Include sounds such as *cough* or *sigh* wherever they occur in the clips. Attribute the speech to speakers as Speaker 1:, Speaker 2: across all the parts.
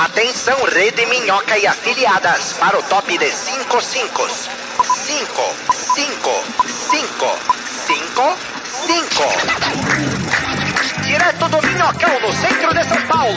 Speaker 1: Atenção, Rede Minhoca e afiliadas para o top de 5 5. 5, 5, 5, 5, 5. Direto do Minhocão, no centro de São Paulo.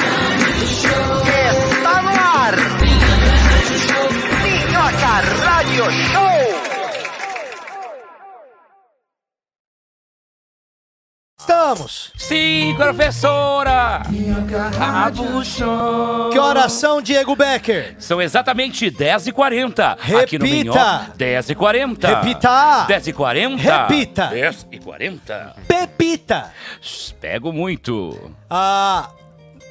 Speaker 2: Estamos!
Speaker 3: Sim, professora!
Speaker 2: Que horas são, Diego Becker?
Speaker 3: São exatamente 10h40. Aqui no
Speaker 2: Repita.
Speaker 3: Minhoca, 10h40.
Speaker 2: Repita.
Speaker 3: 10h40.
Speaker 2: Repita.
Speaker 3: 10h40.
Speaker 2: Pepita!
Speaker 3: Pego muito.
Speaker 2: Ah,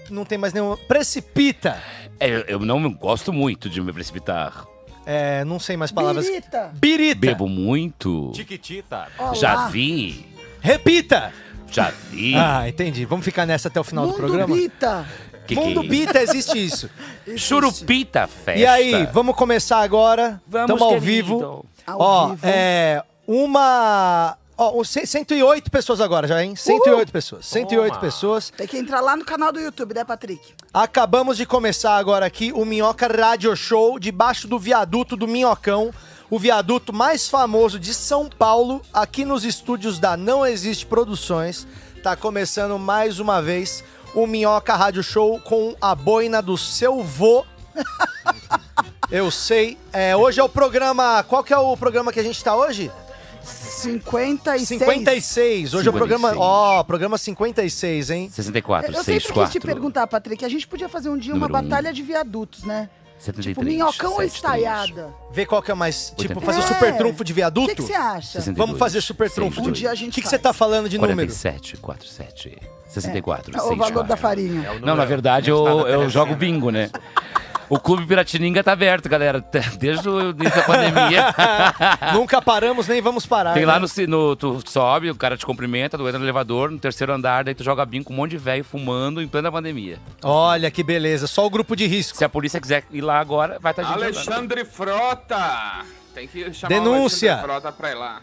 Speaker 2: não tem mais nenhum. Precipita!
Speaker 3: É, eu não gosto muito de me precipitar.
Speaker 2: É, não sei mais palavras.
Speaker 4: Birita.
Speaker 2: Birita!
Speaker 3: Bebo muito.
Speaker 5: Tiquitita.
Speaker 4: Olá.
Speaker 3: Já vi.
Speaker 2: Repita!
Speaker 3: Já vi.
Speaker 2: Ah, entendi. Vamos ficar nessa até o final do
Speaker 4: Mundo
Speaker 2: programa?
Speaker 4: Bita.
Speaker 3: Que que
Speaker 2: Mundo
Speaker 3: é
Speaker 2: Bita, existe isso. *laughs*
Speaker 3: Churupita festa.
Speaker 2: E aí, vamos começar agora.
Speaker 3: Vamos,
Speaker 2: Estamos ao vivo.
Speaker 4: Ao
Speaker 2: Ó,
Speaker 4: vivo.
Speaker 2: é. Uma. Ó, o ce- 108 pessoas agora já, hein? 108 pessoas. 108
Speaker 5: Toma.
Speaker 2: pessoas.
Speaker 4: Tem que entrar lá no canal do YouTube, né, Patrick?
Speaker 2: Acabamos de começar agora aqui o Minhoca Radio Show, debaixo do viaduto do Minhocão, o viaduto mais famoso de São Paulo, aqui nos estúdios da Não Existe Produções. Tá começando mais uma vez o Minhoca Radio Show com a boina do seu vô. *laughs* Eu sei. É, hoje é o programa. Qual que é o programa que a gente tá hoje?
Speaker 4: 56.
Speaker 2: 56. Hoje é o programa.
Speaker 3: 56.
Speaker 2: Ó, programa 56, hein?
Speaker 3: 64,
Speaker 4: Eu sempre quis
Speaker 3: 64.
Speaker 4: te perguntar, Patrick, a gente podia fazer um dia uma
Speaker 3: Número um.
Speaker 4: batalha de viadutos, né?
Speaker 3: 73,
Speaker 4: Tipo, minhocão ou
Speaker 3: 73.
Speaker 4: estaiada?
Speaker 2: Ver qual que é mais. Tipo,
Speaker 3: 80.
Speaker 2: fazer o
Speaker 4: É.
Speaker 2: super trunfo de
Speaker 4: O
Speaker 2: viaduto?
Speaker 4: que que você acha?
Speaker 3: 62,
Speaker 2: Vamos fazer super trunfo.
Speaker 3: 102,
Speaker 4: Um dia a gente
Speaker 2: O que, você tá falando de número?
Speaker 3: 47, 47, 64,
Speaker 4: É, o valor
Speaker 3: 64.
Speaker 4: da farinha.
Speaker 3: Não, na verdade eu, eu jogo bingo, né? *laughs* O Clube Piratininga tá aberto, galera, *laughs* desde o início da pandemia. *laughs*
Speaker 2: Nunca paramos, nem vamos parar.
Speaker 3: Tem
Speaker 2: né?
Speaker 3: lá no, no. Tu sobe, o cara te cumprimenta, tu entra no elevador, no terceiro andar, daí tu joga bingo com um monte de velho fumando em plena pandemia.
Speaker 2: Olha que beleza, só o grupo de risco.
Speaker 3: Se a polícia quiser ir lá agora, vai estar tá gente andando.
Speaker 6: Alexandre Frota! Tem que chamar
Speaker 2: Denúncia.
Speaker 6: o Alexandre Frota pra ir lá.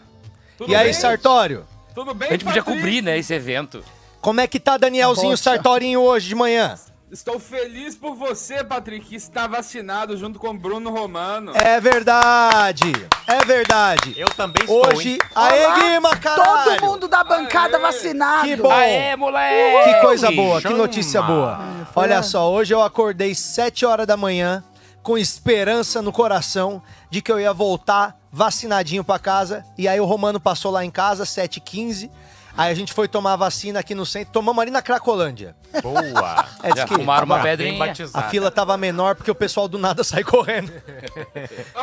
Speaker 6: Tudo
Speaker 2: E aí,
Speaker 6: bem?
Speaker 2: Sartório?
Speaker 6: Tudo bem,
Speaker 3: A gente podia
Speaker 6: Patrick?
Speaker 3: cobrir, né, esse evento.
Speaker 2: Como é que tá Danielzinho
Speaker 4: Poxa.
Speaker 2: Sartorinho hoje de manhã?
Speaker 6: Estou feliz por você, Patrick, que está vacinado junto com Bruno Romano.
Speaker 2: É verdade, é verdade.
Speaker 5: Eu também estou,
Speaker 2: Hoje,
Speaker 5: hein?
Speaker 2: aê
Speaker 4: Olá,
Speaker 2: Guima, caralho!
Speaker 4: Todo mundo da bancada
Speaker 6: Aê.
Speaker 4: vacinado.
Speaker 2: Que bom.
Speaker 3: Aê, moleque!
Speaker 2: Que coisa boa, que
Speaker 5: Chama.
Speaker 2: notícia boa. Olha
Speaker 4: a-
Speaker 2: só, hoje eu acordei 7 horas da manhã com esperança no coração de que eu ia voltar vacinadinho pra casa. E aí o Romano passou lá em casa, 7h15. Aí a gente foi tomar a vacina aqui no centro. Tomamos ali na Cracolândia.
Speaker 5: Boa. *laughs*
Speaker 2: É,
Speaker 3: Já
Speaker 2: que
Speaker 3: fumaram uma
Speaker 5: bem
Speaker 3: pedrinha.
Speaker 5: batizado.
Speaker 2: a fila tava menor porque o pessoal do nada *laughs* sai correndo.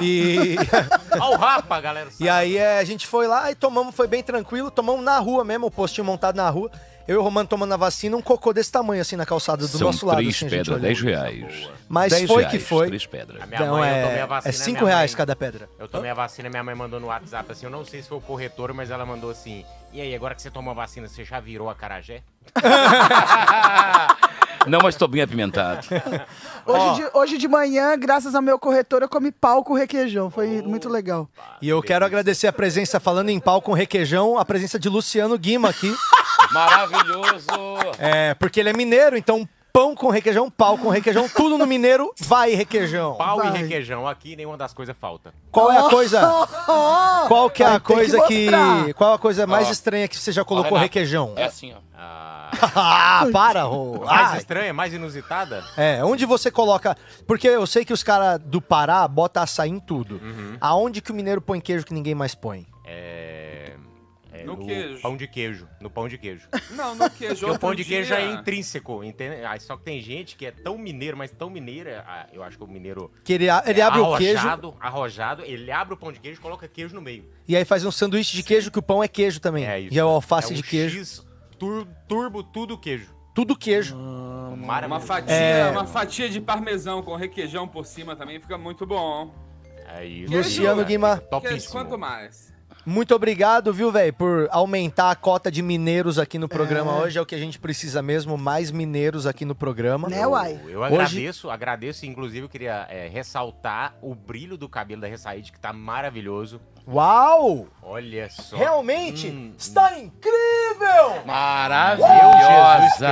Speaker 2: E, *laughs*
Speaker 5: Ó o rapa, galera.
Speaker 2: e aí é, a gente foi lá e tomamos, foi bem tranquilo. Tomamos na rua mesmo, o postinho montado na rua. Eu e o Romano tomando a vacina, um cocô desse tamanho assim na calçada do
Speaker 3: São
Speaker 2: nosso lado.
Speaker 3: três
Speaker 2: assim,
Speaker 3: pedras,
Speaker 2: olhou.
Speaker 3: 10 reais.
Speaker 2: Mas
Speaker 3: 10
Speaker 2: foi
Speaker 3: reais,
Speaker 2: que foi.
Speaker 3: Três pedras.
Speaker 5: A minha
Speaker 2: Então
Speaker 5: mãe, eu tomei a
Speaker 2: é,
Speaker 5: vacina.
Speaker 2: é
Speaker 5: minha
Speaker 2: cinco reais
Speaker 5: mãe-
Speaker 2: cada pedra.
Speaker 5: Eu tomei a vacina, minha mãe mandou no WhatsApp assim, eu não sei se foi o corretor, mas ela mandou assim, e aí, agora que você tomou a vacina, você já virou a carajé? *laughs*
Speaker 3: Não, mas tô bem apimentado. *laughs*
Speaker 4: Hoje, de, hoje de manhã, graças ao meu corretor, eu comi pau com requeijão. Foi muito legal.
Speaker 2: E eu quero agradecer a presença, falando em pau com requeijão, a presença de Luciano Guima aqui. *laughs*
Speaker 3: Maravilhoso!
Speaker 2: É, porque ele é mineiro, então pão com requeijão, pau com requeijão, tudo no mineiro vai requeijão.
Speaker 5: Pau
Speaker 4: Vai.
Speaker 5: e requeijão, aqui nenhuma das coisas falta.
Speaker 2: Qual é a coisa?
Speaker 4: Oh,
Speaker 2: Qual que é a
Speaker 4: que
Speaker 2: coisa que.
Speaker 4: mostrar.
Speaker 2: Qual a coisa mais
Speaker 3: Ó.
Speaker 2: estranha que você já colocou
Speaker 3: Renato,
Speaker 2: requeijão?
Speaker 3: É assim, ó.
Speaker 5: Ah, *laughs*
Speaker 2: para, Rô.
Speaker 5: mais estranha, mais inusitada?
Speaker 2: É, onde você coloca. Porque eu sei que os caras do Pará botam açaí em tudo.
Speaker 5: Uhum.
Speaker 2: Aonde que o mineiro põe queijo que ninguém mais põe?
Speaker 5: É...
Speaker 6: No No
Speaker 5: no
Speaker 6: queijo.
Speaker 5: pão de queijo. No pão de queijo.
Speaker 6: Não, no queijo.
Speaker 5: Porque o pão de queijo
Speaker 6: dia-
Speaker 5: é intrínseco, entende? Ah, Só que tem gente que é tão mineiro, mas tão mineiro, é- ah, eu acho que o mineiro
Speaker 2: Que ele, a- ele
Speaker 5: é
Speaker 2: abre o queijo
Speaker 5: arrojado, arrojado, ele abre o pão de queijo e coloca queijo no meio.
Speaker 2: e aí faz um sanduíche de queijo que o pão é queijo também.
Speaker 5: É isso.
Speaker 2: E é o alface
Speaker 5: é um
Speaker 2: de queijo.
Speaker 5: X tur- turbo, tudo queijo.
Speaker 2: Tudo queijo.
Speaker 6: Uma
Speaker 5: Maravilhoso.
Speaker 6: fatia,
Speaker 2: É.
Speaker 6: uma fatia de parmesão com requeijão por cima também fica muito bom.
Speaker 5: É isso.
Speaker 2: Luciano. Guimar,
Speaker 6: Queijo,
Speaker 5: Topíssimo.
Speaker 6: quanto mais?
Speaker 2: Muito obrigado, viu, velho, por aumentar a cota de mineiros aqui no programa
Speaker 4: É.
Speaker 2: hoje. É o que a gente precisa mesmo, mais mineiros aqui no programa.
Speaker 4: Né, uai?
Speaker 5: Eu
Speaker 2: Hoje-
Speaker 5: agradeço, agradeço, inclusive eu queria é, ressaltar o brilho do cabelo da Ressaíde, que tá maravilhoso.
Speaker 2: Uau!
Speaker 5: Olha só.
Speaker 2: Realmente
Speaker 5: Hum,
Speaker 2: está incrível!
Speaker 3: Maravilhosa!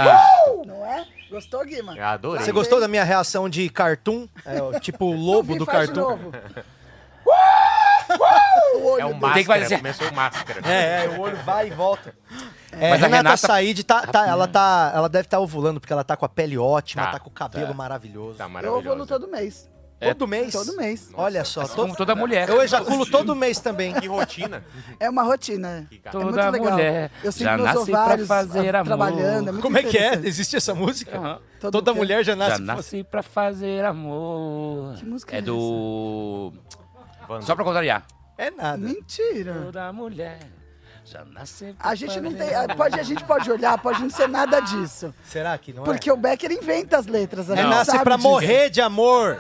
Speaker 4: Não é? Gostou, Guima?
Speaker 5: Eu adorei.
Speaker 2: Você gostou da minha reação de cartoon? É, tipo o lobo
Speaker 4: Vi,
Speaker 2: do
Speaker 4: faz de
Speaker 2: cartoon. *laughs*
Speaker 4: novo. o olho
Speaker 5: É um máscara,
Speaker 3: Tem que fazer-
Speaker 5: começou o máscara.
Speaker 2: É, é, o olho vai e volta. É,
Speaker 3: Mas a
Speaker 2: Renata,
Speaker 3: Renata-
Speaker 2: Said tá, tá- ela tá, ela deve estar ovulando porque ela tá com a pele ótima, tá,
Speaker 5: Tá,
Speaker 2: com o cabelo maravilhoso.
Speaker 5: Tá
Speaker 4: Eu
Speaker 5: maravilhoso.
Speaker 4: evoluo todo mês.
Speaker 2: Todo mês.
Speaker 4: Todo mês.
Speaker 2: Olha só,
Speaker 3: Como
Speaker 2: to-
Speaker 3: toda mulher.
Speaker 2: eu ejaculo todo mês também.
Speaker 5: Que rotina.
Speaker 4: É uma rotina. É
Speaker 3: Toda
Speaker 4: muito legal.
Speaker 3: mulher
Speaker 4: Eu sinto
Speaker 3: já
Speaker 4: meus
Speaker 3: nasce pra
Speaker 4: ovários
Speaker 3: fazer amor.
Speaker 4: trabalhando. É muito
Speaker 2: Como é que é? Existe essa música?
Speaker 4: Todo
Speaker 2: Toda mulher já nasce.
Speaker 3: Já nasci pra fazer amor.
Speaker 4: Que música
Speaker 3: é
Speaker 4: é
Speaker 3: do.
Speaker 5: Wanda.
Speaker 3: Só pra contrariar.
Speaker 2: É nada.
Speaker 4: Mentira.
Speaker 3: Toda mulher já nasce pra
Speaker 4: A gente não tem. Pode, a gente pode olhar, pode não ser nada disso.
Speaker 2: Será que não
Speaker 4: Porque o Becker inventa as letras. A
Speaker 2: é? É nasce pra
Speaker 4: disso.
Speaker 2: morrer de amor.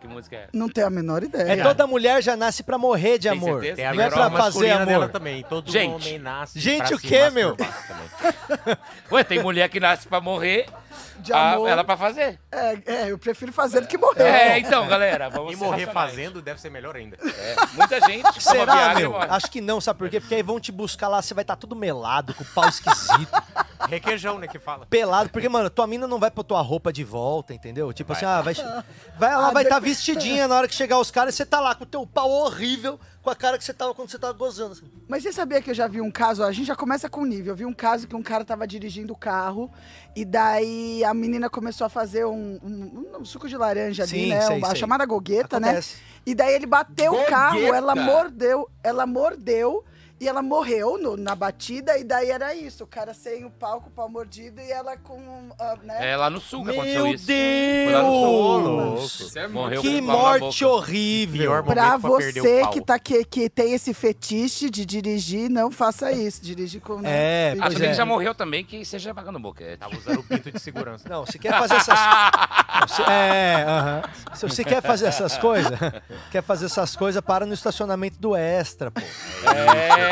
Speaker 3: Que música é?
Speaker 4: Não tenho a menor ideia.
Speaker 2: É toda mulher já nasce pra morrer de
Speaker 3: Tem
Speaker 2: amor.
Speaker 3: certeza?
Speaker 5: Tem a
Speaker 2: Não é pra fazer amor.
Speaker 5: também. Todo
Speaker 3: Gente.
Speaker 5: homem nasce
Speaker 2: Gente,
Speaker 5: pra
Speaker 2: o quê, meu? *laughs*
Speaker 3: Ué, tem mulher que nasce pra morrer,
Speaker 4: De
Speaker 3: a-
Speaker 4: amor.
Speaker 3: ela pra fazer.
Speaker 4: É, é, eu prefiro fazer do que morrer.
Speaker 3: É, então, galera, vamos
Speaker 5: E
Speaker 3: ser
Speaker 5: morrer
Speaker 3: racionais.
Speaker 5: fazendo deve ser melhor ainda.
Speaker 3: É, muita gente
Speaker 2: Será,
Speaker 3: Viagra e
Speaker 2: meu?
Speaker 3: morre.
Speaker 2: Acho que não, sabe por quê? Porque aí vão te buscar lá, você vai estar tudo melado, com o pau esquisito, *laughs*
Speaker 5: Requeijão, né, que fala.
Speaker 2: pelado. Porque, mano, tua mina não vai pôr tua roupa de volta, entendeu? Tipo assim, ah, vai, vai ela
Speaker 4: Ah,
Speaker 2: vai estar
Speaker 4: depois-
Speaker 2: vestidinha na hora que chegar os caras e você tá lá com o teu pau horrível, com a cara que você tava quando você tava gozando. assim.
Speaker 4: Mas você sabia que eu já vi um caso, a gente já começa com o nível. Eu vi um caso que um cara tava dirigindo o carro e daí a menina começou a fazer um, um- um suco de laranja ali,
Speaker 2: Sim,
Speaker 4: né?
Speaker 2: sei,
Speaker 4: Uma- a
Speaker 2: sei.
Speaker 4: chamada gogueta,
Speaker 2: Acontece.
Speaker 4: né? E daí ele bateu o carro,
Speaker 6: Gogueta.
Speaker 4: ela mordeu, ela mordeu e ela morreu no- na batida e daí era isso, o cara sem o pau, com o pau mordido e ela com, ah, né?
Speaker 3: É lá no sul que aconteceu
Speaker 2: Meu
Speaker 3: isso. Lá no sul.
Speaker 2: Deus!
Speaker 6: Isso é
Speaker 3: Morreu
Speaker 2: Que morte horrível!
Speaker 4: Pra você
Speaker 5: pau.
Speaker 4: que, tá, que, que tem esse fetiche de dirigir, não faça isso. Dirige com. né,
Speaker 2: É,
Speaker 4: fica-
Speaker 3: Ah,
Speaker 2: Pois
Speaker 3: também
Speaker 2: é.
Speaker 3: já morreu também, que seja pagando boca. É,
Speaker 5: Tava usando o pinto de segurança.
Speaker 2: Não, se quer fazer essas. *laughs* Se- é, aham. Se você quer fazer essas coisas, *laughs* quer fazer essas coisas, para no estacionamento do Extra, pô.
Speaker 3: É.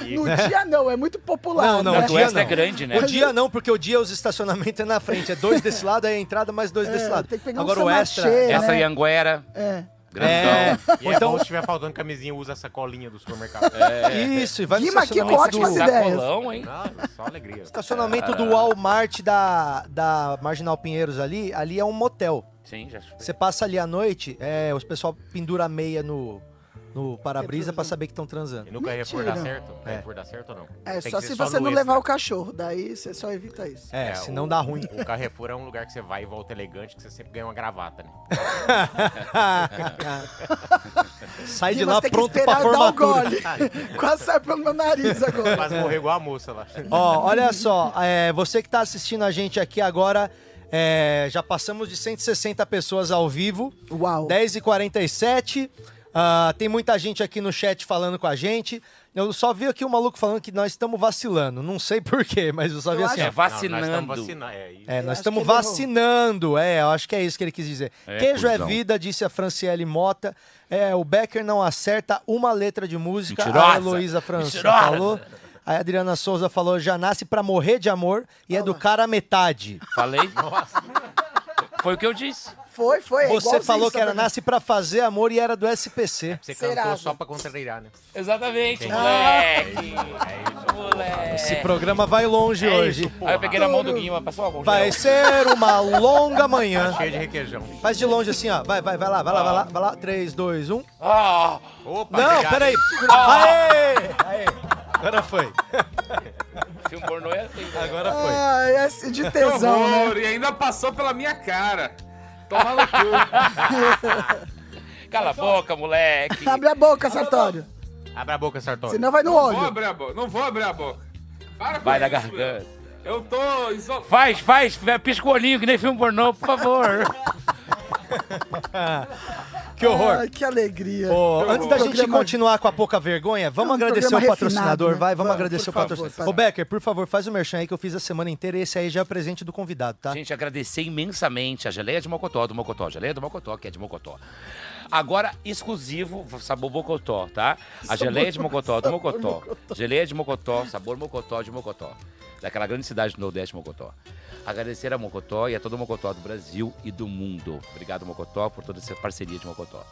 Speaker 4: No dia não, é muito popular.
Speaker 2: Não, não,
Speaker 4: né?
Speaker 2: o dia
Speaker 3: Extra é
Speaker 2: não.
Speaker 3: grande, né?
Speaker 2: O dia não, porque o dia os estacionamentos é na frente. É dois desse lado, aí a entrada mais dois desse
Speaker 4: É,
Speaker 2: lado.
Speaker 4: tem que pegar um
Speaker 2: Agora o Extra.
Speaker 4: samachê,
Speaker 3: Essa
Speaker 4: né?
Speaker 3: Ianguera,
Speaker 4: É.
Speaker 3: grandão.
Speaker 2: É,
Speaker 5: E
Speaker 2: ou
Speaker 5: é
Speaker 2: então.
Speaker 5: se tiver faltando camisinha, usa essa colinha do supermercado.
Speaker 2: Isso, e vai no
Speaker 4: Guima, que
Speaker 2: estacionamento
Speaker 4: ótimas
Speaker 2: do.
Speaker 3: Sacolão, hein?
Speaker 5: Não, só alegria.
Speaker 2: estacionamento do Walmart da, da Marginal Pinheiros ali. Ali é um motel.
Speaker 3: Sim, já
Speaker 2: Você passa ali à noite, é, os pessoal pendura a meia no, no para-brisa pra saber que estão transando.
Speaker 5: E no Carrefour dá certo? Carrefour dá certo ou não?
Speaker 4: É,
Speaker 5: Tem
Speaker 4: só se
Speaker 5: ser
Speaker 4: você não levar
Speaker 5: extra.
Speaker 4: o cachorro, daí você só evita isso.
Speaker 2: É,
Speaker 5: É,
Speaker 2: senão
Speaker 5: o-
Speaker 2: dá ruim.
Speaker 5: O Carrefour é um lugar que você vai e volta elegante, que você sempre ganha uma gravata, né? *laughs*
Speaker 2: Sai de lá pronto pra
Speaker 4: esperar dar o
Speaker 2: formatura.
Speaker 4: gole. *laughs* *laughs* Quase sai pelo meu nariz agora.
Speaker 5: Quase morrer igual a moça lá.
Speaker 2: Ó, olha só, é, você que tá assistindo a gente aqui agora, é, já passamos de 160 pessoas ao vivo,
Speaker 4: Uau.
Speaker 2: 10h47. Ah, tem muita gente aqui no chat falando com a gente. Eu só vi aqui um maluco falando que nós estamos vacilando. Não sei porquê, mas eu só vi
Speaker 4: Eu
Speaker 2: assim.
Speaker 3: É
Speaker 2: ó.
Speaker 5: Não, nós
Speaker 3: vacinando.
Speaker 5: estamos vacinando. É, isso.
Speaker 2: É, nós
Speaker 4: acho
Speaker 2: estamos vacinando. É, eu acho que é isso que ele quis dizer.
Speaker 3: É,
Speaker 2: Queijo é
Speaker 3: cuzão.
Speaker 2: vida, disse a Franciele Mota. É, o Becker não acerta uma letra de música.
Speaker 3: Mentirosa.
Speaker 2: A Heloísa França falou. A Adriana Souza falou, já nasce pra morrer de amor e é do cara a metade.
Speaker 3: Falei? Foi o que eu disse.
Speaker 4: Foi, foi. é
Speaker 2: Você falou que era nasce pra fazer amor e era do SPC.
Speaker 5: Você
Speaker 4: Serasa.
Speaker 5: cantou só pra contrariar, né?
Speaker 3: Exatamente,
Speaker 5: Entendi.
Speaker 3: moleque.
Speaker 5: É isso.
Speaker 3: Moleque.
Speaker 2: Esse programa vai longe
Speaker 5: É
Speaker 2: hoje.
Speaker 5: isso,
Speaker 3: Aí eu peguei na mão do Guima, passou a mão.
Speaker 2: Vai ser uma longa manhã.
Speaker 5: Cheio de requeijão.
Speaker 2: Faz de longe assim, ó. Vai, vai, vai lá, vai lá, vai lá, vai lá. 3, 2, 1.
Speaker 3: Ah,
Speaker 5: Opa,
Speaker 2: Não,
Speaker 5: obrigado.
Speaker 2: peraí. Aê! Aê! Agora foi.
Speaker 3: filme pornô é assim. né?
Speaker 2: Agora foi.
Speaker 4: Ah, esse de tesão, né?
Speaker 6: E ainda passou pela minha cara. Toma no cu.
Speaker 3: Cala a boca, moleque.
Speaker 4: Abre a boca, Sartório.
Speaker 5: Abre a boca, Sartori.
Speaker 4: Senão vai no
Speaker 6: Não vou
Speaker 4: olho.
Speaker 6: abrir a boca. Não vou abrir a boca. Para
Speaker 3: Vai na
Speaker 6: isso,
Speaker 3: garganta.
Speaker 6: Eu tô isolado.
Speaker 3: Faz, faz, pisca o olhinho que nem filme pornô, por favor. *laughs*
Speaker 2: Que horror.
Speaker 4: Ai, que alegria.
Speaker 6: Eu
Speaker 2: antes da gente
Speaker 4: Programa-
Speaker 2: continuar com a pouca vergonha, vamos
Speaker 4: É um
Speaker 2: agradecer o patrocinador,
Speaker 4: refinado, né?
Speaker 2: vai, vamos
Speaker 4: Vamos,
Speaker 2: agradecer o patrocinador. Ô, Becker, por favor, faz o merchan aí que eu fiz a semana inteira e esse aí já é presente do convidado, tá?
Speaker 3: Gente, agradecer imensamente a geleia de mocotó do Mocotó. Geleia do Mocotó, que é de Mocotó. Agora, exclusivo, sabor Mocotó, tá? A geleia de Mocotó do Mocotó. Geleia de Mocotó, sabor Mocotó de Mocotó. Daquela grande cidade do Nordeste, Mocotó. Agradecer a Mocotó e a todo o Mocotó do Brasil e do mundo. Obrigado, Mocotó, por toda essa parceria de Mocotó.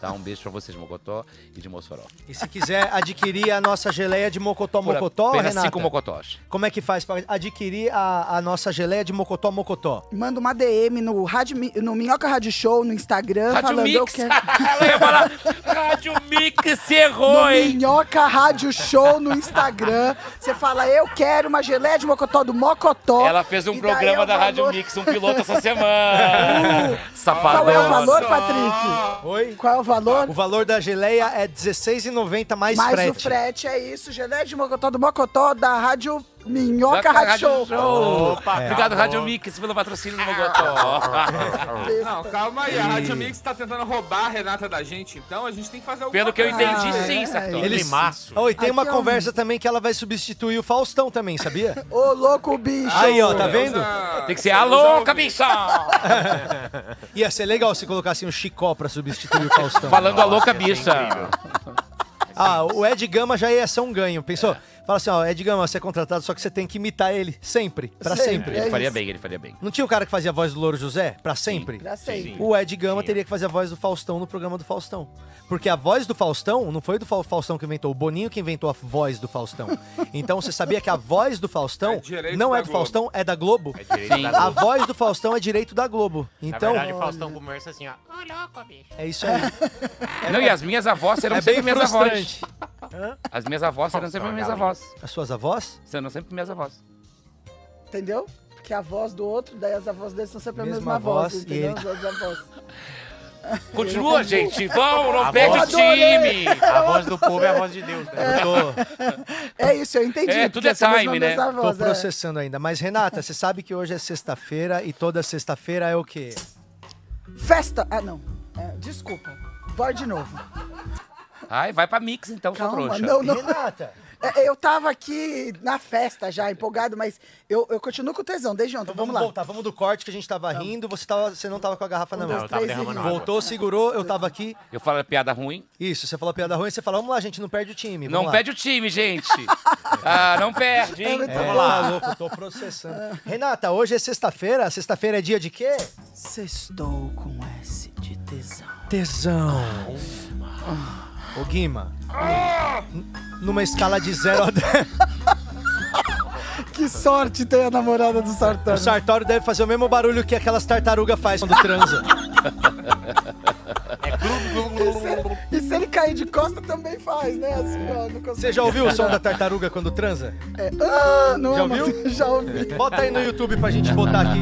Speaker 3: Tá? Um beijo pra vocês de Mocotó e de Mossoró.
Speaker 2: E se quiser adquirir a nossa geleia de mocotó
Speaker 3: Por
Speaker 2: mocotó, Renata,
Speaker 3: cinco Mocotós.
Speaker 2: como é que faz pra adquirir a, a nossa geleia de mocotó mocotó?
Speaker 4: Manda uma DM no, rádio, no Minhoca Rádio Show, no Instagram,
Speaker 3: Rádio
Speaker 4: falando eu
Speaker 3: Mix.
Speaker 4: quero... *laughs*
Speaker 3: Ela ia falar, Rádio Mix errou,
Speaker 4: No
Speaker 3: hein?
Speaker 4: Minhoca Rádio Show no Instagram. Você fala, eu quero uma geleia de mocotó do Mocotó.
Speaker 3: Ela fez um programa
Speaker 4: é
Speaker 3: da Rádio
Speaker 4: valor-
Speaker 3: Mix, um piloto essa semana. Safadão. *laughs*
Speaker 4: Qual é o valor. Patrick?
Speaker 2: Oi?
Speaker 4: Qual é o valor?
Speaker 2: O valor da geleia é R$16,90 mais,
Speaker 4: Mais
Speaker 2: frete.
Speaker 4: o frete, é isso. Geleia de mocotó do Mocotó da Rádio Minhoca Rádio Show.
Speaker 5: Opa,
Speaker 3: Obrigado,
Speaker 5: acabou.
Speaker 3: Rádio Mix, pelo patrocínio do Mogotó. *laughs*
Speaker 6: Não, calma aí. A Rádio Mix tá tentando roubar a Renata da gente, então a gente tem que fazer alguma
Speaker 3: Pelo que eu entendi,
Speaker 4: Ah,
Speaker 3: sim,
Speaker 4: é.
Speaker 3: Sartori.
Speaker 2: Eles-
Speaker 5: Climaço.
Speaker 2: Oh, e tem uma
Speaker 4: Aqui é um-
Speaker 2: conversa também que ela vai substituir o Faustão também, sabia? *laughs*
Speaker 4: Ô, louco bicho.
Speaker 2: Aí, ó, tá vendo?
Speaker 3: Tem que ser a louca, bicha!
Speaker 2: Ia ser legal se colocasse um Chicó pra substituir o Faustão.
Speaker 3: Falando a louca bicha.
Speaker 2: Ah, o Ed Gama já ia ser um ganho, pensou? Fala assim, ó, Ed Gama, você é contratado, só que você tem que imitar ele, sempre, pra
Speaker 4: Sempre.
Speaker 2: sempre.
Speaker 4: É
Speaker 3: Ele faria
Speaker 4: isso.
Speaker 3: bem, ele faria bem.
Speaker 2: Não tinha o cara que fazia a voz do Louro José? Pra sempre?
Speaker 4: Pra sempre.
Speaker 2: O Ed Gama
Speaker 5: Tinha.
Speaker 2: teria que fazer a voz do Faustão no programa do Faustão. Porque a voz do Faustão não foi do Fa- Faustão que inventou, o Boninho que inventou a voz do Faustão. *laughs* Então você sabia que a voz do Faustão
Speaker 6: É
Speaker 2: não é do
Speaker 6: Globo.
Speaker 2: Faustão, é da Globo?
Speaker 5: É direito
Speaker 3: Sim.
Speaker 5: da
Speaker 2: A
Speaker 5: Globo.
Speaker 2: voz do Faustão é direito da Globo.
Speaker 5: Na
Speaker 2: Então,
Speaker 5: verdade, o Faustão conversa assim, ó. Ô, louco, bicho.
Speaker 2: é isso aí.
Speaker 3: Não, e as minhas avós serão
Speaker 2: É
Speaker 3: sempre
Speaker 2: bem
Speaker 3: minhas avós. As minhas avós serão sempre minhas
Speaker 5: Galinha.
Speaker 3: Avós.
Speaker 2: As suas avós?
Speaker 3: Serão sempre minhas avós.
Speaker 4: Entendeu? Porque a voz do outro, daí as avós deles são sempre a
Speaker 2: Mesma
Speaker 4: mesma voz,
Speaker 2: voz, e
Speaker 4: entendeu?
Speaker 2: ele-
Speaker 4: As outras avós. *laughs*
Speaker 3: Continua, gente. Vão, não
Speaker 5: A
Speaker 3: perde o
Speaker 5: voz-
Speaker 3: time.
Speaker 5: A voz do povo é a voz de Deus, né?
Speaker 2: Eu tô,
Speaker 4: É isso, eu entendi.
Speaker 3: É, tudo é
Speaker 4: as
Speaker 3: time, né?
Speaker 4: avós,
Speaker 2: tô
Speaker 4: é.
Speaker 2: processando ainda. Mas, Renata, você sabe que hoje é sexta-feira e toda sexta-feira é o quê?
Speaker 4: Festa. Ah, não. É, desculpa. Vai de novo.
Speaker 3: Ai, vai pra Mix então, sua
Speaker 4: Calma,
Speaker 3: trouxa.
Speaker 4: não, não.
Speaker 2: Renata!
Speaker 4: É, Eu tava aqui na festa já, empolgado, mas eu, eu continuo com o tesão desde ontem.
Speaker 2: Então
Speaker 4: vamos
Speaker 2: vamos
Speaker 4: lá.
Speaker 2: voltar, vamos do corte que a gente tava rindo, você, tava, você não tava com a garrafa na
Speaker 4: Um,
Speaker 2: mão.
Speaker 5: Não, eu tava.
Speaker 2: Voltou, segurou, eu tava aqui.
Speaker 3: Eu falo a piada ruim.
Speaker 2: Isso, você falou piada ruim, você falou, vamos lá, gente, não perde o time.
Speaker 3: Não
Speaker 2: vamos lá.
Speaker 3: perde o time, gente. *laughs* Ah, não perde, hein?
Speaker 2: É, tá louco, tô processando. Renata, hoje é sexta-feira, sexta-feira é dia de quê?
Speaker 4: Sextou com S de tesão.
Speaker 2: Tesão. Ô Guima, numa escala de 0 a *laughs* 10,
Speaker 4: Que sorte ter a namorada do
Speaker 2: o
Speaker 4: Sartori.
Speaker 2: Sartório deve fazer o mesmo barulho que aquelas tartarugas faz quando transa.
Speaker 4: E se ele cair de costa também faz, né? Assim, ó, não.
Speaker 2: Você já ouviu o som da tartaruga quando transa?
Speaker 4: É, ah, não,
Speaker 2: Já
Speaker 4: mas
Speaker 2: ouviu? *laughs*
Speaker 4: já ouvi.
Speaker 2: Bota aí no YouTube pra gente botar aqui.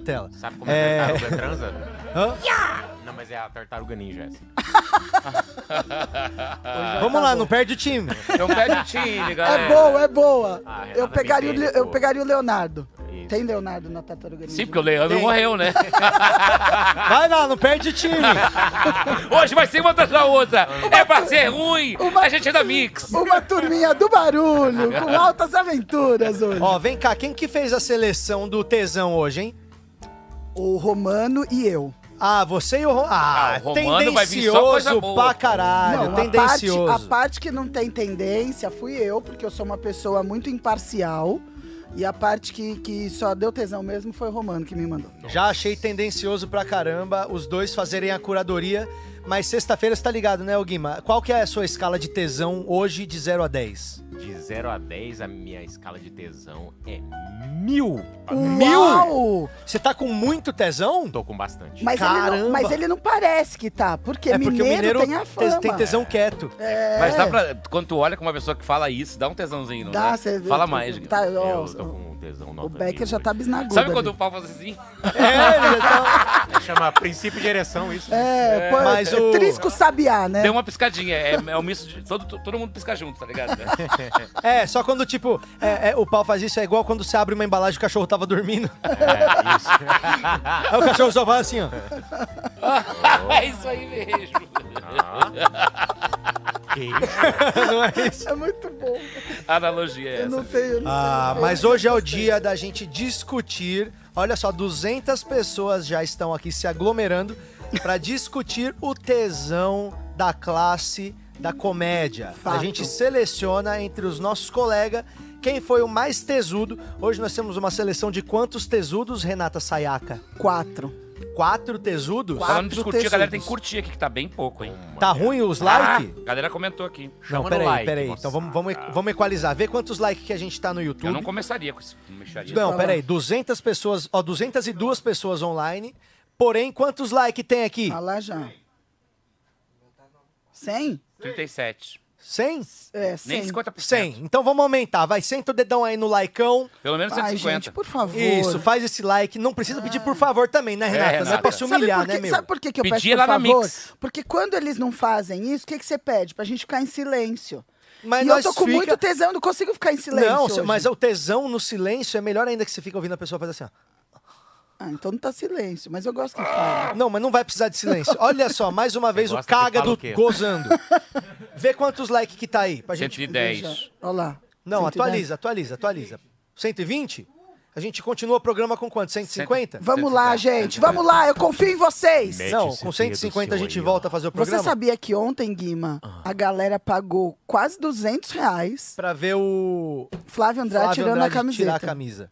Speaker 2: Tela.
Speaker 5: Sabe como
Speaker 2: É.
Speaker 5: é... a tartaruga transa? *laughs*
Speaker 2: Hã?
Speaker 5: Não, mas é a tartaruga ninja essa.
Speaker 2: Vamos lá, não perde o time.
Speaker 3: Não perde o time, galera.
Speaker 4: É boa, é boa.
Speaker 5: Ah,
Speaker 4: eu, pegaria o, eu pegaria o Leonardo.
Speaker 5: Isso.
Speaker 4: Tem Leonardo na tartaruga Ninja?
Speaker 3: Sim, porque o Leandro
Speaker 2: Tem.
Speaker 3: morreu, né?
Speaker 2: Vai lá, não perde o time. *laughs*
Speaker 3: Hoje vai ser uma atrás da outra. É pra ser ruim. A gente é da Mix.
Speaker 4: Uma turminha do barulho, com *laughs* altas aventuras hoje.
Speaker 2: Ó, vem cá, quem que fez a seleção do tesão hoje, hein?
Speaker 4: O Romano e eu.
Speaker 2: Ah, você e o Ron... Ah,
Speaker 3: Ah, o Romano vai vir só coisa
Speaker 2: tendencioso
Speaker 3: boa,
Speaker 2: pra caralho,
Speaker 4: Não, a parte,
Speaker 2: tendencioso.
Speaker 4: a parte que não tem tendência fui eu, porque eu sou uma pessoa muito imparcial. E a parte que, que só deu tesão mesmo foi o Romano que me mandou.
Speaker 2: Já achei tendencioso pra caramba os dois fazerem a curadoria, mas sexta-feira você tá ligado, né, ô Guima? Qual que é a sua escala de tesão hoje de 0 a 10?
Speaker 5: De 0 a 10, a minha escala de tesão é mil.
Speaker 4: Uau!
Speaker 2: Você tá com muito tesão?
Speaker 5: Tô com bastante.
Speaker 4: Mas ele,
Speaker 2: Caramba!
Speaker 4: não, mas ele não parece que tá, porque,
Speaker 2: é porque
Speaker 4: mineiro,
Speaker 2: o mineiro
Speaker 4: tem a fama.
Speaker 2: tem tesão quieto.
Speaker 4: É.
Speaker 3: Mas dá pra. Quando tu olha com uma pessoa que fala isso, dá um tesãozinho, não
Speaker 4: Dá,
Speaker 3: dá?
Speaker 4: cê-
Speaker 3: Fala mais.
Speaker 4: Tá, ó,
Speaker 5: Eu tô com tesão
Speaker 4: O Becker já
Speaker 5: hoje.
Speaker 4: tá bisnagudo.
Speaker 3: Sabe
Speaker 4: ali.
Speaker 3: quando o pau faz assim?
Speaker 2: É, ele já tá- *laughs*
Speaker 5: Chama princípio de ereção isso.
Speaker 4: É, pô,
Speaker 2: mas
Speaker 4: é
Speaker 2: o-
Speaker 4: Trisco Sabiá, né?
Speaker 3: Deu uma piscadinha. É, é um misto de. Todo, todo mundo pisca junto, tá ligado? *laughs*
Speaker 2: é, só quando, tipo, é, é, o pau faz isso, é igual quando você abre uma embalagem e o cachorro tava dormindo. *laughs*
Speaker 5: É, isso.
Speaker 2: Aí o cachorro só faz assim, ó.
Speaker 3: é isso aí mesmo.
Speaker 5: Que isso?
Speaker 2: Não é isso?
Speaker 4: É muito bom.
Speaker 3: A analogia é
Speaker 4: Eu não
Speaker 3: essa.
Speaker 4: tenho. eu não
Speaker 2: Ah,
Speaker 4: tenho.
Speaker 2: mas hoje é o dia da gente discutir. Olha só, 200 pessoas já estão aqui se aglomerando para discutir o tesão da classe da comédia. A
Speaker 4: Fato.
Speaker 2: gente seleciona entre os nossos colegas quem foi o mais tesudo. Hoje nós temos uma seleção de quantos tesudos, Renata Sayaka?
Speaker 4: Quatro.
Speaker 2: Quatro tesudos?
Speaker 3: Falando
Speaker 4: Quatro
Speaker 3: de discutir, a galera tem que
Speaker 4: tesudos.
Speaker 3: curtir aqui, que tá bem pouco, hein?
Speaker 2: Tá ruim os likes?
Speaker 3: Ah, a galera comentou aqui.
Speaker 2: Não,
Speaker 5: Chama no
Speaker 2: peraí,
Speaker 5: like,
Speaker 2: peraí. Então vamos, vamos, vamos equalizar. Vê quantos likes que a gente tá no YouTube.
Speaker 3: Eu não começaria com isso. Não.
Speaker 2: Não, peraí, 200 pessoas, ó, 202 pessoas online. Porém, quantos likes tem aqui?
Speaker 4: Ah lá já. 100?
Speaker 3: 37.
Speaker 2: 100?
Speaker 4: É,
Speaker 3: Nem
Speaker 4: 100.
Speaker 3: 50%.
Speaker 2: 100. Então vamos aumentar. Vai, senta o dedão aí no likeão.
Speaker 3: Pelo menos
Speaker 4: Ai,
Speaker 3: 150.
Speaker 4: gente, por favor.
Speaker 2: Isso, faz esse like. Não precisa pedir por favor também, né, Renata? Não é
Speaker 3: Renata.
Speaker 2: pra se
Speaker 4: Sabe
Speaker 2: humilhar,
Speaker 4: por,
Speaker 2: né, meu?
Speaker 4: sabe por que, que eu
Speaker 3: Pedir
Speaker 4: peço por
Speaker 3: lá na
Speaker 4: favor?
Speaker 3: Mix.
Speaker 4: Porque quando eles não fazem isso, o que, que você pede? Pra gente ficar em silêncio.
Speaker 2: Mas
Speaker 4: e eu
Speaker 2: nós
Speaker 4: tô com
Speaker 2: fica-
Speaker 4: muito tesão, não consigo ficar em silêncio
Speaker 2: Não,
Speaker 4: hoje.
Speaker 2: mas o tesão no silêncio é melhor ainda que você fica ouvindo a pessoa fazer assim, ó.
Speaker 4: Ah, então não tá silêncio, mas eu gosto que fale.
Speaker 2: Não, mas não vai precisar de silêncio. Olha só, mais uma vez o
Speaker 5: gosta que
Speaker 2: caga
Speaker 5: fala
Speaker 2: do
Speaker 5: o quê?
Speaker 2: gozando. *laughs* Vê quantos likes que tá aí pra gente.
Speaker 3: 110.
Speaker 4: Olha lá.
Speaker 2: Não,
Speaker 4: 110.
Speaker 2: atualiza, atualiza, atualiza. 120? A gente continua o programa com quanto? 150?
Speaker 4: Vamos lá,
Speaker 3: 110,
Speaker 4: gente. Vamos lá, eu confio em vocês.
Speaker 5: Mete
Speaker 2: Não,
Speaker 5: esse
Speaker 2: com
Speaker 5: dedo
Speaker 2: 150 a
Speaker 5: seu
Speaker 2: gente
Speaker 5: aí, ó.
Speaker 2: volta a fazer o
Speaker 4: Você
Speaker 2: programa?
Speaker 4: sabia que ontem, Guima, a galera pagou quase 200 reais
Speaker 2: Pra ver o
Speaker 4: Flávio Andrade
Speaker 2: Flávio
Speaker 4: tirando
Speaker 2: Andrade
Speaker 4: a camiseta.
Speaker 2: tirar a camisa.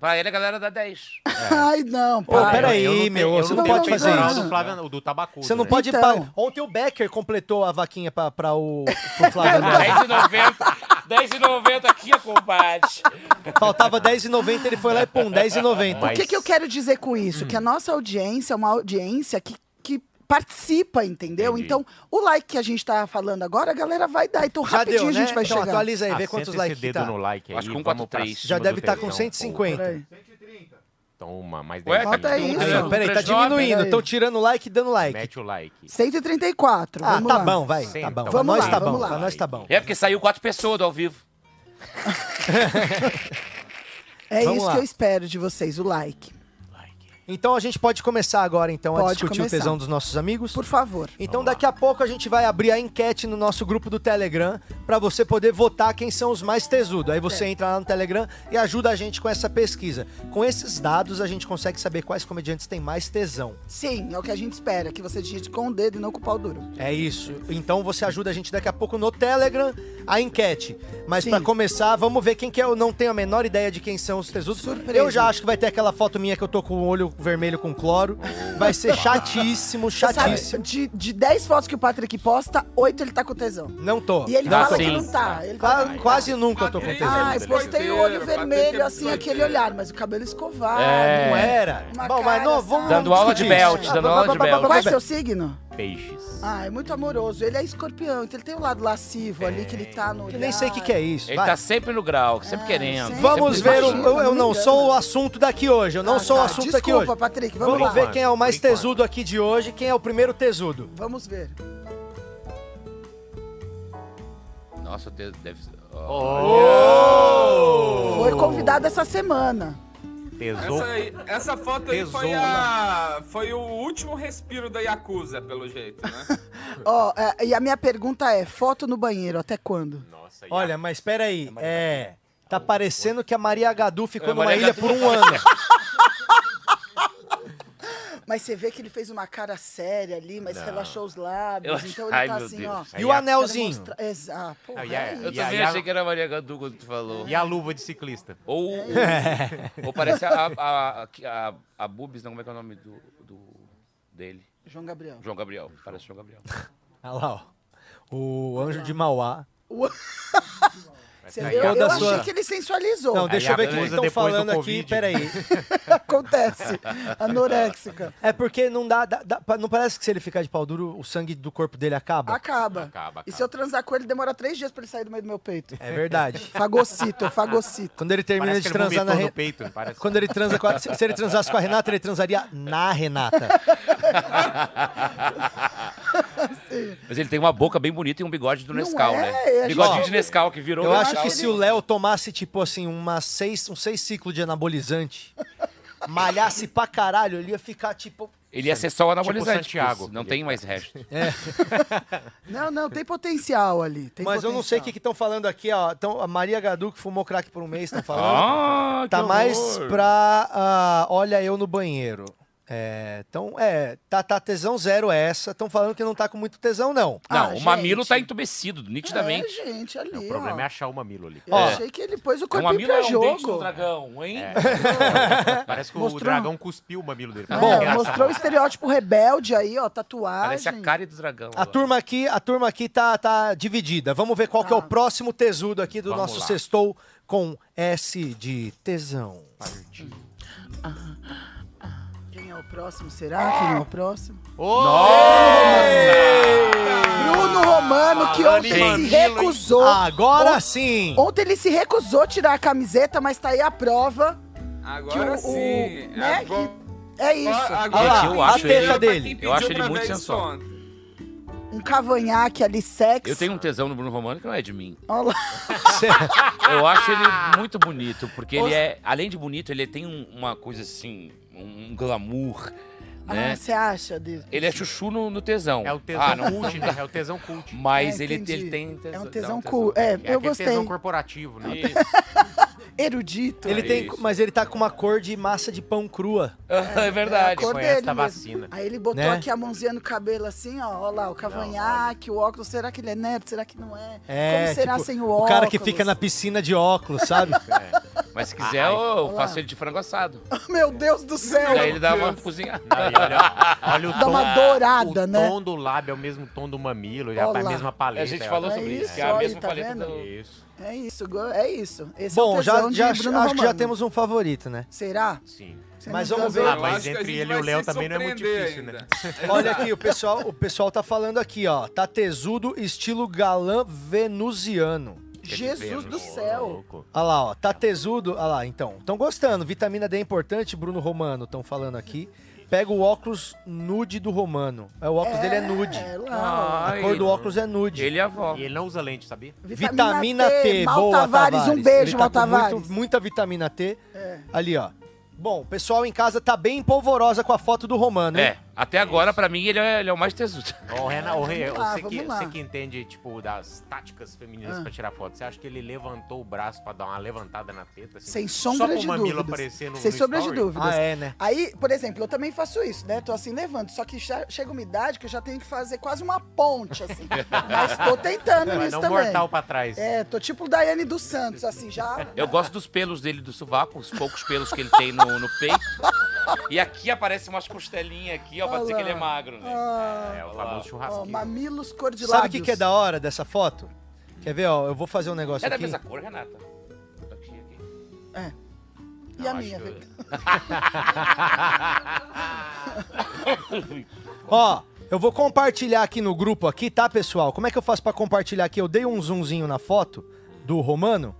Speaker 3: Pra ele, a galera dá 10. *laughs*
Speaker 4: Ai, não,
Speaker 2: Pô,
Speaker 4: para.
Speaker 2: peraí,
Speaker 5: eu
Speaker 2: meu,
Speaker 5: eu
Speaker 2: você
Speaker 5: não
Speaker 2: pode
Speaker 5: o
Speaker 2: fazer isso.
Speaker 5: do Flávio, do tabacudo,
Speaker 2: Você não
Speaker 5: né?
Speaker 2: pode
Speaker 4: Então.
Speaker 2: Ontem o Becker completou a vaquinha pra, pra o pro Flávio Andrade.
Speaker 3: 10,90. 10,90 aqui, compadre.
Speaker 2: Faltava 10,90, ele foi lá e pum, 10,90.
Speaker 4: O
Speaker 5: Mas-
Speaker 4: que, que eu quero dizer com isso? Que a nossa audiência é uma audiência que, que participa, entendeu?
Speaker 5: Entendi.
Speaker 4: Então, o like que a gente tá falando agora, a galera vai dar. Então,
Speaker 2: Já
Speaker 4: rapidinho
Speaker 2: deu,
Speaker 4: a
Speaker 2: né?
Speaker 4: gente vai
Speaker 2: então
Speaker 4: chegar.
Speaker 2: atualiza aí, vê
Speaker 5: Acerta
Speaker 2: quantos likes que
Speaker 5: dedo
Speaker 2: tá.
Speaker 5: no like aí,
Speaker 3: Acho que um
Speaker 5: vamos pra
Speaker 3: 4-3.
Speaker 5: cima
Speaker 2: Já
Speaker 5: do
Speaker 2: deve estar com
Speaker 5: tesão,
Speaker 2: 150.
Speaker 4: Peraí.
Speaker 5: pô. Toma, mais
Speaker 3: Ué,
Speaker 5: 10
Speaker 4: Falta
Speaker 3: tá
Speaker 4: isso.
Speaker 3: tudo
Speaker 2: Aí,
Speaker 3: bem.
Speaker 2: ó, peraí, tá
Speaker 3: 39.
Speaker 2: diminuindo.
Speaker 4: peraí.
Speaker 2: Estão tirando like e dando like.
Speaker 5: Mete o like.
Speaker 4: 134,
Speaker 2: Ah,
Speaker 4: vamos
Speaker 2: tá
Speaker 4: lá.
Speaker 2: bom, vai. Tá bom. Pra
Speaker 4: vamos
Speaker 2: nós
Speaker 4: lá,
Speaker 2: tá
Speaker 4: vamos
Speaker 2: bom.
Speaker 4: lá.
Speaker 2: Pra nós tá bom.
Speaker 3: É porque saiu quatro pessoas do ao vivo.
Speaker 4: É
Speaker 2: Vamos
Speaker 4: isso
Speaker 2: lá.
Speaker 4: que eu espero de vocês, o like.
Speaker 2: Então a gente pode começar agora então a
Speaker 4: Pode
Speaker 2: discutir
Speaker 4: começar.
Speaker 2: o tesão dos nossos amigos?
Speaker 4: Por favor.
Speaker 2: Então daqui a pouco a gente vai abrir a enquete no nosso grupo do Telegram pra você poder votar quem são os mais tesudos. Aí
Speaker 4: É.
Speaker 2: você entra lá no Telegram e ajuda a gente com essa pesquisa. Com esses dados a gente consegue saber quais comediantes têm mais tesão.
Speaker 4: Sim, é o que a gente espera, que você digite com o dedo e não com o pau duro.
Speaker 2: É isso. Então você ajuda a gente daqui a pouco no Telegram a enquete. Mas pra começar, vamos ver quem que é. Eu não tenho a menor ideia de quem são os tesudos.
Speaker 4: Surpresa.
Speaker 2: Eu já acho que vai ter aquela foto minha que eu tô com o olho vermelho com cloro. Vai ser chatíssimo, chatíssimo.
Speaker 4: de, de 10 fotos que o Patrick posta, 8 ele tá com tesão.
Speaker 2: Não tô.
Speaker 4: E ele
Speaker 3: Dá
Speaker 4: fala
Speaker 3: sim.
Speaker 4: que não tá. Ele fala não tá.
Speaker 2: quase nunca eu tô com tesão.
Speaker 4: Ah, eu postei o olho
Speaker 6: Patrick é
Speaker 4: vermelho, assim, aquele olhar, mas o cabelo escovado.
Speaker 3: É.
Speaker 2: Não era.
Speaker 4: Uma
Speaker 2: Bom, mas
Speaker 4: cara,
Speaker 2: não, vamos.
Speaker 3: Dando aula de
Speaker 2: discutir
Speaker 3: belt, dando aula de belt.
Speaker 4: Qual é seu signo?
Speaker 5: Peixes.
Speaker 4: Ah, é muito amoroso. Ele é escorpião, então ele tem um lado lascivo ali que ele tá no.
Speaker 2: Eu nem sei o que, que é isso.
Speaker 3: Ele
Speaker 2: vai.
Speaker 3: tá sempre no grau, sempre
Speaker 4: É,
Speaker 3: querendo.
Speaker 4: sempre.
Speaker 2: Vamos
Speaker 3: sempre
Speaker 2: ver, o,
Speaker 4: Imagina,
Speaker 2: eu, eu
Speaker 4: não
Speaker 2: sou o assunto daqui hoje. Eu não
Speaker 4: Ah,
Speaker 2: sou o
Speaker 4: tá.
Speaker 2: assunto
Speaker 4: Desculpa,
Speaker 2: daqui hoje.
Speaker 4: Patrick, vamos,
Speaker 2: Vamos
Speaker 4: lá.
Speaker 2: ver quem é o mais tesudo aqui de hoje, quem é o primeiro tesudo.
Speaker 4: Vamos ver.
Speaker 3: Nossa, deve ser.
Speaker 4: Foi convidado essa semana.
Speaker 6: Essa, aí- essa foto aí foi, a, foi o último respiro da Yakuza, pelo jeito, né? *laughs*
Speaker 4: Ó, é, e a minha pergunta é: foto no banheiro, até quando?
Speaker 5: Nossa,
Speaker 2: Olha, mas peraí, é... Tá parecendo que a Maria Gadu ficou
Speaker 3: É,
Speaker 2: numa
Speaker 3: Maria
Speaker 2: ilha
Speaker 3: Gadu
Speaker 2: por um ano.
Speaker 4: Mas você vê que ele fez uma cara séria ali, mas
Speaker 5: Não.
Speaker 4: relaxou os lábios.
Speaker 3: Eu-
Speaker 4: Então ele
Speaker 3: Ai,
Speaker 4: tá assim,
Speaker 3: Deus.
Speaker 4: ó.
Speaker 2: E o
Speaker 5: a-
Speaker 2: anelzinho?
Speaker 4: Quero mostrar- Exato. Porra,
Speaker 5: Ah,
Speaker 4: é isso.
Speaker 3: Eu também
Speaker 5: a-
Speaker 3: achei que era Maria Gadu quando tu falou.
Speaker 5: E a luva de ciclista?
Speaker 3: Ou, *laughs* ou parece a, a, a, a, a Bubis, não, como é que é o nome do, do dele?
Speaker 4: João Gabriel.
Speaker 3: João Gabriel, parece João Gabriel.
Speaker 2: Olha lá, ó. O anjo de Mauá.
Speaker 5: Aí
Speaker 4: eu eu achei
Speaker 2: sua-
Speaker 4: que ele sensualizou.
Speaker 2: Não, deixa eu ver o que estão falando aqui. Peraí. *laughs*
Speaker 4: Acontece. Anoréxica.
Speaker 2: É porque não dá, dá- dá- Não parece que se ele ficar de pau duro, o sangue do corpo dele acaba?
Speaker 4: Acaba.
Speaker 5: Acaba,
Speaker 4: E
Speaker 5: acaba.
Speaker 4: se eu transar com ele, demora três dias pra ele sair do meio do meu peito.
Speaker 2: É verdade. *laughs*
Speaker 4: Fagocito, eu fagocito.
Speaker 2: Quando ele termina
Speaker 5: Parece
Speaker 2: de
Speaker 5: que ele
Speaker 2: transar na
Speaker 5: vomitou
Speaker 2: Re...
Speaker 5: no peito, parece?
Speaker 2: Quando ele transa com a... se, se ele transasse com a Renata, ele transaria na Renata. *laughs*
Speaker 3: Mas ele tem uma boca bem bonita e um bigode do
Speaker 4: Não
Speaker 3: Nescau,
Speaker 4: é?
Speaker 3: né?
Speaker 4: É,
Speaker 3: Bigodinho de Nescau que virou
Speaker 2: Eu
Speaker 3: Nescau.
Speaker 2: acho que se o Léo tomasse, tipo assim, uma seis, um seis ciclos de anabolizante, *laughs* malhasse pra caralho, ele ia ficar, tipo...
Speaker 3: Ele ia ser só o anabolizante.
Speaker 5: Santiago.
Speaker 3: Não tem mais resto. *laughs*
Speaker 4: Não, não, tem potencial ali. tem
Speaker 2: Mas eu não sei o que
Speaker 4: potencial.
Speaker 2: estão falando aqui, ó. Então, a Maria Gadu, que fumou crack por um mês, estão falando.
Speaker 3: Ah,
Speaker 2: tá
Speaker 3: que
Speaker 2: mais
Speaker 3: horror.
Speaker 2: pra... ah, olha eu no banheiro. É, então, é, tá, tá tesão zero essa. Estão falando que não tá com muito tesão, não.
Speaker 3: Não,
Speaker 4: Ah,
Speaker 3: o mamilo
Speaker 4: gente.
Speaker 3: tá entumecido, nitidamente.
Speaker 4: É, gente, ali,
Speaker 5: O problema
Speaker 4: ó.
Speaker 5: é achar o mamilo ali.
Speaker 4: Eu
Speaker 2: Ó.
Speaker 4: achei que ele pôs o
Speaker 3: o
Speaker 4: corpinho
Speaker 3: mamilo
Speaker 4: pra
Speaker 3: é um dente do
Speaker 4: jogo.
Speaker 3: dragão, hein? *laughs*
Speaker 5: Parece que o
Speaker 4: Mostrou-
Speaker 5: dragão cuspiu o mamilo dele.
Speaker 4: É,
Speaker 2: Bom,
Speaker 4: mostrou o estereótipo rebelde aí, ó, tatuagem.
Speaker 3: Parece a cara do dragão.
Speaker 2: A
Speaker 3: agora.
Speaker 2: turma aqui, a turma aqui tá, tá dividida. Vamos ver qual que é o
Speaker 4: Tá.
Speaker 2: próximo tesudo aqui do
Speaker 5: Vamos
Speaker 2: nosso
Speaker 5: lá.
Speaker 2: sextou com S de tesão.
Speaker 4: Quem é o próximo? Será? Quem é o próximo? Bruno Romano, que
Speaker 5: Falando
Speaker 4: ontem
Speaker 5: em
Speaker 4: se
Speaker 5: hein?
Speaker 4: recusou.
Speaker 2: Agora sim!
Speaker 4: Ontem ele se recusou a tirar a camiseta, mas tá aí a prova
Speaker 6: Agora
Speaker 4: que o, o-
Speaker 6: sim.
Speaker 4: né,
Speaker 6: É
Speaker 4: que é isso.
Speaker 2: Lá,
Speaker 3: eu acho
Speaker 6: pra quem
Speaker 2: ele-
Speaker 6: pediu
Speaker 3: eu acho ele muito sensual.
Speaker 4: Um cavanhaque ali, sexy.
Speaker 3: Eu tenho um tesão no Bruno Romano que não é de mim.
Speaker 4: Olha lá. *laughs*
Speaker 3: Eu acho ele muito bonito, porque ele é, além de bonito, ele tem um- uma coisa assim, um glamour, né?
Speaker 4: Ah, você acha disso?
Speaker 3: Ele é chuchu no, no tesão.
Speaker 5: É o tesão
Speaker 3: Ah, não.
Speaker 5: cult, né? É o tesão cult.
Speaker 3: Mas
Speaker 4: É,
Speaker 3: ele, ele tem
Speaker 4: É
Speaker 3: tesão.
Speaker 4: um
Speaker 3: dá
Speaker 4: tesão cool. É,
Speaker 5: É
Speaker 4: eu gostei.
Speaker 5: tesão corporativo, né?
Speaker 3: Isso. *laughs*
Speaker 4: Erudito.
Speaker 2: Ele
Speaker 3: É
Speaker 2: tem,
Speaker 3: isso.
Speaker 2: mas ele tá com uma cor de massa de pão crua.
Speaker 3: É verdade.
Speaker 4: cor
Speaker 5: Conhece
Speaker 4: dele
Speaker 5: da
Speaker 4: mesmo.
Speaker 5: vacina.
Speaker 4: Aí ele botou
Speaker 2: Né?
Speaker 4: aqui a mãozinha no cabelo assim, ó. Olha lá, o cavanhaque, o óculos. Será que ele é neto? Será que não é?
Speaker 2: É,
Speaker 4: Como será
Speaker 2: tipo,
Speaker 4: sem o
Speaker 2: o
Speaker 4: óculos?
Speaker 2: cara que fica na piscina de óculos, sabe? *laughs*
Speaker 3: Mas se quiser,
Speaker 5: Ai.
Speaker 3: eu
Speaker 4: Olha
Speaker 3: faço ele de frango assado. *laughs*
Speaker 4: Meu Deus do céu!
Speaker 3: Aí ele dá uma cozinhada.
Speaker 5: Olha, olha o
Speaker 4: Dá
Speaker 5: tom,
Speaker 4: uma dourada,
Speaker 5: o
Speaker 4: né?
Speaker 5: tom do lábio é o mesmo tom do mamilo, é a mesma paleta.
Speaker 3: A gente
Speaker 5: é
Speaker 3: falou
Speaker 4: É
Speaker 3: sobre isso, é a mesma
Speaker 4: tá
Speaker 3: paleta
Speaker 4: vendo?
Speaker 3: do...
Speaker 5: Isso,
Speaker 4: É isso, é isso. Esse é
Speaker 2: Bom,
Speaker 4: o
Speaker 2: já, já acho, acho que já
Speaker 4: Romano.
Speaker 2: temos um favorito, né?
Speaker 4: Será?
Speaker 5: sim.
Speaker 4: Você
Speaker 2: Mas vamos ver.
Speaker 5: Ah, mas entre ele e o Léo também não é muito difícil, né?
Speaker 6: ainda.
Speaker 2: Olha aqui, o pessoal, o pessoal tá falando aqui, ó. Tá tesudo estilo galã venusiano.
Speaker 4: Jesus do céu.
Speaker 2: Olha lá, ó. Tá tesudo. Olha lá, então. Estão gostando. Vitamina D é importante, Bruno Romano. Estão falando aqui. Pega o óculos nude do Romano. É, o óculos dele é nude.
Speaker 4: É lá, ó.
Speaker 2: A cor do óculos é nude.
Speaker 3: Ele a avó.
Speaker 5: E ele não usa lente, sabia?
Speaker 2: Vitamina T,
Speaker 4: Mal
Speaker 2: boa,
Speaker 4: Tavares,
Speaker 2: Tavares.
Speaker 4: um beijo,
Speaker 2: Ele
Speaker 4: Mal
Speaker 2: tá com
Speaker 4: Tavares.
Speaker 2: muito- muita vitamina T.
Speaker 4: É.
Speaker 2: Ali, ó. Bom, o pessoal em casa tá bem polvorosa com a foto do Romano, hein?
Speaker 3: É, até agora, pra mim, ele é, ele é o mais tesudo.
Speaker 5: Ô, Renan, ô, Rê,
Speaker 4: Vamos lá,
Speaker 5: você, que,
Speaker 4: vamos lá.
Speaker 5: você que entende, tipo, das táticas femininas
Speaker 4: Ah.
Speaker 5: pra tirar foto, você acha que ele levantou o braço pra dar uma levantada na teta? Assim,
Speaker 4: Sem
Speaker 5: só
Speaker 4: sombra
Speaker 5: pro
Speaker 4: de
Speaker 5: mamilo
Speaker 4: dúvidas.
Speaker 5: aparecer no,
Speaker 4: Sem
Speaker 5: no
Speaker 4: sombra de
Speaker 5: story?
Speaker 4: dúvidas.
Speaker 2: Ah, é, né?
Speaker 4: Aí, por exemplo, eu também faço isso, né? Tô assim, levanto. Só que já- chega uma idade que eu já tenho que fazer quase uma ponte, assim. *laughs* Mas tô tentando
Speaker 5: Vai
Speaker 4: nisso
Speaker 5: um
Speaker 4: também.
Speaker 5: mortal pra trás.
Speaker 4: É, tô tipo o Daiane dos Santos, assim, já.
Speaker 3: Eu gosto dos pelos dele do sovaco, os poucos pelos que ele tem no, no peito. E aqui aparece umas costelinhas aqui, ó, pra dizer que ele é magro, né?
Speaker 4: Ah,
Speaker 5: É o famoso
Speaker 4: ó,
Speaker 5: churrasquinho.
Speaker 4: mamilos cor de
Speaker 2: Sabe o que, que é da hora dessa foto? Quer ver, ó? Eu vou fazer um negócio
Speaker 3: É da
Speaker 2: aqui.
Speaker 3: mesma cor, Renata? Aqui, aqui.
Speaker 4: E a
Speaker 5: Não,
Speaker 4: minha?
Speaker 5: acho-
Speaker 4: vem *laughs*
Speaker 2: Ó, eu vou compartilhar aqui no grupo aqui, tá, pessoal? Como é que eu faço pra compartilhar aqui? Eu dei um zoomzinho na foto do Romano.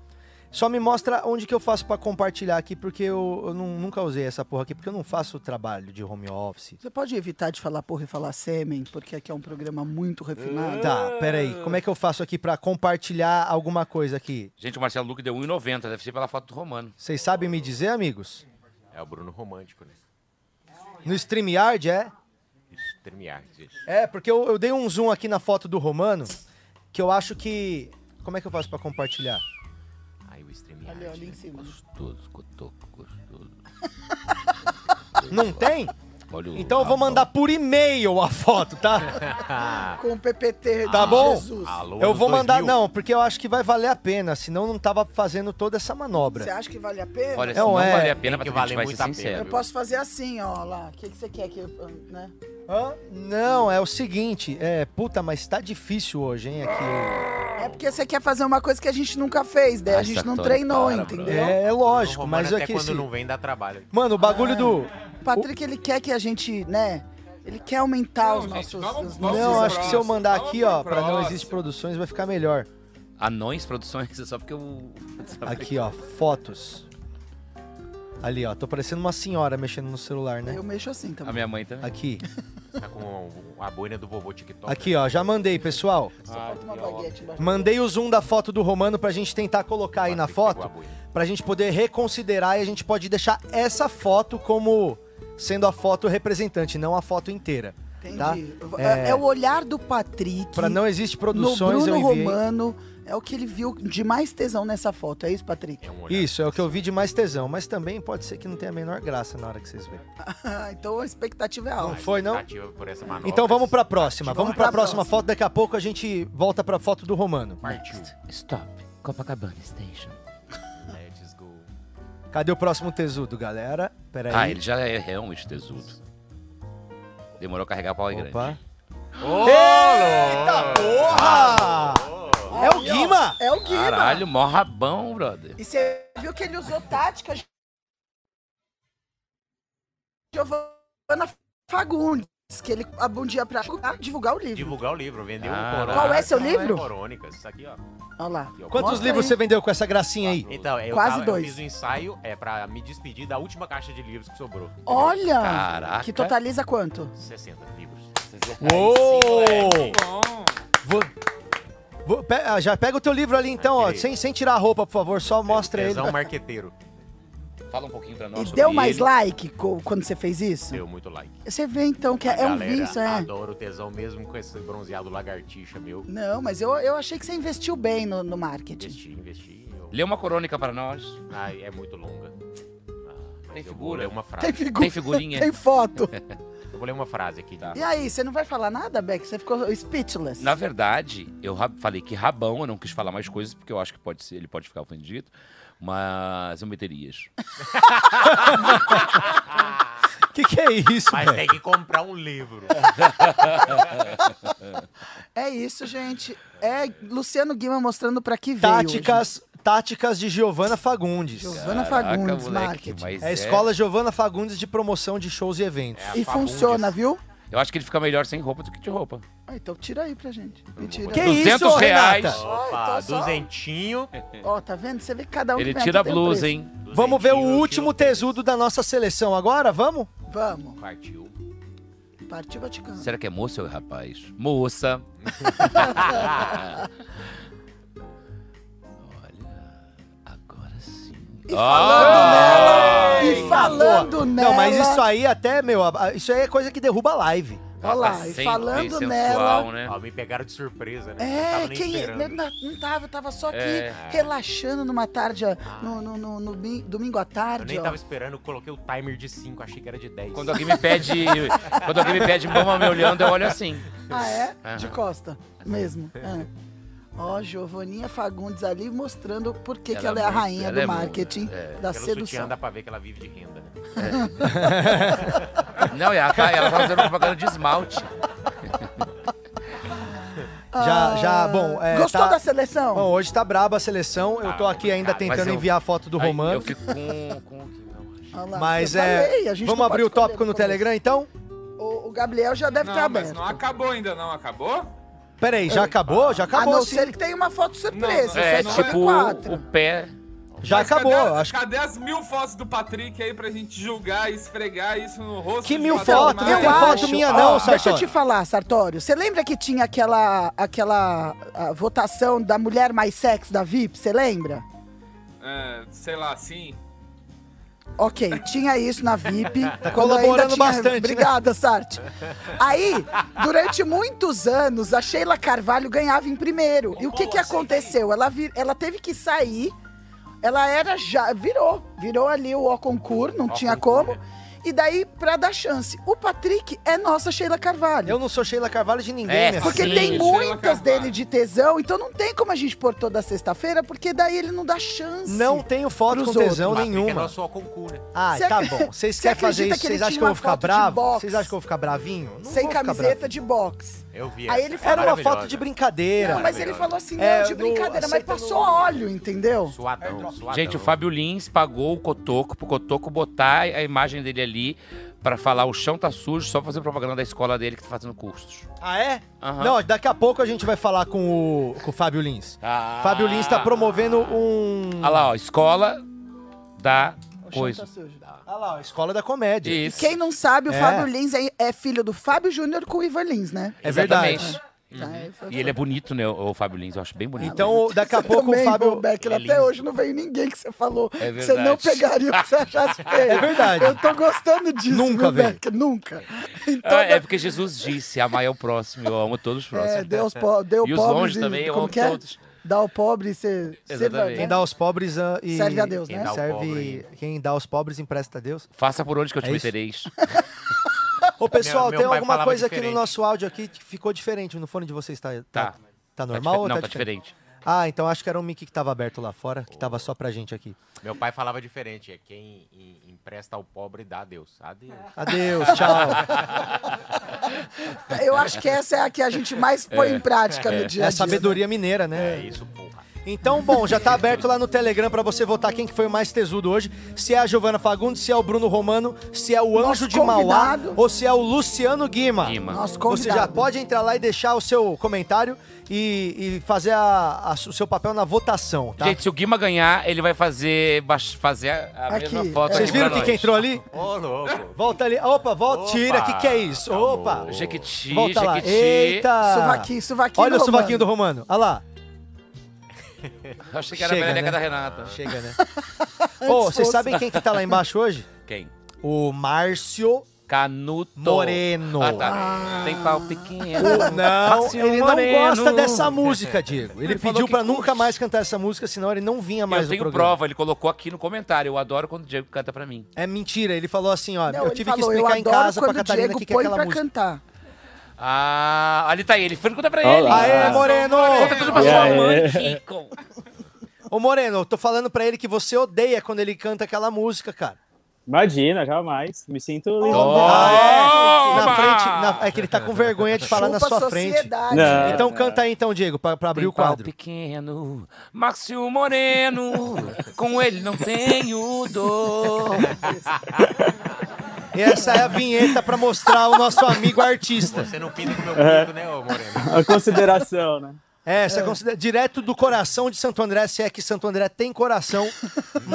Speaker 2: Só me mostra onde que eu faço pra compartilhar aqui, porque eu, eu não- nunca usei essa porra aqui, porque eu não faço trabalho de home office.
Speaker 4: Você pode evitar de falar porra e falar sêmen, porque aqui é um programa muito refinado.
Speaker 2: Tá, peraí. Como é que eu faço aqui pra compartilhar alguma coisa aqui?
Speaker 3: Gente, o Marcelo Luque deu 1,90, deve ser pela foto do Romano.
Speaker 2: Vocês sabem me dizer, amigos?
Speaker 5: É o Bruno Romântico, né?
Speaker 2: No StreamYard, é?
Speaker 5: StreamYard, isso.
Speaker 2: É, porque eu, eu dei um zoom aqui na foto do Romano, que eu acho que... Como é que eu faço pra compartilhar?
Speaker 4: Ali, ali em cima.
Speaker 3: Gostoso, cotoco, gostoso.
Speaker 2: Não tem?
Speaker 3: Olha o
Speaker 2: Então eu vou mandar por e-mail a foto, tá? *laughs*
Speaker 4: Com o PPT
Speaker 2: Tá bom?
Speaker 4: Jesus.
Speaker 5: alô,
Speaker 2: Eu vou mandar,
Speaker 5: 2000.
Speaker 2: não, porque eu acho que vai valer a pena, senão não tava fazendo toda essa
Speaker 4: Você
Speaker 2: manobra.
Speaker 4: acha que vale a pena?
Speaker 3: Olha, se
Speaker 2: Não,
Speaker 3: não
Speaker 2: é,
Speaker 3: valer a pena,
Speaker 5: tem que
Speaker 3: pra gente
Speaker 5: valer
Speaker 3: vai
Speaker 5: muito a pena.
Speaker 4: Eu posso fazer assim, ó, lá. O que, que você quer que eu, né?
Speaker 2: Hã? Não, é o seguinte, é, puta, mas tá difícil hoje, hein, aqui.
Speaker 4: É porque você quer fazer uma coisa que a gente nunca fez, daí a
Speaker 3: Ah,
Speaker 4: gente não treinou,
Speaker 3: para,
Speaker 4: entendeu?
Speaker 2: É, é lógico, mas é
Speaker 5: até
Speaker 2: que
Speaker 5: quando
Speaker 2: esse...
Speaker 5: não vem dá trabalho.
Speaker 2: Mano, o bagulho
Speaker 4: Ah.
Speaker 2: do...
Speaker 4: O Patrick, ele quer que a gente, né? Ele quer aumentar
Speaker 6: Não,
Speaker 4: os
Speaker 6: gente,
Speaker 4: nossos.
Speaker 6: vamos-
Speaker 4: os
Speaker 6: vamos
Speaker 2: Não, acho que se eu mandar
Speaker 6: vamos
Speaker 2: aqui, ó, pra não existe produções, vai ficar melhor.
Speaker 3: Anões Produções, *laughs* é só porque eu. *laughs*
Speaker 2: Aqui, ó, fotos. Ali, ó, tô parecendo uma senhora mexendo no celular, né?
Speaker 4: Eu mexo assim
Speaker 3: A
Speaker 4: também.
Speaker 3: minha mãe também.
Speaker 2: Aqui, *laughs*
Speaker 5: Tá com a boina do vovô TikTok.
Speaker 2: aqui, ó, já mandei, pessoal.
Speaker 4: Só falta uma baguete embaixo.
Speaker 2: Mandei o zoom da foto do Romano pra gente tentar colocar aí na
Speaker 5: Patrick pegou a
Speaker 2: foto,
Speaker 5: boina.
Speaker 2: pra gente poder reconsiderar e a gente pode deixar essa foto como sendo a foto representante, não a foto inteira. Tá?
Speaker 4: Entendi.
Speaker 2: É.
Speaker 4: É... é o olhar do Patrick
Speaker 2: Pra não existe
Speaker 4: no
Speaker 2: produções, eu
Speaker 4: Bruno
Speaker 2: enviei.
Speaker 4: Romano. É o que ele viu de mais tesão nessa foto. É isso, Patrick?
Speaker 5: É um olhar.
Speaker 2: Isso, é o que eu vi de mais tesão, mas também pode ser que não tenha a menor graça na hora que vocês verem. *laughs*
Speaker 4: então a expectativa é
Speaker 2: Não
Speaker 4: alta.
Speaker 2: foi, não?
Speaker 5: Expectativa por essa manobra.
Speaker 2: Então vamos pra próxima,
Speaker 4: Vamos
Speaker 2: pra
Speaker 4: pra
Speaker 2: próxima foto, daqui a pouco a gente volta pra foto do Romano.
Speaker 5: Partiu.
Speaker 3: Stop. Copacabana Station.
Speaker 2: Cadê o próximo tesudo, galera? Pera aí.
Speaker 3: Ah, ele já é realmente tesudo. Demorou a carregar a pau grande.
Speaker 2: Opa.
Speaker 5: Ô,
Speaker 2: Eita porra! É o Guima!
Speaker 4: É o Guima.
Speaker 3: Caralho, mó rabão, brother.
Speaker 4: E você viu que ele usou tática Giovana Fagundes, que ele abundia pra divulgar, divulgar o livro.
Speaker 5: Divulgar o livro, vendeu
Speaker 3: Ah,
Speaker 5: o Corônicas.
Speaker 4: Qual é seu livro?
Speaker 5: Corônicas, isso aqui, ó.
Speaker 4: Olha lá.
Speaker 5: Aqui, ó.
Speaker 2: Quantos
Speaker 4: Mostra
Speaker 2: livros
Speaker 4: aí.
Speaker 2: você vendeu com essa gracinha aí?
Speaker 5: Então, eu,
Speaker 4: Quase
Speaker 5: tava-
Speaker 4: dois.
Speaker 5: eu fiz um ensaio é, pra me despedir da última caixa de livros que sobrou.
Speaker 4: Olha!
Speaker 3: Caraca.
Speaker 4: Que totaliza quanto?
Speaker 5: 60 livros.
Speaker 2: Uou!
Speaker 6: Bom.
Speaker 2: Vou- vou- ah, já pega o teu livro ali então, ó, sem, sem tirar a roupa, por favor, só mostra ele.
Speaker 5: Tesão marqueteiro.
Speaker 3: Fala um pouquinho pra nós
Speaker 4: E
Speaker 3: sobre
Speaker 4: deu mais
Speaker 3: ele.
Speaker 4: like co- quando você fez isso?
Speaker 5: Deu muito like.
Speaker 4: Você vê então que é, é um
Speaker 5: Galera,
Speaker 4: vício, é?
Speaker 5: adoro o tesão mesmo com esse bronzeado lagartixa meu.
Speaker 4: Não, mas eu, eu achei que você investiu bem no, no marketing.
Speaker 5: Investi, investi. Eu...
Speaker 3: Lê uma crônica para nós.
Speaker 5: Ai, é muito longa. Ah, mas
Speaker 3: Tem
Speaker 5: eu vou
Speaker 3: figura?
Speaker 5: ler uma frase.
Speaker 4: Tem, figu
Speaker 3: Tem figurinha? *laughs*
Speaker 4: tem foto. *laughs*
Speaker 5: Eu vou ler uma frase aqui.
Speaker 3: Tá.
Speaker 4: E aí, você não vai falar nada, Beck? Você ficou speechless.
Speaker 3: Na verdade, eu ra- falei que rabão, eu não quis falar mais coisas, porque eu acho que pode ser, ele pode ficar ofendido. Mas eu meterias. *laughs*
Speaker 2: Que que é isso,
Speaker 5: Mas
Speaker 2: velho?
Speaker 5: tem que comprar um livro. *laughs*
Speaker 4: É isso, gente. É Luciano Guima mostrando pra que veio. hoje.
Speaker 2: Táticas, táticas de Giovana Fagundes.
Speaker 4: Giovana
Speaker 3: Caraca,
Speaker 4: Fagundes,
Speaker 3: moleque,
Speaker 4: marketing.
Speaker 3: mas
Speaker 2: É a escola Giovana Fagundes de promoção de shows e eventos.
Speaker 5: É a
Speaker 4: E
Speaker 5: Fagundes.
Speaker 4: funciona, viu?
Speaker 3: Eu acho que ele fica melhor sem roupa do que de roupa.
Speaker 4: Ah, então tira aí pra gente. Mentira.
Speaker 2: Que
Speaker 3: 200
Speaker 2: isso,
Speaker 3: reais.
Speaker 2: Renata?
Speaker 5: Opa,
Speaker 4: só-
Speaker 5: duzentinho.
Speaker 4: Ó, tá vendo? Você vê que cada um
Speaker 3: Ele tira a
Speaker 4: um
Speaker 3: blusa, hein?
Speaker 2: Vamos ver o
Speaker 5: Duzentinho,
Speaker 2: último tesudo da nossa seleção agora, vamos?
Speaker 4: Vamos.
Speaker 5: Partiu.
Speaker 4: Partiu Vaticano.
Speaker 3: Será que é moça ou é rapaz? Moça. *laughs* Olha, agora sim.
Speaker 4: E falando
Speaker 3: Ah!
Speaker 4: nela, e falando nela.
Speaker 2: Não, mas isso aí até, meu, isso aí é coisa que derruba a live.
Speaker 4: Olha lá,
Speaker 3: Tá
Speaker 4: e
Speaker 3: sempre
Speaker 4: falando
Speaker 3: sensual,
Speaker 4: nela.
Speaker 3: né?
Speaker 5: Ó, me pegaram de surpresa, né? não
Speaker 4: É,
Speaker 5: tava nem
Speaker 4: quem
Speaker 5: esperando.
Speaker 4: não, não tava, eu tava só aqui
Speaker 3: É.
Speaker 4: relaxando numa tarde, ó, no, no, no- no domi- domingo à
Speaker 5: Eu
Speaker 4: tarde,
Speaker 5: nem
Speaker 4: ó.
Speaker 5: tava esperando, eu coloquei o timer de 5, achei que era de 10.
Speaker 3: Quando alguém me pede. quando alguém me pede mama me olhando, eu olho assim.
Speaker 4: Ah, é?
Speaker 3: Aham.
Speaker 4: De costa, mesmo. É. *laughs* Ó, Giovaninha Fagundes ali mostrando por que, que ela
Speaker 3: Ela
Speaker 4: é
Speaker 3: é
Speaker 4: a rainha
Speaker 3: ela
Speaker 4: do
Speaker 3: é
Speaker 4: marketing,
Speaker 3: é.
Speaker 4: da
Speaker 5: Pelo
Speaker 4: sedução.
Speaker 5: dá pra ver que ela vive de renda, né?
Speaker 3: Não, e ela tá, ela tá fazendo propaganda de esmalte. *laughs*
Speaker 2: Já, já, bom, é,
Speaker 4: Gostou
Speaker 2: tá-
Speaker 4: da seleção?
Speaker 2: Bom, hoje tá braba a seleção. Eu tô
Speaker 5: Ah,
Speaker 2: aqui ainda.
Speaker 3: Mas
Speaker 2: tentando
Speaker 3: eu-
Speaker 2: enviar a foto do Romano.
Speaker 3: Eu fico com. com não
Speaker 4: lá,
Speaker 2: Mas é.
Speaker 4: falei, a gente
Speaker 2: Vamos
Speaker 4: não
Speaker 2: abrir o tópico no. Telegram, então?
Speaker 4: O, o Gabriel já deve ter
Speaker 6: Não, mas
Speaker 4: aberto.
Speaker 6: não acabou ainda, não. Acabou?
Speaker 2: Peraí, já acabou? Já
Speaker 4: a
Speaker 2: acabou
Speaker 4: não
Speaker 2: sim.
Speaker 4: ser que tenha uma foto surpresa.
Speaker 6: Não,
Speaker 3: É,
Speaker 4: só escolhe
Speaker 3: tipo,
Speaker 4: quatro.
Speaker 3: o pé.
Speaker 2: Já
Speaker 6: Mas
Speaker 2: acabou.
Speaker 6: Cadê,
Speaker 2: Acho que...
Speaker 6: cadê as mil fotos do Patrick aí pra gente julgar e esfregar isso no rosto?
Speaker 2: Que mil fotos? Não tem foto minha não,
Speaker 4: Deixa eu te falar, Sartório. Você lembra que tinha aquela, aquela a, votação da mulher mais sexy da VIP? Você lembra?
Speaker 6: É, sei lá, sim.
Speaker 4: Ok, tinha isso na VIP. *laughs*
Speaker 2: Tá colaborando
Speaker 4: ainda tinha...
Speaker 2: bastante, né?
Speaker 4: Obrigada, Sarte. Aí, durante muitos anos, a Sheila Carvalho ganhava em primeiro. E o que, que aconteceu? Ela, vir- ela teve que sair. Ela era já. Virou. Virou ali o O concurso, não
Speaker 5: Ó,
Speaker 4: tinha
Speaker 5: concurso,
Speaker 4: como. E daí, pra dar chance. O Patrick é nossa Sheila Carvalho.
Speaker 2: Eu não sou Sheila Carvalho de ninguém,
Speaker 3: É,
Speaker 2: minha
Speaker 4: Porque.
Speaker 3: Sim,
Speaker 4: tem
Speaker 6: Sheila
Speaker 4: muitas
Speaker 6: Carvalho.
Speaker 4: dele de tesão, então não tem como a gente pôr toda sexta-feira, porque daí ele não dá chance.
Speaker 2: Não tenho foto com tesão
Speaker 5: O Patrick é
Speaker 2: nenhuma.
Speaker 5: nosso concurso, né?
Speaker 2: Ah, tá
Speaker 4: ac-
Speaker 2: bom. Vocês *laughs*
Speaker 4: você
Speaker 2: querem fazer
Speaker 4: acredita
Speaker 2: isso?
Speaker 4: que ele
Speaker 2: Vocês acham que eu vou ficar bravo?
Speaker 4: boxe?
Speaker 2: Vocês acham que eu vou ficar bravinho? Não
Speaker 4: Sem
Speaker 2: vou ficar
Speaker 4: camiseta
Speaker 2: bravinho.
Speaker 4: de boxe.
Speaker 5: Eu vi
Speaker 4: Aí ele
Speaker 2: Era uma foto de brincadeira.
Speaker 4: Não, mas ele falou assim, não,
Speaker 2: É,
Speaker 4: de
Speaker 2: no-
Speaker 4: brincadeira, mas passou
Speaker 2: no-
Speaker 4: óleo, entendeu?
Speaker 5: Suadão, suadão.
Speaker 3: Gente, o Fábio Lins pagou o Cotoco pro Cotoco botar a imagem dele ali pra falar o chão tá sujo só pra fazer propaganda da escola dele que tá fazendo cursos.
Speaker 2: Ah, é?
Speaker 3: Aham.
Speaker 2: Não, daqui a pouco a gente vai falar com o, com o Fábio Lins.
Speaker 3: Ah.
Speaker 2: Fábio Lins tá promovendo um...
Speaker 3: Olha lá, ó, escola da
Speaker 4: O chão
Speaker 3: coisa.
Speaker 4: tá sujo.
Speaker 2: Ah lá, ó, Escola da Comédia.
Speaker 3: Isso.
Speaker 4: Quem não sabe, o
Speaker 2: É.
Speaker 4: Fábio Lins é, é filho do Fábio Júnior com o Ivan Lins, né?
Speaker 2: É verdade.
Speaker 4: Tá, aí foi-
Speaker 3: E ele é bonito, né, o Fábio Lins, eu acho bem bonito.
Speaker 2: Então, daqui a *laughs*
Speaker 4: Você
Speaker 2: pouco
Speaker 4: também,
Speaker 2: o Fábio...
Speaker 4: Becker,
Speaker 3: é
Speaker 4: até
Speaker 3: lindo.
Speaker 4: hoje não veio ninguém que você falou
Speaker 3: É
Speaker 4: que você não pegaria o que você achasse *laughs* feio.
Speaker 2: É verdade.
Speaker 4: Eu tô gostando disso,
Speaker 2: Nunca
Speaker 4: viu,
Speaker 2: veio.
Speaker 4: Becker? Nunca. Então,
Speaker 3: Ah, é porque Jesus disse, amar é o próximo, eu amo todos os próximos.
Speaker 4: é, Deus po deu
Speaker 3: E os
Speaker 4: pobres
Speaker 3: longe também, eu amo
Speaker 4: é?
Speaker 3: todos.
Speaker 4: Dá ao pobre e você.
Speaker 2: Quem dá aos pobres ah, e...
Speaker 4: Serve a Deus,
Speaker 5: Quem
Speaker 4: né?
Speaker 5: ao
Speaker 2: Serve...
Speaker 5: pobre.
Speaker 2: Quem dá aos pobres empresta a Deus.
Speaker 3: Faça por onde que eu te
Speaker 2: É
Speaker 3: metereis. *laughs*
Speaker 2: Ô, pessoal,
Speaker 5: Meu- meu
Speaker 2: tem alguma coisa aqui no
Speaker 5: diferente.
Speaker 2: nosso áudio aqui que ficou diferente. No fone de vocês tá, tá,
Speaker 3: Tá.
Speaker 2: tá
Speaker 3: Tá
Speaker 2: normal
Speaker 3: dife-
Speaker 2: ou
Speaker 3: Não,
Speaker 2: tá
Speaker 3: tá
Speaker 2: diferente?
Speaker 3: diferente.
Speaker 2: Ah, então acho que era um mic que tava aberto lá fora, que tava só pra gente aqui.
Speaker 5: Meu pai falava diferente. É quem em- empresta ao pobre dá a Deus. Adeus.
Speaker 2: Adeus, tchau.
Speaker 4: Eu acho que essa é a que a gente mais põe em prática no dia
Speaker 2: É
Speaker 4: a
Speaker 2: a
Speaker 4: dia.
Speaker 2: sabedoria mineira, né?
Speaker 5: É isso, porra.
Speaker 2: Então, bom, já tá aberto lá no Telegram pra você votar quem que foi o mais tesudo hoje. Se é a Giovana Fagundes, se é o Bruno Romano, se é o Anjo
Speaker 4: Nosso
Speaker 2: de Mauá
Speaker 4: convidado.
Speaker 2: ou se é o Luciano Guima.
Speaker 3: Guima.
Speaker 4: Nosso
Speaker 2: Você
Speaker 4: convidado.
Speaker 2: já pode entrar lá e deixar o seu comentário e, e fazer a- a- o seu papel na votação, tá?
Speaker 3: Gente, se o Guima ganhar, ele vai fazer, baix- fazer a, a
Speaker 4: Aqui,
Speaker 3: mesma foto.
Speaker 2: Vocês
Speaker 3: aqui
Speaker 2: viram
Speaker 3: pra
Speaker 2: o que, que
Speaker 3: nós.
Speaker 2: entrou ali?
Speaker 5: Ô, louco.
Speaker 2: Volta ali. Opa, volta,
Speaker 5: Opa,
Speaker 2: tira. O que, que é isso?
Speaker 5: acabou.
Speaker 2: Opa.
Speaker 3: Jequiti,
Speaker 2: Volta lá.
Speaker 3: Jequiti.
Speaker 2: Eita.
Speaker 4: Sovaquinho, sovaquinho
Speaker 2: Olha o
Speaker 4: do
Speaker 2: sovaquinho do
Speaker 4: Romano.
Speaker 2: Romano. Olha lá.
Speaker 3: Eu *laughs* achei que era
Speaker 2: Chega,
Speaker 3: a perereca
Speaker 2: né?
Speaker 3: da Renata.
Speaker 2: Chega, né? *laughs* Ô, vocês sabem quem que tá lá embaixo hoje?
Speaker 3: Quem?
Speaker 2: O Márcio
Speaker 3: Canuto.
Speaker 2: Moreno.
Speaker 3: Ah, tá. Tem pau pequeno.
Speaker 2: Não,
Speaker 3: Márcio
Speaker 2: ele não
Speaker 3: Moreno.
Speaker 2: gosta dessa música, Diego. Ele,
Speaker 3: Ele falou
Speaker 2: pediu
Speaker 3: que
Speaker 2: pra
Speaker 3: curte.
Speaker 2: nunca mais cantar essa música, senão ele não vinha mais
Speaker 3: Eu
Speaker 2: no
Speaker 3: tenho
Speaker 2: programa.
Speaker 3: prova, ele colocou aqui no comentário. Eu adoro quando o Diego canta pra mim.
Speaker 2: É mentira, ele falou assim, ó,
Speaker 4: Não,
Speaker 2: eu
Speaker 4: ele
Speaker 2: tive
Speaker 4: falou,
Speaker 2: que explicar em
Speaker 4: adoro
Speaker 2: casa pra
Speaker 4: quando o
Speaker 2: Catarina
Speaker 4: Diego
Speaker 2: que que é
Speaker 4: põe
Speaker 2: aquela
Speaker 4: pra
Speaker 2: música.
Speaker 4: cantar.
Speaker 3: Ah, ali tá ele. Contar pra ele.
Speaker 7: Olá.
Speaker 2: Aê, Moreno!
Speaker 3: Conta tudo pra sua mãe, *laughs* Kiko.
Speaker 2: Ô, Moreno, eu tô falando pra ele que você odeia quando ele canta aquela música, cara.
Speaker 7: Imagina, jamais. Me sinto livre.
Speaker 2: Ah, é? Na
Speaker 3: Toma!
Speaker 2: frente, na- é que ele tá com vergonha de falar na
Speaker 4: Chupa
Speaker 2: sua frente.
Speaker 4: sociedade.
Speaker 7: Não.
Speaker 2: Então canta aí então, Diego, pra, pra abrir
Speaker 3: Tem
Speaker 2: o
Speaker 3: pau
Speaker 2: quadro.
Speaker 3: pequeno, Márcio Moreno, com ele não tenho dor. *laughs*
Speaker 2: E essa é a vinheta pra mostrar o nosso amigo artista.
Speaker 5: Você não pinta com o meu bonito, né, ô Moreno?
Speaker 7: A consideração, né?
Speaker 2: É, essa é considera- direto do coração de Santo André, se é que Santo André tem coração.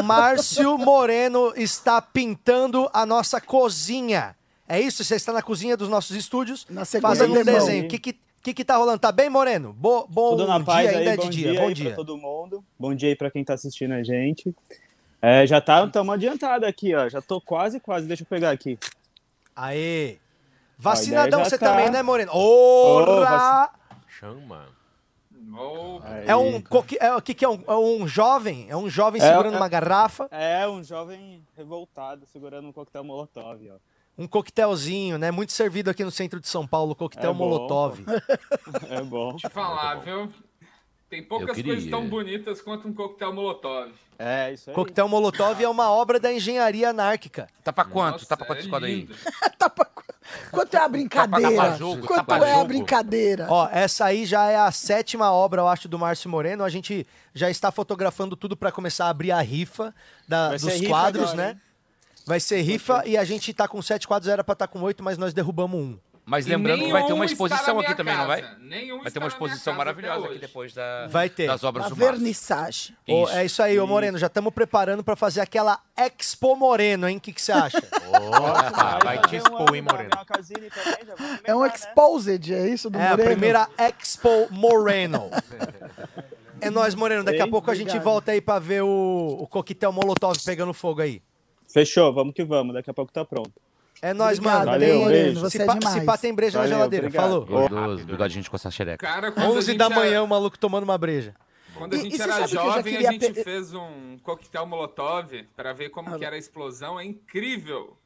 Speaker 2: Márcio Moreno está pintando a nossa cozinha. É isso? Você está na cozinha dos nossos estúdios,
Speaker 4: Na
Speaker 2: fazendo um desenho. O que que, que que tá rolando? Tá bem, Moreno? Bo, bom
Speaker 7: Tudo na
Speaker 2: dia,
Speaker 7: paz
Speaker 2: ainda
Speaker 7: aí,
Speaker 2: é
Speaker 7: bom
Speaker 2: de dia.
Speaker 7: dia,
Speaker 2: Bom dia.
Speaker 7: pra todo mundo. Bom dia aí pra quem tá assistindo a gente. É, já tá, tamo adiantado aqui, ó. Já tô quase, quase. Deixa eu pegar aqui.
Speaker 2: Aê! Vacinadão você
Speaker 7: tá.
Speaker 2: também, né, Moreno? Ora!
Speaker 5: Chama.
Speaker 6: Oh,
Speaker 2: É um, coque- é, o que, que é, um, é um jovem? É um jovem
Speaker 7: É,
Speaker 2: segurando
Speaker 7: é-
Speaker 2: uma garrafa,
Speaker 7: É, um jovem revoltado segurando um coquetel molotov, ó.
Speaker 2: um coquetelzinho, né? Muito servido aqui no centro de São Paulo, coquetel
Speaker 7: É bom,
Speaker 2: Molotov. *laughs*
Speaker 7: É bom.
Speaker 6: te falar, viu? Tem poucas
Speaker 3: queria.
Speaker 6: coisas tão bonitas quanto um coquetel molotov.
Speaker 7: É, isso aí.
Speaker 2: Coquetel Molotov é uma obra da engenharia anárquica.
Speaker 3: Tá pra quanto?
Speaker 6: Nossa,
Speaker 3: tá pra quanto
Speaker 6: é
Speaker 3: escola *laughs* aí?
Speaker 4: Tá pra- Quanto é a brincadeira?
Speaker 5: Tapa jogo,
Speaker 4: Quanto
Speaker 5: tapa
Speaker 4: é a
Speaker 5: jogo.
Speaker 4: brincadeira?
Speaker 2: Ó, essa aí já é a sétima obra, eu acho, do Márcio Moreno. A gente já está fotografando tudo pra começar a abrir a rifa da- dos
Speaker 7: rifa
Speaker 2: quadros,
Speaker 7: agora,
Speaker 2: né?
Speaker 7: hein?
Speaker 2: Vai ser rifa e a gente tá com sete quadros, era pra estar com oito, mas nós derrubamos um.
Speaker 3: Mas
Speaker 6: E
Speaker 3: lembrando que vai ter uma exposição aqui também, não vai?
Speaker 6: Nenhum
Speaker 3: Vai ter uma exposição maravilhosa aqui depois da,
Speaker 2: Vai ter.
Speaker 3: das obras
Speaker 4: A
Speaker 3: do.
Speaker 2: Ô,
Speaker 3: Isso.
Speaker 2: é isso aí, ô Moreno. Já estamos preparando pra fazer aquela Expo Moreno, hein? O que que você acha? *laughs*
Speaker 5: Opa, vai te expor, hein, Moreno?
Speaker 4: É um
Speaker 7: né?
Speaker 4: exposed, é isso do
Speaker 2: É a
Speaker 4: Moreno?
Speaker 2: primeira Expo Moreno. *laughs* É nóis, Moreno. Daqui a pouco a gente volta aí pra ver o, o coquetel Molotov pegando fogo aí.
Speaker 7: Fechou, vamos que vamos. Daqui a pouco tá pronto.
Speaker 2: É nóis,
Speaker 4: Obrigado,
Speaker 2: mano.
Speaker 7: Valeu,
Speaker 2: Tem-
Speaker 7: beijo.
Speaker 4: Você
Speaker 2: se,
Speaker 4: é
Speaker 2: pá,
Speaker 4: demais.
Speaker 2: se pá, tem breja na
Speaker 7: Valeu,
Speaker 2: geladeira.
Speaker 7: obrigado.
Speaker 2: Falou.
Speaker 3: Gordoso, bigodinho de coçar xereca.
Speaker 6: Cara, quando a
Speaker 2: 11
Speaker 6: gente
Speaker 2: da
Speaker 6: era-
Speaker 2: manhã, o maluco tomando uma breja.
Speaker 6: Quando a
Speaker 4: E-
Speaker 6: gente
Speaker 4: e você
Speaker 6: era jovem,
Speaker 4: queria
Speaker 6: a gente fez um coquetel molotov pra ver como que era a explosão. É incrível.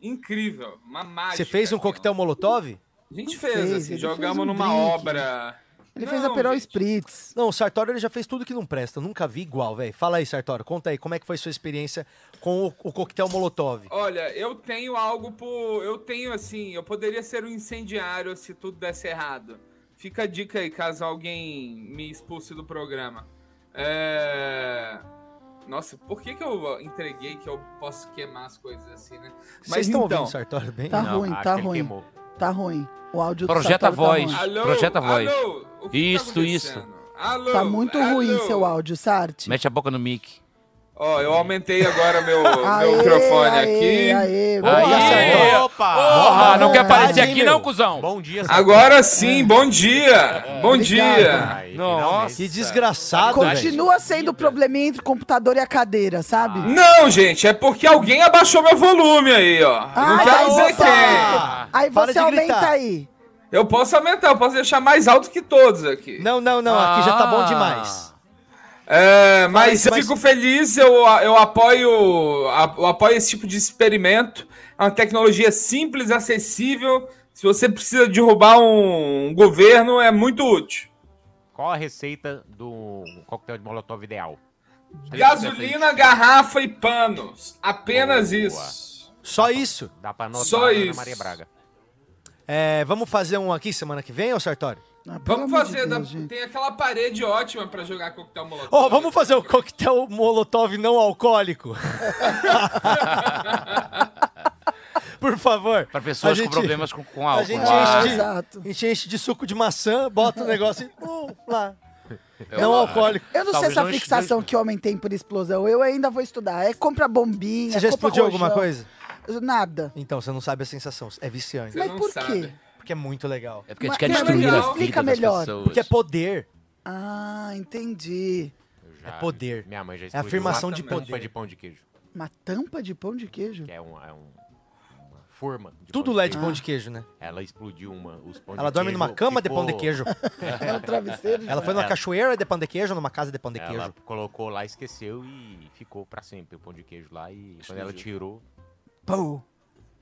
Speaker 6: Incrível. Uma mágica.
Speaker 2: Você fez um coquetel molotov?
Speaker 6: A gente fez,
Speaker 4: fez,
Speaker 6: assim, jogamos
Speaker 4: fez um
Speaker 6: numa
Speaker 4: drink.
Speaker 6: obra.
Speaker 4: Ele
Speaker 6: Não,
Speaker 4: fez a Perol
Speaker 6: gente.
Speaker 4: Spritz.
Speaker 2: Não, o Sartório ele já fez tudo que não presta. Eu nunca vi igual, velho. Fala aí, Sartório. Conta aí, como é que foi sua experiência com o, o coquetel molotov?
Speaker 6: Olha, eu tenho algo por. Eu tenho assim, eu poderia ser um incendiário se tudo desse errado. Fica a dica aí, caso alguém me expulse do programa. É. Nossa, por que, que eu entreguei que eu posso queimar as coisas assim, né?
Speaker 2: Vocês estão
Speaker 6: então,
Speaker 2: ouvindo o Sartório bem?
Speaker 4: Tá
Speaker 5: Não,
Speaker 4: ruim, tá
Speaker 5: que ele
Speaker 4: ruim.
Speaker 5: queimou.
Speaker 4: Tá ruim. O áudio do
Speaker 3: Projeta a voz.
Speaker 4: Tá, ruim.
Speaker 6: Alô,
Speaker 3: Projeta a voz.
Speaker 6: alô, o que
Speaker 3: Isso,
Speaker 6: tá
Speaker 3: isso.
Speaker 6: Alô,
Speaker 4: tá muito
Speaker 6: alô.
Speaker 4: ruim seu áudio, Sarti.
Speaker 3: Mete a boca no mic.
Speaker 6: Ó, eu aumentei agora meu, *laughs*
Speaker 4: Aê,
Speaker 6: meu microfone
Speaker 4: aê,
Speaker 6: aqui.
Speaker 4: Aê,
Speaker 3: Aí,
Speaker 4: Sartório.
Speaker 5: Opa!
Speaker 3: Porra, não quer aparecer aqui
Speaker 2: meu?
Speaker 3: não, cuzão?
Speaker 5: Bom dia,
Speaker 6: Agora sim, bom dia! Bom
Speaker 4: Obrigado.
Speaker 6: dia!
Speaker 5: Aí,
Speaker 3: Nossa.
Speaker 2: Que desgraçado, velho.
Speaker 4: Continua sendo o probleminha entre o computador e a cadeira, sabe?
Speaker 6: Não, gente, é porque alguém abaixou meu volume aí, ó. não
Speaker 4: Ah,
Speaker 6: quero
Speaker 4: aí
Speaker 6: dizer
Speaker 4: você,
Speaker 6: quem.
Speaker 4: aí você aumenta
Speaker 2: gritar.
Speaker 4: aí.
Speaker 6: Eu posso aumentar, eu posso deixar mais alto que todos aqui.
Speaker 2: Não, não, não. Aqui já tá bom
Speaker 3: Ah.
Speaker 2: demais.
Speaker 6: É, mas
Speaker 2: Fala
Speaker 6: eu fico feliz, eu, eu apoio eu apoio esse tipo de experimento. É uma tecnologia simples, acessível. Se você precisa derrubar um governo, é muito útil.
Speaker 5: Qual a receita do coquetel de molotov ideal?
Speaker 6: Gasolina, garrafa e panos. Apenas
Speaker 5: Boa.
Speaker 6: isso.
Speaker 2: Só isso.
Speaker 5: Dá pra anotar
Speaker 6: Só isso.
Speaker 5: Maria Braga.
Speaker 2: É, vamos fazer um aqui semana que vem, ô Sartório?
Speaker 4: Ah,
Speaker 6: Vamos
Speaker 4: amor de
Speaker 6: fazer.
Speaker 4: Deus,
Speaker 6: da- tem aquela parede ótima pra jogar coquetel molotov.
Speaker 2: Ó, vamos fazer o coquetel molotov não alcoólico. *laughs* Por favor.
Speaker 3: Pra pessoas
Speaker 2: A gente-
Speaker 3: com problemas com, com
Speaker 2: A
Speaker 3: álcool.
Speaker 2: gente,
Speaker 4: Ah,
Speaker 2: enche de,
Speaker 4: exato.
Speaker 2: a gente enche de suco de maçã, bota o negócio e pum, lá.
Speaker 3: Eu-
Speaker 2: Não alcoólico.
Speaker 4: Eu não sei
Speaker 3: Talvez
Speaker 4: essa
Speaker 3: não
Speaker 4: fixação que homem tem por explosão. Eu ainda vou estudar. É compra bombinha,
Speaker 2: Você já explodiu alguma coisa?
Speaker 4: Nada.
Speaker 2: Então, você não sabe a sensação. É viciante.
Speaker 6: Você
Speaker 4: Mas
Speaker 6: não
Speaker 4: por
Speaker 6: sabe.
Speaker 4: quê?
Speaker 2: Porque é muito legal.
Speaker 3: É porque a gente quer
Speaker 4: mas
Speaker 3: destruir
Speaker 6: legal.
Speaker 3: a vida
Speaker 4: Explica
Speaker 3: das
Speaker 4: melhor.
Speaker 3: pessoas.
Speaker 2: Porque é poder.
Speaker 4: Ah, entendi.
Speaker 5: Eu já-
Speaker 2: É poder.
Speaker 5: Minha mãe já
Speaker 2: É
Speaker 5: explodiu
Speaker 2: afirmação
Speaker 5: uma
Speaker 2: de
Speaker 5: tampa
Speaker 2: poder.
Speaker 5: de pão de queijo,
Speaker 4: Uma tampa de pão de queijo?
Speaker 5: que é, um, é um- uma forma de
Speaker 2: Tudo
Speaker 5: pão de
Speaker 2: LED
Speaker 5: queijo.
Speaker 2: pão de queijo, né?
Speaker 5: Ela explodiu uma, os pão
Speaker 2: Ela
Speaker 5: de
Speaker 2: dorme
Speaker 5: queijo,
Speaker 2: numa cama de pão de
Speaker 5: ficou-
Speaker 2: queijo. *laughs*
Speaker 4: É um travesseiro?
Speaker 2: Ela foi numa
Speaker 5: Ela-
Speaker 2: cachoeira de pão de queijo, numa casa de pão de
Speaker 5: Ela
Speaker 2: queijo.
Speaker 5: colocou lá, esqueceu e ficou pra sempre o pão de queijo lá. E quando ela tirou,
Speaker 4: Pô.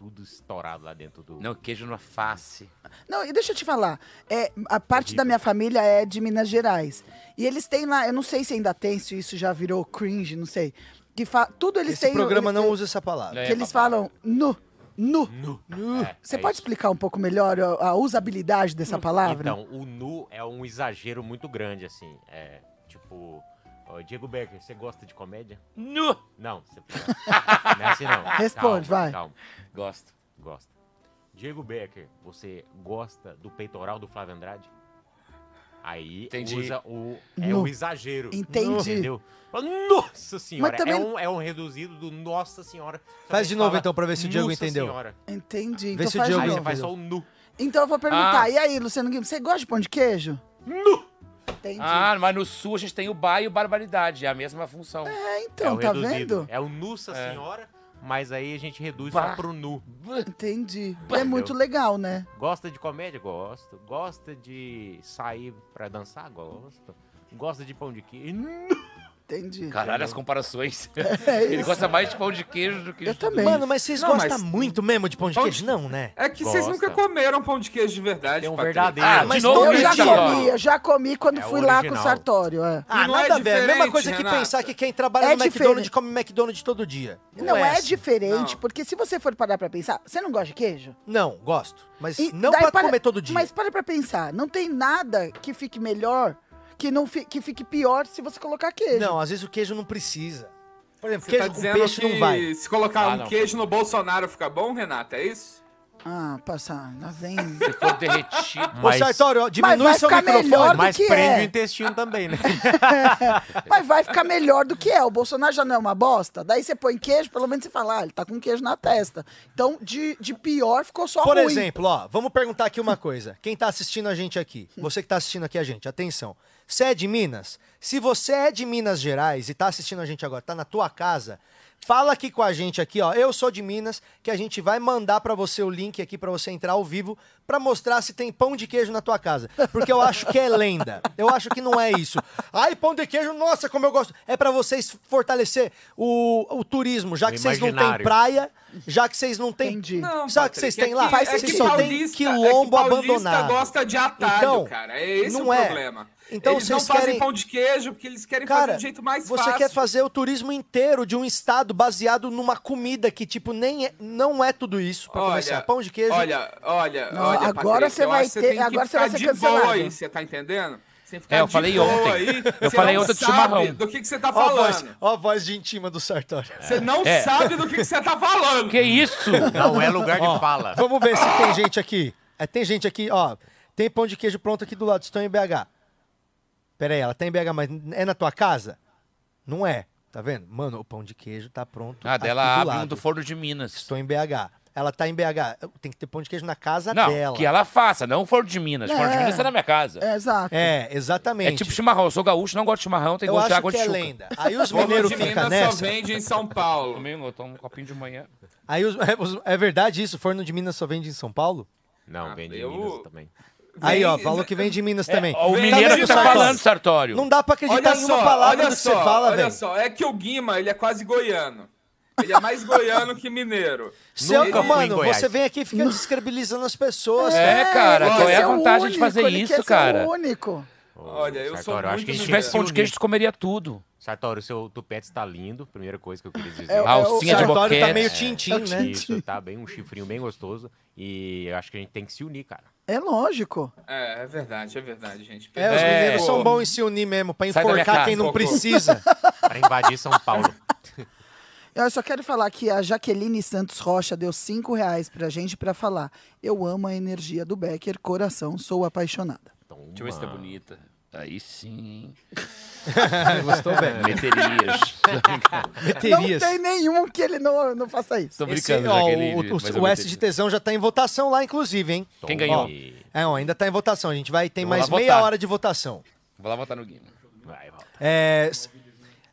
Speaker 5: Tudo estourado lá dentro do.
Speaker 3: Não, queijo na face.
Speaker 4: Não, e deixa eu te falar. É, a parte da minha família é de Minas Gerais. E eles têm lá, eu não sei se ainda tem, se isso já virou cringe, não sei. Que fa... Tudo eles
Speaker 2: Esse
Speaker 4: têm.
Speaker 2: programa
Speaker 4: eles-
Speaker 2: não usa essa palavra.
Speaker 3: É,
Speaker 4: Que eles
Speaker 3: papai.
Speaker 4: falam nu. Nu.
Speaker 5: É,
Speaker 4: Você
Speaker 5: é
Speaker 4: pode
Speaker 5: isso.
Speaker 4: explicar um pouco melhor a, a usabilidade dessa palavra?
Speaker 5: Então, o nu é um exagero muito grande, assim. É tipo. Ó, Diego Becker, você gosta de comédia?
Speaker 3: Nu!
Speaker 5: Não, você. *laughs* não é assim não. *laughs*
Speaker 4: Responde,
Speaker 5: Calma,
Speaker 4: vai.
Speaker 5: Calma,
Speaker 3: Gosto.
Speaker 5: gosta. Diego Becker, você gosta do peitoral do Flávio Andrade? Aí
Speaker 3: Entendi.
Speaker 5: usa o. É
Speaker 4: Nu.
Speaker 5: o exagero.
Speaker 4: Entendi.
Speaker 5: Entendeu? Nossa senhora!
Speaker 4: também-
Speaker 5: é, um, é um reduzido do Nossa Senhora. Só
Speaker 2: Faz de novo,
Speaker 5: fala,
Speaker 2: então, pra ver se o Diego
Speaker 5: "Nossa
Speaker 2: entendeu."
Speaker 5: Senhora.
Speaker 4: Entendi.
Speaker 2: Vê
Speaker 4: Então
Speaker 2: se o
Speaker 4: de
Speaker 5: Aí você faz só o nu.
Speaker 4: Então eu vou perguntar.
Speaker 3: Ah.
Speaker 4: E aí, Luciano Guilherme, você gosta de pão de queijo?
Speaker 5: Nu!
Speaker 4: Entendi.
Speaker 3: Ah, mas no sul a gente tem o bar e o barbaridade. É a mesma função.
Speaker 4: É, então,
Speaker 5: é o
Speaker 4: tá
Speaker 5: reduzido.
Speaker 4: vendo?
Speaker 5: É o Nossa
Speaker 3: É.
Speaker 5: Senhora, mas aí a gente reduz
Speaker 3: Bah.
Speaker 5: só pro nu.
Speaker 4: Entendi. É
Speaker 5: Entendeu?
Speaker 4: muito legal, né?
Speaker 5: Gosta de comédia? Gosto. Gosta de sair pra dançar? Gosto. Gosta de pão de queijo?
Speaker 4: Entendi.
Speaker 3: Caralho, as comparações. *laughs*
Speaker 4: É
Speaker 3: Ele
Speaker 4: isso.
Speaker 3: gosta mais de pão de queijo do que
Speaker 4: Eu
Speaker 3: de
Speaker 4: também.
Speaker 2: Mano, mas vocês
Speaker 6: Não,
Speaker 2: gostam
Speaker 6: mas-
Speaker 2: muito mesmo de pão de
Speaker 6: Pão
Speaker 2: queijo?
Speaker 6: de-
Speaker 2: Não, né?
Speaker 6: É que vocês
Speaker 5: Gosta.
Speaker 6: nunca comeram pão de queijo de verdade.
Speaker 5: Tem um
Speaker 6: Patrick.
Speaker 5: verdadeiro.
Speaker 3: Ah,
Speaker 2: mas
Speaker 3: de novo
Speaker 4: Eu já comi, eu já comi quando
Speaker 5: É
Speaker 4: fui lá com o
Speaker 5: original.
Speaker 4: Sartório. É.
Speaker 2: Ah,
Speaker 6: não é
Speaker 2: nada a ver. Mesma
Speaker 6: diferente,
Speaker 2: coisa que
Speaker 6: Renata.
Speaker 2: pensar que quem trabalha
Speaker 4: É
Speaker 2: no McDonald's
Speaker 4: diferente.
Speaker 2: come McDonald's todo dia.
Speaker 4: Não, é,
Speaker 2: assim.
Speaker 4: diferente,
Speaker 6: Não.
Speaker 4: porque se você for parar pra pensar, você não gosta de queijo?
Speaker 2: Não, gosto. Mas
Speaker 4: E
Speaker 2: não
Speaker 4: daí
Speaker 2: pra
Speaker 4: para-
Speaker 2: comer todo dia.
Speaker 4: Mas para pra pensar, não tem nada que fique melhor, que não fi- que fique pior se você colocar queijo.
Speaker 2: Não, às vezes o queijo não precisa. Por exemplo,
Speaker 6: Você
Speaker 2: queijo
Speaker 6: tá
Speaker 2: com
Speaker 6: dizendo
Speaker 2: peixe
Speaker 6: que
Speaker 2: não vai.
Speaker 6: se colocar
Speaker 3: Ah,
Speaker 6: um
Speaker 3: não.
Speaker 6: queijo no Bolsonaro fica bom, Renata? É isso?
Speaker 4: Ah, passar, lá vem. *laughs*
Speaker 3: Se for derretido.
Speaker 2: Ô,
Speaker 5: Mas-
Speaker 2: Sartório, ó, diminui
Speaker 4: vai
Speaker 2: seu microfone.
Speaker 5: Mas
Speaker 4: que
Speaker 5: prende
Speaker 4: é.
Speaker 5: o intestino também, né? *laughs*
Speaker 4: Mas vai ficar melhor do que é. O Bolsonaro já não é uma bosta. Daí você põe queijo, pelo menos você fala, ah, ele tá com queijo na testa. Então, de, de pior ficou só
Speaker 2: Por
Speaker 4: ruim.
Speaker 2: exemplo, ó, vamos perguntar aqui uma coisa. Quem tá assistindo a gente aqui, você que tá assistindo aqui a gente, atenção. Você é de Minas? Se você é de Minas Gerais e tá assistindo a gente agora, tá na tua casa, Fala aqui com a gente aqui, ó. Eu sou de Minas, que a gente vai mandar pra você o link aqui pra você entrar ao vivo pra mostrar se tem pão de queijo na tua casa. Porque eu acho que é lenda. Eu acho que não é isso. Ai, pão de queijo, nossa, como eu gosto. É pra vocês fortalecer o, o turismo, já
Speaker 5: O
Speaker 2: que vocês não têm praia, já que vocês não têm.
Speaker 4: Entendi.
Speaker 6: Não,
Speaker 2: Sabe que vocês têm
Speaker 6: é
Speaker 2: lá?
Speaker 6: que-
Speaker 2: Faz
Speaker 6: é que
Speaker 2: Só tem
Speaker 6: paulista-
Speaker 2: quilombo
Speaker 6: é que
Speaker 2: abandonado.
Speaker 6: gosta de atalho,
Speaker 2: Então,
Speaker 6: cara. É esse
Speaker 2: não
Speaker 6: o
Speaker 2: é. Então
Speaker 6: eles
Speaker 2: vocês
Speaker 6: não fazem
Speaker 2: querem-
Speaker 6: pão de queijo porque eles querem fazer
Speaker 2: Cara,
Speaker 6: do jeito mais
Speaker 2: você
Speaker 6: fácil.
Speaker 2: quer fazer o turismo inteiro de um estado baseado numa comida que, tipo, nem é, não é tudo isso, pra
Speaker 6: Olha,
Speaker 2: começar. Pão de queijo.
Speaker 6: Olha, olha,
Speaker 4: Não,
Speaker 6: olha.
Speaker 4: agora
Speaker 6: Patrícia,
Speaker 4: você vai ter-
Speaker 6: que
Speaker 4: agora você vai ser
Speaker 6: de
Speaker 4: cancelado.
Speaker 6: boa aí, você tá entendendo? Você
Speaker 3: É, eu falei ontem.
Speaker 6: Aí,
Speaker 3: Eu
Speaker 6: você
Speaker 3: falei ontem do
Speaker 6: sabe
Speaker 3: chimarrão.
Speaker 6: Do que, que você tá
Speaker 2: Ó a voz,
Speaker 6: falando.
Speaker 2: ó a voz de intima do Sartori.
Speaker 6: Você não
Speaker 3: É.
Speaker 6: sabe do que, que você tá falando.
Speaker 3: Que isso?
Speaker 5: Não é lugar de fala.
Speaker 2: Vamos ver se tem gente aqui. É, tem gente aqui, ó. Tem pão de queijo pronto aqui do lado. Estou em BH. Pera aí, ela tá em BH, mas é na tua casa? Não é. Tá vendo? Mano, o pão de queijo tá pronto.
Speaker 3: Ah, dela abre um
Speaker 2: lado.
Speaker 3: do forno de Minas.
Speaker 2: Estou em BH. Ela tá em BH. Tem que ter pão de queijo na casa
Speaker 3: Não,
Speaker 2: dela.
Speaker 3: que ela faça, não o forno de Minas. O forno de
Speaker 4: É.
Speaker 3: Minas é na minha casa.
Speaker 4: É, exato.
Speaker 2: É, exatamente.
Speaker 3: É tipo chimarrão. Eu sou gaúcho, não gosto de chimarrão, tem gosto de
Speaker 2: acho
Speaker 3: água
Speaker 2: que
Speaker 3: de
Speaker 2: é
Speaker 3: chuca.
Speaker 2: lenda. Aí os
Speaker 6: Forno
Speaker 2: mineiros
Speaker 6: de
Speaker 2: ficam
Speaker 6: Minas
Speaker 2: nessa.
Speaker 6: só vende em São Paulo.
Speaker 3: Domingo eu tomo um copinho de manhã.
Speaker 2: Aí os- é, os- *laughs* é verdade isso? Forno de Minas só vende em São Paulo?
Speaker 5: Não,
Speaker 6: Ah,
Speaker 5: vem de
Speaker 6: eu-
Speaker 5: Minas também.
Speaker 2: Aí, ó, falou que vem de Minas também.
Speaker 3: Ó, o
Speaker 6: Vem-
Speaker 3: mineiro que tá falando, Sartório.
Speaker 2: Não dá pra acreditar
Speaker 6: Olha
Speaker 2: em uma
Speaker 6: só,
Speaker 2: palavra
Speaker 6: olha
Speaker 2: que
Speaker 6: só,
Speaker 2: você fala,
Speaker 6: olha
Speaker 2: velho.
Speaker 6: só. É que o Guima, ele é quase goiano. Ele é mais goiano que mineiro. *laughs*
Speaker 2: Seu,
Speaker 5: fui em
Speaker 2: mano, você vem aqui e fica descredibilizando as pessoas.
Speaker 3: É, cara,
Speaker 6: Olha,
Speaker 3: qual é a vantagem de fazer
Speaker 4: ele
Speaker 3: isso, cara?
Speaker 4: o único.
Speaker 6: Olha, eu sou
Speaker 5: Sartório, acho
Speaker 6: muito
Speaker 5: que a
Speaker 3: Se tivesse pão
Speaker 5: que
Speaker 3: de queijo, tu comeria tudo.
Speaker 5: Sartório, o seu tupete está lindo, primeira coisa que eu queria dizer.
Speaker 4: É, é,
Speaker 3: Alcinha
Speaker 4: o
Speaker 3: de
Speaker 2: Sartório tá meio tintim, né?
Speaker 5: Isso, tá bem, um chifrinho bem gostoso. E eu acho que a gente tem que se unir, cara.
Speaker 4: É lógico.
Speaker 6: É, é verdade, é verdade, gente.
Speaker 2: É, os
Speaker 3: É.
Speaker 2: mineiros
Speaker 6: Pô,
Speaker 2: são bons em se unir mesmo, pra enforcar quem
Speaker 3: casa.
Speaker 2: não precisa. *laughs*
Speaker 5: Pra invadir São Paulo. *laughs*
Speaker 4: Eu só quero falar que a Jaqueline Santos Rocha deu cinco reais pra gente pra falar. Eu amo a energia do Becker, coração, sou apaixonada.
Speaker 5: Toma.
Speaker 3: Deixa eu ver se tá bonita. Aí sim, hein? *laughs*
Speaker 2: Gostou, velho?
Speaker 3: Meterias. *laughs*
Speaker 2: Meterias.
Speaker 4: Não tem nenhum que ele não, não faça isso.
Speaker 3: Tô
Speaker 2: Esse,
Speaker 3: brincando,
Speaker 2: ó,
Speaker 3: Jaqueline,
Speaker 2: o, o, o S de tesão já tá em votação lá, inclusive, hein?
Speaker 3: Quem ganhou?
Speaker 5: E-
Speaker 2: É, ó, ainda tá em votação. A gente vai tem mais meia
Speaker 3: votar.
Speaker 2: hora de votação.
Speaker 3: Vou lá votar no Guima.
Speaker 5: Vai, volta.
Speaker 2: É,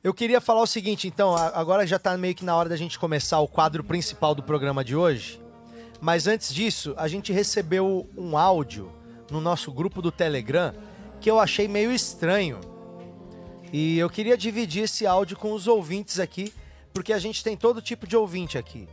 Speaker 2: eu queria falar o seguinte, então, agora já tá meio que na hora da gente começar o quadro principal do programa de hoje. Mas antes disso, a gente recebeu um áudio no nosso grupo do Telegram que eu achei meio estranho. E eu queria dividir esse áudio com os ouvintes aqui, porque a gente tem todo tipo de ouvinte aqui.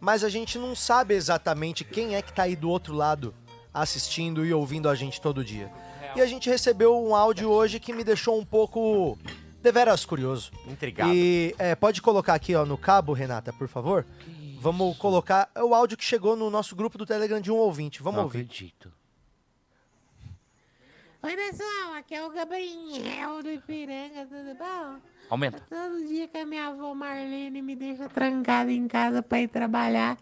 Speaker 2: Mas a gente não sabe exatamente quem é que tá aí do outro lado assistindo e ouvindo a gente todo dia. E a gente recebeu um áudio hoje que me deixou um pouco deveras curioso.
Speaker 5: Intrigado.
Speaker 2: E é, pode colocar aqui ó, no cabo, Renata, por favor? Vamos colocar o áudio que chegou no nosso grupo do Telegram de um ouvinte. Vamos
Speaker 3: Não
Speaker 2: ouvir.
Speaker 3: acredito.
Speaker 8: Oi, pessoal, aqui é o Gabriel do Ipiranga, tudo bom?
Speaker 3: Aumenta.
Speaker 8: Todo dia que a minha avó Marlene me deixa trancada em casa pra ir trabalhar,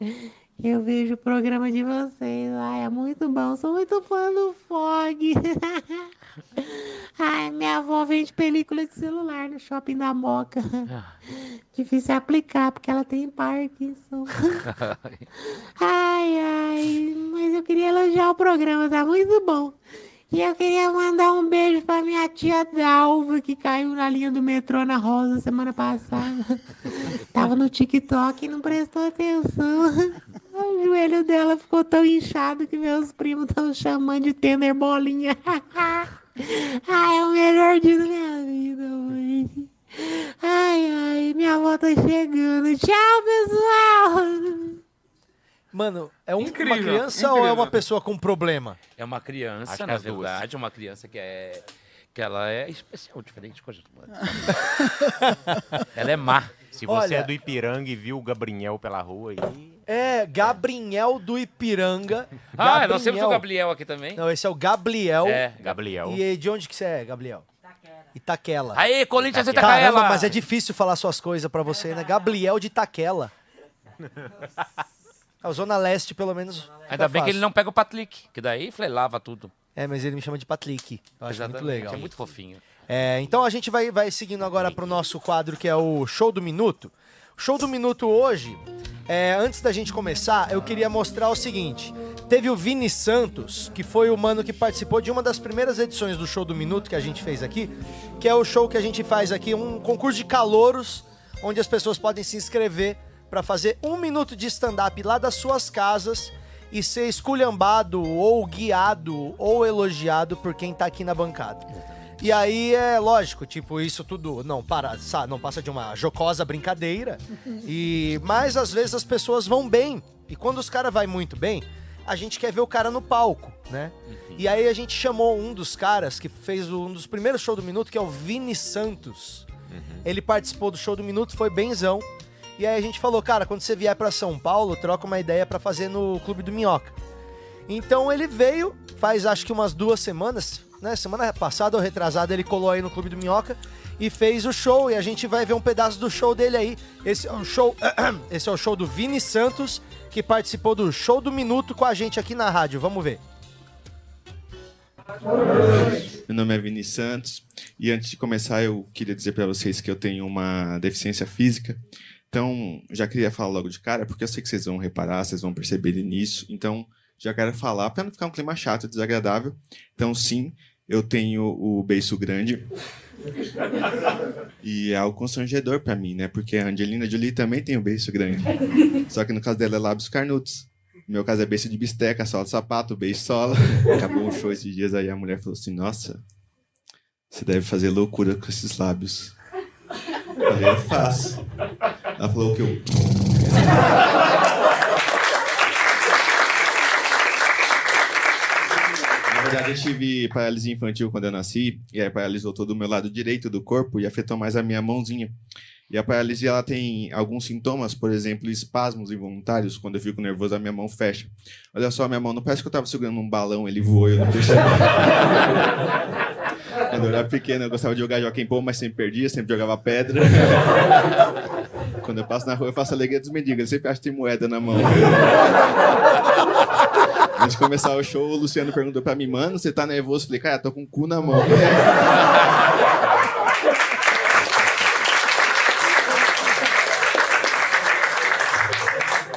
Speaker 8: eu vejo o programa de vocês. Ai, é muito bom, sou muito fã do Fog. *laughs* Ai, minha avó vende película de celular no shopping da Moca. *laughs* Difícil aplicar, porque ela tem Parkinson. *laughs* Ai, ai, mas eu queria elogiar o programa, tá muito bom. E eu queria mandar um beijo pra minha tia Dalva, que caiu na linha do metrô na Rosa semana passada. *laughs* Tava no TikTok e não prestou atenção. *laughs* O joelho dela ficou tão inchado que meus primos estão chamando de tender bolinha. Ai, *laughs* é o melhor dia da minha vida hoje. Ai, ai, minha avó tá chegando. Tchau, pessoal!
Speaker 2: Mano, é um- uma
Speaker 6: Incrível,
Speaker 2: criança ou é
Speaker 6: incrível.
Speaker 2: uma pessoa com problema?
Speaker 3: É uma criança,
Speaker 5: Acho que
Speaker 3: na
Speaker 5: as duas.
Speaker 3: verdade, uma criança que é. que ela é especial, diferente de coisa. *laughs* ela é má.
Speaker 5: Se você
Speaker 2: Olha-
Speaker 5: é do Ipiranga e viu o Gabriel pela rua aí.
Speaker 2: É Gabriel do Ipiranga.
Speaker 3: Ah, nós temos o Gabriel aqui também.
Speaker 2: Não, esse é o Gabriel.
Speaker 3: É.
Speaker 5: Gabriel.
Speaker 2: E de onde que você é, Gabriel? Itaquela.
Speaker 3: Aê, Corinthians e
Speaker 2: Caramba,
Speaker 3: Itacaela!
Speaker 2: mas é difícil falar suas coisas pra você, né? Gabriel de Itaquela. *laughs* A Zona Leste, pelo menos.
Speaker 3: Ainda bem que
Speaker 2: fácil.
Speaker 3: ele não pega o Patlick, que daí flelava tudo.
Speaker 2: É, mas ele me chama de Patlick. Eu acho muito legal.
Speaker 3: É muito fofinho.
Speaker 2: É, então a gente vai, vai seguindo agora pro nosso quadro que é o Show do Minuto. O Show do Minuto hoje, é, antes da gente começar, eu queria mostrar o seguinte. Teve o Vini Santos, que foi o mano que participou de uma das primeiras edições do Show do Minuto que a gente fez aqui, que é o show que a gente faz aqui, um concurso de calouros, onde as pessoas podem se inscrever para fazer um minuto de stand-up lá das suas casas e ser esculhambado ou guiado ou elogiado por quem tá aqui na bancada. E aí é lógico, tipo, isso tudo não para, não passa de uma jocosa brincadeira. E mas às vezes as pessoas vão bem. E quando os caras vai muito bem, a gente quer ver o cara no palco, né? E aí a gente chamou um dos caras que fez um dos primeiros shows do Minuto, que é o Vini Santos. Ele participou do show do Minuto, foi benzão. E aí a gente falou, cara, quando você vier pra São Paulo, troca uma ideia pra fazer no Clube do Minhoca. Então ele veio, faz acho que umas duas semanas, né? Semana passada ou retrasada ele colou aí no Clube do Minhoca e fez o show. E a gente vai ver um pedaço do show dele aí. Esse é o show, *clears throat* esse é o show do Vini Santos, que participou do show do Minuto com a gente aqui na rádio. Vamos ver.
Speaker 9: Meu nome é Vini Santos e antes de começar eu queria dizer para vocês que eu tenho uma deficiência física. Então, já queria falar logo de cara, porque eu sei que vocês vão reparar, vocês vão perceber nisso. Então, já quero falar para não ficar um clima chato, desagradável. Então, sim, eu tenho o beiço grande. E é algo constrangedor para mim, né? Porque a Angelina Jolie também tem o beiço grande. Só que no caso dela é lábios carnudos. No meu caso é beijo de bisteca, sola de sapato, beijo sola. Acabou um show esses dias aí a mulher falou assim: Nossa, você deve fazer loucura com esses lábios. Eu eu faço. Ela falou que eu. Na verdade, eu tive paralisia infantil quando eu nasci, e aí paralisou todo o meu lado direito do corpo e afetou mais a minha mãozinha. E a paralisia ela tem alguns sintomas, por exemplo, espasmos involuntários. Quando eu fico nervoso, a minha mão fecha. Olha só, minha mão não parece que eu tava segurando um balão, ele voou, eu não percebi. *laughs* Quando eu era pequeno, eu gostava de jogar Joaquim Pô, mas sempre perdia, sempre jogava pedra. *laughs* Quando eu passo na rua, eu faço a alegria dos mendigos, eu sempre acho que tem moeda na mão. Antes de começar o show, o Luciano perguntou pra mim, mano, você tá nervoso? Eu falei, cara, tô com o cu na mão.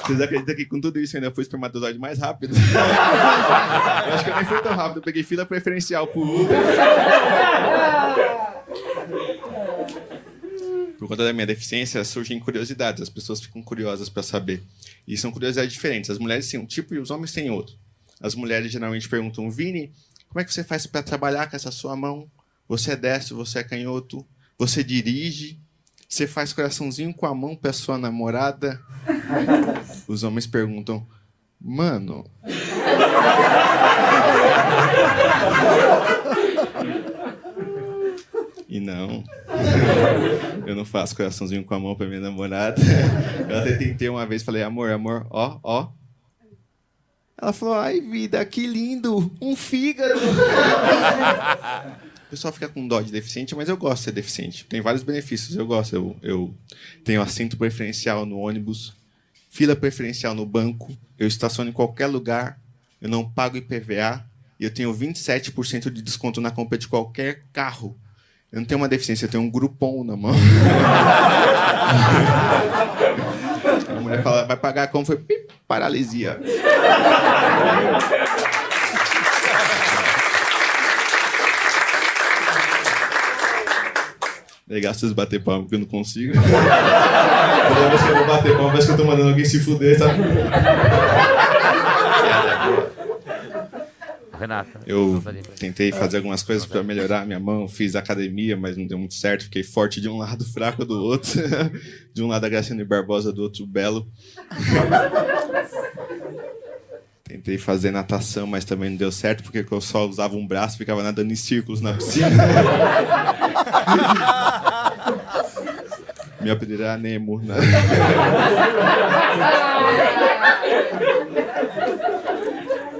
Speaker 9: Vocês acreditam que com tudo isso eu ainda fui espermatozoide mais rápido? *laughs* eu acho que eu nem fui tão rápido, eu peguei fila preferencial pro Uber. Por conta da minha deficiência, surgem curiosidades, as pessoas ficam curiosas para saber. E são curiosidades diferentes. As mulheres têm um tipo e os homens têm outro. As mulheres geralmente perguntam: Vini, como é que você faz para trabalhar com essa sua mão? Você é destro, você é canhoto, você dirige, você faz coraçãozinho com a mão para sua namorada? Os homens perguntam: Mano. *laughs* E não. Eu não faço coraçãozinho com a mão pra minha namorada. Eu até tentei uma vez, falei, amor, amor, ó, ó. Ela falou, ai, vida, que lindo, um fígado. O pessoal fica com dó de deficiente, mas eu gosto de ser deficiente. Tem vários benefícios, eu gosto. Eu, eu tenho assento preferencial no ônibus, fila preferencial no banco, eu estaciono em qualquer lugar, eu não pago IPVA e eu tenho 27% de desconto na compra de qualquer carro. Eu não tenho uma deficiência, eu tenho um grupom na mão. *laughs* A mulher fala, vai pagar como foi? Pip, paralisia. Legal vocês bater palma, porque eu não consigo. *laughs* Toda vez que eu vou bater palma, parece que eu tô mandando alguém se fuder, sabe?
Speaker 3: Renata.
Speaker 9: Eu tentei fazer algumas coisas para melhorar a minha mão, fiz academia, mas não deu muito certo. Fiquei forte de um lado, *laughs* fraco do outro. *laughs* De um lado a Graciane Barbosa, do outro o Belo. *laughs* Tentei fazer natação, mas também não deu certo, porque eu só usava um braço e ficava nadando em círculos na piscina. Meu apelido era Nemo. Né? *laughs*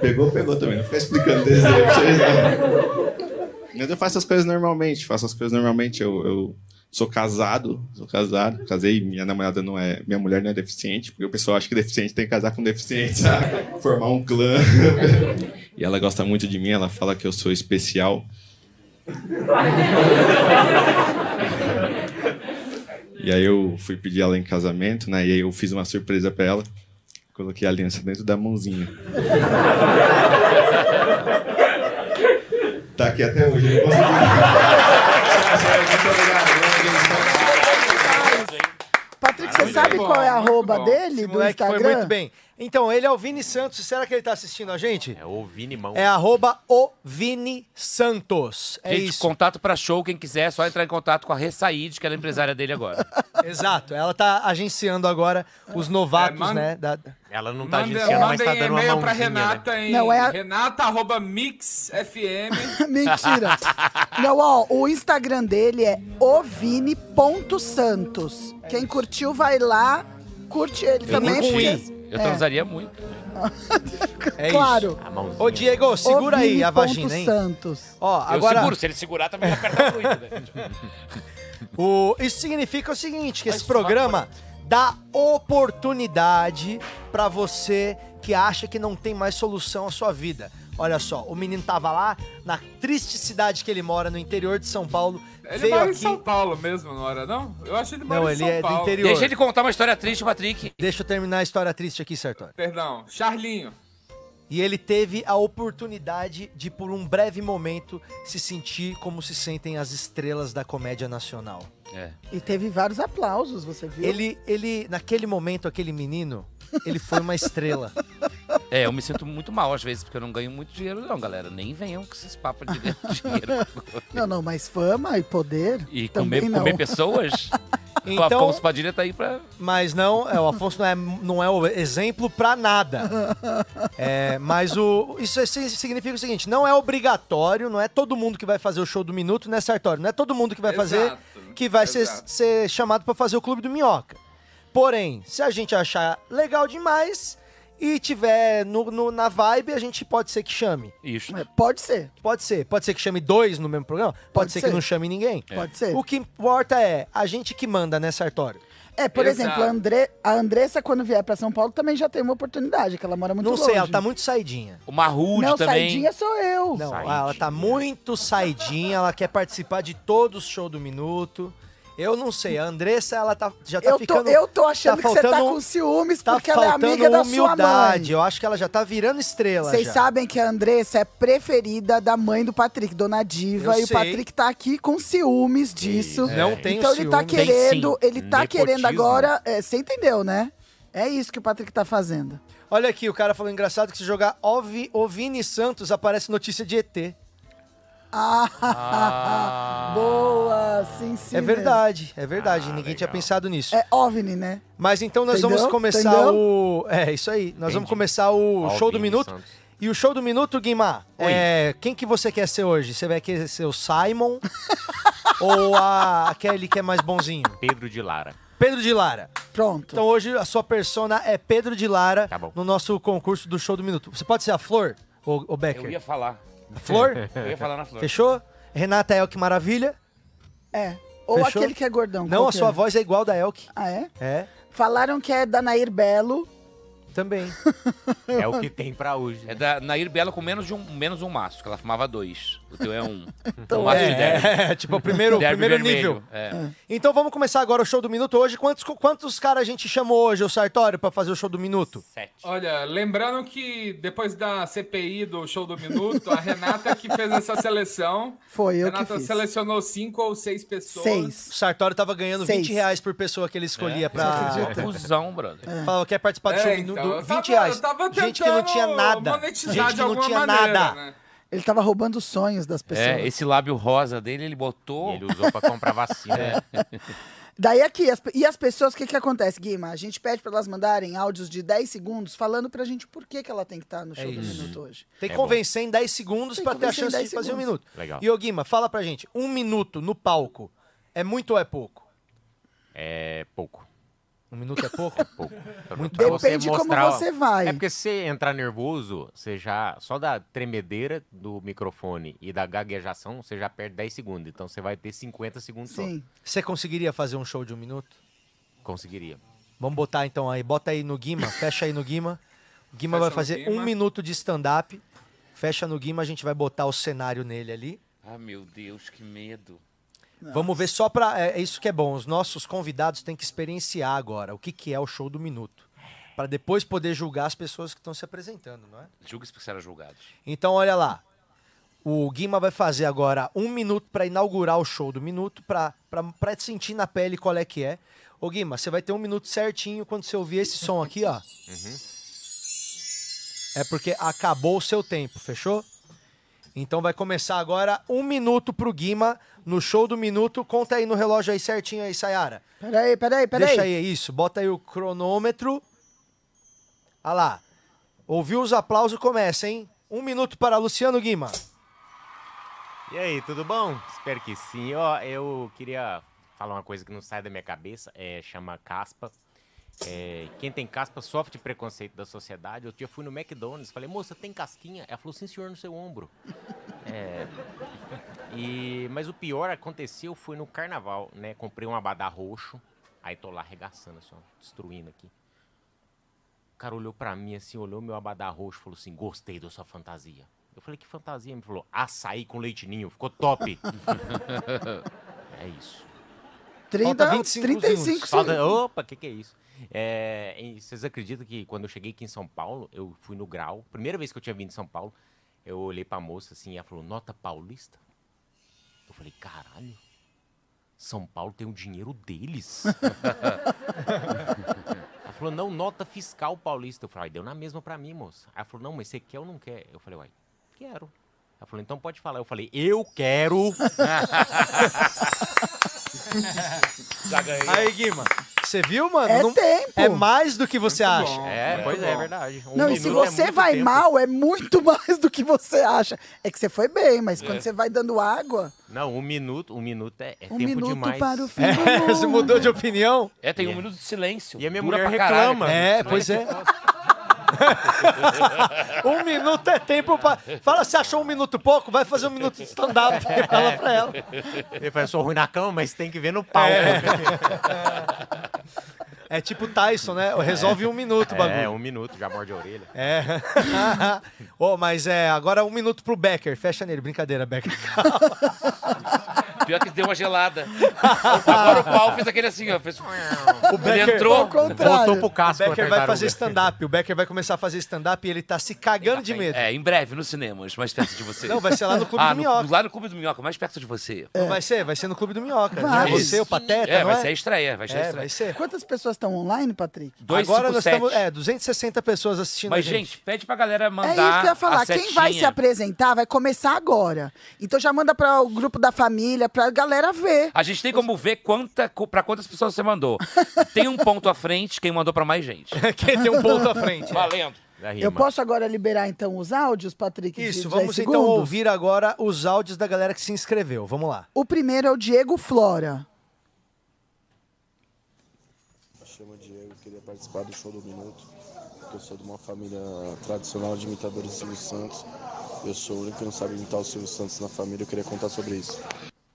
Speaker 9: Pegou, pegou também. Não fica explicando desenho pra vocês, não. Mas eu faço as coisas normalmente. Faço as coisas normalmente. Eu, eu sou casado. Sou casado. Casei. Minha namorada não é... Minha mulher não é deficiente. Porque o pessoal acha que deficiente tem que casar com deficiente, sabe? Formar um clã. E ela gosta muito de mim. Ela fala que eu sou especial. *laughs* E aí eu fui pedir ela em casamento, né? E aí eu fiz uma surpresa pra ela. Coloquei a aliança dentro da mãozinha. Tá aqui até hoje, não consegui. Muito obrigado.
Speaker 4: sabe
Speaker 6: bom,
Speaker 4: qual é a arroba dele
Speaker 2: Esse
Speaker 4: do Instagram?
Speaker 2: foi muito bem. Então, ele é o Vini Santos. Será que ele tá assistindo a gente?
Speaker 5: É o Vini Mão.
Speaker 2: É arroba o Vini Santos. É
Speaker 3: Gente,
Speaker 2: isso.
Speaker 3: contato pra show, quem quiser, é só entrar em contato com a Ressaíde, que ela é empresária dele agora. *laughs*
Speaker 2: Exato. Ela tá agenciando agora os novatos,
Speaker 6: É,
Speaker 2: né? da-
Speaker 5: Ela não tá
Speaker 6: Manda,
Speaker 5: agenciando, mas tá dando uma
Speaker 6: e-mail pra
Speaker 5: mãozinha, né?
Speaker 6: Renata em
Speaker 4: Não, é a-
Speaker 6: renata.mixfm. *laughs*
Speaker 4: Mentira. Não, ó, o Instagram dele é ovini.santos. Quem curtiu, vai lá, curte ele
Speaker 3: Eu
Speaker 4: também.
Speaker 3: curti.
Speaker 4: porque-
Speaker 3: Eu
Speaker 4: É.
Speaker 3: transaria muito. *laughs*
Speaker 2: É
Speaker 4: claro.
Speaker 5: Mãozinha.
Speaker 2: Ô, Diego, segura aí a vagina, hein?
Speaker 4: Santos.
Speaker 2: Ó,
Speaker 3: Eu
Speaker 2: agora,
Speaker 3: seguro, se ele segurar também vai apertar muito, né? *laughs*
Speaker 2: o, isso significa o seguinte, que esse programa dá oportunidade pra você que acha que não tem mais solução à sua vida. Olha só, o menino tava lá na triste cidade que ele mora, no interior de São Paulo,
Speaker 6: Ele
Speaker 2: veio
Speaker 6: mora em
Speaker 2: aqui...
Speaker 6: São Paulo mesmo, não era não? Eu acho que ele mora
Speaker 2: Não,
Speaker 6: em
Speaker 2: ele
Speaker 6: São
Speaker 2: é do
Speaker 6: Paulo.
Speaker 2: interior.
Speaker 3: Deixa ele contar uma história triste, Patrick.
Speaker 2: Deixa eu terminar a história triste aqui, Sartori.
Speaker 6: Perdão, Charlinho.
Speaker 2: E ele teve a oportunidade de, por um breve momento, se sentir como se sentem as estrelas da comédia nacional.
Speaker 3: É.
Speaker 4: E teve vários aplausos, você viu?
Speaker 2: Ele, ele, naquele momento, aquele menino, ele foi uma estrela. *laughs*
Speaker 3: É, eu me sinto muito mal às vezes, porque eu não ganho muito dinheiro, não, galera. Nem venham com esses papos de ganhar *laughs* dinheiro.
Speaker 4: Não, não, mas fama e poder
Speaker 3: E comer,
Speaker 4: não.
Speaker 3: comer pessoas. *laughs* o
Speaker 2: Então-
Speaker 3: Afonso Padilha tá aí pra.
Speaker 2: Mas não, é, o Afonso não é, não é o exemplo pra nada. *laughs* É, mas o, isso é- significa o seguinte: não é obrigatório, não é todo mundo que vai fazer o show do minuto, né, Sartori? Não é todo mundo que vai fazer
Speaker 6: Exato,
Speaker 2: que vai ser, ser chamado pra fazer o Clube do Minhoca. Porém, se a gente achar legal demais e tiver no, no- na vibe, a gente pode ser que chame.
Speaker 3: Isso.
Speaker 4: É, Pode ser,
Speaker 2: Pode ser. Pode ser que chame dois no mesmo programa. Pode,
Speaker 4: Pode
Speaker 2: ser,
Speaker 4: ser.
Speaker 2: que não chame ninguém.
Speaker 4: pode ser.
Speaker 2: O que importa é a gente que manda, né, Sartório?
Speaker 4: É, por
Speaker 6: Exato.
Speaker 4: exemplo, a, André, a Andressa, quando vier pra São Paulo, também já tem uma oportunidade, que ela mora muito
Speaker 2: não
Speaker 4: longe.
Speaker 2: sei, ela tá muito saidinha.
Speaker 3: O Marrude
Speaker 4: Não,
Speaker 3: também.
Speaker 4: saidinha sou eu.
Speaker 2: Não,
Speaker 5: Saidinha.
Speaker 2: ela tá muito saidinha, ela quer participar de todos os shows do minuto. Eu não sei, a Andressa, ela tá, já tá
Speaker 4: eu, tô,
Speaker 2: ficando...
Speaker 4: eu tô achando
Speaker 2: tá
Speaker 4: que você tá com ciúmes
Speaker 2: Tá
Speaker 4: porque ela é amiga da sua
Speaker 2: humildade.
Speaker 4: mãe.
Speaker 2: Eu acho que ela já tá virando estrela
Speaker 4: Vocês
Speaker 2: já.
Speaker 4: sabem que a Andressa é preferida da mãe do Patrick, Dona Diva,
Speaker 2: Eu
Speaker 4: e o
Speaker 2: sei.
Speaker 4: Patrick tá aqui com ciúmes disso.
Speaker 2: Não tenho
Speaker 4: então ele tá
Speaker 2: ciúme.
Speaker 3: Tem
Speaker 4: querendo,
Speaker 3: sim.
Speaker 4: ele tá
Speaker 5: Nepotismo.
Speaker 4: querendo agora, é, você entendeu, né? É isso que o Patrick tá fazendo.
Speaker 2: Olha aqui, o cara falou engraçado que se jogar Ovi, Ovini Santos, aparece notícia de ET.
Speaker 4: Ah, *laughs* boa, sim, sim.
Speaker 2: é verdade, é verdade.
Speaker 5: Ah,
Speaker 2: Ninguém tinha
Speaker 5: legal.
Speaker 2: pensado nisso.
Speaker 4: É OVNI, né?
Speaker 2: Mas então nós
Speaker 4: Entendeu?
Speaker 2: vamos começar
Speaker 4: Entendeu?
Speaker 2: o. É, isso aí. Nós vamos
Speaker 5: Entendi.
Speaker 2: começar o
Speaker 5: Ó,
Speaker 2: show do minuto.
Speaker 5: Santos.
Speaker 2: E o show do minuto, Guimar, é, quem que você quer ser hoje? Você vai querer ser o Simon *laughs* ou a, aquele que é mais bonzinho?
Speaker 5: Pedro de Lara.
Speaker 2: Pedro de Lara.
Speaker 4: Pronto.
Speaker 2: Então hoje a sua persona é Pedro de Lara
Speaker 5: Tá
Speaker 2: no nosso concurso do show do minuto. Você pode ser a Flor, ou o Becker?
Speaker 3: Eu ia falar.
Speaker 2: A Flor? *laughs*
Speaker 3: Eu ia falar na flor.
Speaker 2: Fechou? Renata Elk Maravilha?
Speaker 4: É. Ou
Speaker 2: Fechou?
Speaker 4: aquele que é gordão.
Speaker 2: Não, a sua
Speaker 4: é?
Speaker 2: voz é igual da Elk.
Speaker 4: Ah, é?
Speaker 2: É,
Speaker 4: Falaram que é da Nair Belo.
Speaker 2: também. *laughs*
Speaker 5: É o que tem pra hoje.
Speaker 3: É da Nair Bela com menos, de um, menos um maço, que ela fumava dois. O teu é um. *laughs*
Speaker 4: Então
Speaker 3: um
Speaker 2: É,
Speaker 3: dez.
Speaker 2: é, tipo o primeiro, o primeiro nível.
Speaker 3: É.
Speaker 2: Então vamos começar agora o show do minuto hoje. Quantos, quantos caras a gente chamou hoje, o Sartório, pra fazer o show do minuto?
Speaker 3: Sete.
Speaker 6: Olha, lembrando que depois da CPI do Show do Minuto, a Renata que fez essa seleção. *laughs*
Speaker 4: Foi eu que
Speaker 6: Renata
Speaker 4: fiz.
Speaker 6: selecionou cinco ou seis pessoas.
Speaker 2: O
Speaker 4: Seis.
Speaker 2: Sartório tava ganhando
Speaker 4: Seis.
Speaker 2: 20 reais por pessoa que ele escolhia
Speaker 3: É.
Speaker 2: pra.
Speaker 3: Cusão, brother.
Speaker 2: Falava, quer participar do
Speaker 6: É,
Speaker 2: show do
Speaker 6: então,
Speaker 2: minuto?
Speaker 6: eu
Speaker 2: 20
Speaker 6: tava-
Speaker 2: reais.
Speaker 6: eu tava
Speaker 2: Gente que não tinha nada.
Speaker 6: monetizar
Speaker 2: Gente
Speaker 6: de
Speaker 2: que não tinha
Speaker 6: maneira,
Speaker 2: nada.
Speaker 6: né?
Speaker 4: Ele tava roubando os sonhos das pessoas.
Speaker 3: É, esse lábio rosa dele, ele botou.
Speaker 5: Ele usou pra comprar vacina. *laughs*
Speaker 4: Daí aqui, as e as pessoas, o que que acontece, Guima? A gente pede pra elas mandarem áudios de 10 segundos falando pra gente por que, que ela tem que estar no show do
Speaker 2: isso.
Speaker 4: minuto hoje.
Speaker 2: Tem que
Speaker 5: É bom.
Speaker 2: convencer em 10 segundos
Speaker 4: que
Speaker 2: ter a chance de
Speaker 4: 10
Speaker 2: fazer um
Speaker 4: segundos.
Speaker 2: minuto.
Speaker 5: Legal.
Speaker 2: E ô Guima, fala pra gente, um minuto no palco é muito ou é pouco?
Speaker 5: É pouco.
Speaker 2: Um minuto é pouco?
Speaker 5: pouco.
Speaker 2: Muito pouco.
Speaker 5: você
Speaker 4: Depende como
Speaker 5: mostrar-
Speaker 4: você vai.
Speaker 5: É porque se você entrar nervoso, você já. Só da tremedeira do microfone e da gaguejação, você já perde 10 segundos. Então você vai ter 50 segundos
Speaker 4: Sim.
Speaker 2: Você conseguiria fazer um show de um minuto?
Speaker 5: só. Conseguiria.
Speaker 2: Vamos botar então aí, bota aí no Guima, fecha aí no Guima. O Guima
Speaker 6: Fecha
Speaker 2: vai fazer
Speaker 6: Guima.
Speaker 2: um minuto de stand-up. Fecha no Guima, a gente vai botar o cenário nele ali.
Speaker 3: Ah, meu Deus, que medo.
Speaker 2: Vamos ver só pra. É, é isso que é bom. Os nossos convidados têm que experienciar agora o que, que é o show do minuto. Pra depois poder julgar as pessoas que estão se apresentando, não é?
Speaker 3: Julgue-se porque será julgado.
Speaker 2: Então, olha lá. O Guima vai fazer agora um minuto pra inaugurar o show do minuto, pra sentir na pele qual é que é. Ô, Guima, você vai ter um minuto certinho quando você ouvir esse som aqui, ó. É porque acabou o seu tempo, fechou? Então vai começar agora um minuto pro Guima no show do minuto. Conta aí no relógio aí certinho aí, Sayara.
Speaker 4: Peraí, peraí, peraí.
Speaker 2: Deixa aí, isso. Bota aí o cronômetro. Olha lá. Ouviu os aplausos, começa, hein? Um minuto para Luciano Guima.
Speaker 5: E aí, tudo bom? Espero que sim. Ó, eu queria falar uma coisa que não sai da minha cabeça, é chama caspa. É, quem tem caspa sofre de preconceito da sociedade. Outro dia eu fui no McDonald's, falei, moça, tem casquinha? Ela falou, sim, senhor, no seu ombro. É, e, mas o pior aconteceu, foi no carnaval, né? Comprei um abadá roxo, aí tô lá arregaçando, assim, ó, destruindo aqui. O cara olhou pra mim assim, olhou meu abadá roxo, falou assim, gostei da sua fantasia. Eu falei, que fantasia? Ele falou, açaí com leite ninho, ficou top. *laughs* é isso.
Speaker 4: 30,
Speaker 2: Falta 25
Speaker 4: 35
Speaker 2: segundos.
Speaker 5: Falta-. Opa, o que, que é isso? É, e vocês acreditam que quando eu cheguei aqui em São Paulo, eu fui no grau, primeira vez que eu tinha vindo em São Paulo, eu olhei pra moça assim, e ela falou, nota paulista? Eu falei, caralho, São Paulo tem o dinheiro deles. *laughs* ela falou, não, nota fiscal paulista. Eu falei, "Ai, deu na mesma pra mim, moça. Ela falou, não, mas você quer ou não quer? Eu falei, uai, quero. Ela falou, então pode falar. Eu falei, eu quero. *laughs* *laughs*
Speaker 3: Já ganhei.
Speaker 2: Aí, Guima. Você viu, mano?
Speaker 4: É
Speaker 2: Não-
Speaker 4: tempo.
Speaker 2: É mais do que você acha.
Speaker 6: bom.
Speaker 5: É, pois é, é verdade. Um
Speaker 4: Não, e se
Speaker 5: minuto é
Speaker 4: você
Speaker 5: muito
Speaker 4: vai
Speaker 5: tempo.
Speaker 4: mal, é muito *laughs* mais do que você acha. É que você foi bem, mas quando você vai dando água,
Speaker 5: Não, um minuto, um minuto é, é
Speaker 4: um
Speaker 5: tempo
Speaker 4: minuto
Speaker 5: demais.
Speaker 4: para o *laughs* fim
Speaker 2: É,
Speaker 4: do
Speaker 2: você
Speaker 4: mundo.
Speaker 2: mudou de opinião?
Speaker 3: É, tem um
Speaker 5: a-
Speaker 3: minuto de silêncio.
Speaker 5: E a minha
Speaker 3: Dura
Speaker 5: mulher
Speaker 3: pra caralho,
Speaker 5: reclama.
Speaker 3: cara.
Speaker 2: É, pois é. *laughs* um minuto é tempo pra. Fala, se achou um minuto pouco, vai fazer um minuto de stand-up. *laughs* Fala pra ela.
Speaker 5: Ele fala, eu sou ruim na cama, mas tem que ver no palco.
Speaker 2: É *laughs* tipo Tyson, né? Resolve em um minuto o
Speaker 5: É,
Speaker 2: bagulho.
Speaker 5: um minuto, já morde a orelha.
Speaker 2: É. Ô, mas é, agora um minuto pro Becker. Fecha nele, brincadeira, Becker.
Speaker 3: Pior que deu uma gelada. Agora o pau fez aquele assim, ó. Fez...
Speaker 2: O
Speaker 3: Ele
Speaker 2: Becker,
Speaker 3: entrou.
Speaker 4: Ao contrário.
Speaker 5: Voltou pro
Speaker 2: o
Speaker 5: casco.
Speaker 2: Becker
Speaker 5: a
Speaker 2: vai fazer stand-up. O Becker vai começar a fazer stand-up e ele tá se cagando de medo.
Speaker 3: É, em breve, nos cinemas, mais perto de você.
Speaker 2: Não, vai ser lá no Clube
Speaker 3: ah,
Speaker 2: do Minhoca.
Speaker 3: Lá no Clube do Minhoca, mais perto de você.
Speaker 2: Não vai ser? Vai ser no Clube do Minhoca.
Speaker 4: Vai.
Speaker 2: Você, o Pateta,
Speaker 3: É,
Speaker 2: não
Speaker 3: vai
Speaker 2: é?
Speaker 3: ser a estreia, vai ser a
Speaker 2: É,
Speaker 3: estreia.
Speaker 2: vai ser.
Speaker 4: Quantas pessoas estão online, Patrick?
Speaker 2: Agora nós
Speaker 3: 257.
Speaker 2: estamos. É, 260 pessoas assistindo
Speaker 3: Mas,
Speaker 2: a gente.
Speaker 3: gente, pede pra galera mandar
Speaker 4: É isso que eu ia falar. Quem vai se apresentar vai começar agora. Então já manda para o grupo da família, pra galera ver.
Speaker 3: A gente tem como ver quanta, pra quantas pessoas você mandou. *laughs* Tem um ponto à frente, quem mandou pra mais gente. *laughs*
Speaker 2: Quem tem um ponto à frente.
Speaker 3: Valendo.
Speaker 5: Da
Speaker 4: Eu posso agora liberar então os áudios, Patrick?
Speaker 2: Isso,
Speaker 4: 10
Speaker 2: vamos então
Speaker 4: segundos?
Speaker 2: ouvir agora os áudios da galera que se inscreveu. Vamos lá.
Speaker 4: O primeiro é o Diego Flora.
Speaker 10: Chama Diego, queria participar do show do Minuto, porque eu sou de uma família tradicional de imitadores de Silvio Santos. Eu sou o único que não sabe imitar o Silvio Santos na família, eu queria contar sobre isso.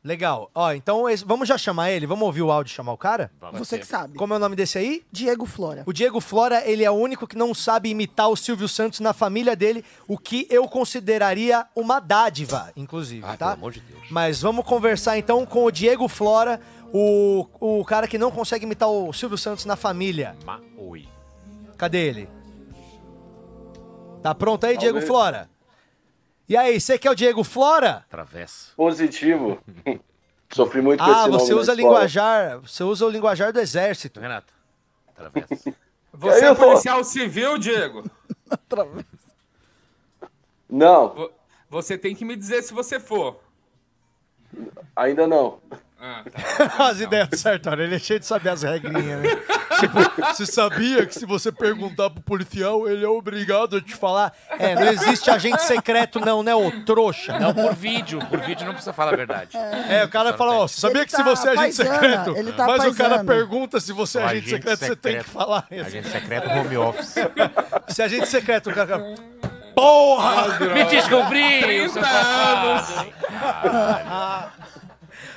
Speaker 2: Legal. Ó, então esse- vamos já chamar ele? Vamos ouvir o áudio e chamar o cara?
Speaker 5: Vamos.
Speaker 4: Você que sabe.
Speaker 2: Como é o nome desse aí?
Speaker 4: Diego Flora.
Speaker 2: O Diego Flora, ele é o único que não sabe imitar o Silvio Santos na família dele, o que eu consideraria uma dádiva, inclusive,
Speaker 3: Ah,
Speaker 2: tá?
Speaker 3: pelo amor de Deus.
Speaker 2: Mas vamos conversar então com o Diego Flora, o, o cara que não consegue imitar o Silvio Santos na família.
Speaker 5: Ma oi.
Speaker 2: Cadê ele? Tá pronto aí, Diego. Flora? E aí, você que é o Diego Flora?
Speaker 3: Travessa.
Speaker 11: Positivo. *laughs* Sofri muito com
Speaker 2: Ah,
Speaker 11: esse nome
Speaker 2: você usa linguajar, você usa o linguajar do exército.
Speaker 3: Renato. Travessa. *laughs*
Speaker 6: Você
Speaker 11: Aí
Speaker 6: é
Speaker 11: eu tô-
Speaker 6: policial civil, Diego? *laughs*
Speaker 11: Não,
Speaker 6: Vo- Você tem que me dizer se você for.
Speaker 11: ainda não.
Speaker 6: Ah, tá. *laughs*
Speaker 2: As ideias do Sartori, ele é cheio de saber as regrinhas, né? *laughs* tipo, você sabia que se você perguntar pro policial, ele é obrigado a te falar? É, não existe agente secreto não, né, ô trouxa?
Speaker 3: Não por vídeo. Por vídeo não precisa falar a verdade.
Speaker 2: É, o cara fala, ó, você sabia
Speaker 4: Ele
Speaker 2: que se
Speaker 4: tá
Speaker 2: você é agente
Speaker 4: paisana,
Speaker 2: secreto,
Speaker 4: ele tá
Speaker 2: mas o cara pergunta se você é
Speaker 5: O
Speaker 2: agente secreto, você tem que falar isso.
Speaker 5: Agente secreto home office. *laughs*
Speaker 2: Se é agente secreto, o cara porra!
Speaker 3: Me descobri!
Speaker 6: 30
Speaker 3: seu safado.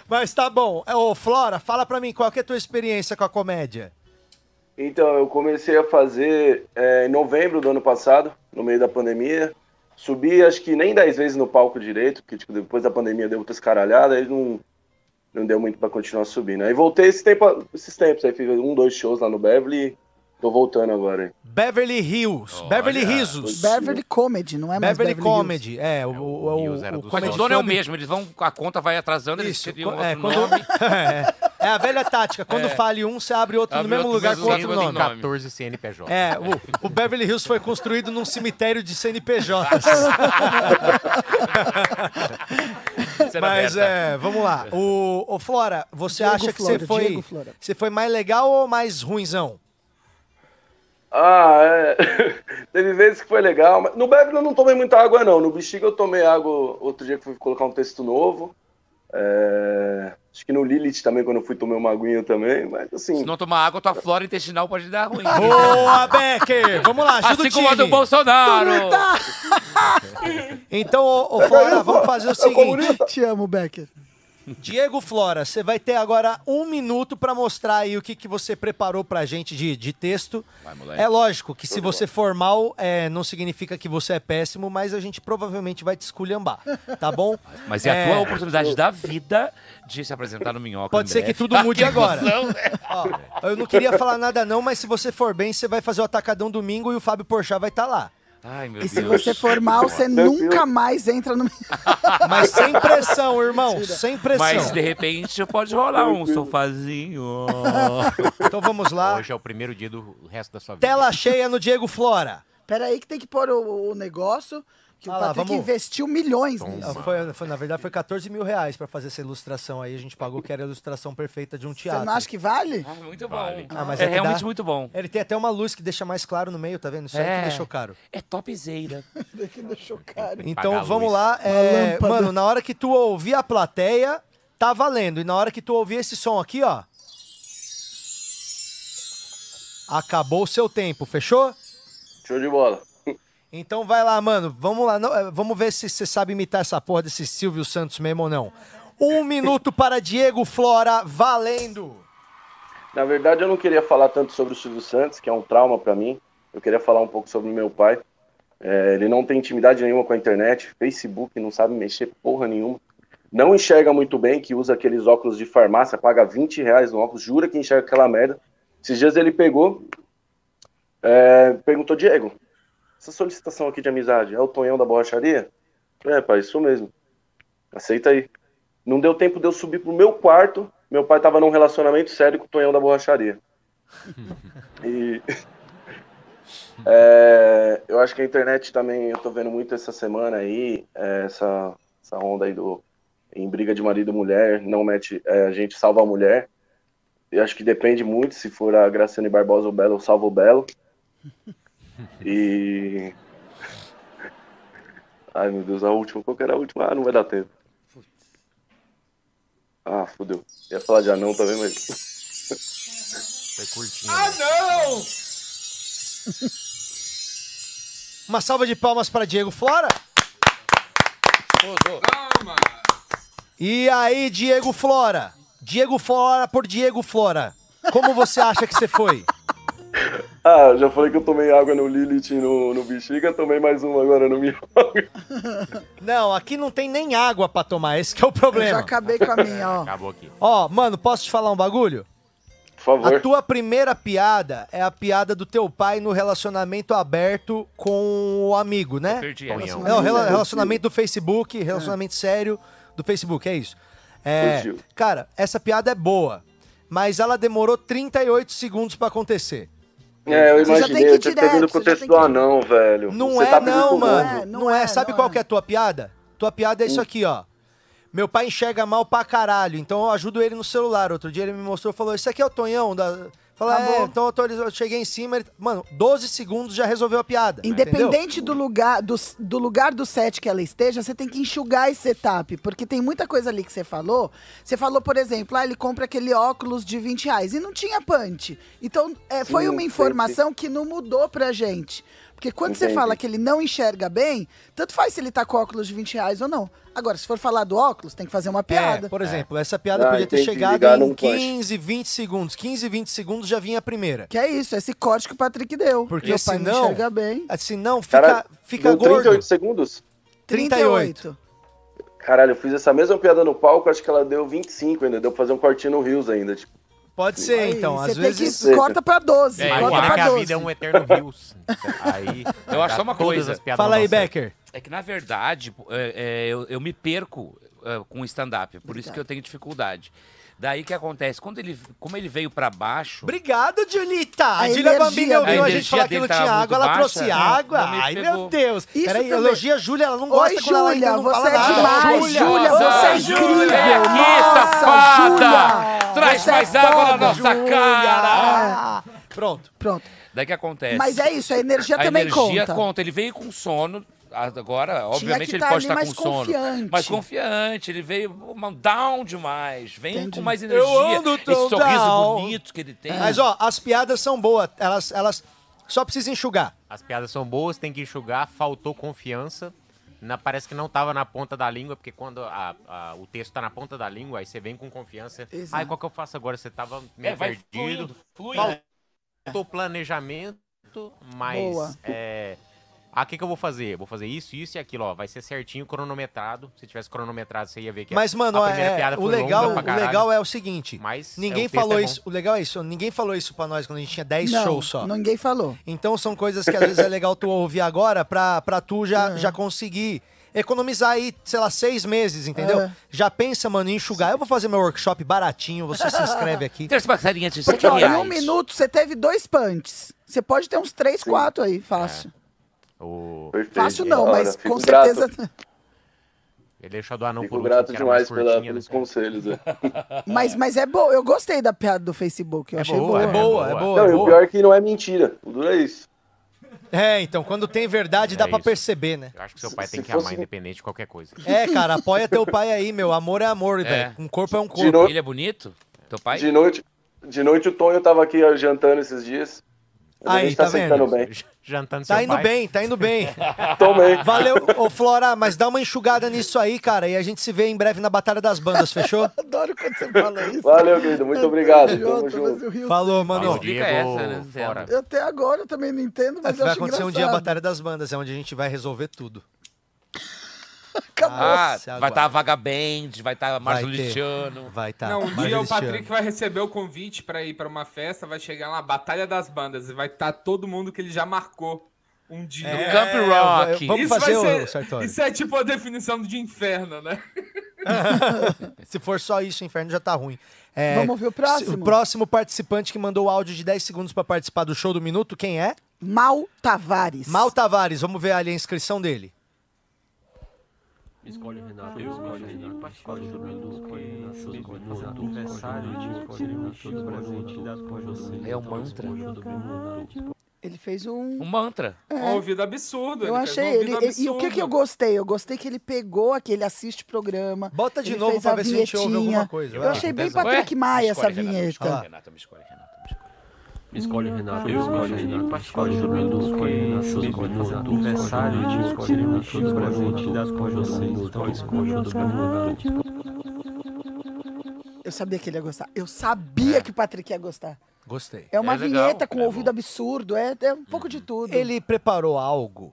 Speaker 2: Mas tá bom. Ô, Flora, fala pra mim, qual que é a tua experiência com a comédia?
Speaker 11: Então, eu comecei a fazer é, em novembro do ano passado, no meio da pandemia. Subi, acho que nem 10 vezes no palco direito, porque tipo, depois da pandemia deu outra escaralhada, aí não, não deu muito pra continuar subindo. Aí voltei esse tempo, esses tempos, aí fiz um, dois shows lá no Beverly tô voltando agora. hein.
Speaker 2: Beverly Hills,
Speaker 3: Olha.
Speaker 2: Beverly Risos.
Speaker 4: Beverly Comedy, não é mais
Speaker 2: Beverly,
Speaker 4: Beverly Hills.
Speaker 2: Comedy, é, o, o, o, o
Speaker 3: Mas
Speaker 2: Comedy
Speaker 3: o dono é o
Speaker 2: Club-
Speaker 3: mesmo, eles vão, a conta vai atrasando, eles
Speaker 2: Isso,
Speaker 3: teriam
Speaker 2: é,
Speaker 3: outro
Speaker 2: quando,
Speaker 3: nome. *laughs*
Speaker 2: é, É a velha tática. Quando
Speaker 3: É.
Speaker 2: fale um, você abre outro no
Speaker 3: Abre
Speaker 2: mesmo
Speaker 3: outro
Speaker 2: lugar
Speaker 3: mesmo
Speaker 2: com outro
Speaker 3: lugar com
Speaker 2: nome.
Speaker 3: outro nome.
Speaker 5: 14 CNPJ.
Speaker 2: É, o, o Beverly Hills foi construído num cemitério de CNPJ.
Speaker 3: Cena
Speaker 2: Mas é, vamos lá. O, o Flora, você
Speaker 4: Diego
Speaker 2: acha que
Speaker 4: Flora,
Speaker 2: você foi,
Speaker 4: Diego
Speaker 2: você foi mais legal ou mais ruinzão?
Speaker 11: Ah, é. *laughs* Teve vezes que foi legal. Mas no Beverly eu não tomei muita água, não. No Bexiga eu tomei água outro dia que fui colocar um texto novo. É, Acho que no Lilith também, quando eu fui, tomei uma aguinha também. Mas assim.
Speaker 3: Se não tomar água, tua flora intestinal pode dar ruim. *laughs*
Speaker 2: Boa, Becker! Vamos lá, ajuda
Speaker 3: Assim
Speaker 2: o
Speaker 3: como a do
Speaker 2: time.
Speaker 3: Bolsonaro. *laughs*
Speaker 2: Então, ô, ô, Flora, vamos fazer o seguinte.
Speaker 4: Te amo, Becker.
Speaker 2: Diego Flora, você vai ter agora um minuto pra mostrar aí o que, que você preparou pra gente de, de texto.
Speaker 3: Vai.
Speaker 2: É lógico que se você for mal, é, não significa que você é péssimo, mas a gente provavelmente vai te esculhambar, tá bom? *laughs*
Speaker 3: Mas é a tua oportunidade da vida de se apresentar no Minhoca.
Speaker 2: Pode ser que tudo mude *laughs* agora.
Speaker 3: emoção. *laughs*
Speaker 2: Ó, eu não queria falar nada não, mas se você for bem, você vai fazer o Atacadão domingo e o Fábio Porchat vai estar lá.
Speaker 3: Ai, meu
Speaker 4: E se
Speaker 3: Deus.
Speaker 4: você for mal, você nunca mais entra no. *laughs*
Speaker 2: Mas sem pressão, irmão, sem pressão.
Speaker 3: Mas de repente pode rolar um sofazinho. *laughs*
Speaker 2: Então vamos lá.
Speaker 5: Hoje é o primeiro dia do resto da sua vida.
Speaker 2: Tela cheia no Diego Flora.
Speaker 4: Pera aí que tem que pôr o, o negócio, que
Speaker 2: Ah
Speaker 4: o
Speaker 2: lá,
Speaker 4: Patrick
Speaker 2: vamos-
Speaker 4: investiu milhões nisso.
Speaker 2: Foi, foi- na verdade, foi 14 mil reais pra fazer essa ilustração aí. A gente pagou que era a ilustração perfeita de um
Speaker 4: Você
Speaker 2: teatro.
Speaker 4: não acha que vale?
Speaker 3: Ah, muito bom.
Speaker 2: Ah, mas
Speaker 3: é
Speaker 2: que
Speaker 3: realmente
Speaker 2: dá-
Speaker 3: muito bom.
Speaker 2: Ele tem até uma luz que deixa mais claro no meio, tá vendo? Isso aí
Speaker 3: É.
Speaker 2: que deixou caro.
Speaker 3: É topzera. *laughs*
Speaker 4: que deixou caro.
Speaker 2: Então vamos lá. é, mano, na hora que tu ouvir a plateia, tá valendo. E na hora que tu ouvir esse som aqui, ó. Acabou o seu tempo, fechou?
Speaker 11: Show de bola.
Speaker 2: Então vai lá, mano. Vamos lá. não, é, vamos ver se você sabe imitar essa porra desse Silvio Santos mesmo ou não. Um minuto para Diego Flora, valendo!
Speaker 11: Na verdade, eu não queria falar tanto sobre o Silvio Santos, que é um trauma pra mim. Eu queria falar um pouco sobre meu pai. É, ele não tem intimidade nenhuma com a internet, Facebook, não sabe mexer porra nenhuma. Não enxerga muito bem, que usa aqueles óculos de farmácia, paga 20 reais no óculos, jura que enxerga aquela merda. Esses dias ele pegou, é, perguntou, Diego, essa solicitação aqui de amizade é o Tonhão da borracharia? É, pai, isso mesmo. Aceita aí. Não deu tempo de eu subir pro meu quarto. Meu pai tava num relacionamento sério com o Tonhão da borracharia. *laughs* E *laughs* é, eu acho que a internet também, eu tô vendo muito essa semana aí, é, essa, essa onda aí do em briga de marido e mulher, não mete, é, a gente salva a mulher. Eu acho que depende muito se for a Graciane Barbosa ou Belo, eu salvo o Belo. *laughs* E. Ai meu Deus, a última, qual que era a última? Ah, não vai dar tempo. Ah, fodeu. Ia falar de anão também, mas.
Speaker 5: Foi curtinho.
Speaker 6: Ah, não!
Speaker 2: Uma salva de palmas para Diego Flora.
Speaker 6: Calma!
Speaker 2: E aí, Diego Flora? Diego Flora por Diego Flora. Como você acha que você foi?
Speaker 11: Ah, eu já falei que eu tomei água no Lilith e no, no Bexiga, tomei mais uma agora no Minhoca. *laughs*
Speaker 2: Não, aqui não tem nem água pra tomar, esse que é o
Speaker 4: Eu já
Speaker 2: problema.
Speaker 4: acabei com a minha, ó.
Speaker 5: Acabou aqui.
Speaker 2: Ó, mano, posso te falar um bagulho?
Speaker 11: Por
Speaker 2: A
Speaker 11: favor.
Speaker 2: tua primeira piada é a piada do teu pai no relacionamento aberto com o amigo, né?
Speaker 3: Perdi ela.
Speaker 5: Tonhão.
Speaker 2: É o rela- relacionamento do Facebook, relacionamento sério do Facebook, é isso. É,
Speaker 11: Fugiu.
Speaker 2: cara, essa piada é boa, mas ela demorou 38 segundos pra acontecer.
Speaker 11: É, eu
Speaker 4: Você já tem
Speaker 11: imaginei,
Speaker 4: que ir direto,
Speaker 11: com o
Speaker 4: você já
Speaker 11: texto
Speaker 4: tem
Speaker 11: do anão, velho.
Speaker 2: Não
Speaker 11: Você
Speaker 2: é
Speaker 11: tá
Speaker 2: não, mano. Não,
Speaker 4: não
Speaker 2: é.
Speaker 4: é,
Speaker 2: Sabe
Speaker 4: não
Speaker 2: qual
Speaker 4: é.
Speaker 2: que é a tua piada? Tua piada é isso aqui, ó. Meu pai enxerga mal pra caralho, então eu ajudo ele no celular. Outro dia ele me mostrou e falou: Isso aqui é o Tonhão da. Fala, é,
Speaker 4: Acabou.
Speaker 2: então eu, atualizou, eu cheguei em cima. Ele... Mano, 12 segundos já resolveu a piada. entendeu?
Speaker 4: Independente do lugar do, do lugar do set que ela esteja, você tem que enxugar esse setup. Porque tem muita coisa ali que você falou. Você falou, por exemplo, ah, ele compra aquele óculos de 20 reais. E não tinha punch. Então, é, foi uma informação que não mudou pra gente. Porque quando você
Speaker 11: Entendi.
Speaker 4: fala que ele não enxerga bem, tanto faz se ele tá com óculos de 20 reais ou não. Agora, se for falar do óculos, tem que fazer uma piada.
Speaker 2: É, por exemplo, essa piada
Speaker 11: Ah,
Speaker 2: podia ter chegado em
Speaker 11: num punch.
Speaker 2: 15, 20 segundos. 15, 20 segundos já vinha a primeira.
Speaker 4: Que é isso, esse corte que o Patrick deu.
Speaker 2: Porque
Speaker 4: Meu pai não
Speaker 2: senão-
Speaker 4: enxerga bem.
Speaker 2: Assim, não, fica,
Speaker 11: Caralho,
Speaker 2: fica gordo.
Speaker 11: 38 segundos?
Speaker 2: 38.
Speaker 11: Caralho, eu fiz essa mesma piada no palco, acho que ela deu 25 ainda. Deu pra fazer um cortinho no Rios ainda. Tipo,
Speaker 2: Pode ser,
Speaker 4: Aí,
Speaker 2: então.
Speaker 4: você
Speaker 2: Às
Speaker 4: tem
Speaker 2: vezes.
Speaker 4: que corta pra 12.
Speaker 3: É,
Speaker 4: corta
Speaker 5: que
Speaker 4: pra
Speaker 5: a
Speaker 4: 12.
Speaker 5: vida é um eterno rios. Aí. *laughs*
Speaker 3: Eu acho só uma coisa.
Speaker 2: Fala aí. Becker.
Speaker 3: É que, na verdade, é, é, eu, eu me perco é, com stand-up. Por isso que eu tenho dificuldade. Daí que acontece? Quando ele, como ele veio pra baixo.
Speaker 2: Obrigado, Julita. A,
Speaker 4: A
Speaker 2: Julia
Speaker 4: energia
Speaker 2: Bambini ouviu a
Speaker 3: A
Speaker 2: gente falar que
Speaker 3: energia
Speaker 2: não tinha água, ela trouxe
Speaker 3: baixa.
Speaker 2: água.
Speaker 3: Não me
Speaker 2: Ai,
Speaker 3: pegou.
Speaker 2: meu Deus.
Speaker 4: Isso
Speaker 2: Peraí,
Speaker 4: também.
Speaker 2: elogia a Júlia, ela não gosta
Speaker 4: Oi,
Speaker 2: quando ela
Speaker 4: Júlia,
Speaker 2: ainda não
Speaker 4: você
Speaker 2: fala
Speaker 4: é
Speaker 2: nada.
Speaker 4: demais.
Speaker 3: Júlia,
Speaker 4: Júlia, você é
Speaker 3: Júlia,
Speaker 4: incrível.
Speaker 3: vem aqui,
Speaker 4: Nossa,
Speaker 3: safada.
Speaker 4: Júlia.
Speaker 3: Traz
Speaker 4: Você é
Speaker 3: mais água na
Speaker 4: foda,
Speaker 3: nossa
Speaker 4: Júlia.
Speaker 2: Ah,
Speaker 3: cara.
Speaker 2: Pronto.
Speaker 4: Pronto.
Speaker 3: Daí que acontece?
Speaker 4: Mas é isso, a energia
Speaker 3: a
Speaker 4: também
Speaker 3: energia
Speaker 4: conta.
Speaker 3: Ele veio com sono. Agora, obviamente, ele
Speaker 4: tá
Speaker 3: pode estar
Speaker 4: mais
Speaker 3: com sono.
Speaker 4: confiante.
Speaker 3: Mas confiante. Ele veio uma- down demais. Vem
Speaker 4: Entendi.
Speaker 3: com mais
Speaker 2: Eu
Speaker 3: energia.
Speaker 2: ando
Speaker 3: Esse sorriso
Speaker 2: down.
Speaker 3: bonito que ele tem.
Speaker 2: Mas, ó, as piadas são boas. Elas, elas só precisam enxugar.
Speaker 5: As piadas são boas, tem que enxugar, faltou confiança. Na- parece que não tava na ponta da língua, porque quando a- a- o texto tá na ponta da língua, aí você vem com confiança.
Speaker 4: Exato.
Speaker 5: Ai, qual que eu faço agora? Você tava meio
Speaker 3: É,
Speaker 5: perdido.
Speaker 3: fluindo, fluindo.
Speaker 5: Faltou planejamento, mas.
Speaker 4: Boa.
Speaker 5: É, ah, o que, que eu vou fazer? Vou fazer isso, isso e aquilo, ó. Vai ser certinho, cronometrado. Se tivesse cronometrado, você ia ver que
Speaker 2: Mas, mano,
Speaker 5: a primeira
Speaker 2: é,
Speaker 5: piada
Speaker 2: o,
Speaker 5: foi
Speaker 2: legal,
Speaker 5: longa pra
Speaker 2: o legal é o seguinte.
Speaker 5: Mas
Speaker 2: Ninguém
Speaker 5: é, o texto
Speaker 2: falou
Speaker 5: é
Speaker 2: isso. O legal é isso. Ninguém falou isso pra nós quando a gente tinha 10
Speaker 4: Não,
Speaker 2: shows só.
Speaker 4: ninguém falou.
Speaker 2: Então são coisas que às vezes é legal tu ouvir agora pra, pra tu já,
Speaker 4: É.
Speaker 2: já conseguir economizar aí, sei lá, seis meses, entendeu?
Speaker 4: É.
Speaker 2: Já pensa, mano, em enxugar. Eu vou fazer meu workshop baratinho, você se inscreve aqui. *laughs*
Speaker 3: Três passarinhas de
Speaker 4: Porque,
Speaker 3: 100
Speaker 4: ó, em um minuto você teve dois punts. Você pode ter uns três, quatro aí, fácil.
Speaker 5: O...
Speaker 11: Perfeito.
Speaker 4: Fácil não, mas
Speaker 11: fico
Speaker 4: com
Speaker 11: grato.
Speaker 4: certeza. *laughs*
Speaker 5: Ele deixou do anão
Speaker 11: Fico
Speaker 5: por último,
Speaker 11: grato demais pela-
Speaker 5: curtinha,
Speaker 11: pelos
Speaker 5: né?
Speaker 11: conselhos. né? *laughs*
Speaker 4: Mas, mas é bom. Eu gostei da piada do Facebook. Eu
Speaker 5: É
Speaker 4: achei
Speaker 5: boa,
Speaker 4: boa.
Speaker 2: É boa, é
Speaker 5: boa.
Speaker 2: boa.
Speaker 11: Não,
Speaker 2: é
Speaker 11: e o
Speaker 2: boa.
Speaker 11: pior é que não é mentira. O duro é isso.
Speaker 2: É, então, quando tem verdade, dá
Speaker 5: É
Speaker 2: pra
Speaker 5: isso.
Speaker 2: perceber, né?
Speaker 5: Eu acho que seu
Speaker 11: Se-
Speaker 5: pai tem
Speaker 11: se
Speaker 5: que amar,
Speaker 11: fosse-
Speaker 5: independente de qualquer coisa.
Speaker 2: É, cara, apoia teu pai aí, meu. Amor é amor, velho. Um corpo é um
Speaker 11: De
Speaker 2: corpo.
Speaker 11: noite,
Speaker 3: Ele é bonito? Teu pai?
Speaker 11: de noite, de noite o Tonho tava aqui jantando esses dias.
Speaker 2: Aí,
Speaker 11: gente tá,
Speaker 2: tá vendo?
Speaker 11: sentando bem.
Speaker 5: Jantando
Speaker 2: Tá indo
Speaker 5: pai.
Speaker 2: bem, tá indo bem. *laughs*
Speaker 11: Tomei.
Speaker 2: Valeu, ô Flora, mas dá uma enxugada nisso aí, cara. E a gente se vê em breve na Batalha das Bandas, fechou? *laughs*
Speaker 4: Adoro quando você fala isso.
Speaker 11: Valeu, querido. Muito obrigado. Tamo junto.
Speaker 2: Falou, mano.
Speaker 3: Explica
Speaker 5: Diego
Speaker 3: essa, né?
Speaker 5: fora.
Speaker 4: Eu até agora eu também não entendo, mas eu
Speaker 2: Vai acontecer um
Speaker 4: engraçado.
Speaker 2: dia a Batalha das Bandas, é onde a gente vai resolver tudo. *laughs*
Speaker 4: Acabou.
Speaker 3: Ah, vai estar a Vaga Band, vai estar
Speaker 2: Vai
Speaker 3: Márcio. Luciano.
Speaker 2: Vai tá.
Speaker 6: Não, um dia o
Speaker 2: te
Speaker 6: Patrick vai receber o convite pra ir pra uma festa, vai chegar lá, Batalha das Bandas, e vai estar todo mundo que ele já marcou um dia.
Speaker 3: No Camp Rock.
Speaker 2: É, Vamos
Speaker 6: Isso
Speaker 2: fazer
Speaker 6: vai
Speaker 2: o
Speaker 6: ser-
Speaker 2: Sartori.
Speaker 6: Isso é tipo a definição de inferno, né? *laughs*
Speaker 2: Se for só isso, o inferno já tá ruim. É,
Speaker 4: Vamos ouvir o próximo?
Speaker 2: O próximo participante que mandou o áudio de 10 segundos pra participar do show do minuto, quem é?
Speaker 4: Mal Tavares.
Speaker 2: Mal Tavares. Vamos ver ali a inscrição dele.
Speaker 12: Escolhe o Renato, escolhe o Renato, escolhe o Renato, escolhe o Renato, escolhe o Renato, aniversário, escolhe o Renato, todo presente, dá escolhe você.
Speaker 3: É um mantra.
Speaker 4: Ele fez um.
Speaker 3: Um mantra.
Speaker 6: Um ouvido absurdo.
Speaker 4: Eu achei
Speaker 6: um
Speaker 4: ele. E o que, que eu gostei? Eu gostei que ele pegou aquele assiste programa.
Speaker 2: Bota de novo pra ver se a gente ouve alguma coisa.
Speaker 4: Eu achei bem? Patrick Maia essa vinheta.
Speaker 2: Olha lá.
Speaker 3: Renato, me escolhe, Renato, me escolhe.
Speaker 12: Escolhe o Renato, escolhe o Renato, escolhe o Renato, escolhe o Renato, escolhe o Renato, aniversário, escolhe o Renato, presente, dá escolhe você. Então escolhe o Renato.
Speaker 4: Eu sabia que ele ia gostar. Eu sabia que o Patrick ia gostar.
Speaker 2: Gostei.
Speaker 4: É uma
Speaker 3: É legal,
Speaker 4: vinheta com
Speaker 3: é
Speaker 4: ouvido absurdo. É, é um pouco de tudo.
Speaker 2: Ele preparou algo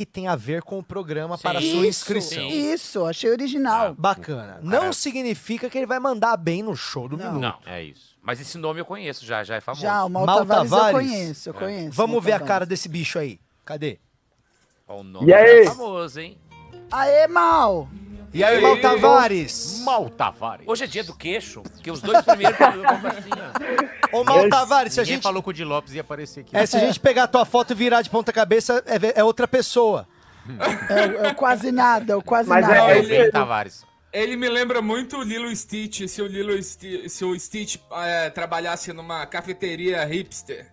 Speaker 2: que tem a ver com o programa para a sua
Speaker 4: Isso,
Speaker 2: inscrição.
Speaker 4: Isso, achei original.
Speaker 2: Bacana. Não significa que ele vai mandar bem no show do
Speaker 4: Não.
Speaker 2: minuto.
Speaker 3: Não, é isso. Mas esse nome eu conheço já, já é famoso.
Speaker 4: Já, o Mal,
Speaker 2: Mal
Speaker 4: Tavares,
Speaker 2: Tavares?
Speaker 4: eu conheço, eu conheço.
Speaker 2: Vamos
Speaker 4: Mal
Speaker 2: ver a
Speaker 4: Tavares.
Speaker 2: cara desse bicho aí. Cadê?
Speaker 3: Ó, O nome
Speaker 13: E aí?
Speaker 3: é famoso, hein?
Speaker 4: Aê, Mal!
Speaker 2: E aí, Mal Tavares?
Speaker 5: Mal Tavares.
Speaker 3: Hoje é dia do queixo, porque os dois primeiros eu vou assim, ó.
Speaker 2: Ô, Mal Tavares, se a gente,
Speaker 5: falou que o de Lopes ia aparecer aqui.
Speaker 2: é, se a gente pegar a tua foto e virar de ponta cabeça, é, é outra pessoa.
Speaker 4: É, é quase nada, é o quase
Speaker 13: Mas
Speaker 4: nada.
Speaker 6: Não,
Speaker 13: é,
Speaker 6: ele-
Speaker 5: Bem Tavares.
Speaker 6: Ele me lembra muito o Lilo Stitch, se o Lilo Sti- se o Stitch é, trabalhasse numa cafeteria hipster.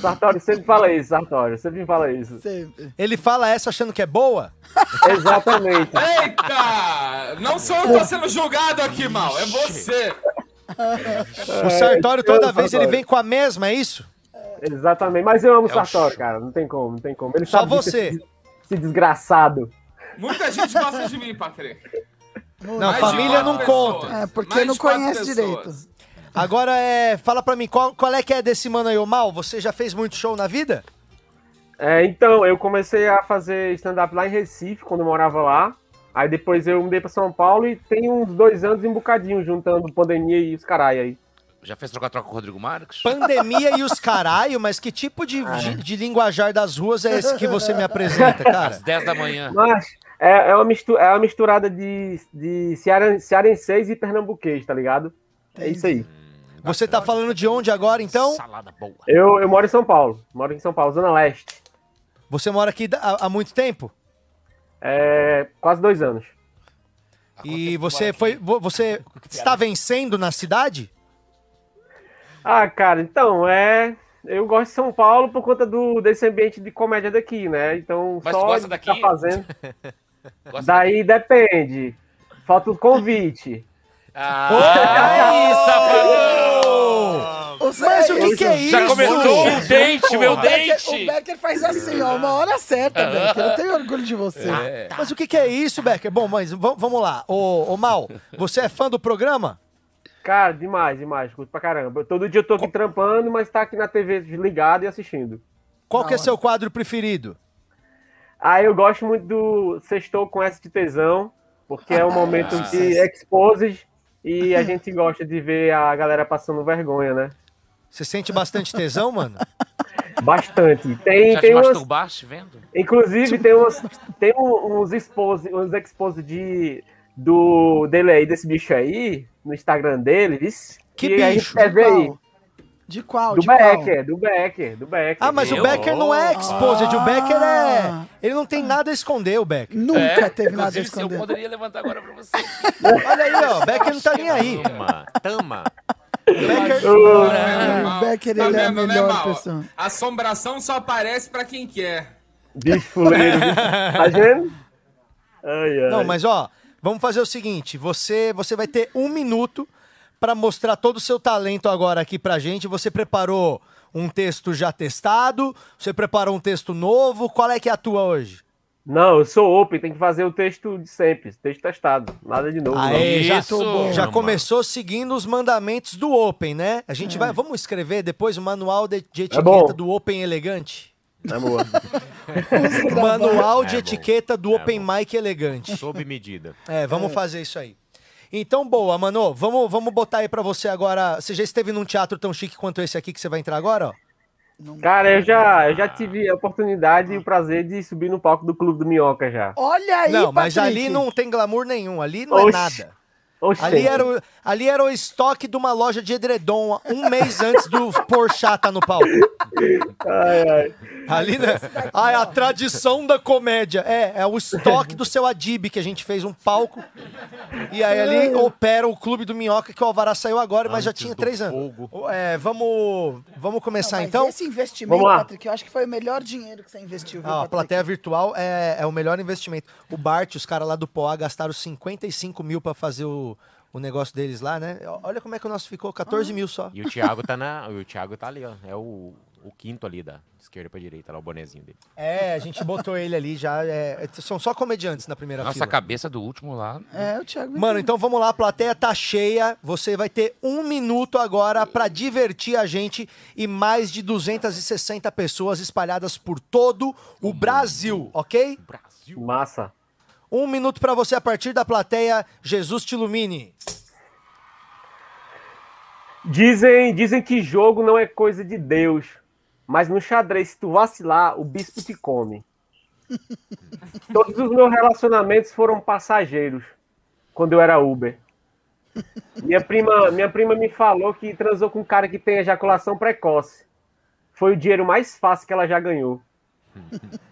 Speaker 13: Sartori sempre fala isso, Sartori, sempre fala isso.
Speaker 4: Sempre.
Speaker 2: Ele fala essa achando que é boa?
Speaker 13: Exatamente. *laughs*
Speaker 6: Eita! Não sou eu que tô sendo julgado aqui, mal, é você.
Speaker 2: O Sartório, toda vez, ele vem com a mesma, é isso?
Speaker 13: Exatamente. Mas eu amo o
Speaker 3: É o
Speaker 13: Sartori,
Speaker 3: show.
Speaker 13: cara. Não tem como, não tem como. Ele
Speaker 2: Só você.
Speaker 13: Esse, esse desgraçado.
Speaker 6: Muita gente gosta de mim, Patrick.
Speaker 2: Não,
Speaker 6: Mais de
Speaker 2: família não
Speaker 6: pessoas.
Speaker 2: conta.
Speaker 4: É, porque
Speaker 6: Mais
Speaker 4: não conhece
Speaker 6: pessoas.
Speaker 4: direito.
Speaker 2: Agora, é, fala pra mim, qual, qual é que é desse mano aí, ô Mal? Você já fez muito show na vida?
Speaker 13: É, então, eu comecei a fazer stand-up lá em Recife, quando eu morava lá. Aí depois eu mudei pra São Paulo e tem uns dois anos em bocadinho, juntando pandemia e os caralho aí.
Speaker 3: Já fez troca-troca com o Rodrigo Marques?
Speaker 2: Pandemia e os caralho, mas que tipo de, de, de linguajar das ruas é esse que você me apresenta, *laughs* cara?
Speaker 3: Às 10 da manhã.
Speaker 13: Mas é, é, uma, mistura, é uma misturada de, de cearen- cearenseis e pernambuquês, tá ligado? É isso aí.
Speaker 2: Você tá falando de onde agora, então?
Speaker 5: Salada boa.
Speaker 13: Eu, eu moro em São Paulo. Moro em São Paulo, Zona Leste.
Speaker 2: Você mora aqui há, há muito tempo?
Speaker 13: É, quase dois anos.
Speaker 2: E você foi. vo- Você *laughs* está vencendo na cidade?
Speaker 13: Ah, cara, então, é. Eu gosto de São Paulo por conta do, desse ambiente de comédia daqui, né? Então,
Speaker 3: Mas
Speaker 13: só
Speaker 3: gosta daqui?
Speaker 13: tá fazendo. *laughs*
Speaker 3: Gosta
Speaker 13: Daí depende. Falta o convite. *laughs*
Speaker 3: Ai, safadão!
Speaker 2: Mas o que, que é isso?
Speaker 3: Já começou o dente, meu
Speaker 4: O Becker,
Speaker 3: dente!
Speaker 4: o Becker faz assim, ó, uma hora certa, Becker. Eu tenho orgulho de você.
Speaker 3: É.
Speaker 2: Mas o que, que é isso, Becker? Bom, mas vamos lá. Ô, ô Mal, você é fã do programa?
Speaker 13: Cara, demais, demais. Curto pra caramba. Todo dia eu tô aqui trampando, mas tá aqui na TV ligado e assistindo.
Speaker 2: Qual que é seu quadro preferido?
Speaker 13: Ah, eu gosto muito do Sextou com S de Tesão, porque é um momento
Speaker 2: Ah.
Speaker 13: de exposes e a gente gosta de ver a galera passando vergonha, né?
Speaker 2: Você sente bastante tesão, mano?
Speaker 13: Bastante. Tem,
Speaker 3: Já te
Speaker 13: tem umas,
Speaker 3: masturbaste vendo?
Speaker 13: Inclusive, tem, umas, tem uns expose, uns expose de, do, dele aí, desse bicho aí, no Instagram dele, vice.
Speaker 2: Que bicho?
Speaker 13: quer ver aí.
Speaker 4: De qual?
Speaker 13: Do
Speaker 4: de qual?
Speaker 13: Becker, do Becker, do Becker.
Speaker 2: Ah, mas o Becker não é exposed, o Becker é. Ele não tem nada a esconder, o Becker.
Speaker 4: Nunca
Speaker 3: É,
Speaker 4: teve nada a
Speaker 3: se eu
Speaker 4: esconder.
Speaker 3: poderia levantar agora pra você.
Speaker 2: Olha aí, ó, o Becker não tá nem aí.
Speaker 5: Tama, tama.
Speaker 2: Becker...
Speaker 4: O Becker,
Speaker 6: Tá
Speaker 4: ele é a
Speaker 6: vendo,
Speaker 4: melhor
Speaker 6: Mal?
Speaker 4: pessoa.
Speaker 6: Assombração só aparece pra quem quer.
Speaker 13: Bicho fuleiro. tá vendo? *laughs* Ai, ai.
Speaker 2: Não, mas ó, vamos fazer o seguinte: você, você vai ter um minuto pra mostrar todo o seu talento agora aqui pra gente. Você preparou um texto já testado? Você preparou um texto novo? Qual é que é a tua hoje?
Speaker 13: Não, eu sou open, tem que fazer o texto de sempre, texto testado, nada de novo.
Speaker 2: Aê, já,
Speaker 3: Isso.
Speaker 2: já começou seguindo os mandamentos do Open, né? A gente
Speaker 4: É.
Speaker 2: vai, vamos escrever depois o manual de, de
Speaker 13: É
Speaker 2: etiqueta do Open elegante.
Speaker 13: não. Na boa. *laughs*
Speaker 2: Manual de
Speaker 5: É bom.
Speaker 2: etiqueta do
Speaker 5: É
Speaker 2: Open
Speaker 5: bom.
Speaker 2: Mic elegante.
Speaker 5: Sob medida.
Speaker 2: É, vamos fazer isso aí. Então, boa, mano. Vamos, vamos botar aí pra você agora. Você já esteve num teatro tão chique quanto esse aqui que você vai entrar agora, ó?
Speaker 13: Cara, eu já, eu já tive a oportunidade e o prazer de subir no palco do Clube do Minhoca já.
Speaker 4: Olha aí,
Speaker 2: não, mas
Speaker 4: Patrick.
Speaker 2: ali não tem glamour nenhum. Ali não é
Speaker 13: Oxi.
Speaker 2: nada.
Speaker 13: Oxê.
Speaker 2: Ali era, o, ali era o estoque de uma loja de edredom um mês *laughs* antes do Porchat tá no palco.
Speaker 13: Ai, ai.
Speaker 2: Ali, né? Ah, é a tradição da comédia. É, é o estoque do seu Adib que a gente fez um palco. E aí ali opera o Clube do Minhoca, que o Alvará saiu agora, mas já
Speaker 5: Antes
Speaker 2: tinha
Speaker 5: do
Speaker 2: três anos. É, vamos, vamos começar
Speaker 4: Não, mas
Speaker 2: então?
Speaker 4: Esse investimento. Patrick, eu acho que foi o melhor dinheiro que você investiu, viu,
Speaker 2: Ah, a plateia virtual é, é o melhor investimento. O Bart, os caras lá do Poá gastaram 55 mil pra fazer o, o negócio deles lá, né? Olha como é que o nosso ficou, 14 mil só.
Speaker 5: E o Thiago tá *laughs* na. O Thiago tá ali, ó. É o, o quinto ali da esquerda pra direita, lá o bonezinho dele.
Speaker 2: É, a gente botou ele ali já. é, é, são só comediantes na primeira
Speaker 3: Nossa,
Speaker 2: fila.
Speaker 3: a cabeça do último lá.
Speaker 4: É, o Thiago...
Speaker 2: Mano, então vamos lá, a plateia tá cheia. Você vai ter um minuto agora pra divertir a gente e mais de 260 pessoas espalhadas por todo o Brasil, ok?
Speaker 13: Massa.
Speaker 2: Um minuto pra você a partir da plateia. Jesus te ilumine.
Speaker 13: Dizem, dizem que jogo não é coisa de Deus, mas no xadrez, se tu vacilar, o bispo te come. *laughs* Todos os meus relacionamentos foram passageiros quando eu era Uber. Minha prima, minha prima me falou que transou com um cara que tem ejaculação precoce. Foi o dinheiro mais fácil que ela já ganhou. *laughs*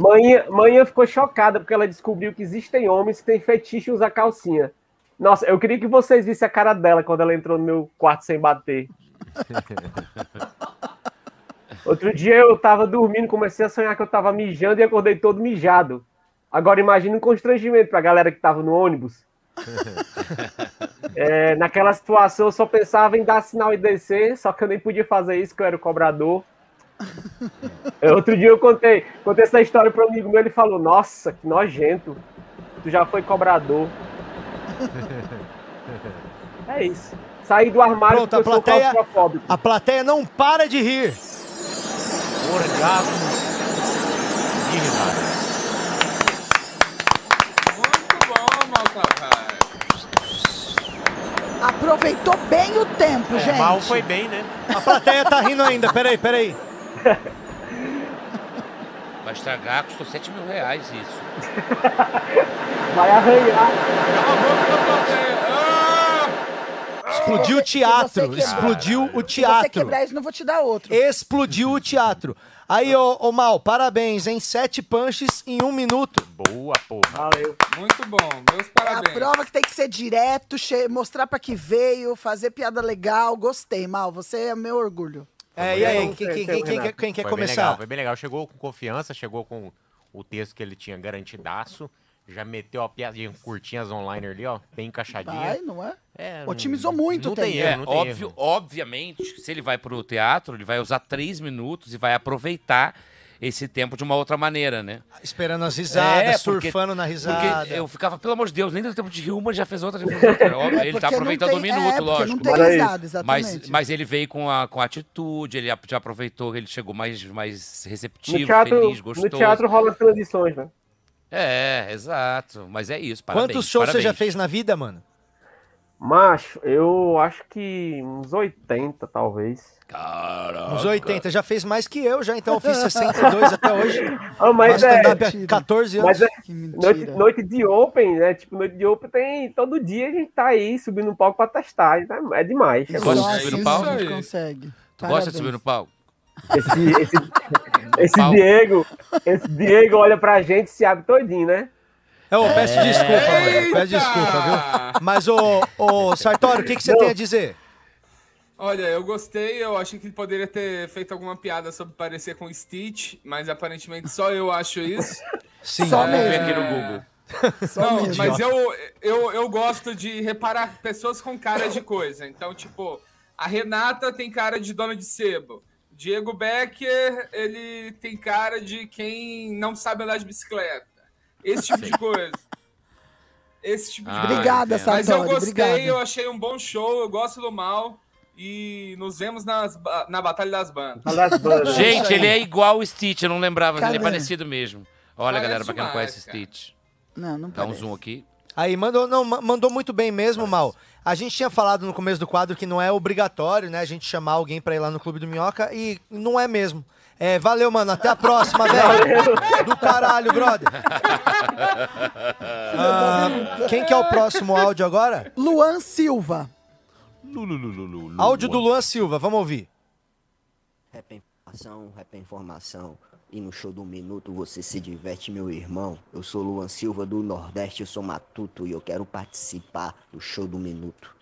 Speaker 13: Manhã, manhã ficou chocada porque ela descobriu que existem homens que têm fetiche em usar calcinha. Nossa, eu queria que vocês vissem a cara dela quando ela entrou no meu quarto sem bater. *laughs* Outro dia eu tava dormindo, comecei a sonhar que eu tava mijando e acordei todo mijado. Agora imagina um constrangimento pra galera que tava no ônibus. *laughs* É, naquela situação eu só pensava em dar sinal e descer, só que eu nem podia fazer isso, que eu era o cobrador. É, Outro dia eu contei, contei essa história para um amigo meu, ele falou, nossa, que nojento, tu já foi cobrador. É isso. Saí do armário
Speaker 2: Pronto, a plateia,
Speaker 13: claustrofóbico.
Speaker 2: a plateia não para de rir.
Speaker 5: Orgasmo.
Speaker 6: Muito bom, Malta
Speaker 4: Aproveitou bem o tempo, gente.
Speaker 5: É, mal foi bem, né?
Speaker 2: A plateia tá rindo ainda, peraí, peraí. *laughs*
Speaker 3: Vai estragar, custou 7 mil reais isso. *laughs*
Speaker 13: Vai arranhar.
Speaker 2: Explodiu o
Speaker 4: se você
Speaker 2: teatro.
Speaker 4: quebrar-
Speaker 2: Explodiu o
Speaker 4: Se você
Speaker 2: teatro.
Speaker 4: quebrar isso, não vou te dar outro.
Speaker 2: Explodiu o teatro. Aí, ô, ô Mal, parabéns, hein? Sete punches em um minuto.
Speaker 5: Boa, porra.
Speaker 13: Valeu.
Speaker 6: Muito bom, meus
Speaker 4: É a
Speaker 6: parabéns.
Speaker 4: prova que tem que ser direto, che- mostrar pra que veio, fazer piada legal. Gostei, Mal. Você é meu orgulho.
Speaker 2: É, e aí, quem, quem- quem- quem quer-
Speaker 5: Foi bem legal,
Speaker 2: começar?
Speaker 5: foi bem legal. Chegou com confiança, chegou com o texto que ele tinha garantidaço. Já meteu a piadinha curtinhas online ali, ó, bem encaixadinha.
Speaker 4: Vai, não é?
Speaker 5: É,
Speaker 4: Otimizou muito
Speaker 5: não
Speaker 4: o
Speaker 5: tem
Speaker 4: tempo.
Speaker 3: É,
Speaker 5: erro, não tem
Speaker 3: óbvio,
Speaker 5: erro.
Speaker 3: obviamente, se ele vai pro teatro, ele vai usar três minutos e vai aproveitar esse tempo de uma outra maneira, né?
Speaker 2: Esperando as risadas,
Speaker 3: É, porque-
Speaker 2: surfando na risada.
Speaker 3: Porque eu ficava, pelo amor de Deus, nem deu tempo de rir uma, já fez outra, já fez outra. Óbvio, *laughs* ele tá aproveitando o minuto,
Speaker 4: é,
Speaker 3: lógico.
Speaker 4: risada, exatamente.
Speaker 3: Mas, mas ele veio com a, com a atitude, ele já aproveitou, ele chegou mais, mais receptivo,
Speaker 13: teatro,
Speaker 3: feliz, gostoso.
Speaker 13: no teatro rola transições, né?
Speaker 3: É, exato. Mas é isso, parabéns.
Speaker 2: Quantos shows você já
Speaker 3: parabéns.
Speaker 2: fez na vida, mano?
Speaker 13: Macho, eu acho que uns 80, talvez.
Speaker 3: Caramba.
Speaker 2: Uns 80. Já fez mais que eu, já. Então eu fiz 62 até hoje. *laughs*
Speaker 13: Ah, mas é.
Speaker 2: stand-up há 14 anos.
Speaker 13: Mas é noite, noite de Open, né? Tipo, noite de Open tem. Todo dia a gente tá aí subindo no palco pra testar. né? É demais. É
Speaker 3: Gosta de subir no
Speaker 4: Isso
Speaker 3: palco?
Speaker 4: a gente
Speaker 6: Isso
Speaker 4: consegue.
Speaker 3: Tu gosta de subir no palco?
Speaker 13: Esse, esse, *laughs* esse
Speaker 3: Palco.
Speaker 13: Diego, esse Diego olha pra gente e se abre todinho, né?
Speaker 2: Eu peço desculpa, mano. Peço desculpa, viu? Mas, ô, ô Sartório, o que, que você
Speaker 13: Não.
Speaker 2: tem a dizer?
Speaker 6: Olha, eu gostei, eu achei que ele poderia ter feito alguma piada sobre parecer com Stitch, mas aparentemente só eu acho isso. *laughs*
Speaker 2: Sim.
Speaker 4: Só
Speaker 3: Vamos ver
Speaker 4: mesmo.
Speaker 3: aqui no Google. *laughs*
Speaker 4: Só
Speaker 6: Não,
Speaker 4: mesmo.
Speaker 6: mas eu, eu, eu gosto de reparar pessoas com cara de coisa. Então, tipo, a Renata tem cara de dona de sebo. Diego Becker, ele tem cara de quem não sabe andar de bicicleta. Esse tipo de coisa. Esse tipo de
Speaker 3: Ah,
Speaker 6: coisa.
Speaker 4: Obrigada,
Speaker 3: entendo.
Speaker 6: Mas eu
Speaker 4: Sartori.
Speaker 6: gostei,
Speaker 4: Obrigada.
Speaker 6: eu achei um bom show, eu gosto do mal. E nos vemos nas, na Batalha das Bandas. *laughs*
Speaker 3: Gente, ele é igual o Stitch, eu não lembrava, mas ele é
Speaker 4: Cadê?
Speaker 3: parecido mesmo. Olha,
Speaker 6: Parece
Speaker 3: galera, pra quem não conhece
Speaker 6: cara.
Speaker 3: Stitch.
Speaker 4: Não, não
Speaker 3: Dá um
Speaker 4: parece.
Speaker 3: zoom aqui.
Speaker 2: Aí, mandou, não, ma- mandou muito bem mesmo, Mal. A gente tinha falado no começo do quadro que não é obrigatório, né, a gente chamar alguém pra ir lá no Clube do Minhoca e não é mesmo. É, valeu, mano. Até a próxima, velho. Do caralho, brother. *laughs* Ah, quem que é o próximo áudio agora?
Speaker 4: Luan Silva.
Speaker 2: Áudio do Luan Silva, vamos ouvir.
Speaker 14: Rap é informação, rap é informação. E no show do minuto você se diverte, meu irmão. Eu sou Luan Silva do Nordeste, eu sou matuto e eu quero participar do show do minuto.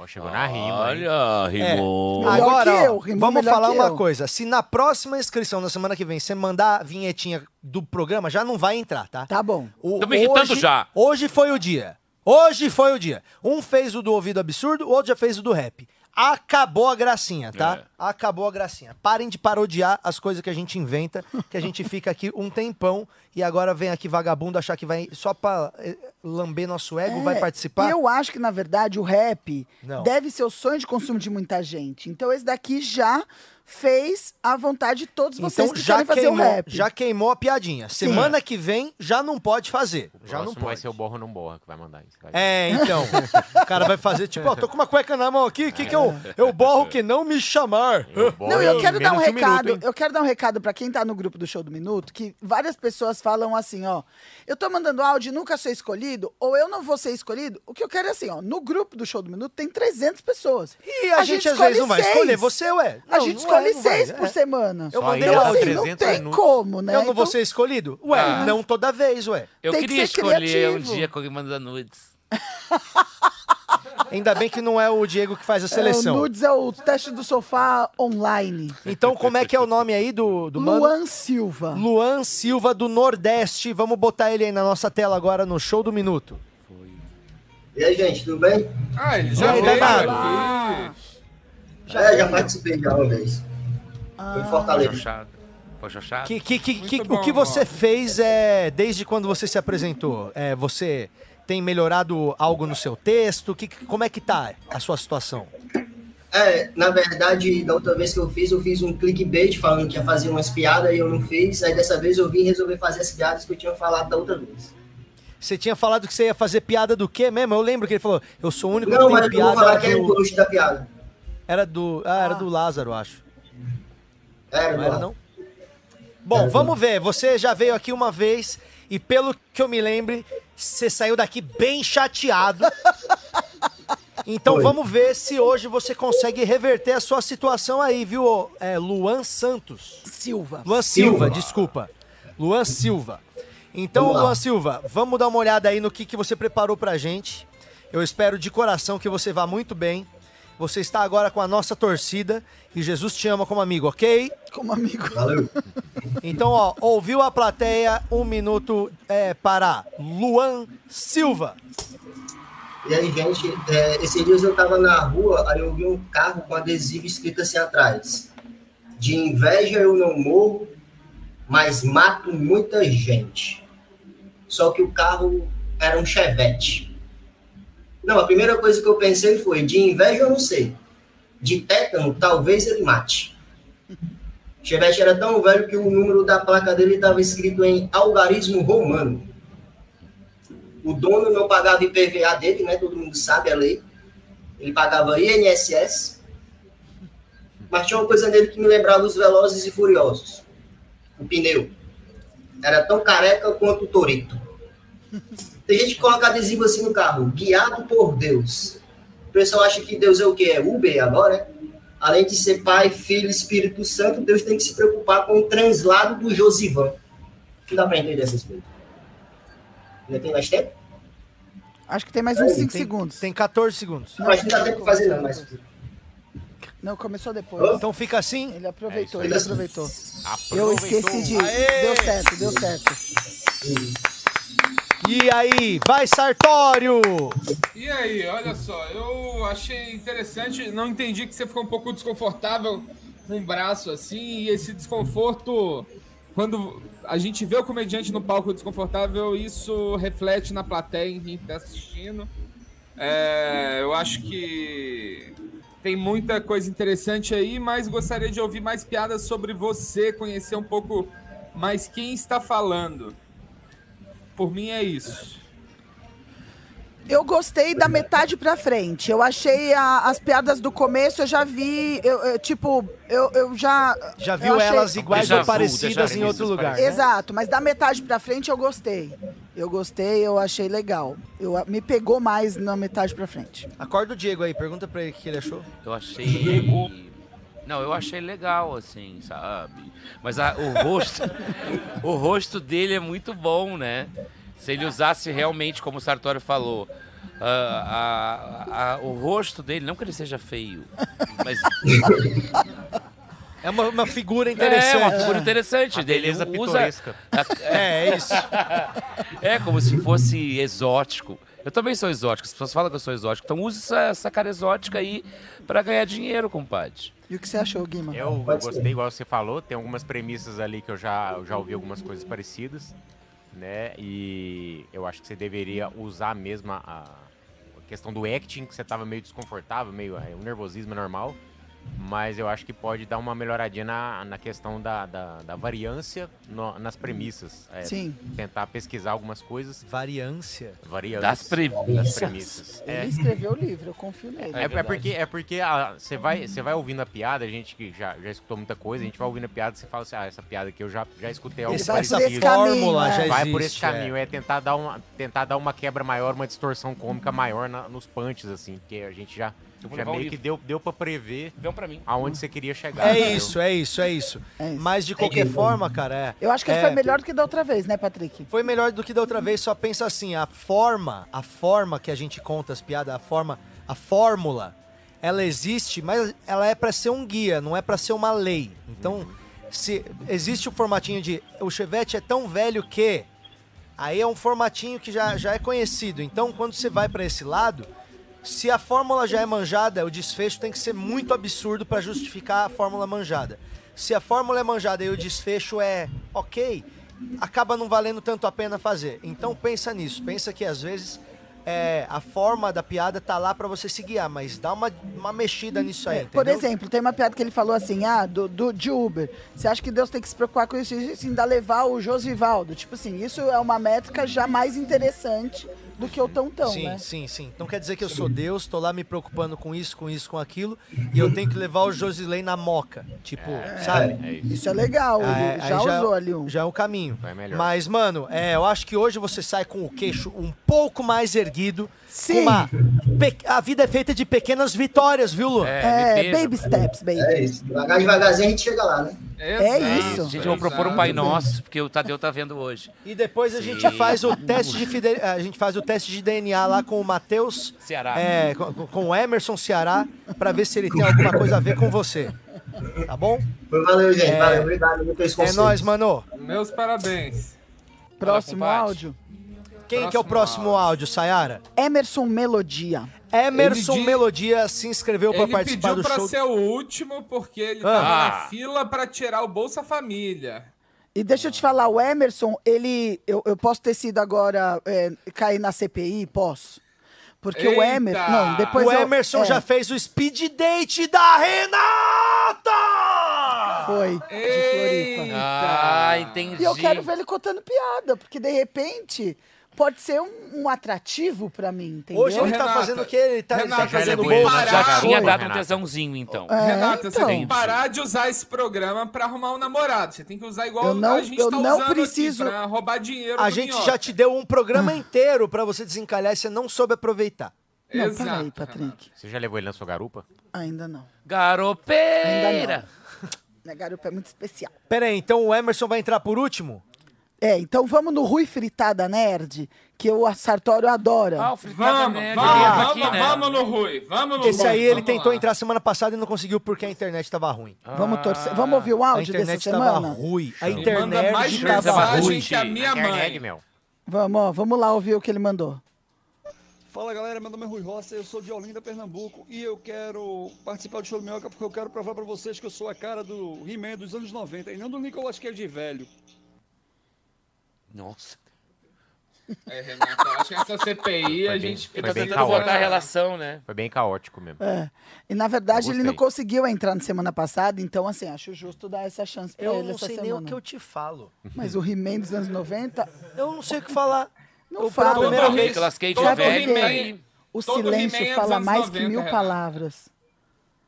Speaker 5: Ó, chegou na rima?
Speaker 3: Olha, rimou.
Speaker 4: Melhor
Speaker 2: Agora,
Speaker 4: eu, rimou
Speaker 2: vamos falar uma
Speaker 4: eu.
Speaker 2: coisa. Se na próxima inscrição, na semana que vem, você mandar a vinhetinha do programa, já não vai entrar, tá?
Speaker 4: Tá bom.
Speaker 2: O-
Speaker 3: Tô me irritando
Speaker 2: hoje-
Speaker 3: já.
Speaker 2: Hoje foi o dia. Hoje foi o dia. Um fez o do ouvido absurdo, o outro já fez o do rap. Acabou a gracinha, tá?
Speaker 3: É.
Speaker 2: Acabou a gracinha. Parem de parodiar as coisas que a gente inventa, que a gente *laughs* fica aqui um tempão e agora vem aqui vagabundo achar que vai só pra eh, lamber nosso ego, vai
Speaker 4: É,
Speaker 2: participar.
Speaker 4: Eu acho que, na verdade, o rap
Speaker 2: Não.
Speaker 4: deve ser o sonho de consumo de muita gente. Então, esse daqui já fez a vontade de todos vocês
Speaker 2: Então
Speaker 4: que
Speaker 2: já
Speaker 4: querem fazer
Speaker 2: queimou,
Speaker 4: o rap.
Speaker 2: já queimou a piadinha. Semana que vem já não pode fazer. Já não
Speaker 5: Próximo vai
Speaker 2: pode.
Speaker 5: ser o Borro Não Borra que vai mandar isso. Vai.
Speaker 2: É, então. *laughs* o cara vai fazer tipo, ó, tô com uma cueca na mão aqui, o que que eu, eu borro que não me chamar?
Speaker 5: Eu
Speaker 4: Não, eu quero dar um recado.
Speaker 5: minuto,
Speaker 4: eu quero dar um recado pra quem tá no grupo do Show do Minuto, que várias pessoas falam assim, ó. Eu tô mandando áudio e nunca sou escolhido, ou eu não vou ser escolhido. O que eu quero é assim, ó. No grupo do Show do Minuto tem 300 pessoas.
Speaker 2: E a, gente, às vezes não vai
Speaker 4: seis.
Speaker 2: escolher você, ué.
Speaker 4: a
Speaker 2: Não,
Speaker 4: gente
Speaker 2: não
Speaker 4: escolhe
Speaker 2: é, não vai,
Speaker 4: seis
Speaker 2: é.
Speaker 4: por semana.
Speaker 2: Eu
Speaker 5: Só
Speaker 2: mandei áudio.
Speaker 4: assim, não
Speaker 5: 300
Speaker 4: tem
Speaker 5: minutos.
Speaker 4: como, né?
Speaker 2: Eu não vou
Speaker 4: Então,
Speaker 2: ser escolhido? Ué,
Speaker 3: Ah.
Speaker 2: não toda vez, ué.
Speaker 3: Eu
Speaker 4: Tem que
Speaker 3: queria
Speaker 4: ser
Speaker 3: escolher um
Speaker 4: criativo.
Speaker 3: dia com alguém manda nudes. *laughs*
Speaker 2: Ainda bem que não é o Diego que faz a
Speaker 4: é, o
Speaker 2: seleção.
Speaker 4: Nudes é o teste do sofá online.
Speaker 2: Então, como é que é o nome aí do, do mano?
Speaker 4: Luan Silva.
Speaker 2: Luan Silva do Nordeste. Vamos botar ele aí na nossa tela agora no show do minuto.
Speaker 15: E aí, gente, tudo bem?
Speaker 6: Ah, ele
Speaker 2: E
Speaker 6: já
Speaker 2: aí,
Speaker 6: veio
Speaker 2: danado?
Speaker 6: Aqui.
Speaker 15: É, já participei já uma vez. Foi em Fortaleza.
Speaker 2: Que, que, que, que-
Speaker 6: bom,
Speaker 2: o que você fez é desde quando você se apresentou? É, você tem melhorado algo no seu texto? Que, como é que tá a sua situação?
Speaker 15: É, na verdade, da outra vez que eu fiz, eu fiz um clickbait falando que ia fazer umas piadas e eu não fiz. Aí dessa vez eu vim resolver fazer as piadas que eu tinha falado da outra vez.
Speaker 2: Você tinha falado que você ia fazer piada do quê mesmo? Eu lembro que ele falou, eu sou o único
Speaker 15: Não,
Speaker 2: que
Speaker 15: mas
Speaker 2: tem
Speaker 15: eu vou falar
Speaker 2: piada
Speaker 15: que é o
Speaker 2: do...
Speaker 15: ghost da piada.
Speaker 2: Era do... Ah, era do Lázaro, acho.
Speaker 15: Era,
Speaker 2: Não era, não? Bom, vamos ver. Você já veio aqui uma vez e pelo que eu me lembre, você saiu daqui bem chateado. Então
Speaker 15: Oi.
Speaker 2: vamos ver se hoje você consegue reverter a sua situação aí, viu? É, Luan Santos.
Speaker 4: Silva.
Speaker 2: Luan Silva,
Speaker 15: Silva.
Speaker 2: desculpa. Luan Silva. Então,
Speaker 15: Vamos lá.
Speaker 2: Luan Silva, vamos dar uma olhada aí no que, que você preparou pra gente. Eu espero de coração que você vá muito bem. Você está agora com a nossa torcida e Jesus te ama como amigo, ok?
Speaker 4: Como amigo.
Speaker 15: Valeu.
Speaker 2: Então, ó, ouviu a plateia, um minuto é, para Luan Silva.
Speaker 15: E aí, gente, é, esses dias eu tava na rua, aí eu vi um carro com adesivo escrito assim atrás. De inveja eu não morro, mas mato muita gente. Só que o carro era um chevette. Não, a primeira coisa que eu pensei foi, de inveja eu não sei. De tétano, talvez ele mate. Chevette era tão velho que o número da placa dele estava escrito em algarismo romano. O dono não pagava IPVA dele, né? Todo mundo sabe a lei. Ele pagava INSS. Mas tinha uma coisa nele que me lembrava os Velozes e Furiosos. O pneu. Era tão careca quanto o Torito. Tem gente que coloca adesivo assim no carro. Guiado por Deus. O pessoal acha que Deus é o quê? É Uber agora, né? Além de ser Pai, Filho Espírito Santo, Deus tem que se preocupar com o translado do Josivan. Não dá pra entender essas coisas. Ainda tem mais tempo?
Speaker 4: Acho que tem mais uns
Speaker 2: Tem-
Speaker 4: 5 segundos.
Speaker 2: Tem 14 segundos.
Speaker 15: Não, acho que não dá tempo pra fazer, não, mas.
Speaker 4: Não, começou depois.
Speaker 2: Então fica assim?
Speaker 4: Ele aproveitou,
Speaker 15: É
Speaker 4: ele aproveitou.
Speaker 5: Aproveitou.
Speaker 4: Eu esqueci de.
Speaker 2: Aê!
Speaker 4: Deu certo, deu certo.
Speaker 2: E aí, vai Sartório!
Speaker 6: E aí, olha só, eu achei interessante, não entendi que você ficou um pouco desconfortável com o braço assim, e esse desconforto, quando a gente vê o comediante no palco desconfortável, isso reflete na plateia, em quem tá assistindo. É, eu acho que tem muita coisa interessante aí, mas gostaria de ouvir mais piadas sobre você, conhecer um pouco mais quem está falando. Por mim é isso.
Speaker 4: Eu gostei da metade pra frente. Eu achei a- as piadas do começo, eu já vi. Eu, eu, tipo, eu, eu já.
Speaker 2: Já
Speaker 4: eu
Speaker 2: viu
Speaker 4: achei-
Speaker 2: elas iguais ou parecidas em outro lugar? né?
Speaker 4: Exato, mas da metade pra frente eu gostei. Eu gostei, eu achei legal. Eu, me pegou mais na metade pra frente.
Speaker 2: Acorda o Diego aí, pergunta pra ele o que ele achou.
Speaker 3: Eu achei. Não, eu achei legal, assim, sabe? Mas a- o rosto. *laughs* o rosto dele é muito bom, né? Se ele usasse realmente, como o Sartori falou. ah, a- a- o rosto dele, não que ele seja feio, mas
Speaker 2: É uma, uma figura interessante.
Speaker 3: é uma figura interessante
Speaker 5: A
Speaker 3: dele.
Speaker 5: beleza
Speaker 3: usa, *laughs*
Speaker 5: pitoresca.
Speaker 2: É, é isso.
Speaker 3: É como se fosse exótico. Eu também sou exótico. As pessoas falam que eu sou exótico. Então use essa, essa cara exótica aí pra ganhar dinheiro, compadre.
Speaker 4: E o que você achou, Guima?
Speaker 5: Eu
Speaker 15: ser.
Speaker 5: gostei, igual você falou, tem algumas premissas ali que eu já, eu já ouvi algumas coisas parecidas, né? E eu acho que você deveria usar mesmo a, a questão do acting, que você tava meio desconfortável, meio é, um nervosismo é normal. Mas eu acho que pode dar uma melhoradinha na, na questão da, da, da variância no- nas premissas. É,
Speaker 4: Sim.
Speaker 5: Tentar pesquisar algumas coisas.
Speaker 2: Variância.
Speaker 5: Variância.
Speaker 3: Das premissas.
Speaker 5: Das premissas.
Speaker 4: Ele
Speaker 5: É,
Speaker 4: escreveu o livro, eu confio nele.
Speaker 5: é, é porque, é porque ah, você vai, você vai ouvindo a piada, a gente que já, já escutou muita coisa, a gente vai ouvindo a piada e você fala assim, ah, essa piada aqui eu já, já escutei algo
Speaker 2: Esse,
Speaker 4: vai por
Speaker 2: essa
Speaker 4: esse
Speaker 5: parecido.
Speaker 2: fórmula
Speaker 4: caminho,
Speaker 2: já
Speaker 4: é.
Speaker 5: Vai
Speaker 2: existe.
Speaker 5: por esse caminho,
Speaker 2: é.
Speaker 5: é, tentar, dar uma, tentar dar uma quebra maior, uma distorção cômica maior na- nos punches, assim, porque a gente já, já
Speaker 3: um
Speaker 5: meio que deu, deu pra prever
Speaker 3: Vem pra mim.
Speaker 5: aonde você queria chegar.
Speaker 2: É
Speaker 5: entendeu?
Speaker 2: isso, é isso, é isso.
Speaker 4: É isso.
Speaker 2: Mas de qualquer forma, cara, é.
Speaker 4: Eu acho que
Speaker 2: é,
Speaker 4: foi melhor do que da outra vez, né, Patrick?
Speaker 2: Foi melhor do que da outra vez, só pensa assim, a forma, a forma que a gente conta as piadas, a forma, a fórmula, ela existe, mas ela é pra ser um guia, não é pra ser uma lei. Então, se existe o formatinho de o Chevette é tão velho que aí é um formatinho que já, já é conhecido. Então, quando você vai pra esse lado, se a fórmula já é manjada, o desfecho tem que ser muito absurdo pra justificar a fórmula manjada. Se a fórmula é manjada e o desfecho é ok, acaba não valendo tanto a pena fazer. Então pensa nisso, pensa que às vezes é, a forma da piada tá lá pra você se guiar, mas dá uma, uma mexida nisso aí,
Speaker 4: É, Por
Speaker 2: entendeu?
Speaker 4: exemplo, tem uma piada que ele falou assim, ah, do, do, de Uber. Você acha que Deus tem que se preocupar com isso e isso, ainda levar o Josivaldo? Tipo assim, isso é uma métrica já mais interessante do que o tão-tão,
Speaker 2: sim,
Speaker 4: né?
Speaker 2: sim, sim. Então quer dizer que eu sou Deus, tô lá me preocupando com isso, com isso, com aquilo, e eu tenho que levar o Josilei na moca. Tipo, sabe?
Speaker 5: É isso.
Speaker 4: Isso é legal, ele
Speaker 2: Ah,
Speaker 4: já
Speaker 2: aí
Speaker 4: usou ali um.
Speaker 2: Já é um caminho.
Speaker 5: Melhor.
Speaker 2: Mas, mano, é, eu acho que hoje você sai com o queixo um pouco mais erguido. Com uma pe- A vida é feita de pequenas vitórias, viu, Lu?
Speaker 4: É, baby steps, baby.
Speaker 15: É isso. Devagar, devagarzinho a gente chega lá, né?
Speaker 4: É isso.
Speaker 3: Gente, eu vou propor um Pai Nosso, porque o Tadeu tá vendo hoje.
Speaker 2: E depois a gente faz o teste de fide- a gente faz o teste de DNA lá com o Matheus
Speaker 3: Ceará.
Speaker 2: é, com, com o Emerson Ceará pra ver se ele tem alguma coisa a ver com você. Tá bom?
Speaker 15: Valeu, gente.
Speaker 2: É.
Speaker 15: Valeu, obrigado
Speaker 2: É nóis, mano.
Speaker 6: Meus parabéns.
Speaker 4: Próximo áudio.
Speaker 2: Quem que é o próximo áudio, Sayara?
Speaker 4: Emerson Melodia.
Speaker 2: Emerson
Speaker 6: Ele di-
Speaker 2: Melodia se inscreveu pra
Speaker 6: Ele
Speaker 2: participar
Speaker 6: pediu
Speaker 2: do
Speaker 6: pra
Speaker 2: show.
Speaker 6: ser o último porque ele
Speaker 2: Ah.
Speaker 6: tava na fila pra tirar o Bolsa Família.
Speaker 4: E deixa eu te falar, o Emerson, ele. Eu, eu posso ter sido agora. é, cair na CPI? Posso. Porque o
Speaker 2: Eita!
Speaker 4: Emerson. Não, depois
Speaker 2: o
Speaker 4: eu-
Speaker 2: Emerson
Speaker 4: é,
Speaker 2: já fez o speed date da Renata!
Speaker 4: Foi. De Floripa.
Speaker 3: Ah, entendi.
Speaker 4: E eu quero ver ele contando piada, porque de repente pode ser um, um atrativo pra mim, entendeu?
Speaker 2: Hoje ele tá fazendo o quê? Ele tá, ele tá
Speaker 6: Renata,
Speaker 2: fazendo
Speaker 6: você que
Speaker 2: bolsa.
Speaker 6: parar.
Speaker 3: Já tinha dado um
Speaker 6: Renata.
Speaker 3: tesãozinho, então.
Speaker 4: É,
Speaker 6: Renata, você
Speaker 4: então.
Speaker 6: tem que parar de usar esse programa pra arrumar um namorado. Você tem que usar igual
Speaker 4: Eu não-
Speaker 6: a gente
Speaker 4: eu
Speaker 6: tá
Speaker 4: não
Speaker 6: usando
Speaker 4: preciso-
Speaker 6: aqui pra roubar dinheiro
Speaker 2: A gente
Speaker 6: Minhoca.
Speaker 2: já te deu um programa inteiro pra você desencalhar e você não soube aproveitar.
Speaker 4: Não,
Speaker 6: Exato.
Speaker 4: peraí, Patrick.
Speaker 5: Você já levou ele na sua garupa?
Speaker 4: Ainda não.
Speaker 3: Garopeira!
Speaker 4: Ainda Minha garupa é muito especial.
Speaker 2: Pera aí, então o Emerson vai entrar por último?
Speaker 4: É, então vamos no Rui Fritada Nerd, que o Sartório adora.
Speaker 3: Ah,
Speaker 6: Vamos, vamos, vamos, vamos no Rui. Vamos no
Speaker 2: Esse
Speaker 6: Rui.
Speaker 2: aí ele
Speaker 6: vamos
Speaker 2: tentou
Speaker 6: lá.
Speaker 2: entrar semana passada e não conseguiu porque a internet tava ruim.
Speaker 4: Vamos torcer. Vamos ouvir o
Speaker 2: A
Speaker 4: áudio
Speaker 2: internet
Speaker 4: dessa semana?
Speaker 2: ruim. A internet tava
Speaker 6: mensagem
Speaker 2: ruim.
Speaker 6: que a minha mãe.
Speaker 4: Vamos, ó, vamos lá ouvir o que ele mandou.
Speaker 16: Fala galera, meu nome é Rui Rossi, eu sou de Olinda, Pernambuco e eu quero participar do show do Minhoca porque eu quero provar pra vocês que eu sou a cara do He-Man dos anos 90 e não do Nicolas Cage de velho.
Speaker 3: Nossa.
Speaker 6: É, Renato, eu acho que essa CPI a
Speaker 5: bem-
Speaker 6: gente fica tentando botar a
Speaker 3: relação, né?
Speaker 5: Foi bem caótico mesmo.
Speaker 4: É. E na verdade
Speaker 5: Eu
Speaker 4: ele não conseguiu entrar na semana passada, então assim, acho justo dar essa chance pra
Speaker 2: Eu
Speaker 4: ele
Speaker 2: não
Speaker 4: essa
Speaker 2: sei
Speaker 4: semana.
Speaker 2: nem o que eu te falo.
Speaker 4: Mas o He-Man dos anos 90,
Speaker 2: Eu não sei o que falar.
Speaker 4: não
Speaker 2: Eu,
Speaker 4: fala.
Speaker 2: primeira
Speaker 3: Todo
Speaker 2: vez-
Speaker 3: Nicolas Cage velho.
Speaker 4: O
Speaker 6: Todo
Speaker 4: silêncio
Speaker 6: é
Speaker 4: fala mais que
Speaker 6: 90,
Speaker 4: mil
Speaker 6: Renato.
Speaker 4: palavras.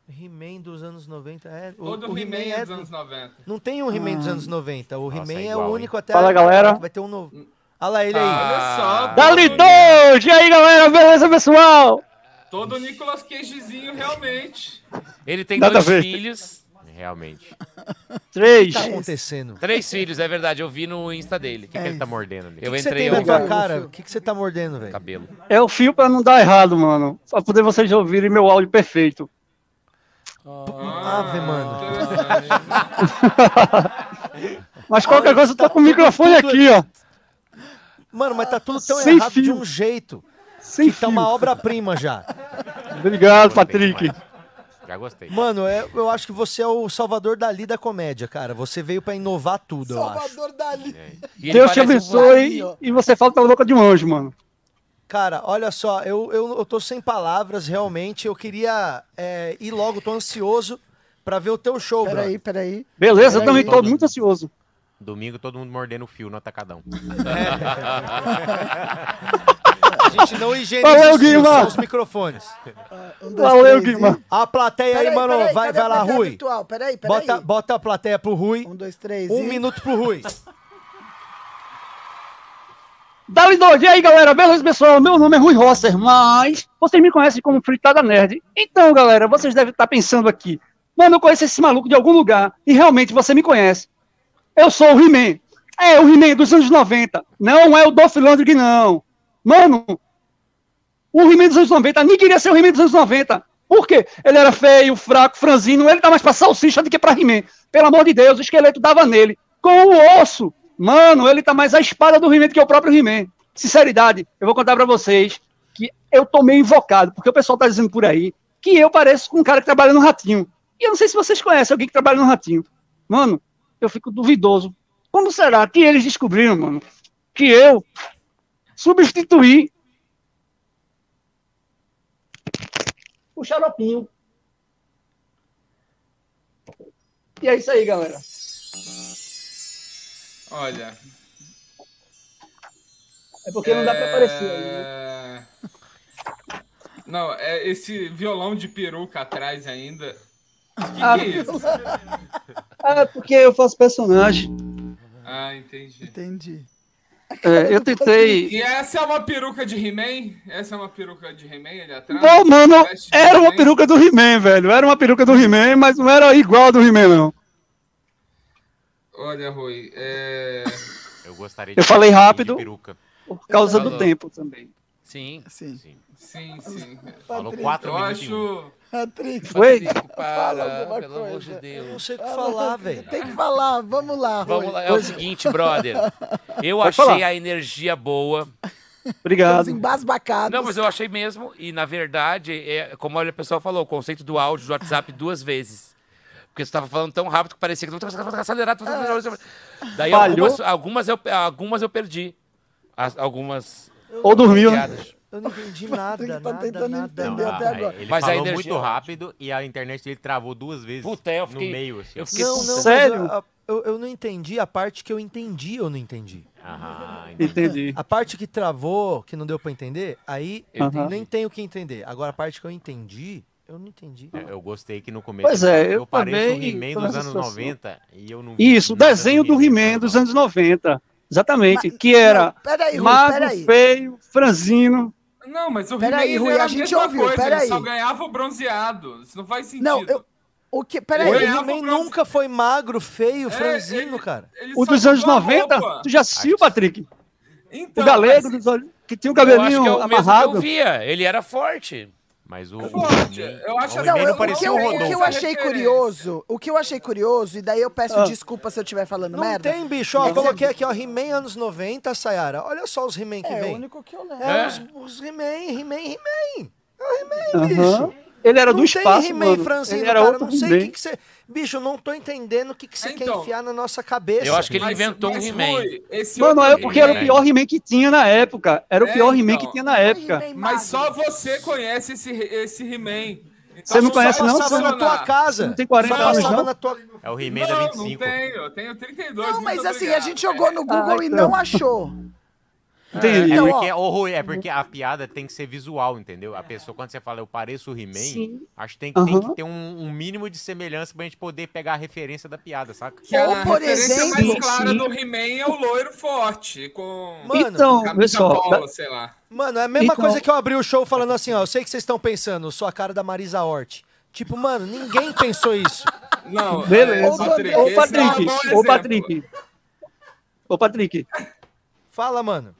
Speaker 2: He-Man dos anos 90. É, o,
Speaker 6: Todo
Speaker 2: o
Speaker 6: He-Man
Speaker 2: He-Man
Speaker 6: é
Speaker 2: é
Speaker 6: dos anos 90.
Speaker 2: Não tem um He-Man dos
Speaker 4: Ah.
Speaker 2: anos 90. O
Speaker 5: Nossa,
Speaker 2: He-Man
Speaker 5: é
Speaker 2: é, o
Speaker 5: hein?
Speaker 2: único até.
Speaker 17: Fala, galera.
Speaker 2: Vai ter um novo. Olha lá ele aí.
Speaker 6: Olha só.
Speaker 17: Dali dois! E aí, galera, beleza, pessoal?
Speaker 6: Todo Nicolas Cagezinho, realmente.
Speaker 3: Ele tem
Speaker 17: Nada
Speaker 3: dois filhos.
Speaker 5: Realmente.
Speaker 17: Três.
Speaker 2: O que tá acontecendo?
Speaker 3: Três filhos, é verdade. Eu vi no Insta dele.
Speaker 5: O que, que ele tá mordendo ali?
Speaker 3: Eu
Speaker 2: O que você
Speaker 3: entrei
Speaker 2: tem na tua
Speaker 3: ontem.
Speaker 2: cara? O que que você tá mordendo, velho?
Speaker 3: Cabelo.
Speaker 17: É o fio pra não dar errado, mano. Pra poder vocês ouvirem meu áudio perfeito.
Speaker 2: Ave, mano. *laughs*
Speaker 17: Mas qualquer coisa, eu tô com o microfone
Speaker 2: tudo-
Speaker 17: aqui, ó.
Speaker 2: Mano, mas tá tudo tão
Speaker 17: Sem
Speaker 2: errado de
Speaker 17: fio.
Speaker 2: um jeito.
Speaker 17: Sem
Speaker 2: que tá uma obra-prima já.
Speaker 17: Obrigado, Patrick.
Speaker 5: demais. Já gostei.
Speaker 2: Mano, é- eu acho que você é o salvador dali da comédia, cara. Você veio pra inovar tudo, eu acho.
Speaker 4: Salvador Dali.
Speaker 3: Ele
Speaker 17: Deus te
Speaker 3: parece um-
Speaker 17: abençoe e você fala pela boca de um anjo, mano.
Speaker 2: Cara, olha só, eu, eu, eu tô sem palavras, realmente. Eu queria é, ir logo, tô ansioso pra ver o teu show, bro.
Speaker 4: Peraí, peraí.
Speaker 17: Beleza, eu
Speaker 4: Peraí.
Speaker 17: também tô muito ansioso.
Speaker 5: Domingo todo mundo mordendo o fio no atacadão. *laughs*
Speaker 2: A gente não higieniza
Speaker 17: Valeu,
Speaker 2: os fios, os microfones.
Speaker 4: Um, dois,
Speaker 17: Valeu,
Speaker 4: três,
Speaker 17: Guima.
Speaker 4: e-
Speaker 2: A plateia
Speaker 4: Peraí,
Speaker 2: aí, mano,
Speaker 4: peraí,
Speaker 2: vai,
Speaker 4: cadê
Speaker 2: vai lá, Rui.
Speaker 4: virtual? Peraí, peraí.
Speaker 2: Bota, bota a plateia pro Rui.
Speaker 4: Um, dois, três
Speaker 2: Um
Speaker 4: e...
Speaker 2: minuto pro Rui. *laughs*
Speaker 17: Dali dois, e aí galera, beleza pessoal? Meu nome é Rui Rosser, mas vocês me conhecem como Fritada Nerd. Então, galera, vocês devem estar pensando aqui, mano, eu conheço esse maluco de algum lugar, e realmente você me conhece. Eu sou o He-Man. É, o He-Man dos anos 90. Não é o Dolph Lundgren, não. Mano, o He-Man dos anos 90, nem queria ser o He-Man dos anos 90. Por quê? Ele era feio, fraco, franzino, ele tá mais pra salsicha do que pra He-Man. Pelo amor de Deus, o esqueleto dava nele. Com o osso. Mano, ele tá mais a espada do He-Man que o próprio He-Man. Sinceridade, eu vou contar pra vocês que eu tô meio invocado, porque o pessoal tá dizendo por aí que eu pareço com um cara que trabalha no Ratinho. E eu não sei se vocês conhecem alguém que trabalha no Ratinho. Mano, eu fico duvidoso. Como será que eles descobriram, mano, que eu substituí o xaropinho? E é isso aí, galera.
Speaker 6: Olha.
Speaker 17: É porque não dá pra aparecer aí, né?
Speaker 6: É... Não, é esse violão de peruca atrás ainda. O que,
Speaker 17: Ah,
Speaker 6: que é isso? *laughs*
Speaker 17: Ah, porque eu faço personagem.
Speaker 6: Ah, entendi.
Speaker 4: Entendi.
Speaker 17: É, eu tentei.
Speaker 6: E essa é uma peruca de He-Man? Essa é uma peruca de He-Man ali atrás?
Speaker 17: Pô, mano, era uma peruca do He-Man, velho. Era uma peruca do He-Man, mas não era igual a do He-Man, não.
Speaker 6: Olha, Rui, é...
Speaker 5: Eu gostaria
Speaker 17: Eu falei rápido.
Speaker 5: peruca.
Speaker 17: Por causa do
Speaker 3: Falou.
Speaker 17: tempo também.
Speaker 3: Sim.
Speaker 4: Sim.
Speaker 6: Sim, sim.
Speaker 5: Falou
Speaker 4: Patrick,
Speaker 5: quatro
Speaker 6: Eu
Speaker 5: minutos.
Speaker 6: acho...
Speaker 4: Patrick,
Speaker 17: Foi?
Speaker 3: Patrick,
Speaker 4: Fala
Speaker 3: para,
Speaker 4: alguma
Speaker 3: pelo amor de
Speaker 4: coisa.
Speaker 2: Eu não
Speaker 3: Deus.
Speaker 2: sei o que
Speaker 4: Fala,
Speaker 2: falar, velho.
Speaker 4: Tem que falar, vamos lá, Rui.
Speaker 3: Vamos lá, é o seguinte, brother. *laughs* Eu
Speaker 17: Pode
Speaker 3: achei
Speaker 17: falar.
Speaker 3: a energia boa.
Speaker 4: Estamos
Speaker 17: Obrigado.
Speaker 4: embasbacados.
Speaker 3: Não, mas eu achei mesmo, e na verdade, é, como olha, o pessoal falou, o conceito do áudio do WhatsApp duas vezes. Porque você estava falando tão rápido que parecia que estava acelerado. Daí
Speaker 17: Falhou.
Speaker 3: algumas, algumas, eu, algumas eu perdi. As- algumas.
Speaker 17: Ou dormiu, né?
Speaker 3: piadas.
Speaker 2: Eu não entendi nada,
Speaker 4: Patrick tá
Speaker 2: nada,
Speaker 4: tentando
Speaker 2: nada.
Speaker 4: entender
Speaker 5: Não,
Speaker 4: até
Speaker 5: ah,
Speaker 4: agora.
Speaker 5: Ele
Speaker 3: Mas
Speaker 5: falou
Speaker 3: energia
Speaker 5: muito rápido e a internet dele travou duas vezes
Speaker 3: Puta, eu
Speaker 5: no
Speaker 3: fiquei-
Speaker 5: meio. Assim,
Speaker 3: eu fiquei
Speaker 2: Não, não,
Speaker 17: Sério?
Speaker 2: eu, eu não entendi a parte que eu entendi, eu não entendi.
Speaker 5: Ah, *laughs* entendi.
Speaker 17: Entendi.
Speaker 2: A parte que travou, que não deu pra entender, aí eu
Speaker 17: Aham.
Speaker 2: nem tenho o que entender. Agora a parte que eu entendi, eu não entendi.
Speaker 5: É, Eu gostei que no começo.
Speaker 17: Pois é, eu
Speaker 5: eu pareço o
Speaker 17: também
Speaker 5: He-Man dos anos
Speaker 17: situação.
Speaker 5: 90 e eu não vi
Speaker 17: Isso, o desenho do He-Man dos anos 90. Exatamente.
Speaker 4: Mas-
Speaker 17: que era
Speaker 4: Não, peraí, Rui,
Speaker 17: magro,
Speaker 4: peraí.
Speaker 17: feio, franzino.
Speaker 6: Não, mas o He-Man
Speaker 4: Rui,
Speaker 6: era
Speaker 4: a
Speaker 6: a
Speaker 4: gente
Speaker 6: mesma
Speaker 4: ouviu,
Speaker 6: coisa,
Speaker 4: peraí.
Speaker 6: ele só ganhava o bronzeado. Isso não faz sentido.
Speaker 4: Não, eu. O que?
Speaker 2: O
Speaker 4: Peraí.
Speaker 6: Oi,
Speaker 2: He-Man nunca foi magro, feio,
Speaker 6: É,
Speaker 2: franzino,
Speaker 6: ele-
Speaker 2: cara.
Speaker 6: ele
Speaker 17: O dos anos
Speaker 6: mudou a
Speaker 17: 90,
Speaker 6: roupa.
Speaker 17: tu já assistiu, Patrick?
Speaker 6: Então,
Speaker 17: o galego,
Speaker 6: mas-
Speaker 17: dos olhos- que tinha o
Speaker 3: Eu acho
Speaker 17: cabelinho
Speaker 3: que é o mesmo que
Speaker 17: amarrado.
Speaker 3: eu via. Ele era forte.
Speaker 5: Mas o.
Speaker 6: Forte,
Speaker 5: o He-Man-
Speaker 6: eu acho
Speaker 5: o
Speaker 6: assim,
Speaker 4: Não,
Speaker 5: He-Man
Speaker 4: eu-
Speaker 5: não
Speaker 4: o, que eu,
Speaker 5: o
Speaker 4: o que
Speaker 5: Rodolfo.
Speaker 4: eu achei
Speaker 6: Referência.
Speaker 4: curioso, o que eu achei curioso, e daí eu peço
Speaker 17: Ah.
Speaker 4: desculpa se eu estiver falando
Speaker 2: Não
Speaker 4: merda.
Speaker 2: tem, bicho. Ó, coloquei
Speaker 4: é-
Speaker 2: aqui, ó, He-Man anos 90, Sayara. Olha só os He-Man que
Speaker 4: É o
Speaker 2: vem.
Speaker 4: único que eu lembro.
Speaker 2: É,
Speaker 3: É.
Speaker 2: os, os He-Man, He-Man, He-Man. É o He-Man,
Speaker 17: Aham.
Speaker 2: bicho.
Speaker 17: Ele era
Speaker 2: não
Speaker 17: do espaço,
Speaker 2: tem He-Man
Speaker 17: mano. Ele era
Speaker 2: cara.
Speaker 17: outro
Speaker 2: Não sei o
Speaker 17: He-Man.
Speaker 2: que, que você... Bicho, eu não tô entendendo o que, que você quer
Speaker 6: Então.
Speaker 2: enfiar na nossa cabeça.
Speaker 3: Eu acho que ele
Speaker 6: Mas-
Speaker 3: inventou um
Speaker 6: mas,
Speaker 3: He-Man.
Speaker 6: Rui, esse
Speaker 17: Mano, é porque era o
Speaker 6: He-Man-
Speaker 17: pior He-Man que tinha na época. Era o
Speaker 6: É,
Speaker 17: pior He-Man
Speaker 6: então.
Speaker 17: que tinha na época.
Speaker 6: Mas só você conhece esse, esse He-Man. Então,
Speaker 17: Você não conhece, não? Você
Speaker 2: na tua casa.
Speaker 17: Não tem 40
Speaker 2: Só
Speaker 17: anos, não?
Speaker 2: na tua...
Speaker 5: É o He-Man da
Speaker 6: Não,
Speaker 5: 25.
Speaker 6: não tenho. Eu tenho 32.
Speaker 4: Não, mas assim, a
Speaker 6: obrigado.
Speaker 4: gente jogou no Google
Speaker 17: Ah,
Speaker 4: e
Speaker 17: então.
Speaker 4: não achou.
Speaker 17: Entendi.
Speaker 5: É
Speaker 4: Então,
Speaker 5: porque,
Speaker 4: ó.
Speaker 5: ô, Rui, é porque a piada tem que ser visual, entendeu? A pessoa, quando você fala eu pareço o He-Man, acho que tem, tem que ter um, um mínimo de semelhança pra gente poder pegar a referência da piada, saca?
Speaker 6: Que a
Speaker 4: Ou, por
Speaker 6: referência
Speaker 4: exemplo-
Speaker 6: mais clara
Speaker 17: Sim.
Speaker 6: do He-Man é o loiro forte, com
Speaker 2: Mano,
Speaker 17: Então, só.
Speaker 6: polo, sei lá.
Speaker 2: Mano, é a mesma
Speaker 17: Então-
Speaker 2: coisa que eu abri o show falando assim, ó. Eu sei que vocês estão pensando, sou a cara da Marisa Hort. Tipo, mano, ninguém pensou isso.
Speaker 6: Não,
Speaker 17: Beleza.
Speaker 6: é,
Speaker 4: Ô,
Speaker 6: Patrick,
Speaker 17: Ô,
Speaker 6: é
Speaker 17: Patrick. Ô. Patrick. Ô, Patrick.
Speaker 2: Fala, mano.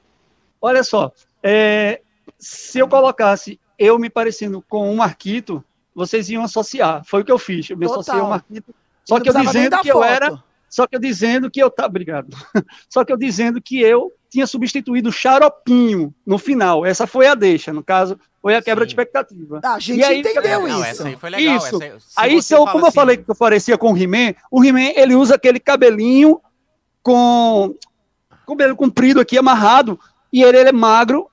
Speaker 17: Olha só. é, se eu colocasse eu me parecendo com um Marquito, vocês iam associar. Foi o que eu fiz. Eu me
Speaker 4: Total.
Speaker 17: associei ao Marquito. Só que eu dizendo que eu
Speaker 4: foto.
Speaker 17: era. Só que eu dizendo que eu tá, obrigado. *laughs* Só que eu dizendo que eu tinha substituído o Xaropinho no final. Essa foi a deixa, no caso, foi a quebra
Speaker 5: Sim.
Speaker 17: de expectativa.
Speaker 4: Ah, a gente
Speaker 17: E aí,
Speaker 4: entendeu
Speaker 5: Não,
Speaker 4: isso.
Speaker 5: essa aí foi legal.
Speaker 17: Isso.
Speaker 5: essa aí- se
Speaker 17: Aí, se eu, como eu
Speaker 5: assim,
Speaker 17: falei que eu parecia com o He-Man, o He-Man, ele usa aquele cabelinho com cabelo comprido aqui, amarrado, e ele, ele é magro,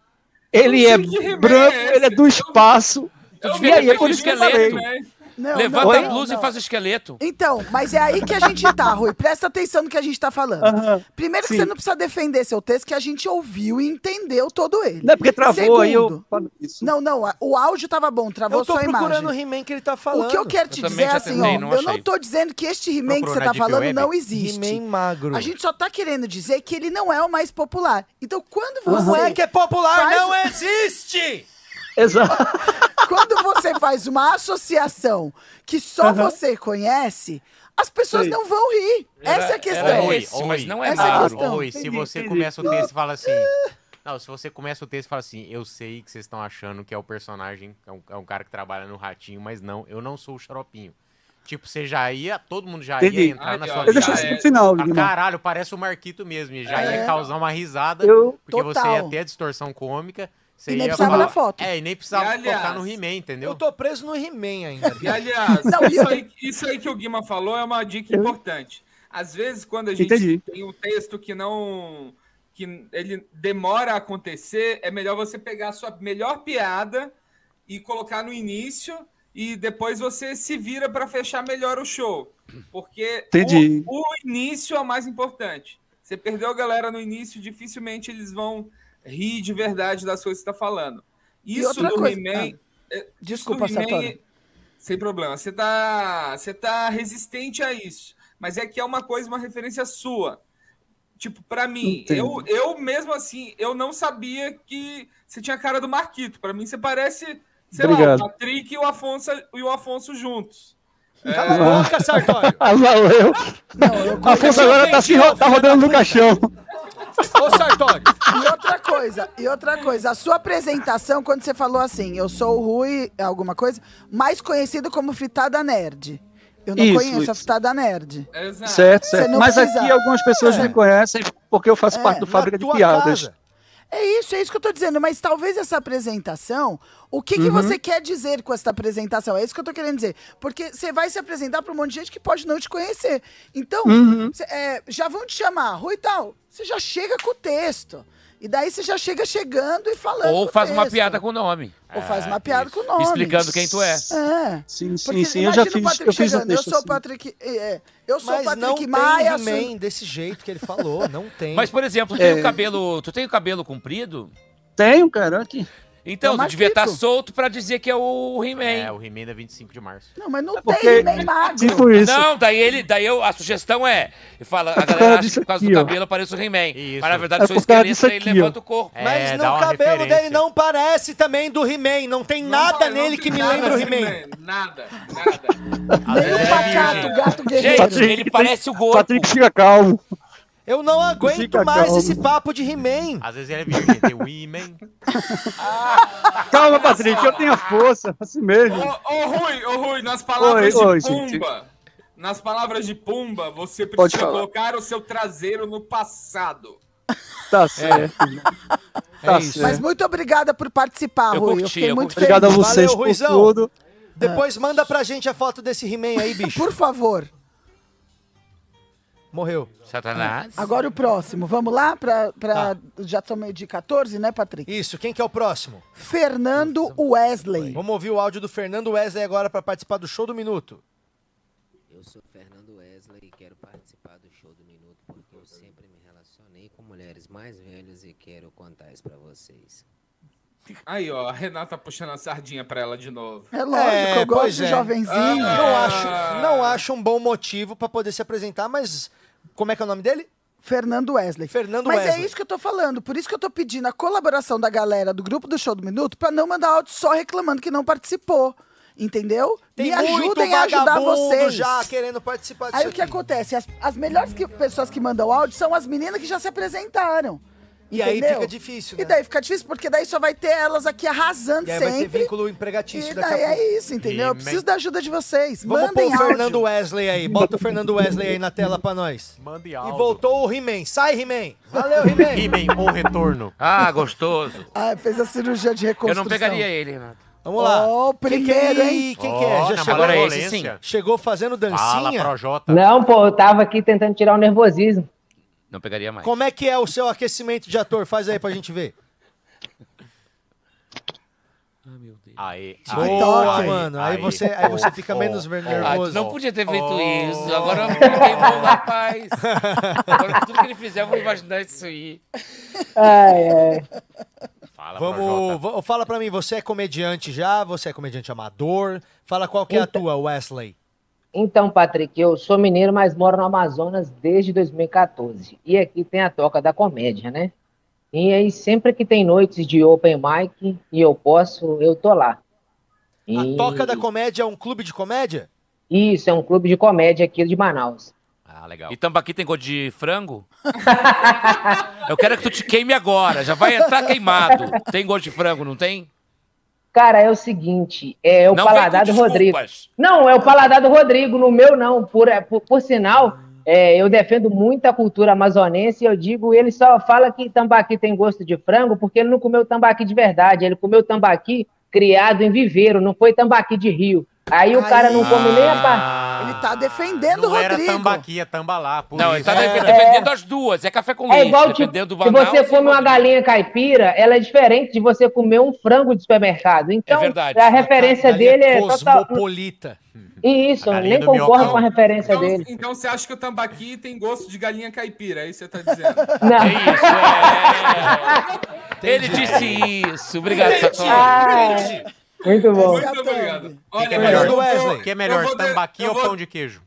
Speaker 17: ele é branco,
Speaker 6: é
Speaker 17: ele é do espaço.
Speaker 6: Eu
Speaker 17: E aí, é por isso que eu falei.
Speaker 4: Não,
Speaker 3: Levanta
Speaker 17: Oi?
Speaker 3: a blusa
Speaker 4: não.
Speaker 3: e faz o esqueleto.
Speaker 4: Então, mas é aí que a gente tá, Rui. Presta atenção no que a gente tá falando.
Speaker 17: Aham.
Speaker 4: Primeiro que
Speaker 17: Sim.
Speaker 4: você não precisa defender seu texto, que a gente ouviu e entendeu todo ele.
Speaker 17: Não é porque travou, aí eu
Speaker 4: Segundo.
Speaker 17: falo isso.
Speaker 4: Não, não, o áudio tava bom, travou
Speaker 2: Eu tô
Speaker 4: só a
Speaker 2: procurando o
Speaker 4: imagem.
Speaker 2: He-Man que ele tá falando.
Speaker 4: O que eu quero te
Speaker 3: Eu
Speaker 4: dizer é assim, ó,
Speaker 3: não
Speaker 4: eu não tô dizendo que este He-Man que você tá falando
Speaker 5: Web?
Speaker 4: não existe.
Speaker 2: He-Man magro.
Speaker 4: A gente só tá querendo dizer que ele não é o mais popular. Então, quando você.
Speaker 2: Não é que é popular,
Speaker 4: Faz-
Speaker 2: não existe!
Speaker 17: Exato. *laughs*
Speaker 4: Quando você faz uma associação que só
Speaker 17: Aham.
Speaker 4: você conhece, as pessoas
Speaker 17: Sei.
Speaker 4: não vão rir. Essa é a questão.
Speaker 5: ô,
Speaker 3: mas não é
Speaker 4: Essa é a
Speaker 3: magro.
Speaker 4: questão.
Speaker 5: Ô, Rui, se
Speaker 17: Entendi,
Speaker 5: você
Speaker 17: entendi.
Speaker 5: começa o texto e fala assim. *laughs* Não, se você começa o texto e fala assim, eu sei que vocês estão achando que é o personagem, é um, é um cara que trabalha no ratinho, mas não, eu não sou o xaropinho. Tipo, você já ia, todo mundo já
Speaker 17: Entendi.
Speaker 5: ia entrar na
Speaker 6: Aí,
Speaker 5: sua
Speaker 6: ó,
Speaker 17: Eu deixei isso
Speaker 6: é-
Speaker 17: no final,
Speaker 5: Ah, caralho, parece o Marquito mesmo. E já ia
Speaker 4: É.
Speaker 5: causar uma risada,
Speaker 17: Eu-
Speaker 5: porque você
Speaker 4: Total.
Speaker 5: ia ter a distorção cômica. Você
Speaker 4: E nem precisava
Speaker 5: falar-
Speaker 4: da foto.
Speaker 5: É, e nem precisava
Speaker 6: E, aliás,
Speaker 5: tocar no He-Man, entendeu?
Speaker 2: Eu tô preso no He-Man ainda. *laughs*
Speaker 6: E aliás,
Speaker 4: Não,
Speaker 6: isso, aí, isso aí que o Guima falou é uma dica importante. Às vezes, quando a gente
Speaker 17: Entendi.
Speaker 6: tem um texto que não. que ele demora a acontecer, é melhor você pegar a sua melhor piada e colocar no início e depois você se vira para fechar melhor o show. Porque
Speaker 17: Entendi.
Speaker 6: o, o início é o mais importante. Você perdeu a galera no início, dificilmente eles vão rir de verdade das coisas que você está falando.
Speaker 4: E
Speaker 6: Isso
Speaker 4: outra
Speaker 6: do
Speaker 4: coisa-
Speaker 6: He-Man. é,
Speaker 4: Desculpa,
Speaker 6: do
Speaker 4: Sartori.
Speaker 6: sem problema. Você tá, você tá resistente a isso. Mas é que é uma coisa, uma referência sua. Tipo, pra mim, eu, eu mesmo assim, eu não sabia que você tinha a cara do Marquito. Pra mim, você parece, sei lá,
Speaker 18: Obrigado.
Speaker 6: o Patrick e o Afonso, e o Afonso juntos.
Speaker 2: Cala a boca, Sartório. *laughs*
Speaker 18: Ah, valeu. Afonso agora tá, se ro- tá rodando no caixão.
Speaker 2: Ô, Sartório.
Speaker 4: E outra coisa, e outra coisa, a sua apresentação, quando você falou assim, eu sou o Rui, alguma coisa, mais conhecido como Fritada Nerd. Eu não
Speaker 18: Isso,
Speaker 4: conheço a
Speaker 18: isso.
Speaker 4: Fritada Nerd.
Speaker 18: Certo,
Speaker 4: Você
Speaker 18: certo.
Speaker 4: não
Speaker 18: Mas
Speaker 4: precisa-
Speaker 18: aqui algumas pessoas
Speaker 4: É.
Speaker 18: me conhecem porque eu faço
Speaker 4: É,
Speaker 18: parte do
Speaker 4: na
Speaker 18: Fábrica de Piadas.
Speaker 4: casa. É isso, é isso que eu tô dizendo. Mas talvez essa apresentação, o que, que
Speaker 18: Uhum.
Speaker 4: você quer dizer com essa apresentação? É isso que eu tô querendo dizer. Porque você vai se apresentar para um monte de gente que pode não te conhecer. Então,
Speaker 18: Uhum.
Speaker 4: cê- é, já vão te chamar, Rui tal. Você já chega com o texto. E daí você já chega chegando e falando.
Speaker 3: Ou
Speaker 4: o
Speaker 3: faz uma
Speaker 4: texto.
Speaker 3: piada com o nome.
Speaker 4: Ou faz uma piada com o nome.
Speaker 3: Explicando quem tu é.
Speaker 4: É.
Speaker 18: Sim, sim,
Speaker 4: Porque
Speaker 18: sim. Eu já
Speaker 4: o
Speaker 18: fiz, eu fiz um
Speaker 4: chegando, Eu
Speaker 18: texto
Speaker 4: sou o
Speaker 18: assim.
Speaker 4: Patrick. é, eu sou o
Speaker 2: Mas
Speaker 4: Patrick
Speaker 2: não tem
Speaker 4: Maia.
Speaker 2: He-Man desse jeito que ele falou, não *laughs* tem.
Speaker 3: Mas, por exemplo, tu tem
Speaker 18: É.
Speaker 3: o cabelo. Tu tem o cabelo comprido?
Speaker 18: Tenho, cara, aqui.
Speaker 3: Então,
Speaker 4: É o
Speaker 3: tu devia estar
Speaker 4: Marquito.
Speaker 3: solto pra dizer que é o He-Man.
Speaker 5: É, o He-Man da 25 de março.
Speaker 4: Não, mas não
Speaker 18: porque-
Speaker 4: tem nem magro.
Speaker 18: Tipo isso.
Speaker 3: Não, daí ele, daí eu, a sugestão é, fala, a galera acha que
Speaker 18: disso
Speaker 3: por causa
Speaker 18: aqui,
Speaker 3: do
Speaker 18: ó.
Speaker 3: cabelo parece o He-Man.
Speaker 5: Isso.
Speaker 3: Mas na verdade
Speaker 18: É
Speaker 3: o seu esqueleto ele
Speaker 18: ó.
Speaker 3: levanta o corpo.
Speaker 2: Mas
Speaker 5: É,
Speaker 2: no
Speaker 5: dá uma
Speaker 2: cabelo
Speaker 5: referência.
Speaker 2: dele não parece também do He-Man. Não tem nada
Speaker 6: vai, não
Speaker 2: nele
Speaker 6: tem
Speaker 2: que me
Speaker 6: nada
Speaker 2: lembra o
Speaker 6: de
Speaker 2: He-Man.
Speaker 6: Nada, nada.
Speaker 4: Nem o
Speaker 5: ele é
Speaker 4: pacato, gato guerreiro.
Speaker 3: Gente, ele parece o corpo.
Speaker 18: Patrick fica calmo.
Speaker 2: Eu não aguento
Speaker 18: Fica
Speaker 2: mais esse papo de He-Man.
Speaker 5: Às vezes ele é virgem. Tem o He-Man. *laughs*
Speaker 18: Calma, Patrick, eu tenho a força, assim mesmo.
Speaker 6: Ô, ô, Rui, ô, Rui, nas palavras
Speaker 18: Oi, oi,
Speaker 6: de
Speaker 18: gente.
Speaker 6: Pumba, nas palavras de Pumba, você precisa colocar o seu traseiro no passado.
Speaker 18: Tá certo. Tá
Speaker 2: isso.
Speaker 4: Mas
Speaker 18: certo.
Speaker 4: muito obrigada por participar,
Speaker 3: Eu
Speaker 4: Rui. eu
Speaker 3: curti,
Speaker 4: fiquei
Speaker 3: eu
Speaker 4: muito
Speaker 3: curti.
Speaker 18: Obrigado a
Speaker 4: feliz.
Speaker 18: vocês
Speaker 2: Valeu,
Speaker 18: por
Speaker 2: Ruizão.
Speaker 18: tudo.
Speaker 2: Depois manda pra gente a foto desse He-Man aí, bicho.
Speaker 4: Por favor.
Speaker 2: Morreu.
Speaker 3: Satanás.
Speaker 4: Agora o próximo. Vamos lá? Pra, pra...
Speaker 2: Tá.
Speaker 4: Já tomei de 14, né, Patrick?
Speaker 2: Isso, quem que é o próximo?
Speaker 4: Fernando Wesley.
Speaker 2: Vamos ouvir o áudio do Fernando Wesley agora pra participar do show do minuto.
Speaker 19: Eu sou Fernando Wesley e quero participar do show do Minuto porque eu sempre me relacionei com mulheres mais velhas e quero contar isso pra vocês.
Speaker 6: Aí, ó, a Renata puxando a sardinha pra ela de novo.
Speaker 4: É lógico, eu gosto de
Speaker 2: é.
Speaker 4: jovenzinho.
Speaker 2: Não acho, não acho um bom motivo pra poder se apresentar, mas como é que é o nome dele?
Speaker 4: Fernando Wesley.
Speaker 2: Fernando
Speaker 4: Mas
Speaker 2: Wesley.
Speaker 4: é isso que eu tô falando. Por isso que eu tô pedindo a colaboração da galera do grupo do Show do Minuto pra não mandar áudio só reclamando que não participou. Entendeu?
Speaker 2: Tem
Speaker 4: Me ajudem a ajudar vocês.
Speaker 2: já querendo participar disso
Speaker 4: Aí o que
Speaker 2: aqui.
Speaker 4: acontece? As, as melhores que- pessoas que mandam áudio são as meninas que já se apresentaram.
Speaker 2: E aí
Speaker 4: entendeu?
Speaker 2: fica difícil,
Speaker 4: E
Speaker 2: né?
Speaker 4: daí fica difícil, porque daí só vai ter elas aqui arrasando
Speaker 2: E aí vai ter
Speaker 4: sempre.
Speaker 2: vínculo empregatício
Speaker 4: E
Speaker 2: daqui
Speaker 4: daí
Speaker 2: a pouco.
Speaker 4: é isso, entendeu? Eu preciso da ajuda de vocês.
Speaker 2: Vamos
Speaker 4: Mandem
Speaker 2: pôr o
Speaker 4: áudio.
Speaker 2: Fernando Wesley aí. Bota o Fernando Wesley aí na tela pra nós.
Speaker 5: Mande
Speaker 2: E
Speaker 5: áudio.
Speaker 2: voltou o He-Man. Sai, He-Man. Valeu, He-Man. *laughs*
Speaker 5: He-Man, o retorno.
Speaker 3: Ah, gostoso. *laughs*
Speaker 4: Ah, fez a cirurgia de
Speaker 3: Eu
Speaker 4: reconstrução.
Speaker 3: não pegaria ele, Renato.
Speaker 2: Vamos lá.
Speaker 4: Ó, o
Speaker 2: Quem que é
Speaker 4: primeiro,
Speaker 2: aí?
Speaker 4: hein?
Speaker 2: Quem que é? Já chegou,
Speaker 3: esse sim.
Speaker 2: chegou fazendo
Speaker 5: Fala,
Speaker 2: dancinha?
Speaker 5: Projota.
Speaker 20: Não, pô, eu tava aqui tentando tirar o nervosismo.
Speaker 3: Não pegaria mais.
Speaker 2: Como é que é o seu aquecimento de ator? Faz aí pra gente ver.
Speaker 5: Aê,
Speaker 2: Boa,
Speaker 5: aê,
Speaker 2: mano. Aí
Speaker 5: aê.
Speaker 2: você, aí você fica
Speaker 5: Ó,
Speaker 2: menos
Speaker 3: Ah,
Speaker 2: nervoso.
Speaker 3: não podia ter feito
Speaker 5: Oh.
Speaker 3: isso. Agora queimou o rapaz. Agora tudo que ele fizer, eu vou imaginar isso aí.
Speaker 20: Ai, ai.
Speaker 5: Fala,
Speaker 2: Vamos, vo- fala pra mim, você é comediante já? Você é comediante amador? Fala qual que é a
Speaker 20: Então-
Speaker 2: tua, Wesley.
Speaker 20: Então, Patrick, eu sou mineiro, mas moro no Amazonas desde 2014. E aqui tem a Toca da Comédia, né? E aí, sempre que tem noites de open mic e eu posso, eu tô lá.
Speaker 2: A
Speaker 20: E-
Speaker 2: Toca da Comédia é um clube de comédia?
Speaker 20: Isso, é um clube de comédia aqui de Manaus.
Speaker 5: Ah, legal.
Speaker 3: E tambaqui tem gosto de frango? *laughs* Eu quero que tu te queime agora. Já vai entrar queimado. Tem gosto de frango, não tem?
Speaker 20: Cara, é o seguinte, é o
Speaker 3: Não
Speaker 20: paladar do Rodrigo. Não, é o paladar do Rodrigo, no meu não. Por, é, por, por sinal, é, eu defendo muito a cultura amazonense e eu digo, ele só fala que tambaqui tem gosto de frango porque ele não comeu tambaqui de verdade, ele comeu tambaqui criado em viveiro, não foi tambaqui de rio. Aí o cara não come nem a parte.
Speaker 4: Ele tá defendendo o
Speaker 5: Não era
Speaker 4: Rodrigo.
Speaker 5: tambaqui, é tambalá. Por
Speaker 3: Não, ele
Speaker 5: isso.
Speaker 3: tá defe- defendendo as duas. É café com
Speaker 20: É
Speaker 3: leite.
Speaker 20: igual, tipo,
Speaker 3: defendendo o
Speaker 20: se
Speaker 3: Manaus
Speaker 20: você
Speaker 3: e
Speaker 20: come uma
Speaker 3: Rodrigo.
Speaker 20: galinha caipira, ela é diferente de você comer um frango de supermercado. Então,
Speaker 3: verdade.
Speaker 20: a referência
Speaker 2: Galinha
Speaker 20: dele é total...
Speaker 2: Cosmopolita.
Speaker 20: Isso,
Speaker 5: A
Speaker 20: eu
Speaker 5: galinha
Speaker 20: nem
Speaker 5: do
Speaker 20: concordo com a referência
Speaker 6: Então,
Speaker 20: dele.
Speaker 6: então você acha que o tambaqui tem gosto de galinha caipira? É isso que você tá dizendo? *laughs*
Speaker 20: Não.
Speaker 3: É isso, é. Ele disse isso. Obrigado, Satori.
Speaker 20: Ah, muito bom.
Speaker 6: Muito obrigado.
Speaker 5: O que é
Speaker 6: Olha,
Speaker 5: melhor,
Speaker 2: Wesley.
Speaker 5: que é melhor tambaqui ou
Speaker 6: vou-
Speaker 5: pão de queijo?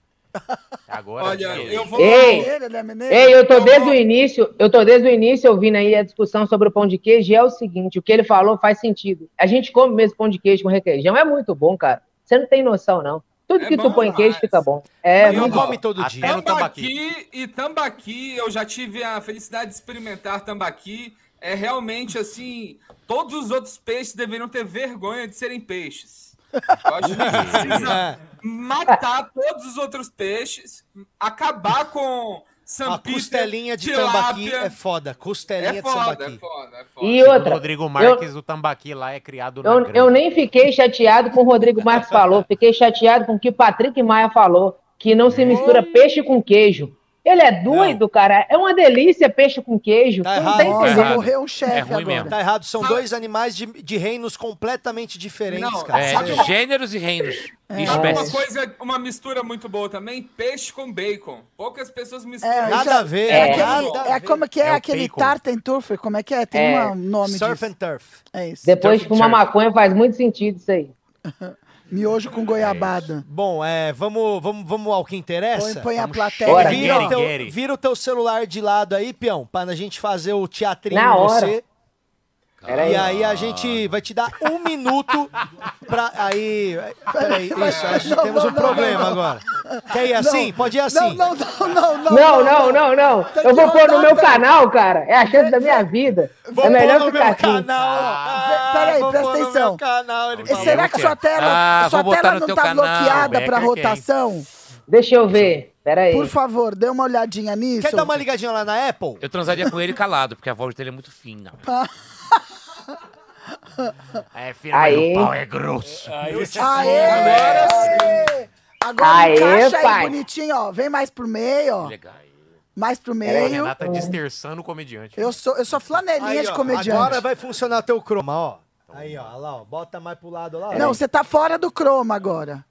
Speaker 5: Agora,
Speaker 6: Olha,
Speaker 5: tio.
Speaker 6: eu vou.
Speaker 20: Ei,
Speaker 4: Ele é
Speaker 20: ei, eu tô desde o início, eu tô desde o início ouvindo aí a discussão sobre o pão de queijo e é o seguinte, o que ele falou faz sentido. A gente come mesmo pão de queijo com requeijão, é muito bom, cara. Você não tem noção, não. Tudo
Speaker 6: É
Speaker 20: que tu põe queijo fica bom. É,
Speaker 6: ó,
Speaker 20: bom.
Speaker 2: todo
Speaker 5: no tambaqui.
Speaker 6: Tambaqui e tambaqui, eu já tive a felicidade de experimentar tambaqui. É realmente assim, todos os outros peixes deveriam ter vergonha de serem peixes. Eu acho que a gente precisa matar todos os outros peixes, acabar com
Speaker 2: A costelinha de
Speaker 6: tilápia.
Speaker 2: tambaqui é foda. Costelinha
Speaker 6: É
Speaker 2: de
Speaker 6: foda,
Speaker 2: tambaqui.
Speaker 6: é foda, é foda.
Speaker 20: E outra,
Speaker 5: o Rodrigo Marques, o tambaqui lá é criado na
Speaker 20: Eu, eu nem fiquei chateado com o Rodrigo Marques falou, fiquei chateado com o que o Patrick Maia falou, que não se mistura peixe com queijo. Ele é doido, cara. É uma delícia peixe com queijo.
Speaker 2: Tá
Speaker 20: não
Speaker 2: errado.
Speaker 20: tem
Speaker 2: Tá errado.
Speaker 4: Morreu um chefe
Speaker 3: É ruim
Speaker 4: agora.
Speaker 3: mesmo.
Speaker 2: Tá errado, são dois animais de, de reinos completamente diferentes,
Speaker 6: Não,
Speaker 2: cara.
Speaker 3: É, de gêneros e reinos. E
Speaker 6: Sabe uma
Speaker 3: espécies.
Speaker 6: coisa, uma mistura muito boa também? Peixe com bacon. Poucas pessoas misturam.
Speaker 4: É,
Speaker 2: Nada
Speaker 4: isso
Speaker 2: a ver,
Speaker 4: É,
Speaker 2: nada
Speaker 4: aquele,
Speaker 2: a
Speaker 4: é
Speaker 2: ver.
Speaker 4: como que é,
Speaker 5: É o
Speaker 4: aquele
Speaker 5: bacon.
Speaker 4: Tartenturf, como é que é? Tem
Speaker 20: É,
Speaker 4: um nome
Speaker 2: Surf
Speaker 4: disso.
Speaker 2: and turf.
Speaker 4: É isso.
Speaker 20: Depois
Speaker 3: Turf
Speaker 20: de
Speaker 3: Turf.
Speaker 20: maconha faz muito sentido isso aí. *laughs*
Speaker 4: Miojo com goiabada.
Speaker 2: Bom, é, vamos, vamos, vamos ao que
Speaker 4: Põe,
Speaker 2: interessa?
Speaker 4: põe a
Speaker 5: Vamos
Speaker 4: plateia.
Speaker 20: Bora.
Speaker 2: Vira, o teu,
Speaker 5: Gary.
Speaker 2: vira o teu celular de lado aí, peão, pra gente fazer o teatrinho
Speaker 20: Na
Speaker 2: em você. E aí a gente vai te dar um minuto pra. Aí. Peraí, isso, acho que temos
Speaker 4: não,
Speaker 2: um
Speaker 4: não,
Speaker 2: problema
Speaker 4: não.
Speaker 2: agora. Quer ir assim? Pode ir assim.
Speaker 4: Não, não, não, não, não.
Speaker 20: Não, não, não, Eu vou pôr no meu canal, cara. É a chance da minha vida.
Speaker 2: Vou
Speaker 20: É melhor
Speaker 2: pôr no
Speaker 20: ficar
Speaker 2: meu
Speaker 20: assim.
Speaker 2: canal.
Speaker 4: Ah, Peraí,
Speaker 2: vou
Speaker 4: presta
Speaker 2: pôr no
Speaker 4: atenção.
Speaker 2: meu canal, ele falou.
Speaker 4: Será que sua tela,
Speaker 3: Ah,
Speaker 4: sua tela não tá
Speaker 3: canal.
Speaker 4: bloqueada pra
Speaker 5: quem?
Speaker 4: rotação?
Speaker 20: Deixa eu ver. Pera aí.
Speaker 4: Por favor, dê uma olhadinha nisso.
Speaker 2: Quer dar uma ligadinha lá na Apple?
Speaker 3: Eu transaria com ele calado, porque a voz dele é muito fina. *laughs*
Speaker 5: É, mas
Speaker 20: Aê.
Speaker 5: o pau é grosso.
Speaker 4: Aê! Agora, Agora
Speaker 20: Aê,
Speaker 4: encaixa aí
Speaker 20: pai.
Speaker 4: bonitinho, ó. Vem mais pro meio, ó.
Speaker 3: Legal.
Speaker 4: Mais pro
Speaker 5: A
Speaker 4: meio.
Speaker 5: Renata desterçando o comediante.
Speaker 4: Eu sou, eu sou flanelinha
Speaker 2: Aí,
Speaker 4: de
Speaker 2: ó,
Speaker 4: comediante.
Speaker 2: Agora vai funcionar teu croma, ó. Aí, ó, olha lá, ó. Bota mais pro lado lá.
Speaker 4: Não, você tá fora do croma agora.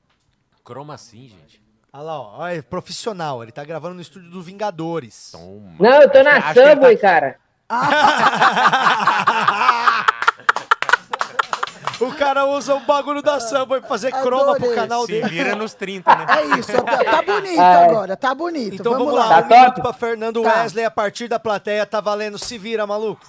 Speaker 5: Croma assim, gente.
Speaker 2: Olha lá, ó. É profissional. Ele tá gravando no estúdio do Vingadores.
Speaker 5: Toma.
Speaker 20: Não, eu tô na
Speaker 5: ele
Speaker 20: Subway,
Speaker 5: tá-
Speaker 20: cara.
Speaker 2: o *laughs* cara usa o bagulho da Subway pra fazer croma pro canal
Speaker 5: Se
Speaker 2: dele.
Speaker 5: vira nos 30, né?
Speaker 4: É isso, tá, tá *laughs* bonito
Speaker 20: Ah, é.
Speaker 4: agora, tá bonito.
Speaker 2: Então vamos, lá,
Speaker 20: Tá
Speaker 2: um minuto
Speaker 20: top?
Speaker 2: pra Fernando
Speaker 4: Tá.
Speaker 2: Wesley a partir da plateia. Tá valendo, se vira, maluco.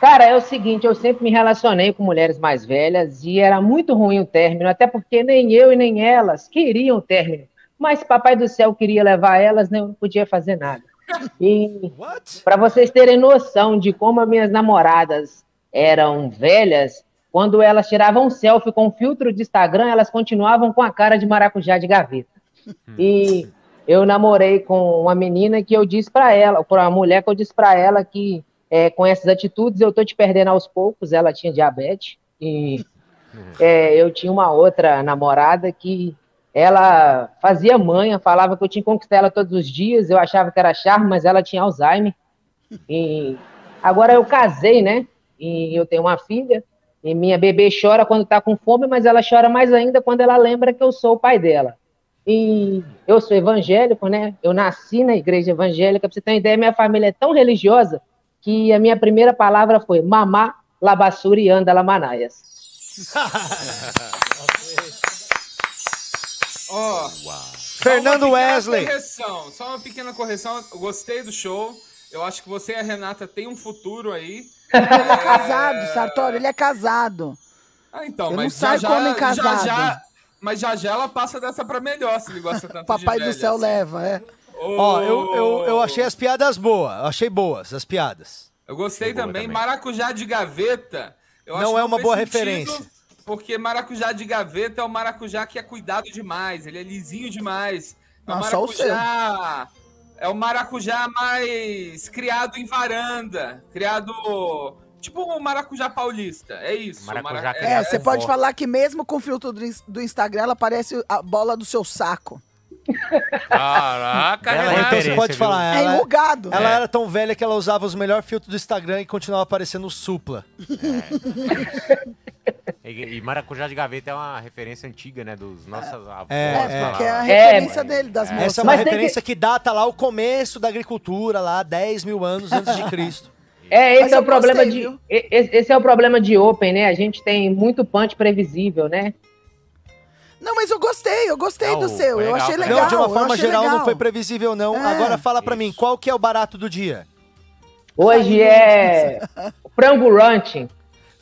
Speaker 20: Cara, é o seguinte, eu sempre me relacionei com mulheres mais velhas e era muito ruim o término, até porque nem eu e nem elas queriam o término. Mas Papai do Céu queria levar elas, né, eu não podia fazer nada. E *laughs*
Speaker 2: What?
Speaker 20: para vocês terem noção de como as minhas namoradas eram velhas, quando elas tiravam um selfie com filtro de Instagram, elas continuavam com a cara de maracujá de gaveta. E eu namorei com uma menina que eu disse para ela, para uma mulher que eu disse para ela que é, com essas atitudes eu tô te perdendo aos poucos. Ela tinha diabetes e *laughs* é, eu tinha uma outra namorada que ela fazia manha, falava que eu tinha que conquistar ela todos os dias. Eu achava que era charme, mas ela tinha Alzheimer. E agora eu casei, né? E eu tenho uma filha. E minha bebê chora quando tá com fome, mas ela chora mais ainda quando ela lembra que eu sou o pai dela. E eu sou evangélico, né? Eu nasci na igreja evangélica. Pra você ter uma ideia, minha família é tão religiosa que a minha primeira palavra foi mamá, labassura e anda lamanaias. *laughs*
Speaker 6: Ó,
Speaker 2: Fernando
Speaker 6: uma pequena
Speaker 2: Wesley.
Speaker 6: Correção, só uma pequena correção. Eu gostei do show. Eu acho que você e a Renata têm um futuro aí.
Speaker 4: Ele é casado, Sartori, ele é casado.
Speaker 6: Ah, então,
Speaker 4: Eu não
Speaker 6: mas
Speaker 4: saio
Speaker 6: já,
Speaker 4: com homem
Speaker 6: já,
Speaker 4: casado.
Speaker 6: já, já, mas já já ela passa dessa pra melhor, se ele gosta tanto
Speaker 4: Papai
Speaker 6: de
Speaker 4: do
Speaker 6: velha,
Speaker 4: céu
Speaker 6: assim.
Speaker 4: leva, é.
Speaker 2: Ó, eu, eu, eu achei as piadas boas. Eu achei boas as piadas.
Speaker 6: Eu gostei também.
Speaker 5: também.
Speaker 6: Maracujá de gaveta. eu
Speaker 2: Não é uma boa
Speaker 6: sentido,
Speaker 2: referência.
Speaker 6: Porque maracujá de gaveta é o maracujá que é cuidado demais. Ele é lisinho demais. É o
Speaker 4: Não, só o
Speaker 6: maracujá. É o maracujá mais criado em varanda. Criado. Tipo o maracujá paulista. É isso.
Speaker 5: Maracujá
Speaker 6: mara-
Speaker 5: criado
Speaker 4: É,
Speaker 5: É,
Speaker 4: você
Speaker 5: com
Speaker 4: pode
Speaker 5: vó.
Speaker 4: falar que mesmo com o filtro do Instagram, ela parece a bola do seu saco.
Speaker 3: Caraca, Renato.
Speaker 2: Então você pode
Speaker 5: viu?
Speaker 2: falar.
Speaker 4: É
Speaker 2: Ela,
Speaker 4: enrugado.
Speaker 2: ela
Speaker 3: É.
Speaker 2: era tão velha que ela usava os melhores filtros do Instagram e continuava aparecendo supla. *laughs*
Speaker 5: E, e maracujá de gaveta é uma referência antiga, né? Dos nossos avós.
Speaker 2: É,
Speaker 4: É, porque é a referência dele, das moças.
Speaker 2: Essa é uma
Speaker 20: Mas
Speaker 2: referência que... data lá o começo da agricultura, lá 10 mil anos antes de *laughs* Cristo.
Speaker 20: É,
Speaker 4: Mas
Speaker 20: esse é
Speaker 4: eu
Speaker 20: o problema
Speaker 4: gostei,
Speaker 20: de.
Speaker 4: viu?
Speaker 20: esse é o problema de Open, né? A gente tem muito punch previsível, né?
Speaker 4: Não, mas eu gostei, eu gostei do seu. Eu achei legal.
Speaker 2: Não, de uma forma geral
Speaker 4: legal.
Speaker 2: não foi previsível, não.
Speaker 4: É.
Speaker 2: Agora fala pra mim, qual que é o barato do dia?
Speaker 20: Hoje é frango ranching.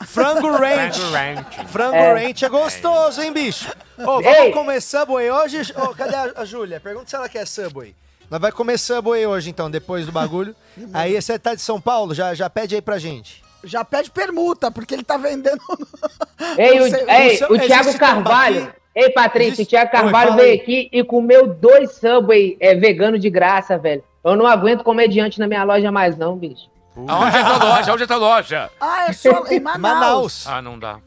Speaker 2: Frango ranch.
Speaker 5: Frango ranch.
Speaker 2: Frango
Speaker 20: É.
Speaker 2: ranch é gostoso, hein, bicho? Ô, vamos
Speaker 20: Ei.
Speaker 2: comer Subway hoje? Ô, cadê a, a Júlia? Pergunta se ela quer Subway. Nós vai comer Subway hoje, então, depois do bagulho. *laughs* aí você tá de São Paulo, já, já pede aí pra gente.
Speaker 4: Já pede permuta, porque ele tá vendendo. *laughs*
Speaker 20: Ei, o, ei,
Speaker 2: seu-
Speaker 20: o Thiago Carvalho.
Speaker 2: tambaqui?
Speaker 20: Ei, Patrícia,
Speaker 2: Existe-
Speaker 20: o Thiago
Speaker 2: Oi,
Speaker 20: Carvalho
Speaker 2: fala
Speaker 20: veio
Speaker 2: aí.
Speaker 20: aqui e comeu dois Subway é, vegano de graça, velho. Eu não aguento comediante na minha loja mais, não, bicho.
Speaker 3: Aonde é tua loja? Onde é tua loja?
Speaker 4: Ah, é só em *laughs* Manaus.
Speaker 2: Manaus.
Speaker 3: Ah, não dá.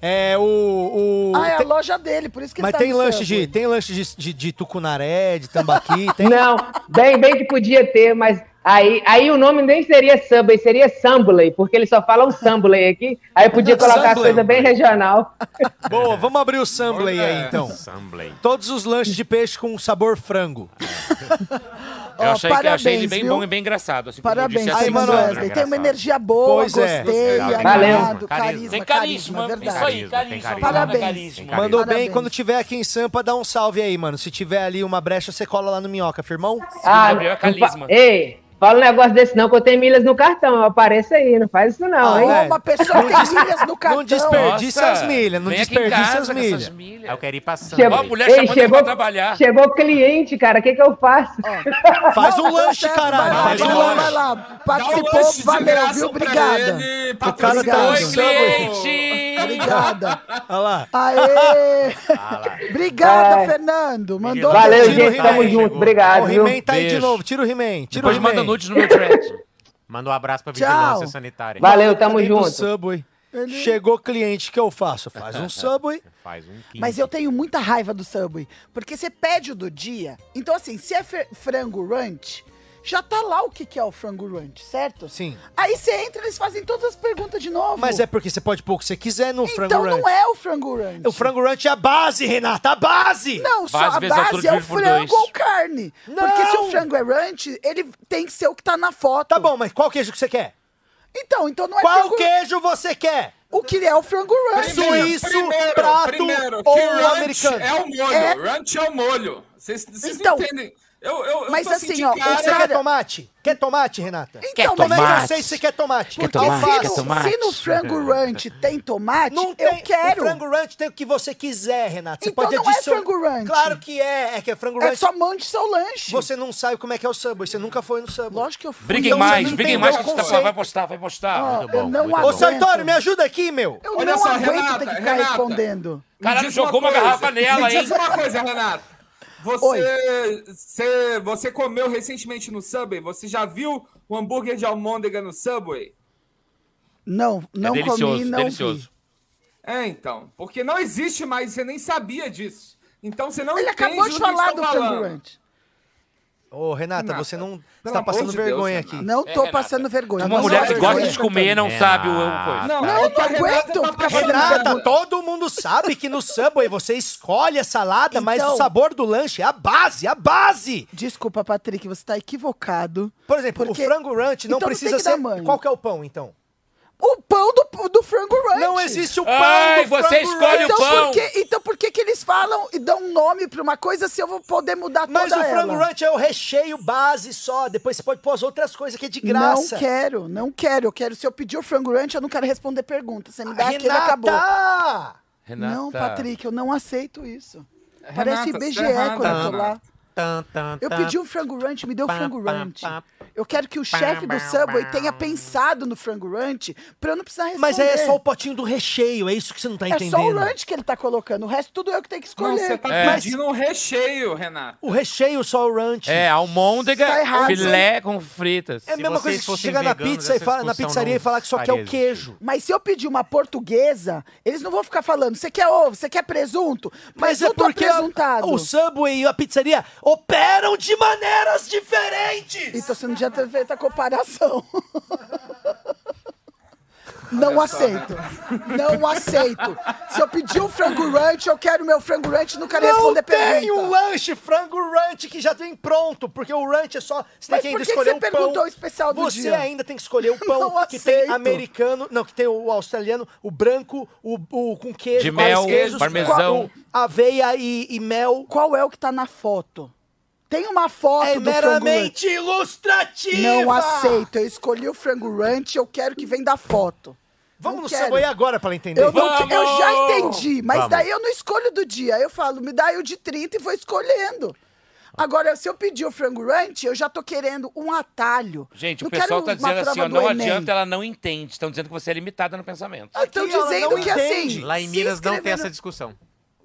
Speaker 2: É o. o
Speaker 4: Ah, é a
Speaker 2: tem-
Speaker 4: loja dele, por isso que
Speaker 2: mas
Speaker 4: ele tá
Speaker 2: tem lanche, de, tem lanche de, de, de tucunaré, de tambaqui, tem? *laughs*
Speaker 20: Não, bem, bem que podia ter, mas aí, aí o nome nem seria Subway, seria Sambley, porque eles só falam Sambley aqui. Aí podia colocar coisas bem regional.
Speaker 2: Boa, vamos abrir o Sambley aí, então.
Speaker 5: Sambley.
Speaker 2: Todos os lanches de peixe com sabor frango. *laughs*
Speaker 3: Eu achei, que, eu achei ele
Speaker 4: parabéns,
Speaker 3: bem
Speaker 4: viu?
Speaker 3: bom e bem engraçado. Assim,
Speaker 4: Parabéns,
Speaker 3: disse,
Speaker 2: Aí, mano.
Speaker 4: Wesley. Tem uma energia boa,
Speaker 2: Pois é.
Speaker 4: gostei,
Speaker 20: Valeu.
Speaker 4: animado, carisma,
Speaker 3: Tem
Speaker 4: carisma,
Speaker 3: carisma,
Speaker 4: verdade.
Speaker 3: isso aí, carisma.
Speaker 4: Parabéns.
Speaker 3: carisma.
Speaker 2: Mandou
Speaker 4: Parabéns.
Speaker 2: bem, quando tiver aqui em Sampa, dá um salve aí, mano. Se tiver ali uma brecha, você cola lá no Minhoca, firmão?
Speaker 20: Ah,
Speaker 3: Gabriel é carisma.
Speaker 20: Ei, fala um negócio desse não, que eu tenho milhas no cartão. Eu apareço aí, não faz isso não,
Speaker 2: Ah,
Speaker 20: hein?
Speaker 4: Uma pessoa tem milhas no cartão.
Speaker 2: Não desperdice
Speaker 3: Nossa,
Speaker 2: as milhas, não
Speaker 3: casa
Speaker 2: as milhas.
Speaker 3: milhas.
Speaker 5: Eu quero ir pra
Speaker 20: Chegou-
Speaker 3: Ó, a mulher
Speaker 20: Ei,
Speaker 3: chamando ele
Speaker 20: chegou-
Speaker 3: pra trabalhar.
Speaker 20: Chegou cliente, cara, o que que eu faço? *laughs*
Speaker 2: Faz um
Speaker 4: tá
Speaker 2: lanche, caralho.
Speaker 4: vai
Speaker 2: Faz
Speaker 4: lá,
Speaker 2: um
Speaker 4: vai lá,
Speaker 2: lanche.
Speaker 4: vai lá.
Speaker 6: Um
Speaker 4: Participou, valeu, viu? Obrigada.
Speaker 2: O cara tá.
Speaker 3: Oi, cliente!
Speaker 4: Obrigada.
Speaker 2: Olha lá.
Speaker 4: Aê! Obrigada,
Speaker 20: É.
Speaker 4: Fernando. Mandou
Speaker 20: Valeu, gente, tamo
Speaker 2: He-Man.
Speaker 20: junto, obrigado,
Speaker 2: o? He-Man tá aí de novo. Tira o He-Man. Tira o
Speaker 3: Depois manda
Speaker 2: He-Man.
Speaker 3: nudes no meu direct.
Speaker 5: Manda um abraço pra. Vigilância Sanitária.
Speaker 20: Valeu, tamo junto.
Speaker 2: Subway.
Speaker 4: Ele-
Speaker 2: Chegou cliente, o que eu faço? Faz um *laughs* Subway.
Speaker 5: Faz um 15.
Speaker 4: Mas eu tenho muita raiva do Subway, porque você pede o do dia. Então, assim, se é fr- frango ranch, já tá lá o que, que é o frango ranch, certo?
Speaker 2: Sim.
Speaker 4: Aí você entra e eles fazem todas as perguntas de novo.
Speaker 2: Mas é porque você pode pôr o que você quiser no frango
Speaker 4: Então
Speaker 2: ranch.
Speaker 4: não é o frango ranch.
Speaker 2: O frango ranch é a base, Renata, a base!
Speaker 4: Não, só
Speaker 3: Base
Speaker 4: a base é o frango
Speaker 3: dois.
Speaker 4: ou carne.
Speaker 2: Não!
Speaker 4: Porque se o frango é ranch, ele tem que ser o que tá na foto.
Speaker 2: Tá bom, mas qual queijo que você quer?
Speaker 4: Então, então não é
Speaker 2: Qual
Speaker 4: frango...
Speaker 2: queijo você quer?
Speaker 4: O que é o frango ranch?
Speaker 2: Suíço,
Speaker 6: primeiro,
Speaker 2: prato
Speaker 6: primeiro,
Speaker 2: ou
Speaker 6: ranch
Speaker 2: americano?
Speaker 6: É o molho,
Speaker 4: É.
Speaker 6: ranch é o molho. Vocês vocês
Speaker 4: Então,
Speaker 6: não entendem. Eu, eu, eu
Speaker 4: mas
Speaker 6: tô
Speaker 4: assim, ó,
Speaker 6: cara-
Speaker 2: Você quer tomate? Quer tomate, Renata?
Speaker 4: Então,
Speaker 2: Como é que eu
Speaker 3: tomate?
Speaker 2: sei se você quer tomate?
Speaker 3: Quer
Speaker 4: Porque
Speaker 3: tomate?
Speaker 4: se,
Speaker 3: Quer
Speaker 4: no,
Speaker 3: tomate?
Speaker 4: se no frango ranch tem tomate,
Speaker 2: Não
Speaker 4: eu
Speaker 2: tem,
Speaker 4: quero.
Speaker 2: O frango ranch tem o que você quiser, Renata. Você
Speaker 4: Então
Speaker 2: pode
Speaker 4: não é
Speaker 2: adicionar.
Speaker 4: frango ranch.
Speaker 2: Claro que é. É que é frango
Speaker 4: É
Speaker 2: ranch.
Speaker 4: só mande seu lanche.
Speaker 2: Você não sabe como é que é o Subway. Você nunca foi no Subway.
Speaker 4: Lógico que eu fui.
Speaker 3: Briguem
Speaker 2: Então você
Speaker 3: mais,
Speaker 2: não
Speaker 3: briguem mais que a gente tá- vai postar, vai postar.
Speaker 4: Ó,
Speaker 5: Muito bom,
Speaker 4: eu não
Speaker 5: muito
Speaker 2: Ô. Sartório, me ajuda aqui, meu.
Speaker 4: Eu
Speaker 6: Olha
Speaker 4: não
Speaker 6: só,
Speaker 4: aguento
Speaker 6: Renata,
Speaker 4: ter que ficar
Speaker 6: Renata.
Speaker 4: respondendo.
Speaker 3: Caralho, jogou uma garrafa nela,
Speaker 6: Me diz
Speaker 3: hein?
Speaker 6: uma coisa, Renato. Você, você, você comeu recentemente no Subway? Você já viu o hambúrguer de almôndega no Subway?
Speaker 4: Não, não
Speaker 3: é
Speaker 4: comi, não
Speaker 3: delicioso.
Speaker 4: vi.
Speaker 6: É, então. Porque não existe mais, você nem sabia disso. Então você não
Speaker 4: Ele acabou de falar do ranch.
Speaker 2: Ô, Renata,
Speaker 6: Renata,
Speaker 2: você não está passando
Speaker 6: de Deus,
Speaker 2: vergonha
Speaker 6: Renata.
Speaker 2: aqui.
Speaker 4: Não
Speaker 3: É,
Speaker 4: tô
Speaker 3: Renata.
Speaker 4: passando vergonha.
Speaker 3: Uma
Speaker 4: Não
Speaker 3: mulher que gosta de comer não sabe o coisa.
Speaker 6: Não,
Speaker 4: Não,
Speaker 6: é
Speaker 4: eu não aguento
Speaker 6: Renata tá
Speaker 4: ficar
Speaker 2: Renata, todo mundo sabe que no Subway você escolhe a salada, mas
Speaker 4: Então-
Speaker 2: o sabor do lanche é a base, a base.
Speaker 4: Desculpa, Patrick, você tá equivocado.
Speaker 2: Por exemplo,
Speaker 4: Porque-
Speaker 2: o frango ranch não
Speaker 4: Então não
Speaker 2: precisa
Speaker 4: dar
Speaker 2: ser... Qual que é o pão, então?
Speaker 4: O pão do, do frango ranch.
Speaker 2: Não existe o pão
Speaker 3: Ai,
Speaker 2: do
Speaker 3: você
Speaker 2: frango
Speaker 3: escolhe
Speaker 2: ranch.
Speaker 3: o
Speaker 4: então,
Speaker 3: pão.
Speaker 4: Por que, então por que, que eles falam e dão um nome pra uma coisa se eu vou poder mudar
Speaker 2: Mas
Speaker 4: toda
Speaker 2: o frango
Speaker 4: ela?
Speaker 2: ranch é o recheio base só. Depois você pode pôr as outras coisas que é de graça.
Speaker 4: Não quero, não quero. Eu quero. Se eu pedir o frango ranch, eu não quero responder pergunta. Você me dá
Speaker 2: Renata!
Speaker 4: acabou.
Speaker 3: Renata.
Speaker 4: Não, Patrick, eu não aceito isso. Parece
Speaker 6: Renata,
Speaker 4: IBGE
Speaker 6: você tá errada,
Speaker 4: quando eu tô lá.
Speaker 6: Renata.
Speaker 5: Tan, tan,
Speaker 4: Eu pedi um frango ranch, me deu
Speaker 5: Pam,
Speaker 4: frango ranch.
Speaker 5: pam.
Speaker 4: Eu quero que o chefe do Subway tenha pensado no frango ranch pra eu não precisar responder.
Speaker 2: Mas aí é só o potinho do recheio, é isso que você não tá
Speaker 4: É
Speaker 2: entendendo.
Speaker 4: só o ranch que ele tá colocando. O resto tudo eu que tenho que
Speaker 6: Não,
Speaker 4: escolher.
Speaker 6: você tá
Speaker 3: É.
Speaker 6: pedindo um recheio, Renato.
Speaker 2: O recheio só o ranch.
Speaker 3: É, almôndega,
Speaker 4: Tá
Speaker 3: filé com fritas.
Speaker 2: É a mesma coisa que
Speaker 5: fossem
Speaker 2: chegar na pizza e fala, na pizzaria
Speaker 5: não
Speaker 2: e falar que só quer o queijo.
Speaker 4: Mas se eu pedir uma portuguesa, eles não vão ficar falando, você quer ovo, você quer presunto?
Speaker 2: Mas é
Speaker 4: Presunto ou
Speaker 2: porque o Subway e a pizzaria operam de maneiras diferentes.
Speaker 4: Então você não devia ter feito a comparação. *laughs* Não
Speaker 6: Olha só.
Speaker 4: aceito. Não aceito. Se eu pedir um frango ranch, eu quero meu frango ranch, não quero
Speaker 2: Não
Speaker 4: responder
Speaker 2: tem
Speaker 4: pergunta.
Speaker 2: um lanche frango ranch que já vem pronto, porque o ranch é só... Você tem que ainda escolher
Speaker 4: você
Speaker 2: o pão.
Speaker 4: perguntou o especial do
Speaker 2: Você
Speaker 4: dia?
Speaker 2: ainda tem que escolher o *laughs* pão
Speaker 4: Não
Speaker 2: que tem
Speaker 4: aceito.
Speaker 2: americano, não, que tem o australiano, o branco, o, o com queijo,
Speaker 3: De mel,
Speaker 2: queijos,
Speaker 3: parmesão.
Speaker 2: o- aveia e, e mel.
Speaker 4: Qual é o que tá na foto? Tem uma foto
Speaker 2: É
Speaker 4: do frango ranch.
Speaker 2: meramente ilustrativa!
Speaker 4: Não aceito. Eu escolhi o frango ranch, eu quero que venha da foto.
Speaker 2: Vamos
Speaker 4: Não
Speaker 2: no
Speaker 4: quero.
Speaker 2: Subway agora pra ela entender.
Speaker 4: Eu, não que- eu já entendi, mas
Speaker 2: Vamos.
Speaker 4: daí eu não escolho do dia. Eu falo, me dá aí o de 30 e vou escolhendo. Agora, se eu pedir o frango ranch, eu já tô querendo um atalho.
Speaker 3: Gente,
Speaker 4: Não
Speaker 3: o pessoal
Speaker 4: quero
Speaker 3: tá
Speaker 4: uma
Speaker 3: dizendo assim,
Speaker 4: prova
Speaker 3: ó,
Speaker 4: do
Speaker 3: não
Speaker 4: Enem.
Speaker 3: adianta, ela não entende. Estão dizendo que você é limitada no pensamento.
Speaker 4: Estão
Speaker 2: Aqui ela
Speaker 4: dizendo
Speaker 2: não
Speaker 4: que
Speaker 2: entende.
Speaker 4: assim.
Speaker 5: Lá em
Speaker 4: se
Speaker 5: Minas não tem
Speaker 4: inscrever
Speaker 5: essa
Speaker 4: no-
Speaker 5: discussão.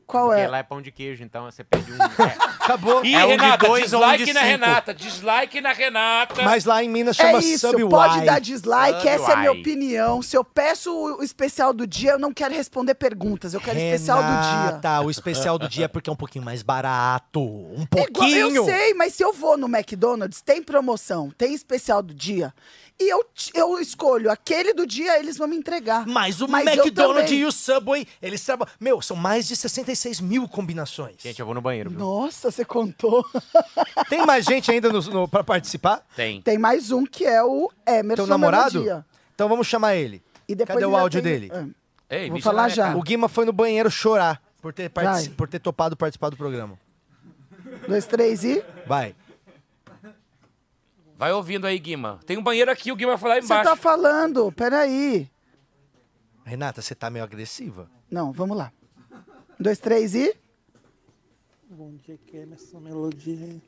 Speaker 4: Qual
Speaker 5: Porque
Speaker 4: é?
Speaker 5: lá é pão de queijo, então você pede um. É, *laughs*
Speaker 2: Acabou.
Speaker 3: Ih,
Speaker 5: É um de
Speaker 3: Renata,
Speaker 5: dois ou um
Speaker 3: dislike
Speaker 5: de
Speaker 3: na
Speaker 5: cinco.
Speaker 3: Renata, dislike na Renata.
Speaker 2: Mas lá em Minas chama
Speaker 4: É isso,
Speaker 2: Subway.
Speaker 4: pode dar dislike, essa é a minha opinião. Se eu peço o especial do dia, eu não quero responder perguntas, eu quero o especial do dia.
Speaker 2: Renata, o especial do dia é porque é um pouquinho mais barato. Um
Speaker 4: É igual-
Speaker 2: pouquinho.
Speaker 4: eu sei, mas se eu vou no McDonald's, tem promoção, tem especial do dia, e eu, eu escolho aquele do dia, eles vão me entregar.
Speaker 2: Mas o
Speaker 4: Mas
Speaker 2: McDonald's e o Subway, eles trabalham. Meu, são mais de 66 mil combinações.
Speaker 5: Gente, eu vou no banheiro, viu?
Speaker 4: Nossa, você contou. *laughs*
Speaker 2: Tem mais gente ainda no, no, pra participar?
Speaker 3: Tem.
Speaker 4: Tem mais um que é o Emerson
Speaker 2: Teu namorado?
Speaker 4: Melodia.
Speaker 2: Então vamos chamar ele.
Speaker 4: E depois
Speaker 2: Cadê o áudio
Speaker 4: tem-
Speaker 2: dele?
Speaker 4: Ah,
Speaker 3: Ei,
Speaker 4: Vou falar
Speaker 3: minha
Speaker 4: já.
Speaker 2: O Guima foi no banheiro chorar por ter, por ter topado participar do programa.
Speaker 4: Dois, três e.
Speaker 2: Vai.
Speaker 3: Vai ouvindo aí, Guima. Tem um banheiro aqui, o Guima foi lá
Speaker 4: Você
Speaker 3: embaixo.
Speaker 4: tá falando, peraí.
Speaker 2: Renata, você tá meio agressiva.
Speaker 4: Não, vamos lá. Dois, três e.
Speaker 12: Bom dia, é Emerson Melodia.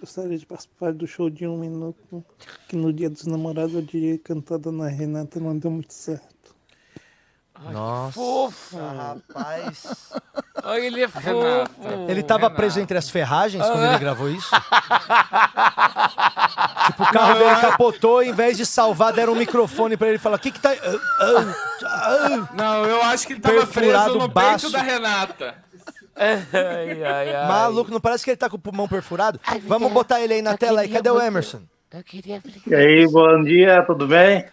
Speaker 12: Gostaria de participar do show de um minuto, que no dia dos namorados eu diria cantada na Renata não deu muito certo.
Speaker 2: Nossa,
Speaker 3: Fofo.
Speaker 2: rapaz. *laughs*
Speaker 3: Ai, ele é fofo.
Speaker 2: Ele tava
Speaker 6: Renata.
Speaker 2: preso entre as ferragens quando ele gravou isso? *laughs* tipo, o carro dele capotou, em vez de salvar, deram um microfone pra ele e falaram: o que que tá... Ah, ah, ah."
Speaker 6: Não, eu acho que ele tava
Speaker 2: Perfurado
Speaker 6: preso no
Speaker 2: baço.
Speaker 6: peito da Renata.
Speaker 3: Ai, ai, ai.
Speaker 2: Maluco, não parece que ele tá com o pulmão perfurado? Vamos botar ele aí na tela aí. Cadê o Emerson?
Speaker 3: Eu queria
Speaker 18: E aí, bom dia, tudo bem?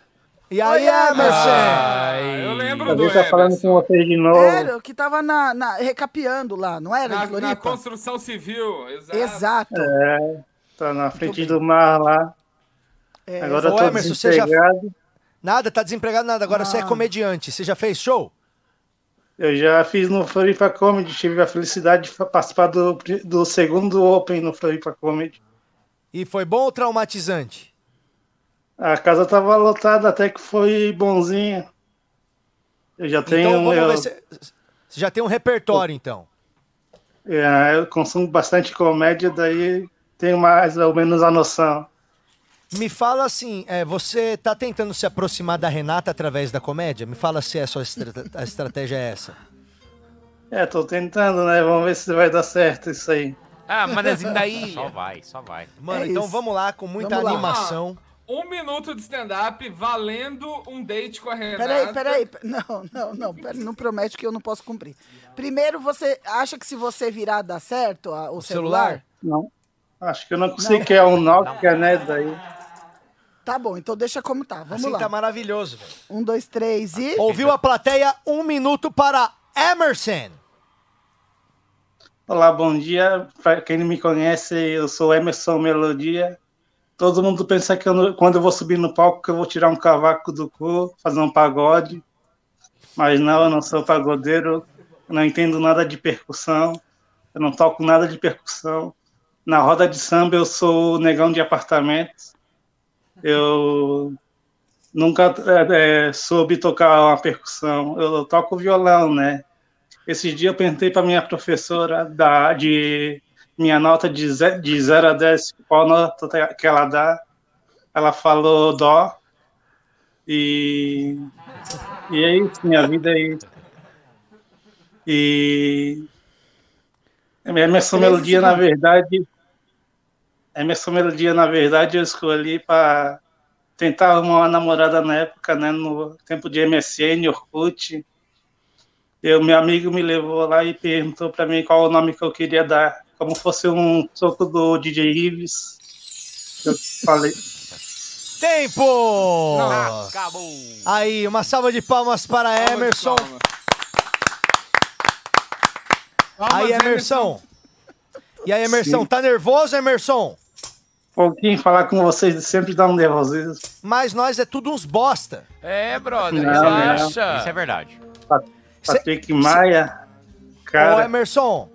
Speaker 2: E aí, Emerson?
Speaker 3: Ai.
Speaker 6: Eu lembro
Speaker 18: A
Speaker 6: do
Speaker 18: tá falando com vocês de novo.
Speaker 4: Era o que tava na, na- recapeando lá, não era?
Speaker 6: Na, na construção civil, exato.
Speaker 4: Exato.
Speaker 18: É, tá na frente do mar lá.
Speaker 4: É,
Speaker 18: Agora eu tô
Speaker 2: Emerson, você já-
Speaker 18: desempregado.
Speaker 2: Nada, tá desempregado nada. Agora você é
Speaker 4: Ah.
Speaker 2: comediante. Você já fez show?
Speaker 18: Eu já fiz no Floripa Comedy, tive a felicidade de participar do, do segundo Open no Floripa Comedy.
Speaker 2: E foi bom ou traumatizante?
Speaker 18: A casa tava lotada, até que foi bonzinha. Eu já tenho.
Speaker 2: então vamos
Speaker 18: eu,
Speaker 2: ver se... Você já tem um repertório, então.
Speaker 18: é, eu consumo bastante comédia, daí tenho mais ou menos a noção.
Speaker 2: Me fala assim, é, você tá tentando se aproximar da Renata através da comédia? Me fala se a sua estra- a estratégia é essa.
Speaker 18: É, tô tentando, né? Vamos ver se vai dar certo isso aí.
Speaker 3: Ah, manezinho daí. *laughs*
Speaker 5: Só vai, só vai.
Speaker 2: Mano,
Speaker 4: É
Speaker 2: então
Speaker 4: isso.
Speaker 2: vamos lá, com muita
Speaker 4: Vamos lá.
Speaker 6: Um minuto de stand-up valendo um date com a Renata.
Speaker 4: Peraí, peraí. pe- Não, não, não. Pera, não promete que eu não posso cumprir. Primeiro, você acha que se você virar dá certo a- o, celular?
Speaker 2: celular?
Speaker 18: Não. Acho que eu não consigo, que é um Nokia, né? Daí.
Speaker 4: Tá bom, então deixa como tá. Vamos
Speaker 2: assim
Speaker 4: lá.
Speaker 2: tá maravilhoso, velho.
Speaker 4: Um, dois, três e.
Speaker 2: Ouviu a plateia? Um minuto para Emerson.
Speaker 18: Olá, bom dia. Pra quem não me conhece, eu sou Emerson Melodia. Todo mundo pensa que eu não- quando eu vou subir no palco que eu vou tirar um cavaco do cu, fazer um pagode. Mas não, eu não sou pagodeiro. Não entendo nada de percussão. Eu não toco nada de percussão. Na roda de samba eu sou negão de apartamentos. Eu nunca é, é, soube tocar uma percussão. Eu toco violão, né? Esses dias eu perguntei para minha professora da, de minha nota de 0 de zero a 10, qual nota que ela dá. Ela falou dó. E, e é isso, minha vida é isso. E Emerson
Speaker 4: 13
Speaker 18: Melodia, na verdade, Emerson Melodia, na verdade, eu escolhi para tentar arrumar uma namorada na época, né, no tempo de MSN, Orkut. Eu, meu amigo me levou lá e perguntou para mim qual o nome que eu queria dar, como fosse um soco do DJ Ives. Eu falei,
Speaker 2: Tempo!
Speaker 5: Acabou.
Speaker 2: Aí, uma salva de palmas para Emerson. Aí, Emerson. E aí, Emerson,
Speaker 18: Sim.
Speaker 2: tá nervoso, Emerson?
Speaker 18: Um pouquinho falar com vocês sempre dá um nervosismo.
Speaker 2: Mas nós é tudo uns bosta.
Speaker 3: É, brother,
Speaker 18: Não,
Speaker 3: relaxa.
Speaker 5: Isso é verdade.
Speaker 18: Patrick Maia,
Speaker 2: Ô,
Speaker 18: cara.
Speaker 2: Emerson,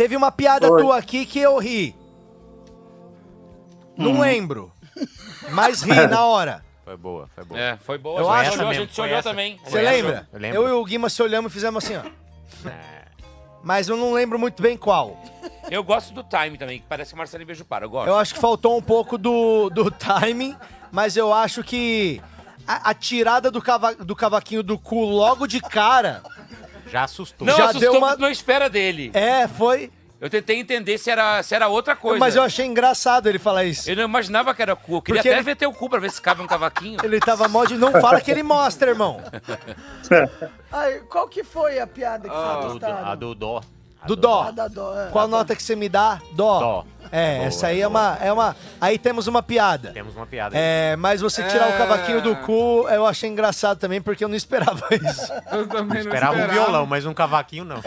Speaker 2: teve uma piada
Speaker 18: Oi.
Speaker 2: tua aqui que eu ri. Não
Speaker 18: Hum.
Speaker 2: lembro. Mas ri *laughs* na hora.
Speaker 5: Foi boa, foi boa.
Speaker 3: É, foi boa.
Speaker 2: Eu
Speaker 3: a
Speaker 2: acho
Speaker 3: gente olhou, a gente
Speaker 5: foi
Speaker 3: olhou
Speaker 5: essa.
Speaker 3: também.
Speaker 2: Você
Speaker 5: Foi
Speaker 2: lembra?
Speaker 5: Eu lembro.
Speaker 2: Eu e o Guima se olhamos e fizemos assim, ó.
Speaker 5: É.
Speaker 2: Mas eu não lembro muito bem qual.
Speaker 3: Eu gosto do time também, que parece que Marcelo Beijo para. Eu gosto.
Speaker 2: Eu acho que faltou um pouco do, do timing, mas eu acho que a, a tirada do, cava, do cavaquinho do cu logo de cara.
Speaker 5: Já assustou.
Speaker 3: Não,
Speaker 2: já
Speaker 3: assustou
Speaker 2: deu uma-
Speaker 3: não espera dele.
Speaker 2: É, foi.
Speaker 3: Eu tentei entender se era, se era outra coisa.
Speaker 2: Mas eu achei engraçado ele falar isso.
Speaker 3: Eu não imaginava que era cu. Eu queria
Speaker 2: Porque
Speaker 3: até
Speaker 2: ele-
Speaker 3: ver teu cu pra ver se cabe um cavaquinho.
Speaker 2: Ele tava mó de. Não fala que ele mostra, irmão. *laughs*
Speaker 4: Ai, qual que foi a piada que
Speaker 5: A
Speaker 4: vocês
Speaker 5: do,
Speaker 4: gostaram?
Speaker 5: a do dó.
Speaker 2: Do dó.
Speaker 4: A da dó, é.
Speaker 2: Qual nota que você me dá? Dó.
Speaker 5: Dó.
Speaker 2: É,
Speaker 5: Boa,
Speaker 2: essa aí é uma, é uma. Aí temos uma piada.
Speaker 5: Temos uma piada aí.
Speaker 2: É, mas você tirar o
Speaker 6: É.
Speaker 2: cavaquinho do cu, eu achei engraçado também, porque eu não esperava *laughs* isso.
Speaker 6: Eu também não
Speaker 5: Esperava um violão, mas um cavaquinho não.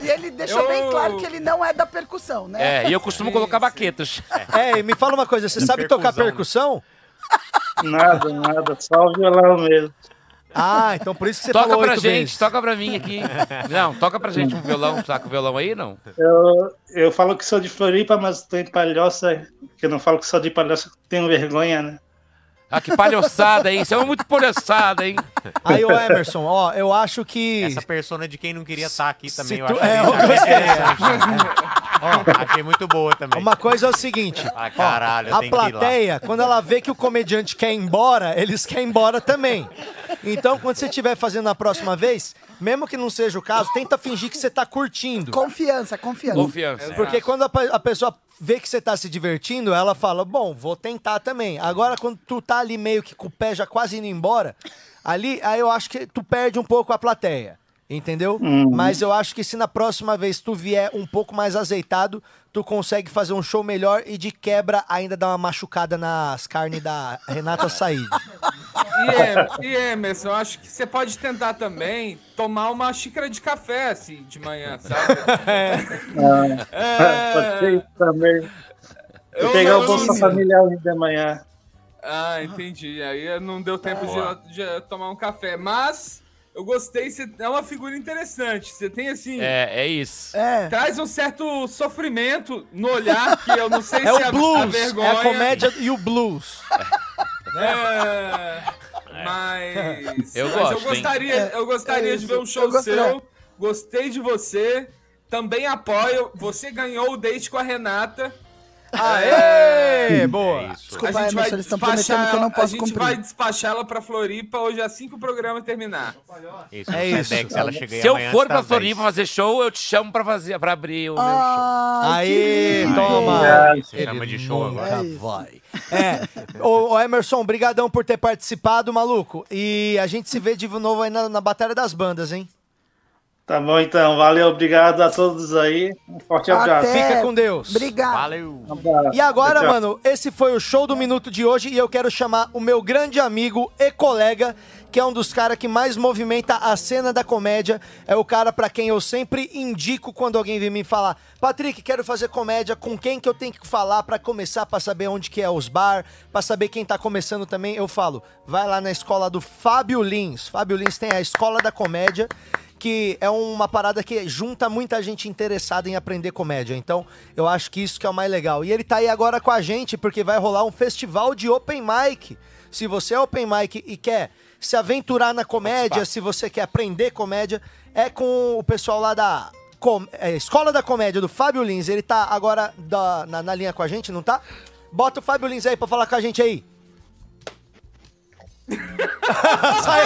Speaker 4: E ele deixou
Speaker 6: Eu-
Speaker 4: bem claro que ele não é da percussão, né?
Speaker 3: É, e eu costumo colocar baquetas.
Speaker 2: É, e me fala uma coisa, você sabe tocar percussão?
Speaker 18: Nada, nada, só o violão mesmo.
Speaker 2: Ah, então por isso que você
Speaker 3: toca
Speaker 2: falou
Speaker 3: pra gente,
Speaker 2: vezes.
Speaker 3: toca pra mim aqui. Não, toca pra gente um violão. Tá com o violão aí, não?
Speaker 18: Eu, eu falo que sou de Floripa, mas tô em Palhoça, que eu não falo que sou de Palhoça, tenho vergonha, né?
Speaker 3: Ah, que palhaçada, hein? Você é muito palhaçada, hein?
Speaker 2: Aí, ô Emerson, ó, eu acho que.
Speaker 5: Essa persona de quem não queria estar aqui também,
Speaker 2: Se
Speaker 5: eu
Speaker 2: tu-
Speaker 5: acho
Speaker 2: é,
Speaker 5: bem-
Speaker 2: eu gostei.
Speaker 5: interessante. *laughs* Ó, achei muito boa também.
Speaker 2: Uma coisa é o seguinte,
Speaker 5: Ah,
Speaker 2: ó,
Speaker 5: caralho, eu
Speaker 2: a plateia, quando ela vê que o comediante quer ir embora, eles querem ir embora também. Então, quando você estiver fazendo a próxima vez, mesmo que não seja o caso, tenta fingir que você tá curtindo.
Speaker 4: Confiança, confiança.
Speaker 3: Confiança.
Speaker 2: Porque quando a, a pessoa vê que você tá se divertindo, ela fala, bom, vou tentar também. Agora, quando tu tá ali meio que com o pé já quase indo embora, ali, aí eu acho que tu perde um pouco a plateia. Entendeu?
Speaker 18: Uhum.
Speaker 2: Mas eu acho que se na próxima vez tu vier um pouco mais azeitado, tu consegue fazer um show melhor e de quebra ainda dar uma machucada nas carnes da Renata Said.
Speaker 6: E, é, e Emerson, eu acho que você pode tentar também tomar uma xícara de café, assim, de manhã, sabe?
Speaker 18: Pode ser isso também.
Speaker 6: Eu-
Speaker 18: Eu pegar o Bolsa
Speaker 6: não-
Speaker 18: Familiar hoje de manhã.
Speaker 6: Ah, entendi. Aí não deu tempo de, de tomar um café. Mas eu gostei, você é uma figura interessante. Você tem assim.
Speaker 3: É, é isso.
Speaker 4: É.
Speaker 6: Traz um certo sofrimento no olhar, que eu não sei
Speaker 2: É
Speaker 6: se é
Speaker 2: o
Speaker 6: a- a
Speaker 2: blues,
Speaker 6: vergonha.
Speaker 2: é a comédia e o blues.
Speaker 6: É, mas.
Speaker 3: Eu
Speaker 6: mas
Speaker 3: gosto,
Speaker 6: eu
Speaker 3: hein?
Speaker 6: gostaria, eu gostaria
Speaker 4: É
Speaker 6: de ver um show
Speaker 4: eu gostaria.
Speaker 6: seu. Gostei de você. Também apoio. Você ganhou o date com a Renata.
Speaker 2: Aê! Boa!
Speaker 4: Desculpa,
Speaker 6: a gente vai
Speaker 4: Emerson, eles estão
Speaker 6: despachar
Speaker 4: prometendo que eu não
Speaker 6: ela-
Speaker 4: posso
Speaker 6: A gente
Speaker 4: cumprir.
Speaker 6: vai despachar ela pra Floripa hoje assim que o programa terminar.
Speaker 5: Isso,
Speaker 2: É isso.
Speaker 5: Ela chega aí
Speaker 3: Se eu
Speaker 5: amanhã
Speaker 3: for pra
Speaker 5: das
Speaker 3: Floripa
Speaker 5: 10.
Speaker 3: fazer show, eu te chamo pra, fazer, pra abrir o meu show.
Speaker 4: Ah,
Speaker 2: Aê,
Speaker 4: que
Speaker 2: toma! Ele
Speaker 5: chama de show
Speaker 2: nunca
Speaker 5: agora.
Speaker 2: vai. É, ô, ô Emerson, brigadão por ter participado, maluco. E a gente se vê de novo aí na, na Batalha das Bandas, hein?
Speaker 18: Tá bom, então. Valeu, obrigado a todos aí. Um forte abraço.
Speaker 4: Até.
Speaker 2: Fica com Deus.
Speaker 4: Obrigado.
Speaker 5: Valeu.
Speaker 18: Um.
Speaker 2: E agora,
Speaker 18: Tchau, tchau.
Speaker 2: mano, esse foi o show do Minuto de hoje e eu quero chamar o meu grande amigo e colega, que é um dos caras que mais movimenta a cena da comédia. É o cara pra quem eu sempre indico quando alguém vem me falar: Patrick, quero fazer comédia, com quem que eu tenho que falar pra começar, pra saber onde que é os bar, pra saber quem tá começando também. Eu falo: vai lá na escola do Fábio Lins. Fábio Lins tem a Escola da Comédia que é uma parada que junta muita gente interessada em aprender comédia. Então, eu acho que isso que é o mais legal. E ele tá aí agora com a gente porque vai rolar um festival de open mic. Se você é open mic e quer se aventurar na comédia, se você quer aprender comédia, é com o pessoal lá da Com- é, Escola da Comédia do Fábio Lins. Ele tá agora da- na, na linha com a gente, não tá? Bota o Fábio Lins aí pra falar com a gente aí. Sai,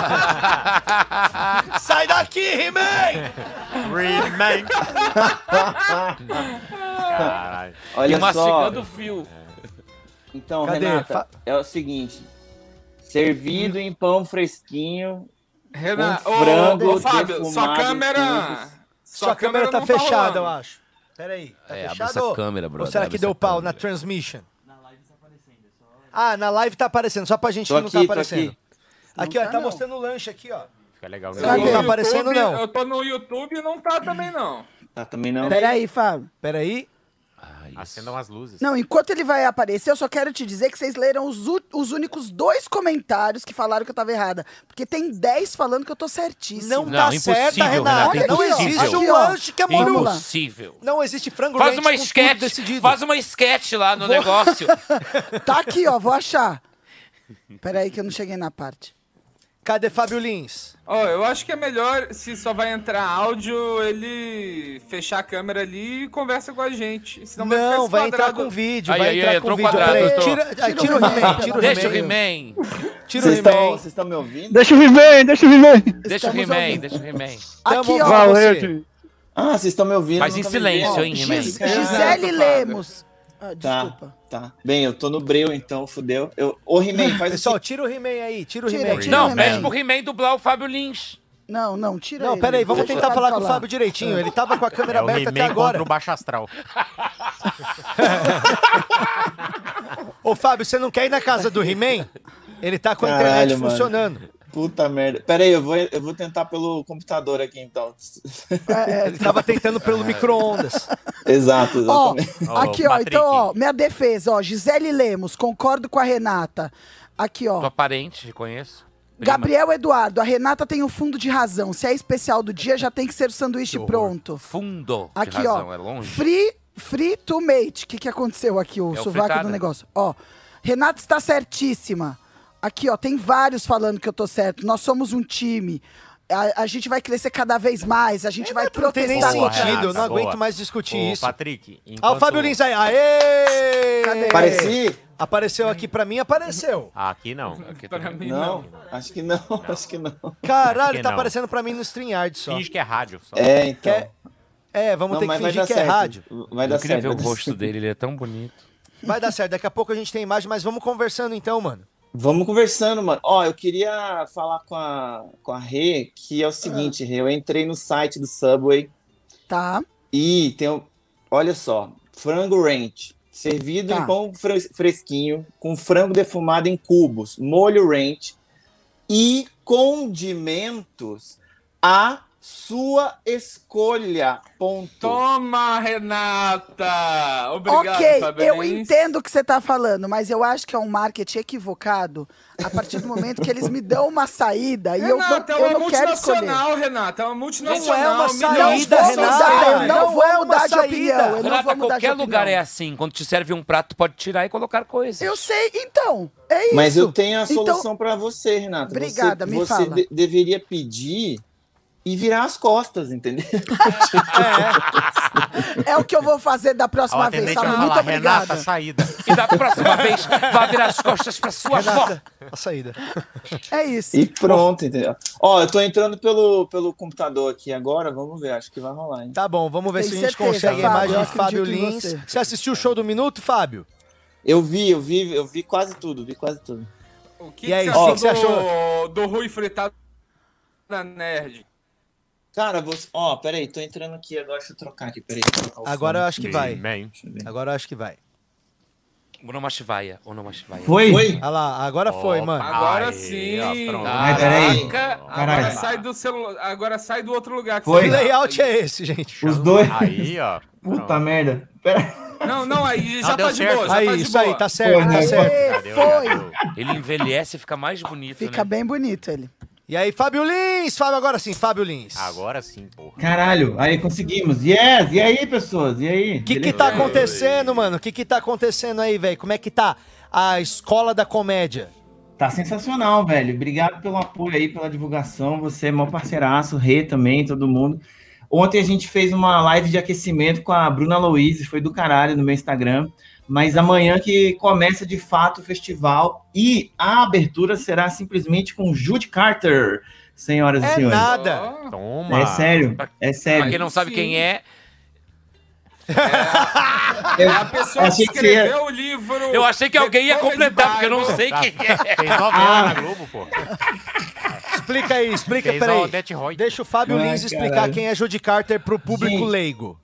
Speaker 2: *laughs* Sai daqui, He-Man!
Speaker 5: Remain. Caralho.
Speaker 21: Olha
Speaker 3: e
Speaker 21: só.
Speaker 3: mastigando o fio.
Speaker 21: Então,
Speaker 2: Cadê?
Speaker 21: Renata,
Speaker 2: Fa-
Speaker 21: é o seguinte: servido em pão fresquinho,
Speaker 6: Renato,
Speaker 21: com frango
Speaker 6: ô, ô, Fábio, sua câmera.
Speaker 21: cubos.
Speaker 2: Sua, câmera, tá
Speaker 6: não
Speaker 2: fechada, eu
Speaker 6: rolando.
Speaker 2: acho. Pera aí, tá
Speaker 3: É, abre
Speaker 2: fechado?
Speaker 3: essa
Speaker 2: ou-
Speaker 3: câmera,
Speaker 2: Ou
Speaker 3: brother,
Speaker 2: será
Speaker 3: abre
Speaker 2: que deu
Speaker 3: essa
Speaker 2: pau
Speaker 3: câmera.
Speaker 2: na transmission? Ah, na live tá aparecendo, só pra gente
Speaker 21: Tô
Speaker 2: que não
Speaker 21: aqui,
Speaker 2: tá aparecendo.
Speaker 21: aqui.
Speaker 2: Aqui, ó,
Speaker 6: Não
Speaker 2: tá
Speaker 6: tá, não.
Speaker 2: mostrando o lanche aqui, ó.
Speaker 5: Fica legal.
Speaker 2: Não tá aparecendo,
Speaker 6: YouTube,
Speaker 2: não.
Speaker 6: Eu tô no YouTube e não tá também, não.
Speaker 21: Tá, também não.
Speaker 4: Peraí, Fábio.
Speaker 2: Peraí.
Speaker 5: Acendam as luzes.
Speaker 4: Não, enquanto ele vai aparecer, eu só quero te dizer que vocês leram os, os únicos dois comentários que falaram que eu tava errada. Porque tem 10 falando que eu tô certíssima.
Speaker 2: Não, tá certa, Renata.
Speaker 4: Olha
Speaker 2: Não existe um lanche que é
Speaker 4: lá.
Speaker 3: Impossível.
Speaker 2: Não existe frango
Speaker 3: Faz uma sketch,
Speaker 2: decidido.
Speaker 3: faz uma sketch lá no
Speaker 4: Vou-
Speaker 3: negócio. *laughs*
Speaker 4: Tá aqui, ó, vou achar. Peraí que eu não cheguei na parte.
Speaker 2: Cadê Fábio Lins?
Speaker 6: Ó, eu acho que é melhor, se só vai entrar áudio, ele fechar a câmera ali e conversa com a gente. Senão vai ficar
Speaker 2: Não, vai entrar com vídeo,
Speaker 3: Aí,
Speaker 2: vai
Speaker 3: aí,
Speaker 2: entrar
Speaker 3: aí,
Speaker 2: com vídeo.
Speaker 3: quadrado, entrou.
Speaker 2: tira, ah, tira o He-Man, tira o
Speaker 3: Deixa o
Speaker 2: He-Man. Tira o He-Man.
Speaker 21: vocês estão me ouvindo?
Speaker 18: Deixa o He-Man, deixa o He-Man.
Speaker 3: Deixa o He-Man, deixa o He-Man.
Speaker 4: Aqui, ó.
Speaker 18: Valente.
Speaker 21: Ah, vocês estão me ouvindo?
Speaker 3: Mas em silêncio, hein, He-Man.
Speaker 4: Gisele Lemos. Ah,
Speaker 21: Tá,
Speaker 4: desculpa.
Speaker 21: tá. Bem, eu tô no breu, então, fudeu. Eu... Ô, He-Man, *laughs* faz
Speaker 2: Pessoal, tira o He-Man aí, tira o He-Man.
Speaker 3: Não,
Speaker 4: He-Man.
Speaker 3: pede pro He-Man dublar o Fábio Lins.
Speaker 4: Não, não, tira
Speaker 2: Não,
Speaker 4: ele.
Speaker 2: peraí, vamos tentar
Speaker 4: ele
Speaker 2: falar com o Fábio direitinho. Ele tava com a câmera
Speaker 5: É o
Speaker 2: aberta até agora.
Speaker 5: o Baixo Astral. *laughs*
Speaker 2: Ô, Fábio, você não quer ir na casa do He-Man? Ele tá com a internet
Speaker 21: Caralho, mano.
Speaker 2: funcionando.
Speaker 21: Puta merda. Pera aí, eu vou, eu vou tentar pelo computador aqui, então.
Speaker 4: É,
Speaker 2: Ele *laughs* tava tentando pelo micro-ondas.
Speaker 21: Exato,
Speaker 4: Ó,
Speaker 21: exatamente.
Speaker 4: aqui, ó, então, ó, minha defesa, ó, Gisele Lemos, concordo com a Renata. Aqui, ó.
Speaker 3: Tua parente, conheço. Prima.
Speaker 4: Gabriel Eduardo, a Renata tem um fundo de razão. Se é especial do dia, já tem que ser o sanduíche pronto.
Speaker 3: Fundo de
Speaker 4: Aqui,
Speaker 3: razão,
Speaker 4: ó.
Speaker 3: é longe.
Speaker 4: Free, free to mate. O que, que aconteceu aqui, o
Speaker 3: É
Speaker 4: sovaco do negócio? Ó, Renata está certíssima. Aqui, ó, tem vários falando que eu tô certo. Nós somos um time. A, a gente vai crescer cada vez mais. A gente vai
Speaker 2: Não tem nem sentido, não
Speaker 5: boa.
Speaker 2: aguento mais discutir
Speaker 5: Ô,
Speaker 2: isso.
Speaker 5: Patrick,
Speaker 2: Ah, o
Speaker 5: enquanto-
Speaker 2: Fábio Lins aí. Aê!
Speaker 4: Cadê?
Speaker 21: Pareci?
Speaker 2: Apareceu aqui pra mim, apareceu.
Speaker 5: Ah, Aqui não.
Speaker 3: Aqui
Speaker 6: Pra mim,
Speaker 21: Não,
Speaker 6: não.
Speaker 21: acho que não, acho que não.
Speaker 2: Caralho,
Speaker 5: que
Speaker 2: tá
Speaker 5: não.
Speaker 2: aparecendo pra mim no StreamYard só.
Speaker 5: Finge que é rádio. Só.
Speaker 21: É, então.
Speaker 2: Quer- É, vamos
Speaker 21: Não,
Speaker 2: ter que fingir que é
Speaker 21: certo.
Speaker 2: rádio.
Speaker 21: Vai dar
Speaker 3: Eu queria
Speaker 21: certo.
Speaker 3: ver o rosto dele, ele é tão bonito.
Speaker 2: Vai dar certo, daqui a pouco a gente tem imagem, mas vamos conversando então, mano.
Speaker 21: Vamos conversando, mano. Ó, eu queria falar com a, com a Rê, que é o seguinte, Rê, eu entrei no site do Subway
Speaker 4: Tá.
Speaker 21: e tem, olha só, frango ranch, servido
Speaker 4: Tá.
Speaker 21: em pão fres- fresquinho, com frango defumado em cubos, molho ranch e condimentos à sua escolha. Ponto.
Speaker 6: Toma, Renata! Obrigado,
Speaker 4: ok,
Speaker 6: Fábio
Speaker 4: eu entendo o que você tá falando, mas eu acho que é um marketing equivocado a partir do momento que eles me dão uma saída e eu não,
Speaker 6: Renata, é
Speaker 4: eu
Speaker 6: uma
Speaker 4: não quero escolher.
Speaker 6: multinacional, Renata. É uma multinacional.
Speaker 2: Não é uma
Speaker 6: de
Speaker 2: saída, Renata.
Speaker 4: eu não,
Speaker 2: Não
Speaker 4: vou
Speaker 2: é
Speaker 4: mudar de
Speaker 2: saída.
Speaker 4: opinião. Eu não
Speaker 3: Renata,
Speaker 4: vou mudar de
Speaker 3: qualquer
Speaker 4: opinião.
Speaker 3: lugar é assim. Quando te serve um prato, pode tirar e colocar coisas.
Speaker 4: Eu sei, então. É isso.
Speaker 21: Mas eu tenho a
Speaker 4: Então-
Speaker 21: solução pra você, Renata.
Speaker 4: Obrigada,
Speaker 21: você,
Speaker 4: me
Speaker 21: você
Speaker 4: fala.
Speaker 21: de- deveria pedir e virar as costas, entendeu? *laughs*
Speaker 4: É o que eu vou fazer da
Speaker 5: Ó,
Speaker 4: próxima vez, Fábio.
Speaker 5: vai
Speaker 4: Muito
Speaker 5: falar,
Speaker 4: obrigada.
Speaker 5: Renata, saída.
Speaker 3: E da próxima vez, vá virar as costas pra sua avó.
Speaker 2: Renata, a saída.
Speaker 4: É isso.
Speaker 21: E pronto, entendeu? Ó, eu tô entrando pelo, pelo computador aqui agora, vamos ver, acho que vai rolar, hein?
Speaker 2: Tá bom, vamos ver
Speaker 4: Tem
Speaker 2: se a gente
Speaker 4: certeza,
Speaker 2: consegue a
Speaker 4: Fábio,
Speaker 2: imagem
Speaker 4: eu
Speaker 2: de Fábio Lins.
Speaker 4: você.
Speaker 2: Você assistiu o show do Minuto, Fábio?
Speaker 21: Eu vi, eu vi, eu vi quase tudo, vi quase tudo.
Speaker 6: O que,
Speaker 2: E aí,
Speaker 6: que
Speaker 2: o que
Speaker 6: você
Speaker 2: que você
Speaker 6: achou do, do Rui Fritado da Nerd?
Speaker 21: Cara, você. Ó, peraí, tô entrando aqui agora, deixa eu trocar aqui, peraí. eu
Speaker 2: Agora eu acho que vai.
Speaker 21: Ver.
Speaker 2: Agora eu acho que vai.
Speaker 3: Onomashivaya, Onomashivaya.
Speaker 18: Foi?
Speaker 21: Foi?
Speaker 2: Olha lá, agora foi,
Speaker 5: Opa.
Speaker 2: mano.
Speaker 6: Agora
Speaker 5: Aí,
Speaker 6: sim.
Speaker 5: pronto.
Speaker 18: Ai, peraí.
Speaker 6: Caraca, Agora sai do celular. Agora sai do outro lugar. Que
Speaker 18: Foi.
Speaker 2: Que
Speaker 6: tá.
Speaker 2: layout é esse, gente?
Speaker 18: Os dois.
Speaker 5: Aí, ó.
Speaker 18: Puta merda. Pera.
Speaker 6: Não, não, aí já
Speaker 5: Não, deu
Speaker 6: tá de
Speaker 5: certo.
Speaker 6: boa. Já
Speaker 2: Aí,
Speaker 6: tá de
Speaker 2: isso
Speaker 6: boa.
Speaker 2: aí, tá certo, tá
Speaker 18: Foi.
Speaker 2: certo.
Speaker 4: Foi.
Speaker 5: cadê?
Speaker 3: Ele envelhece e fica mais bonito,
Speaker 4: Fica
Speaker 3: né?
Speaker 4: bem bonito ele.
Speaker 2: E aí, Fábio Lins? Fábio, agora sim, Fábio Lins.
Speaker 5: Agora sim, porra.
Speaker 18: Caralho, aí conseguimos. Yes! E aí, pessoas? E aí?
Speaker 2: O que que tá acontecendo, mano? O que que tá acontecendo aí, velho? Como é que tá a escola da comédia?
Speaker 18: Tá sensacional, velho. Obrigado pelo apoio aí, pela divulgação. Você é mó parceiraço, Rê também, todo mundo. Ontem a gente fez uma live de aquecimento com a Bruna Louise, foi do caralho no meu Instagram. Mas amanhã que começa de fato o festival e a abertura será simplesmente com Jude Carter, senhoras e
Speaker 2: É
Speaker 18: senhores.
Speaker 2: nada.
Speaker 6: Ó,
Speaker 5: Toma.
Speaker 18: É sério, é
Speaker 3: Pra
Speaker 18: sério.
Speaker 3: quem não sabe
Speaker 6: Sim.
Speaker 3: quem é,
Speaker 6: É a pessoa que
Speaker 18: achei que ia-
Speaker 6: escreveu o livro.
Speaker 3: eu achei que alguém ia completar, porque eu não sei quem é.
Speaker 5: Fez novela
Speaker 18: Ah.
Speaker 5: na Globo, pô.
Speaker 2: Explica aí, explica,
Speaker 5: Fez
Speaker 2: peraí. Deixa o Fábio
Speaker 18: Ai,
Speaker 2: Lins explicar
Speaker 18: caralho.
Speaker 2: quem é Judy Carter pro público
Speaker 18: Gente.
Speaker 2: leigo.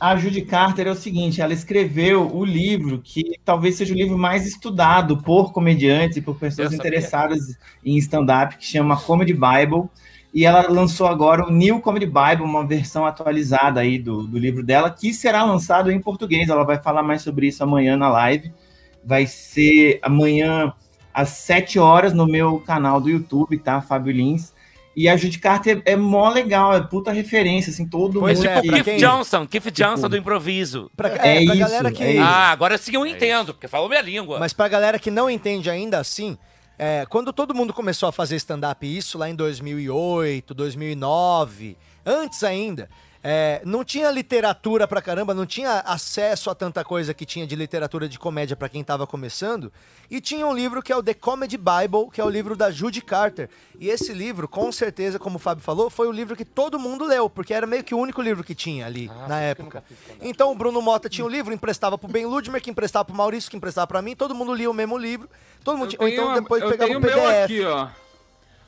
Speaker 21: a Judy Carter é o seguinte: ela escreveu o livro que talvez seja o livro mais estudado por comediantes e por pessoas interessadas em stand-up, que chama Comedy Bible. E ela lançou agora o New Comedy Bible, uma versão atualizada aí do, do livro dela, que será lançado em português. Ela vai falar mais sobre isso amanhã na live. Vai ser amanhã às 7 horas no meu canal do YouTube, tá? Fábio Lins. E a Judy Carter é mó legal, é puta referência, assim, todo
Speaker 3: Pois
Speaker 21: mundo.
Speaker 3: é,
Speaker 21: que-
Speaker 3: Keith Johnson, Keith Johnson do improviso.
Speaker 2: Pra,
Speaker 21: É
Speaker 2: é, pra
Speaker 21: isso,
Speaker 2: galera que.
Speaker 21: é isso.
Speaker 3: Ah, agora sim eu entendo, porque falou minha língua.
Speaker 2: Mas pra galera que não entende ainda assim, é, quando todo mundo começou a fazer stand-up, isso lá em 2008, 2009, antes ainda, é, não tinha literatura pra caramba, não tinha acesso a tanta coisa que tinha de literatura de comédia pra quem tava começando. E tinha um livro que é o The Comedy Bible, que é o livro da Judy Carter. E esse livro, com certeza, como o Fábio falou, foi o livro que todo mundo leu, porque era meio que o único livro que tinha ali na época. Então o Bruno Mota tinha o livro, emprestava pro Ben Ludmer, que emprestava pro Maurício, que emprestava pra mim, todo mundo lia o mesmo livro. Todo mundo tinha, ou então
Speaker 6: uma-
Speaker 2: depois pegava o
Speaker 6: meu
Speaker 2: PDF.
Speaker 6: aqui, ó.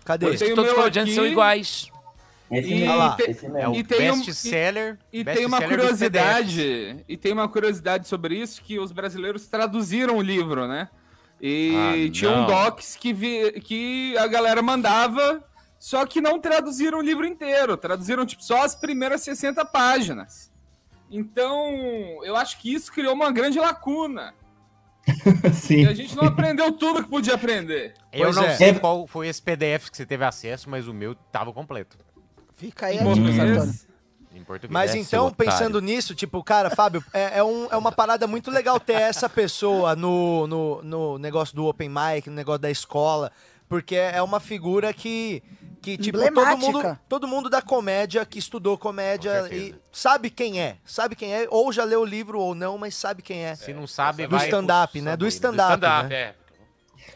Speaker 2: Cadê?
Speaker 6: Eu tenho o
Speaker 3: Todos os
Speaker 6: meu
Speaker 3: comediantes
Speaker 6: aqui.
Speaker 3: são iguais.
Speaker 6: E,
Speaker 2: Olha lá.
Speaker 6: te-
Speaker 2: Esse
Speaker 5: É o
Speaker 6: e tem um-
Speaker 5: best-seller.
Speaker 6: E, e
Speaker 5: best
Speaker 6: tem uma
Speaker 5: seller
Speaker 6: curiosidade, e tem uma curiosidade sobre isso que os brasileiros traduziram o livro, né? E
Speaker 5: Ah,
Speaker 6: tinha um
Speaker 5: não.
Speaker 6: docs que, vi- que a galera mandava, só que não traduziram o livro inteiro, traduziram tipo só as primeiras 60 páginas. Então, eu acho que isso criou uma grande lacuna. *laughs*
Speaker 21: Sim.
Speaker 6: E a gente não aprendeu tudo que podia aprender.
Speaker 5: Eu
Speaker 2: Pois
Speaker 5: não
Speaker 2: é.
Speaker 5: sei qual foi esse PDF que você teve acesso, mas o meu tava completo.
Speaker 4: Fica aí a
Speaker 6: Em
Speaker 4: dica. Sartori.
Speaker 5: Português.
Speaker 2: Mas
Speaker 5: seu
Speaker 2: então,
Speaker 5: otário.
Speaker 2: pensando nisso, tipo, cara, Fábio, é, é um- é uma parada muito legal ter essa pessoa no, no, no negócio do Open Mic, no negócio da escola, porque é uma figura que, que tipo, todo mundo, todo mundo da comédia, que estudou comédia e sabe quem é, sabe quem é, ou já leu o livro ou não, mas sabe quem é.
Speaker 5: Se não sabe,
Speaker 2: Do
Speaker 5: vai
Speaker 2: stand-up, né? Do stand-up,
Speaker 3: Stand-up,
Speaker 2: né?
Speaker 3: é.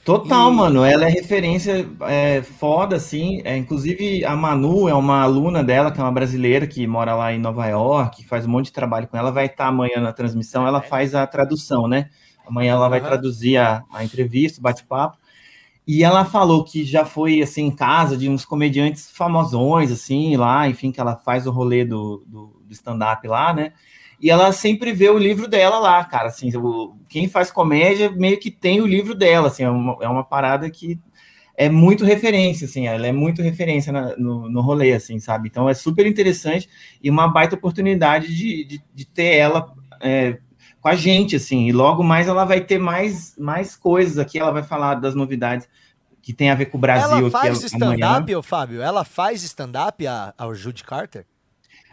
Speaker 21: Total,
Speaker 2: E-
Speaker 21: mano. Ela é referência é, foda, assim. É, inclusive, a Manu é uma aluna dela, que é uma brasileira que mora lá em Nova York, faz um monte de trabalho com ela. Vai estar amanhã na transmissão, ela faz a tradução, né? Amanhã ela vai traduzir a, a entrevista, o bate-papo. E ela falou que já foi, assim, em casa de uns comediantes famosões, assim, lá, enfim, que ela faz o rolê do, do, do stand-up lá, né? E ela sempre vê o livro dela lá, cara. Assim, o- quem faz comédia meio que tem o livro dela, assim, é uma, é uma parada que é muito referência, assim, ela é muito referência na- no, no rolê, assim, sabe? Então é super interessante e uma baita oportunidade de, de, de ter ela é, com a gente, assim, e logo mais ela vai ter mais, mais coisas aqui, ela vai falar das novidades que tem a ver com o Brasil
Speaker 2: Ela faz stand-up, Fábio? Ela faz stand-up, a, a Judy Carter?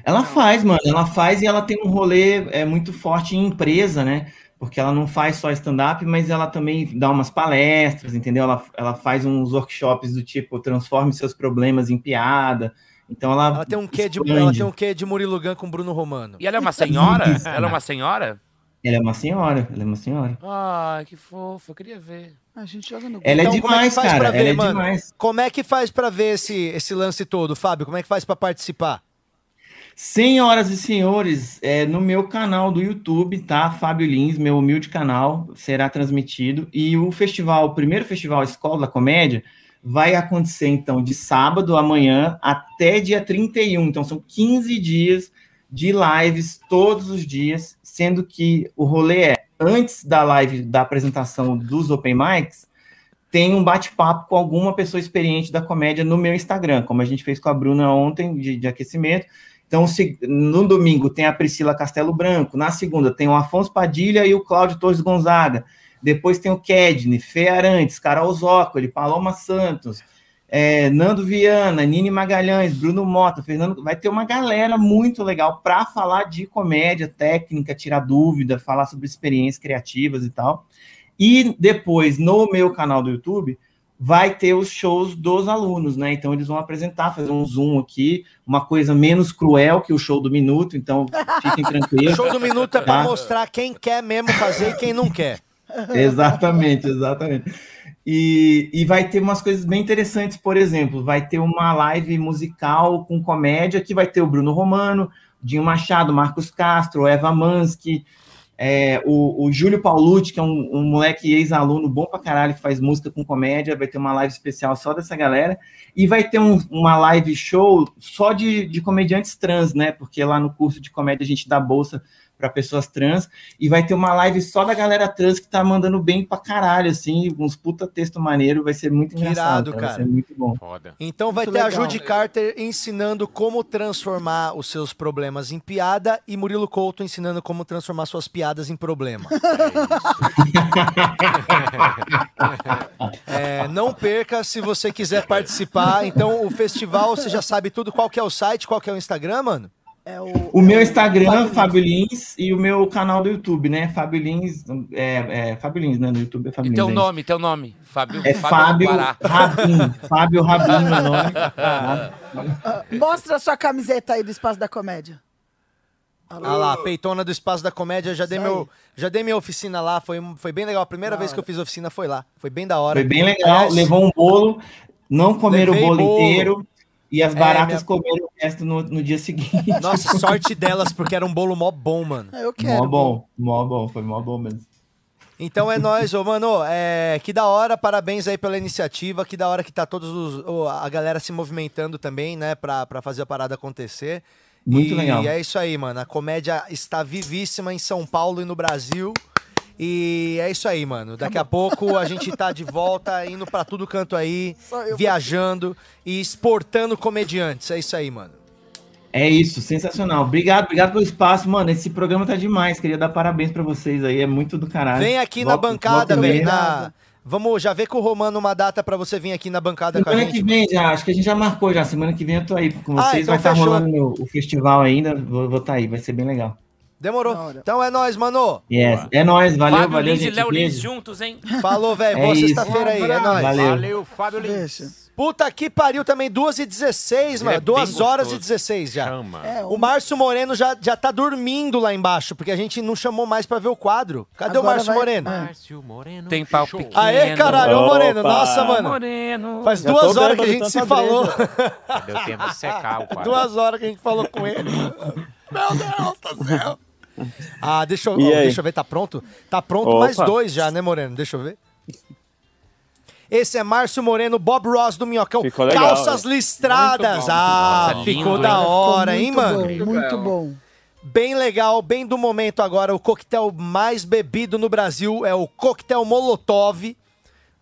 Speaker 21: Ela faz, mano, ela faz e ela tem um rolê é, muito forte em empresa, né? Porque ela não faz só stand-up, mas ela também dá umas palestras, entendeu? Ela, ela faz uns workshops do tipo transforme seus problemas em piada. Então ela.
Speaker 2: Ela tem um quê de, ela tem um quê de Murilo Gun com Bruno Romano.
Speaker 3: E ela é uma senhora?
Speaker 21: Isso.
Speaker 3: ela é uma senhora?
Speaker 21: Ela é uma senhora, ela é uma senhora.
Speaker 3: Ai, que fofo, eu queria ver.
Speaker 4: A gente joga no
Speaker 21: Ela é
Speaker 2: Então, como é que
Speaker 21: demais,
Speaker 2: faz
Speaker 21: cara.
Speaker 2: pra ver,
Speaker 21: ela é
Speaker 2: mano?
Speaker 21: demais.
Speaker 2: Como é que faz pra ver esse, esse lance todo, Fábio? Como é que faz pra participar?
Speaker 21: Senhoras e senhores, é, no meu canal do YouTube, tá? Fábio Lins, meu humilde canal, será transmitido. E o festival, o primeiro festival Escola da Comédia, vai acontecer, então, de sábado amanhã até dia 31. Então, são 15 dias de lives todos os dias, sendo que o rolê é, antes da live da apresentação dos Open Mics, tem um bate-papo com alguma pessoa experiente da comédia no meu Instagram, como a gente fez com a Bruna ontem, de, de aquecimento. Então, se- no domingo tem a Priscila Castelo Branco, na segunda tem o Afonso Padilha e o Cláudio Torres Gonzaga, depois tem o Kedney, Fê Arantes, Carol Zócoli, Paloma Santos, é, Nando Viana, Nini Magalhães, Bruno Mota, Fernando. Vai ter uma galera muito legal para falar de comédia, técnica, tirar dúvida, falar sobre experiências criativas e tal. E depois, no meu canal do YouTube, vai ter os shows dos alunos, né? Então eles vão apresentar, fazer um zoom aqui, uma coisa menos cruel que o show do minuto, então fiquem *laughs* tranquilos.
Speaker 2: Show do minuto é pra
Speaker 21: Tá?
Speaker 2: mostrar quem quer mesmo fazer e quem não quer. *laughs*
Speaker 21: Exatamente, exatamente. E, e vai ter umas coisas bem interessantes, por exemplo, vai ter uma live musical com comédia que vai ter o Bruno Romano, Dinho Machado, Marcos Castro, Eva Mansky, É, o, o Júlio Paulucci, que é um, um moleque ex-aluno bom pra caralho, que faz música com comédia, vai ter uma live especial só dessa galera. E vai ter um- uma live show só de, de comediantes trans, né? Porque lá no curso de comédia a gente dá bolsa para pessoas trans. E vai ter uma live só da galera trans que tá mandando bem pra caralho, assim, uns puta texto maneiro. Vai ser muito
Speaker 2: Que
Speaker 21: engraçado,
Speaker 2: irado,
Speaker 21: cara. Vai ser muito bom.
Speaker 2: Então vai
Speaker 21: Muito
Speaker 2: ter a
Speaker 21: legal.
Speaker 2: Judy Carter ensinando como transformar os seus problemas em piada e Murilo Couto ensinando como transformar suas piadas em problema. *laughs* *laughs* É, não perca se você quiser participar. Então o festival, você já sabe tudo. Qual que é o site, qual que é o Instagram, mano?
Speaker 4: É o,
Speaker 21: O meu Instagram, Fábio Lins, e o meu canal do YouTube, né? Fábio Lins, é, é Fábio Lins, né? No YouTube é Fábio
Speaker 3: E
Speaker 21: Lins.
Speaker 3: teu
Speaker 21: é
Speaker 3: nome, teu nome. Fábio,
Speaker 21: É Fábio
Speaker 3: Guará.
Speaker 21: Rabin. Fábio Rabin, meu nome. *laughs*
Speaker 4: Mostra a sua camiseta aí do Espaço da Comédia.
Speaker 2: Ah lá, peitona do Espaço da Comédia, já dei, meu, já dei minha oficina lá, foi, foi bem legal. A primeira vez que eu fiz oficina foi lá, foi bem da hora.
Speaker 21: Foi bem legal,
Speaker 2: Aliás,
Speaker 21: levou um bolo, não comeram o bolo,
Speaker 2: bolo.
Speaker 21: inteiro, e as
Speaker 2: É,
Speaker 21: baratas
Speaker 2: minha-
Speaker 21: comeram o resto no, no dia seguinte. *laughs*
Speaker 2: Nossa, sorte *laughs* delas, porque era um bolo mó bom, mano.
Speaker 4: Eu
Speaker 21: Mó bom, mó bom, foi mó bom mesmo.
Speaker 2: Então é nóis, ô, mano. É, que da hora, parabéns aí pela iniciativa. Que da hora que tá todos os. ô, a galera se movimentando também, né, pra, pra fazer a parada acontecer.
Speaker 21: Muito
Speaker 2: e
Speaker 21: legal.
Speaker 2: é isso aí, mano. A comédia está vivíssima em São Paulo e no Brasil. E é isso aí, mano. Daqui a pouco a gente *laughs* tá de volta, indo pra tudo canto aí, viajando e exportando comediantes. É isso aí, mano.
Speaker 21: É isso, sensacional. Obrigado, obrigado pelo espaço, mano. Esse programa tá demais. Queria dar parabéns pra vocês aí, é muito do caralho.
Speaker 2: Vem aqui na
Speaker 21: Volta-
Speaker 2: bancada,
Speaker 21: volta e
Speaker 2: velho. na- Vamos já ver com o Romano uma data pra você vir aqui na bancada com a
Speaker 21: Semana
Speaker 2: gente.
Speaker 21: que vem já, acho que a gente já marcou já. Semana que vem eu tô aí com
Speaker 2: Ah,
Speaker 21: vocês.
Speaker 2: então
Speaker 21: vai estar
Speaker 2: fechou.
Speaker 21: rolando o, o festival ainda. Vou estar aí, vai ser bem legal.
Speaker 2: Demorou. Então é nóis, mano.
Speaker 21: Yes. É nóis, valeu,
Speaker 3: Fábio
Speaker 21: valeu,
Speaker 3: Lins e. Léo Lins juntos, hein? *laughs*
Speaker 2: Falou, velho.
Speaker 21: É
Speaker 2: Boa
Speaker 21: isso.
Speaker 2: sexta-feira aí. É nóis.
Speaker 21: Valeu.
Speaker 5: Valeu, Fábio Lins.
Speaker 2: Puta que pariu também, 2 e 16,
Speaker 5: Ele
Speaker 2: mano.
Speaker 5: é
Speaker 2: 2
Speaker 5: bem
Speaker 2: horas
Speaker 5: gostoso.
Speaker 2: e 16 já.
Speaker 5: Chama.
Speaker 4: É,
Speaker 2: O Márcio Moreno já, já tá dormindo lá embaixo, porque a gente não chamou mais pra ver o quadro. Cadê o
Speaker 4: Agora
Speaker 2: Márcio
Speaker 4: vai-
Speaker 2: Moreno?
Speaker 4: é.
Speaker 5: Márcio Moreno.
Speaker 3: Tem pau
Speaker 5: Show.
Speaker 3: pequeno.
Speaker 2: Aê, caralho, ô Moreno.
Speaker 7: Opa.
Speaker 2: Nossa, mano.
Speaker 3: Moreno.
Speaker 2: Faz
Speaker 7: Já
Speaker 2: duas horas que a gente se
Speaker 7: tanta
Speaker 2: falou.
Speaker 5: Deu tempo de secar o quadro.
Speaker 2: duas horas que a gente falou com ele. Meu Deus do céu. *laughs* Ah, deixa eu, deixa eu ver, tá pronto? Tá pronto
Speaker 7: Opa.
Speaker 2: mais dois já, né, Moreno? Deixa eu ver. Esse é Márcio Moreno, Bob Ross do Minhocão.
Speaker 7: Ficou legal,
Speaker 2: Calças
Speaker 7: velho.
Speaker 2: listradas. Ah,
Speaker 3: Nossa,
Speaker 2: ficou
Speaker 3: lindo,
Speaker 2: da
Speaker 3: hein?
Speaker 2: hora,
Speaker 4: Ficou
Speaker 2: hein, mano?
Speaker 4: Bom, muito bom.
Speaker 2: Bem legal, bem do momento agora. O coquetel mais bebido no Brasil é o coquetel Molotov.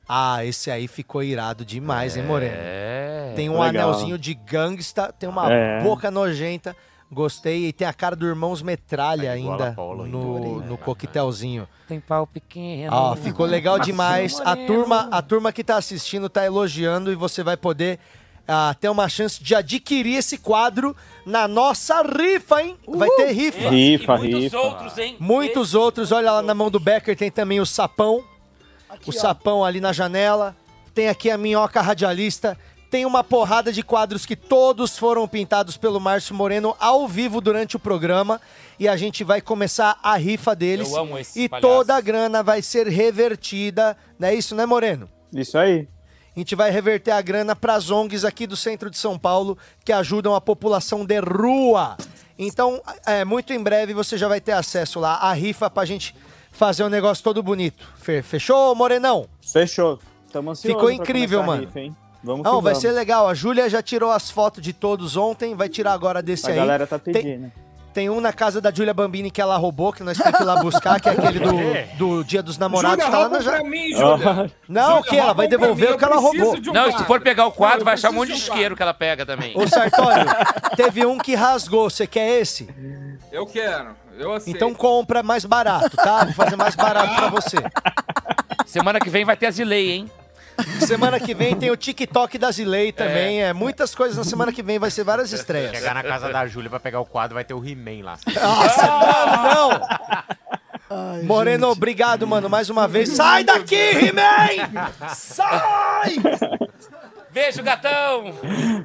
Speaker 2: Ah, esse aí ficou irado demais, hein, Moreno?
Speaker 3: É.
Speaker 2: Tem um
Speaker 7: Legal.
Speaker 2: anelzinho de gangsta, tem uma
Speaker 7: É.
Speaker 2: boca nojenta. Gostei. E tem a cara do Irmãos Metralha
Speaker 5: É
Speaker 2: ainda
Speaker 5: Paula
Speaker 2: no, no coquetelzinho.
Speaker 3: Tem pau pequeno.
Speaker 2: Ó, ficou legal demais. A turma, a turma que tá assistindo tá elogiando e você vai poder ah, ter uma chance de adquirir esse quadro na nossa rifa, hein? Vai ter rifa.
Speaker 3: Esse
Speaker 7: Rifa,
Speaker 3: e muitos
Speaker 7: rifa.
Speaker 3: outros, hein?
Speaker 2: Muitos
Speaker 3: Esse-
Speaker 2: outros, olha lá na mão do Becker, tem também o sapão. o sapão ali na janela. Tem aqui a minhoca radialista. Tem uma porrada de quadros que todos foram pintados pelo Márcio Moreno ao vivo durante o programa. E a gente vai começar a rifa deles.
Speaker 3: Eu amo esses
Speaker 2: e
Speaker 3: palhaços.
Speaker 2: toda a grana vai ser revertida. Não é isso, né, Moreno?
Speaker 7: Isso aí.
Speaker 2: A gente vai reverter a grana para as ONGs aqui do centro de São Paulo que ajudam a população de rua. Então, é, muito em breve você já vai ter acesso lá à rifa pra gente fazer um negócio todo bonito. Fe- Fechou, Morenão?
Speaker 7: Fechou. Tamo ansioso
Speaker 2: Ficou incrível,
Speaker 7: a
Speaker 2: mano.
Speaker 7: rifa, hein? Vamos
Speaker 2: Não, vai
Speaker 7: vamos.
Speaker 2: ser legal. A Júlia já tirou as fotos de todos ontem, vai tirar agora desse
Speaker 7: A
Speaker 2: aí.
Speaker 7: galera tá
Speaker 2: Tem-
Speaker 7: pedindo.
Speaker 2: Tem um na casa da Júlia Bambini que ela roubou, que nós temos que ir lá buscar, que é aquele do, do Dia dos Namorados.
Speaker 6: Júlia,
Speaker 2: tá lá na
Speaker 6: pra mim, Júlia.
Speaker 2: Não,
Speaker 6: Júlia,
Speaker 2: o que? Ela vai devolver
Speaker 6: mim,
Speaker 2: o que ela roubou.
Speaker 6: um
Speaker 3: Não, se for pegar o quadro, vai achar um monte de isqueiro que ela pega também.
Speaker 2: Ô, Sartório, teve um que rasgou. Você quer esse?
Speaker 6: Eu quero. Eu aceito.
Speaker 2: Então compra mais barato, tá? Vou fazer mais barato pra você.
Speaker 3: Semana que vem vai ter a Zilei, hein?
Speaker 2: Semana que vem tem o TikTok da Zilei também. É. muitas coisas na semana que vem, vai ser várias estreias.
Speaker 5: Chegar na casa da Júlia pra pegar o quadro, vai ter o He-Man lá.
Speaker 2: Nossa, mano, não! Moreno, obrigado, mano, mais uma vez. Sai daqui, He-Man! Sai!
Speaker 3: Beijo, gatão!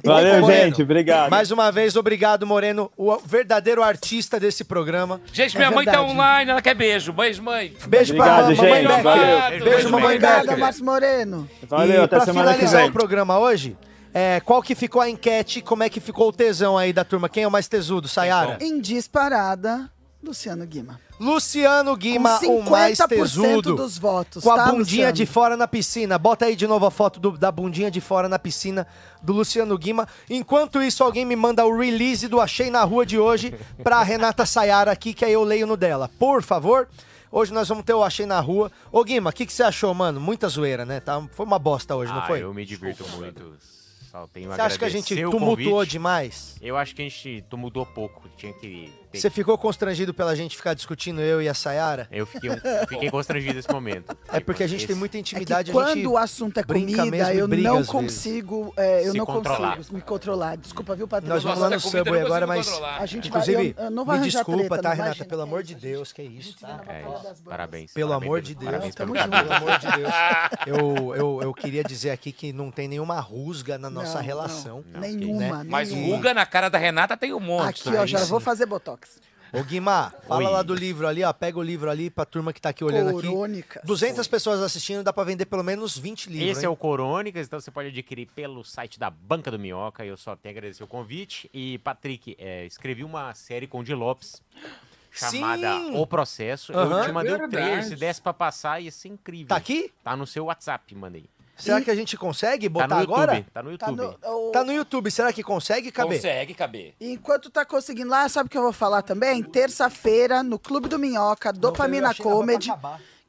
Speaker 7: Valeu,
Speaker 2: Moreno,
Speaker 7: gente. Obrigado.
Speaker 2: Mais uma vez, obrigado, Moreno, o verdadeiro artista desse programa.
Speaker 3: Gente, minha
Speaker 2: É
Speaker 3: mãe tá
Speaker 2: verdade.
Speaker 3: online, ela quer beijo. Beijo, mãe.
Speaker 2: Beijo
Speaker 7: Obrigado,
Speaker 2: pra mamãe
Speaker 7: gente. Valeu.
Speaker 2: Beijo, mamãe
Speaker 4: Obrigada. Márcio Moreno.
Speaker 7: Valeu,
Speaker 2: e
Speaker 7: até
Speaker 2: pra
Speaker 7: semana que
Speaker 2: finalizar
Speaker 7: vem.
Speaker 2: o programa hoje, é, qual que ficou a enquete? Como é que ficou o tesão aí da turma? Quem é o mais tesudo, Sayara?
Speaker 4: Em disparada, Luciano Guima.
Speaker 2: Luciano Guima,
Speaker 4: Com
Speaker 2: o mais
Speaker 4: 50%
Speaker 2: tesudo.
Speaker 4: dos votos,
Speaker 2: Com a
Speaker 4: tá,
Speaker 2: bundinha
Speaker 4: Luciano?
Speaker 2: de fora na piscina. Bota aí de novo a foto do- da bundinha de fora na piscina do Luciano Guima. Enquanto isso, alguém me manda o release do Achei na Rua de hoje pra Renata Sayara aqui, que aí eu leio no dela. Por favor. Hoje nós vamos ter o Achei na Rua. Ô Guima, o que, que você achou, mano? Muita zoeira, né? Tá, foi uma bosta hoje, não
Speaker 5: Ah,
Speaker 2: foi?
Speaker 5: eu me divirto muito. Só tenho
Speaker 2: Você acha que a gente tumultuou
Speaker 5: convite.
Speaker 2: demais?
Speaker 5: Eu acho que a gente tumultuou pouco. Tinha que.
Speaker 2: Você ficou constrangido pela gente ficar discutindo eu e a Sayara?
Speaker 5: Eu fiquei, um- fiquei constrangido nesse momento.
Speaker 2: É porque a gente tem muita
Speaker 4: É que
Speaker 2: intimidade, a gente
Speaker 4: quando o assunto é comida, eu não consigo, é, eu
Speaker 5: Se
Speaker 4: não
Speaker 5: controlar.
Speaker 4: consigo me controlar. Desculpa, viu, Patrícia?
Speaker 2: Nós vamos lá no Subway agora, mas.
Speaker 4: A gente
Speaker 2: Inclusive,
Speaker 4: vai, eu, eu não vai
Speaker 2: me desculpa,
Speaker 4: treta,
Speaker 2: tá, Renata? Pelo amor de Deus, que é isso, tá?
Speaker 5: É isso. Parabéns.
Speaker 2: Pelo amor de Deus,
Speaker 5: Parabéns pelo
Speaker 2: amor de Deus. Eu, eu, eu queria dizer aqui que não tem nenhuma rusga na nossa relação.
Speaker 4: não. Nenhuma,
Speaker 2: né?
Speaker 3: Mas ruga na cara da Renata tem um monte.
Speaker 4: Aqui, ó, já vou fazer botox.
Speaker 2: Ô Guimar, fala
Speaker 5: Oi.
Speaker 2: lá do livro ali, ó. Pega o livro ali pra turma que tá aqui olhando
Speaker 4: Corônicas.
Speaker 2: aqui. 200 pessoas assistindo, dá pra vender pelo menos 20 livros.
Speaker 5: Esse
Speaker 2: hein?
Speaker 5: é o Corônicas, então você pode adquirir pelo site da Banca do Minhoca. Eu só tenho a agradecer o convite. E, Patrick, é, escrevi uma série com o Di Lopes chamada
Speaker 2: Sim!
Speaker 5: O Processo.
Speaker 2: Aham.
Speaker 5: Eu te mandei o
Speaker 6: Verdade.
Speaker 5: trailer, se desse pra passar, ia ser incrível.
Speaker 2: Tá aqui?
Speaker 5: Tá no seu WhatsApp, mandei.
Speaker 2: Será que a gente consegue botar
Speaker 5: tá no
Speaker 2: agora?
Speaker 5: YouTube, tá no
Speaker 4: Tá
Speaker 5: YouTube.
Speaker 4: no, o-
Speaker 2: Tá no YouTube, será que consegue caber?
Speaker 3: Consegue caber.
Speaker 4: Enquanto tá conseguindo lá, sabe o que eu vou falar também? Terça-feira, no Clube do Minhoca, Dopamina Comedy,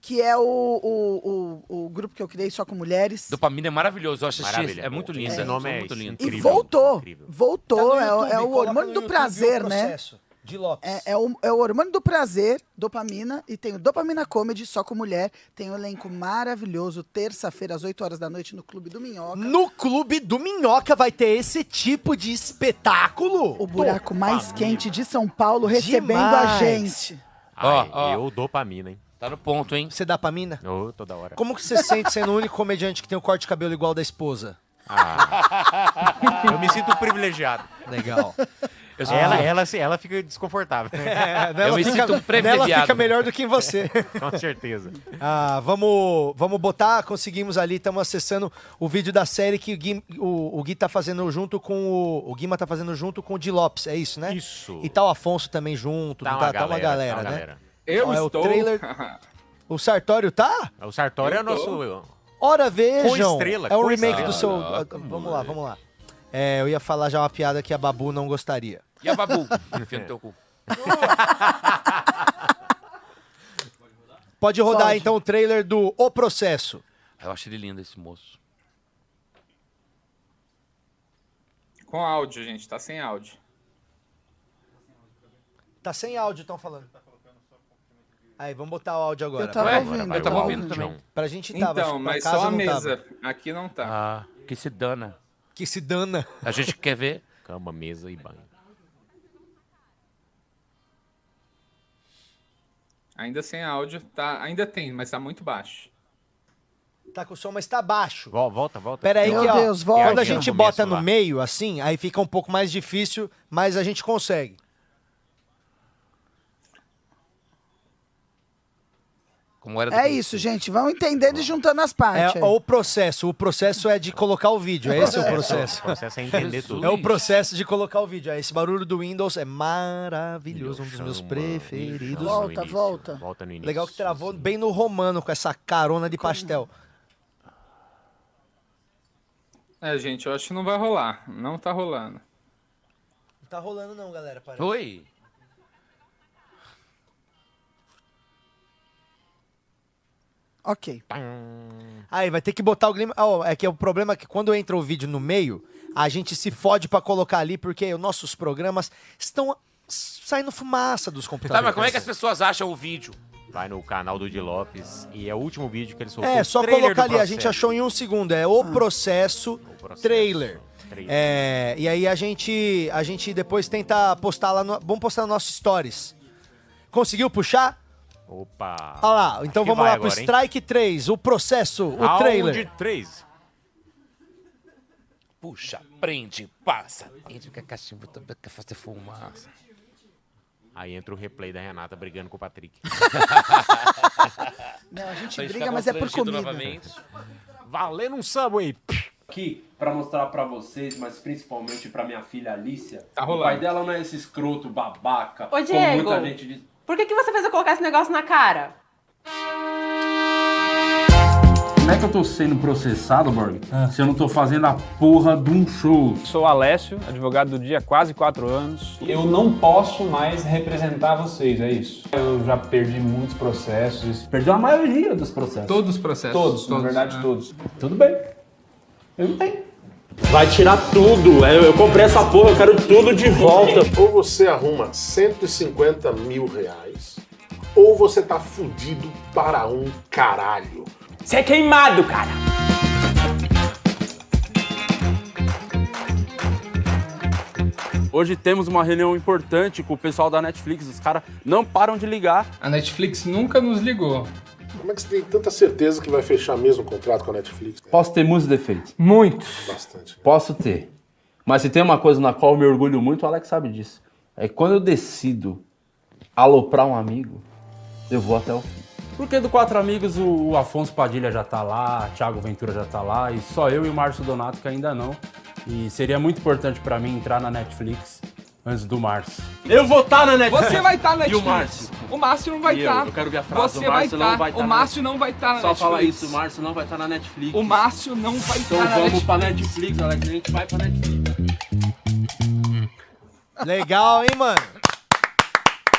Speaker 4: que é o, o, o, o grupo que eu criei só com mulheres.
Speaker 3: Dopamina é maravilhoso. Eu acho
Speaker 5: Maravilha.
Speaker 3: é muito lindo.
Speaker 5: Esse nome
Speaker 3: é
Speaker 5: é
Speaker 3: muito lindo.
Speaker 4: E
Speaker 5: incrível,
Speaker 4: voltou,
Speaker 5: incrível.
Speaker 4: voltou,
Speaker 2: Tá
Speaker 4: é,
Speaker 2: YouTube,
Speaker 4: é o
Speaker 2: coloca
Speaker 4: hormônio do
Speaker 2: YouTube
Speaker 4: prazer,
Speaker 2: o
Speaker 4: né?
Speaker 2: processo. De Lopes.
Speaker 4: É, é o, é o hormônio do prazer, dopamina, e tem o Dopamina Comedy, só com mulher. Tem um elenco maravilhoso, terça-feira, às 8 horas da noite, no Clube do Minhoca.
Speaker 2: No Clube do Minhoca vai ter esse tipo de espetáculo.
Speaker 4: O buraco mais quente de São Paulo recebendo a
Speaker 2: Demais.
Speaker 4: gente.
Speaker 3: Ó,
Speaker 5: Ai,
Speaker 3: ó.
Speaker 5: Eu dopamina, hein?
Speaker 3: Tá no ponto, hein?
Speaker 2: Você dá pra mina?
Speaker 5: Ô, toda hora.
Speaker 2: Como que você se sente sendo o único comediante que tem o corte de cabelo igual da esposa?
Speaker 5: Ah. *laughs* eu me sinto privilegiado.
Speaker 2: Legal.
Speaker 3: Eu sou-
Speaker 5: Ela, ela, se- ela fica desconfortável. *laughs*
Speaker 2: É,
Speaker 3: Eu me
Speaker 2: fica,
Speaker 3: sinto privilegiado.
Speaker 2: nela fica melhor do que em você. *laughs*
Speaker 5: Com certeza.
Speaker 2: Ah, vamos, vamos botar, conseguimos ali, estamos acessando o vídeo da série que o Gui, o, o Gui tá fazendo junto com o. O Guima tá fazendo junto com o Di Lopes, é isso, né?
Speaker 5: Isso.
Speaker 2: E tá o Afonso também junto,
Speaker 5: Tá
Speaker 2: tá,
Speaker 5: uma
Speaker 2: tá uma
Speaker 5: galera,
Speaker 2: galera,
Speaker 5: tá uma
Speaker 2: né?
Speaker 5: galera.
Speaker 6: Eu
Speaker 2: Ó, é o
Speaker 6: estou.
Speaker 2: trailer- *laughs* O Sartório tá?
Speaker 5: O Sartório é o
Speaker 6: Eu tô.
Speaker 5: nosso.
Speaker 2: Ora vejam!
Speaker 5: estrela,
Speaker 2: é um remake
Speaker 3: estrela.
Speaker 2: do seu. Vamos lá, vamos lá. É, eu ia falar já uma piada que a Babu não gostaria.
Speaker 3: E a Babu? Enfia no teu cu.
Speaker 2: Pode rodar
Speaker 4: Pode.
Speaker 2: então o trailer do O Processo.
Speaker 3: Eu acho ele lindo, esse moço.
Speaker 6: Com áudio, gente, tá sem áudio.
Speaker 2: Tá sem áudio, estão falando. Aí, vamos botar o áudio agora.
Speaker 4: Eu tava
Speaker 3: Ué,
Speaker 4: ouvindo.
Speaker 3: eu tava ouvindo também.
Speaker 2: Pra gente tava, acho
Speaker 6: Então, mas só a
Speaker 2: tava.
Speaker 6: mesa. Aqui não tá.
Speaker 3: Ah, que se dana.
Speaker 2: Que se dana.
Speaker 3: A gente quer ver.
Speaker 5: Cama, mesa e banho.
Speaker 6: Ainda sem áudio, tá. Ainda tem, mas tá muito baixo.
Speaker 2: Tá com o som, mas tá baixo.
Speaker 5: Vol- Volta, volta.
Speaker 2: Pera aí
Speaker 4: Meu
Speaker 2: que, ó,
Speaker 4: Deus, volta.
Speaker 2: quando a gente bota no meio, assim, aí fica um pouco mais difícil, mas a gente consegue.
Speaker 3: Como era do
Speaker 4: É isso, gente. Vão entendendo e juntando as partes.
Speaker 2: É
Speaker 4: aí.
Speaker 2: o processo. O processo é de colocar o vídeo. É esse o processo.
Speaker 5: O processo é entender tudo.
Speaker 2: É o processo de colocar o vídeo. Esse barulho do Windows é maravilhoso, um dos meus preferidos.
Speaker 4: Volta, volta.
Speaker 5: Volta no início.
Speaker 2: Legal que travou bem no romano com essa carona de pastel.
Speaker 6: É, gente, eu acho que não vai rolar. Não tá rolando.
Speaker 2: Não tá rolando não, galera. Parece.
Speaker 3: Oi.
Speaker 4: Ok.
Speaker 2: Aí, vai ter que botar o Glim. Ó, é que o problema é que quando entra o vídeo no meio, a gente se fode pra colocar ali, porque os nossos programas estão saindo fumaça dos
Speaker 3: Tá,
Speaker 2: computadores.
Speaker 3: mas como é que as pessoas acham o vídeo?
Speaker 5: Vai no canal do Di Lopes e é o último vídeo que ele soltou.
Speaker 2: É,
Speaker 5: o
Speaker 2: só colocar ali, a gente achou em um segundo. É o processo,
Speaker 5: processo,
Speaker 2: trailer.
Speaker 5: trailer.
Speaker 2: É, e aí a gente, a gente depois tenta postar lá no. Vamos postar nos nossos stories. Conseguiu puxar?
Speaker 5: Opa!
Speaker 2: Olha lá, então vamos lá
Speaker 5: agora,
Speaker 2: pro
Speaker 5: hein?
Speaker 2: Strike 3, o processo, o
Speaker 5: Round
Speaker 2: trailer.
Speaker 5: 3.
Speaker 3: Puxa, prende, passa. Entra com a cachimbo também quer fazer fumaça.
Speaker 5: Aí entra o replay da Renata brigando com o Patrick. *laughs*
Speaker 4: Não, a gente briga, mas é por comida.
Speaker 3: novamente.
Speaker 5: Valendo um Subway!
Speaker 12: Aqui, pra mostrar pra vocês, mas principalmente pra minha filha Alicia.
Speaker 6: Tá
Speaker 12: o
Speaker 6: rolando.
Speaker 12: pai dela não é esse escroto babaca.
Speaker 22: Ô, Diego.
Speaker 12: muita gente diz.
Speaker 22: Por que, que você fez eu colocar esse negócio na cara?
Speaker 23: Como é que eu tô sendo processado, Borg, se eu não tô fazendo a porra de um show?
Speaker 24: Sou Alessio, advogado do dia há quase quatro anos. Eu não posso mais representar vocês, é isso. Eu já perdi muitos processos.
Speaker 23: Perdeu a maioria dos processos.
Speaker 24: Todos os processos. Todos, na
Speaker 23: Todos,
Speaker 24: verdade,
Speaker 23: é.
Speaker 24: todos. Tudo bem. Eu não tenho.
Speaker 25: Vai tirar tudo. Eu, eu comprei essa porra, eu quero tudo de volta.
Speaker 26: Ou você arruma 150 mil reais, ou você tá fudido para um caralho.
Speaker 24: Você é queimado, cara.
Speaker 23: Hoje temos uma reunião importante com o pessoal da Netflix. Os caras não param de ligar.
Speaker 24: A Netflix nunca nos ligou.
Speaker 26: Como é que você tem tanta certeza que vai fechar mesmo o contrato com a Netflix?
Speaker 23: Posso ter muitos defeitos?
Speaker 24: Muitos.
Speaker 26: Bastante.
Speaker 23: Posso ter. Mas se tem uma coisa na qual eu me orgulho muito, o Alex sabe disso. É que quando eu decido aloprar um amigo, eu vou até o fim. Porque do Quatro Amigos o o Afonso Padilha já tá lá, Thiago Ventura já tá lá, e só eu e o Márcio Donato que ainda não. E seria muito importante pra mim entrar na Netflix antes do Márcio. Eu vou estar na Netflix!
Speaker 24: Você vai estar na *laughs*
Speaker 23: E o
Speaker 24: Netflix.
Speaker 23: Márcio?
Speaker 24: O Márcio não vai
Speaker 23: E eu?
Speaker 24: estar.
Speaker 23: Eu quero ver a frase,
Speaker 24: Você
Speaker 23: o Márcio
Speaker 24: vai
Speaker 23: não vai
Speaker 24: estar.
Speaker 23: tá
Speaker 24: O
Speaker 23: na
Speaker 24: Márcio não vai estar na
Speaker 23: Só
Speaker 24: Netflix.
Speaker 23: fala isso, o Márcio não vai estar na Netflix.
Speaker 24: O Márcio não vai estar
Speaker 23: Então
Speaker 24: na
Speaker 23: vamos
Speaker 24: Netflix.
Speaker 23: pra Netflix, Alex. A gente vai pra Netflix.
Speaker 2: Legal, hein, mano?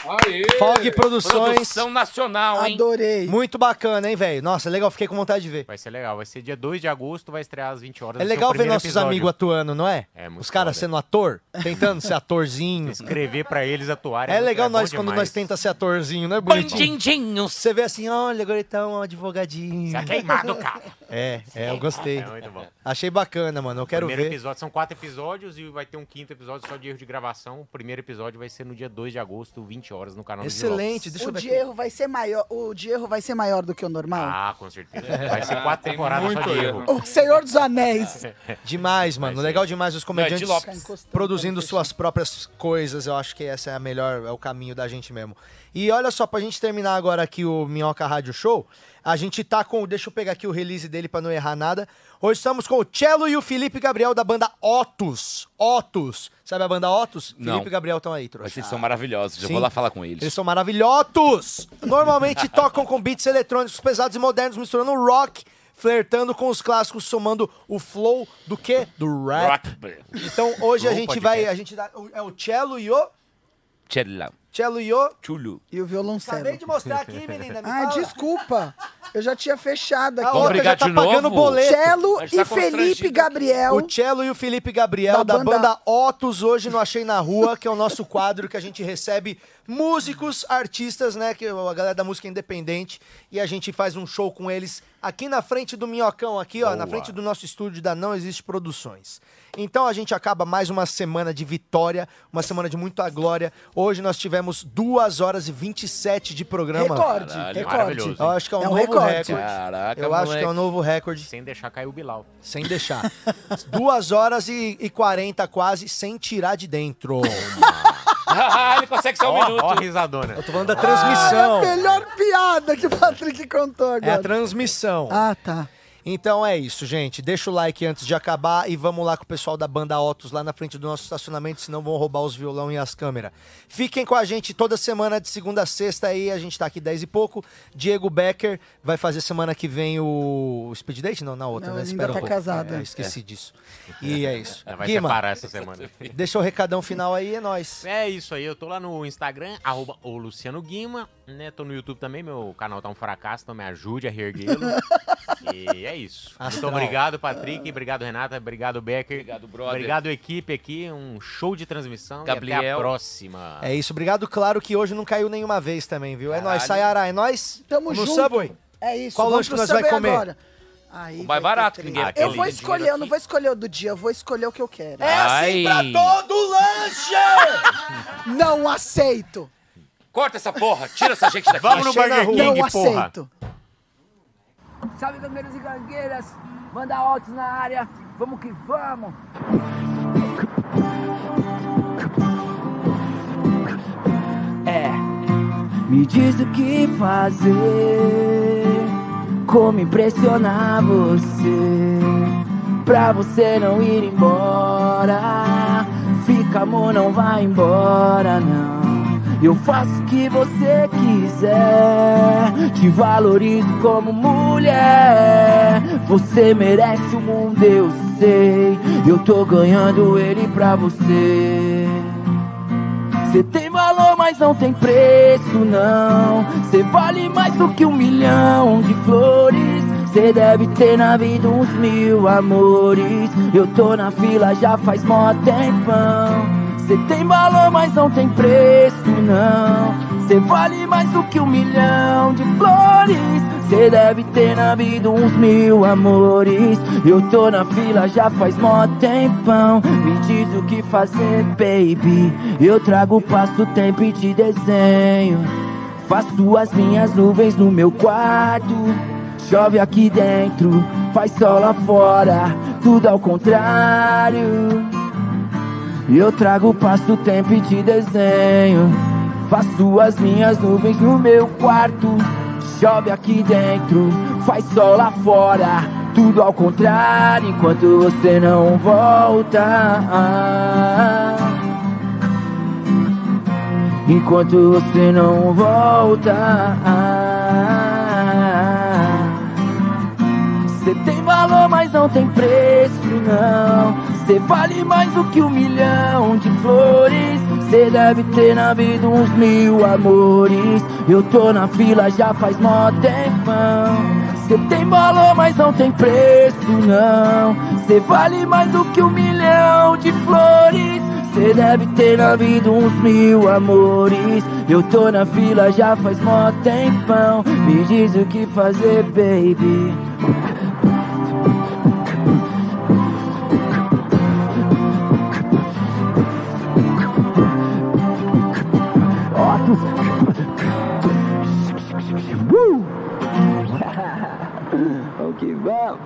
Speaker 6: Aê!
Speaker 2: Fog Produções.
Speaker 3: Produção nacional, hein?
Speaker 4: Adorei.
Speaker 2: Muito bacana, hein, velho? Nossa, legal, fiquei com vontade de ver.
Speaker 5: Vai ser legal. Vai ser dia 2 de agosto, vai estrear às 20 horas.
Speaker 2: É legal ver
Speaker 5: primeiro
Speaker 2: nossos
Speaker 5: episódio.
Speaker 2: amigos atuando, não é?
Speaker 5: É, muito
Speaker 2: Os caras sendo ator, tentando ser atorzinho. *laughs*
Speaker 5: Escrever pra eles atuarem.
Speaker 2: É
Speaker 5: muito-
Speaker 2: legal
Speaker 5: bom
Speaker 2: nós quando
Speaker 5: demais.
Speaker 2: nós tenta ser atorzinho, não é bonitinho?
Speaker 3: Bandidinhos.
Speaker 2: Você vê assim, olha, agora ele tá um advogadinho.
Speaker 5: Você é queimado, cara. *laughs*
Speaker 2: É, é, eu gostei.
Speaker 5: É muito bom.
Speaker 2: Achei bacana, mano. Eu quero
Speaker 5: primeiro
Speaker 2: ver.
Speaker 5: episódio, são quatro episódios e vai ter um quinto episódio só de erro de gravação. O primeiro episódio vai ser no dia 2 de agosto, 20 horas, no canal
Speaker 2: Excelente,
Speaker 5: do
Speaker 2: deixa eu
Speaker 4: o
Speaker 2: ver
Speaker 4: de
Speaker 2: aqui.
Speaker 4: erro vai ser maior. O de erro vai ser maior do que o normal?
Speaker 5: Ah, com certeza. Vai ser quatro *laughs*
Speaker 6: Tem
Speaker 5: temporadas só
Speaker 6: muito
Speaker 5: de
Speaker 6: erro.
Speaker 5: erro.
Speaker 4: O Senhor dos Anéis. *laughs*
Speaker 2: Demais, mano. Legal demais os comediantes
Speaker 3: Não, é de Lopes.
Speaker 2: produzindo suas próprias coisas. Eu acho que essa é a melhor, é o caminho da gente mesmo. E olha só, pra gente terminar agora aqui o Minhoca Rádio Show, a gente tá com. Deixa eu pegar aqui o release dele pra não errar nada. Hoje estamos com o Cello e o Felipe Gabriel da banda Otus. Otus. Sabe a banda Otus?
Speaker 3: Não.
Speaker 2: Felipe e Gabriel estão aí, trouxa.
Speaker 3: Mas eles são maravilhosos.
Speaker 2: Sim.
Speaker 3: vou lá falar com eles.
Speaker 2: Eles são maravilhosos! Normalmente *laughs* tocam com beats eletrônicos pesados e modernos, misturando rock, flertando com os clássicos, somando o flow do quê? Do rap.
Speaker 3: Rock.
Speaker 2: Então hoje a gente vai. A gente dá, é o cello e o.
Speaker 3: Tchela.
Speaker 2: Cello e o.
Speaker 4: E o violoncelo.
Speaker 2: Acabei de mostrar aqui, menina. Me
Speaker 4: Ah,
Speaker 2: fala.
Speaker 4: desculpa. Eu já tinha fechado aqui.
Speaker 2: A outra já tá
Speaker 3: de
Speaker 2: pagando
Speaker 3: novo?
Speaker 2: boleto.
Speaker 4: Cello
Speaker 3: gente
Speaker 4: e
Speaker 3: tá
Speaker 4: Felipe. Gabriel.
Speaker 2: O Cello e o Felipe Gabriel
Speaker 4: Da
Speaker 2: da,
Speaker 4: banda-
Speaker 2: banda... Otus hoje no Achei na Rua, que é o nosso quadro que a gente recebe músicos, artistas, né, que é a galera da música independente, e a gente faz um show com eles aqui na frente do Minhocão, aqui, ó, na frente do nosso estúdio da Não Existe Produções. Então a gente acaba mais uma semana de vitória, uma semana de muita glória. Hoje nós tivemos 2 horas e 27 de programa.
Speaker 4: Recorde,
Speaker 3: Caralho,
Speaker 4: recorde.
Speaker 2: Eu acho que é um,
Speaker 4: É um
Speaker 2: novo
Speaker 4: recorde.
Speaker 2: recorde.
Speaker 3: Caraca,
Speaker 2: Eu acho que é um
Speaker 3: moleque.
Speaker 2: novo recorde.
Speaker 5: Sem deixar cair o Bilal.
Speaker 2: Sem deixar. *laughs* Duas horas e, e 40 quase, sem tirar de dentro. *laughs*
Speaker 3: Ele consegue ser um
Speaker 5: Ó,
Speaker 3: minuto.
Speaker 5: ó a risadona.
Speaker 2: Eu tô falando da
Speaker 4: Ah,
Speaker 2: transmissão.
Speaker 4: a melhor piada que o Patrick contou
Speaker 2: É a
Speaker 4: agora.
Speaker 2: transmissão.
Speaker 4: Ah, tá.
Speaker 2: Então é isso, gente. Deixa o like antes de acabar e vamos lá com o pessoal da banda Otus lá na frente do nosso estacionamento, senão vão roubar os violão e as câmeras. Fiquem com a gente toda semana, de segunda a sexta aí. A gente tá aqui 10 e pouco. Diego Becker vai fazer semana que vem o Speed Date? Não, na outra,
Speaker 4: Não,
Speaker 2: né? Espera
Speaker 4: ainda
Speaker 2: um
Speaker 4: tá
Speaker 2: pouco.
Speaker 4: casado,
Speaker 2: É,
Speaker 4: é.
Speaker 2: esqueci disso. E é isso.
Speaker 5: Ela *laughs* vai
Speaker 2: Guima,
Speaker 5: separar essa semana.
Speaker 2: deixa o recadão final aí, é nóis.
Speaker 5: É isso aí, eu tô lá no Instagram, arroba o Luciano Guima, né? Tô no YouTube também, meu canal tá um fracasso, então me ajude a reerguê-lo. *laughs* e é isso.
Speaker 2: Astral.
Speaker 5: Muito obrigado, Patrick, obrigado, Renata, obrigado, Becker.
Speaker 3: Obrigado, brother.
Speaker 5: Obrigado, equipe aqui, um show de transmissão e até a
Speaker 3: Gabriel.
Speaker 5: próxima.
Speaker 2: É isso. Obrigado, claro que hoje não caiu nenhuma vez também, viu? É
Speaker 3: Caralho.
Speaker 2: nóis, Sayara, é nóis.
Speaker 4: Tamo
Speaker 2: no
Speaker 4: junto.
Speaker 2: Subway.
Speaker 4: É isso.
Speaker 2: Qual
Speaker 4: vamos
Speaker 2: lanche que nós vai comer?
Speaker 4: Agora. Aí
Speaker 3: O mais barato,
Speaker 4: três.
Speaker 3: ninguém-
Speaker 4: Eu vou escolher, eu não vou escolher o do dia, eu vou escolher o que eu quero.
Speaker 2: É assim pra todo lanche! *laughs*
Speaker 4: Não aceito.
Speaker 3: Corta essa porra, tira essa gente daqui.
Speaker 5: Vamos no Burger. King,
Speaker 4: Não
Speaker 5: porra.
Speaker 4: aceito.
Speaker 27: Salve gangueiros e gangueiras, manda altos na área, vamos que vamos. É, me diz o que fazer, como impressionar você, pra você não ir embora. Fica amor, não vai embora não. Eu faço o que você quiser. Te valorizo como mulher. Você merece o mundo, eu sei. Eu tô ganhando ele pra você. Cê tem valor, mas não tem preço, não. Cê vale mais do que um milhão de flores. Cê deve ter na vida uns mil amores. Eu tô na fila já faz mó tempão. Cê tem valor, mas não tem preço, não. Cê vale mais do que um milhão de flores. Cê deve ter na vida uns mil amores. Eu tô na fila já faz mó tempão. Me diz o que fazer, baby. Eu trago passo tempo e te desenho. Faço as minhas nuvens no meu quarto. Chove aqui dentro, faz sol lá fora. Tudo ao contrário. Eu trago passo tempo e te desenho. Faço as minhas nuvens no meu quarto. Chove aqui dentro, faz sol lá fora. Tudo ao contrário, enquanto você não volta. Enquanto você não volta. Você tem valor, mas não tem preço, não. Você vale mais do que um milhão de flores. Você deve ter na vida uns mil amores. Eu tô na fila já faz mó tempão. Você tem valor, mas não tem preço, não. Você vale mais do que um milhão de flores. Você deve ter na vida uns mil amores. Eu tô na fila já faz mó tempão. Me diz o que fazer, baby. Que vamos.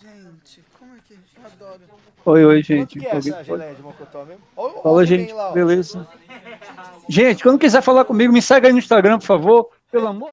Speaker 4: Gente, como é que. Eu adoro.
Speaker 17: Oi, oi, gente.
Speaker 2: Quanto que é essa geleia de mocotó mesmo? Ó,
Speaker 17: Fala, gente.
Speaker 2: lá.
Speaker 17: Beleza. Gente, quando quiser falar comigo, me segue aí no Instagram, por favor. Pelo amor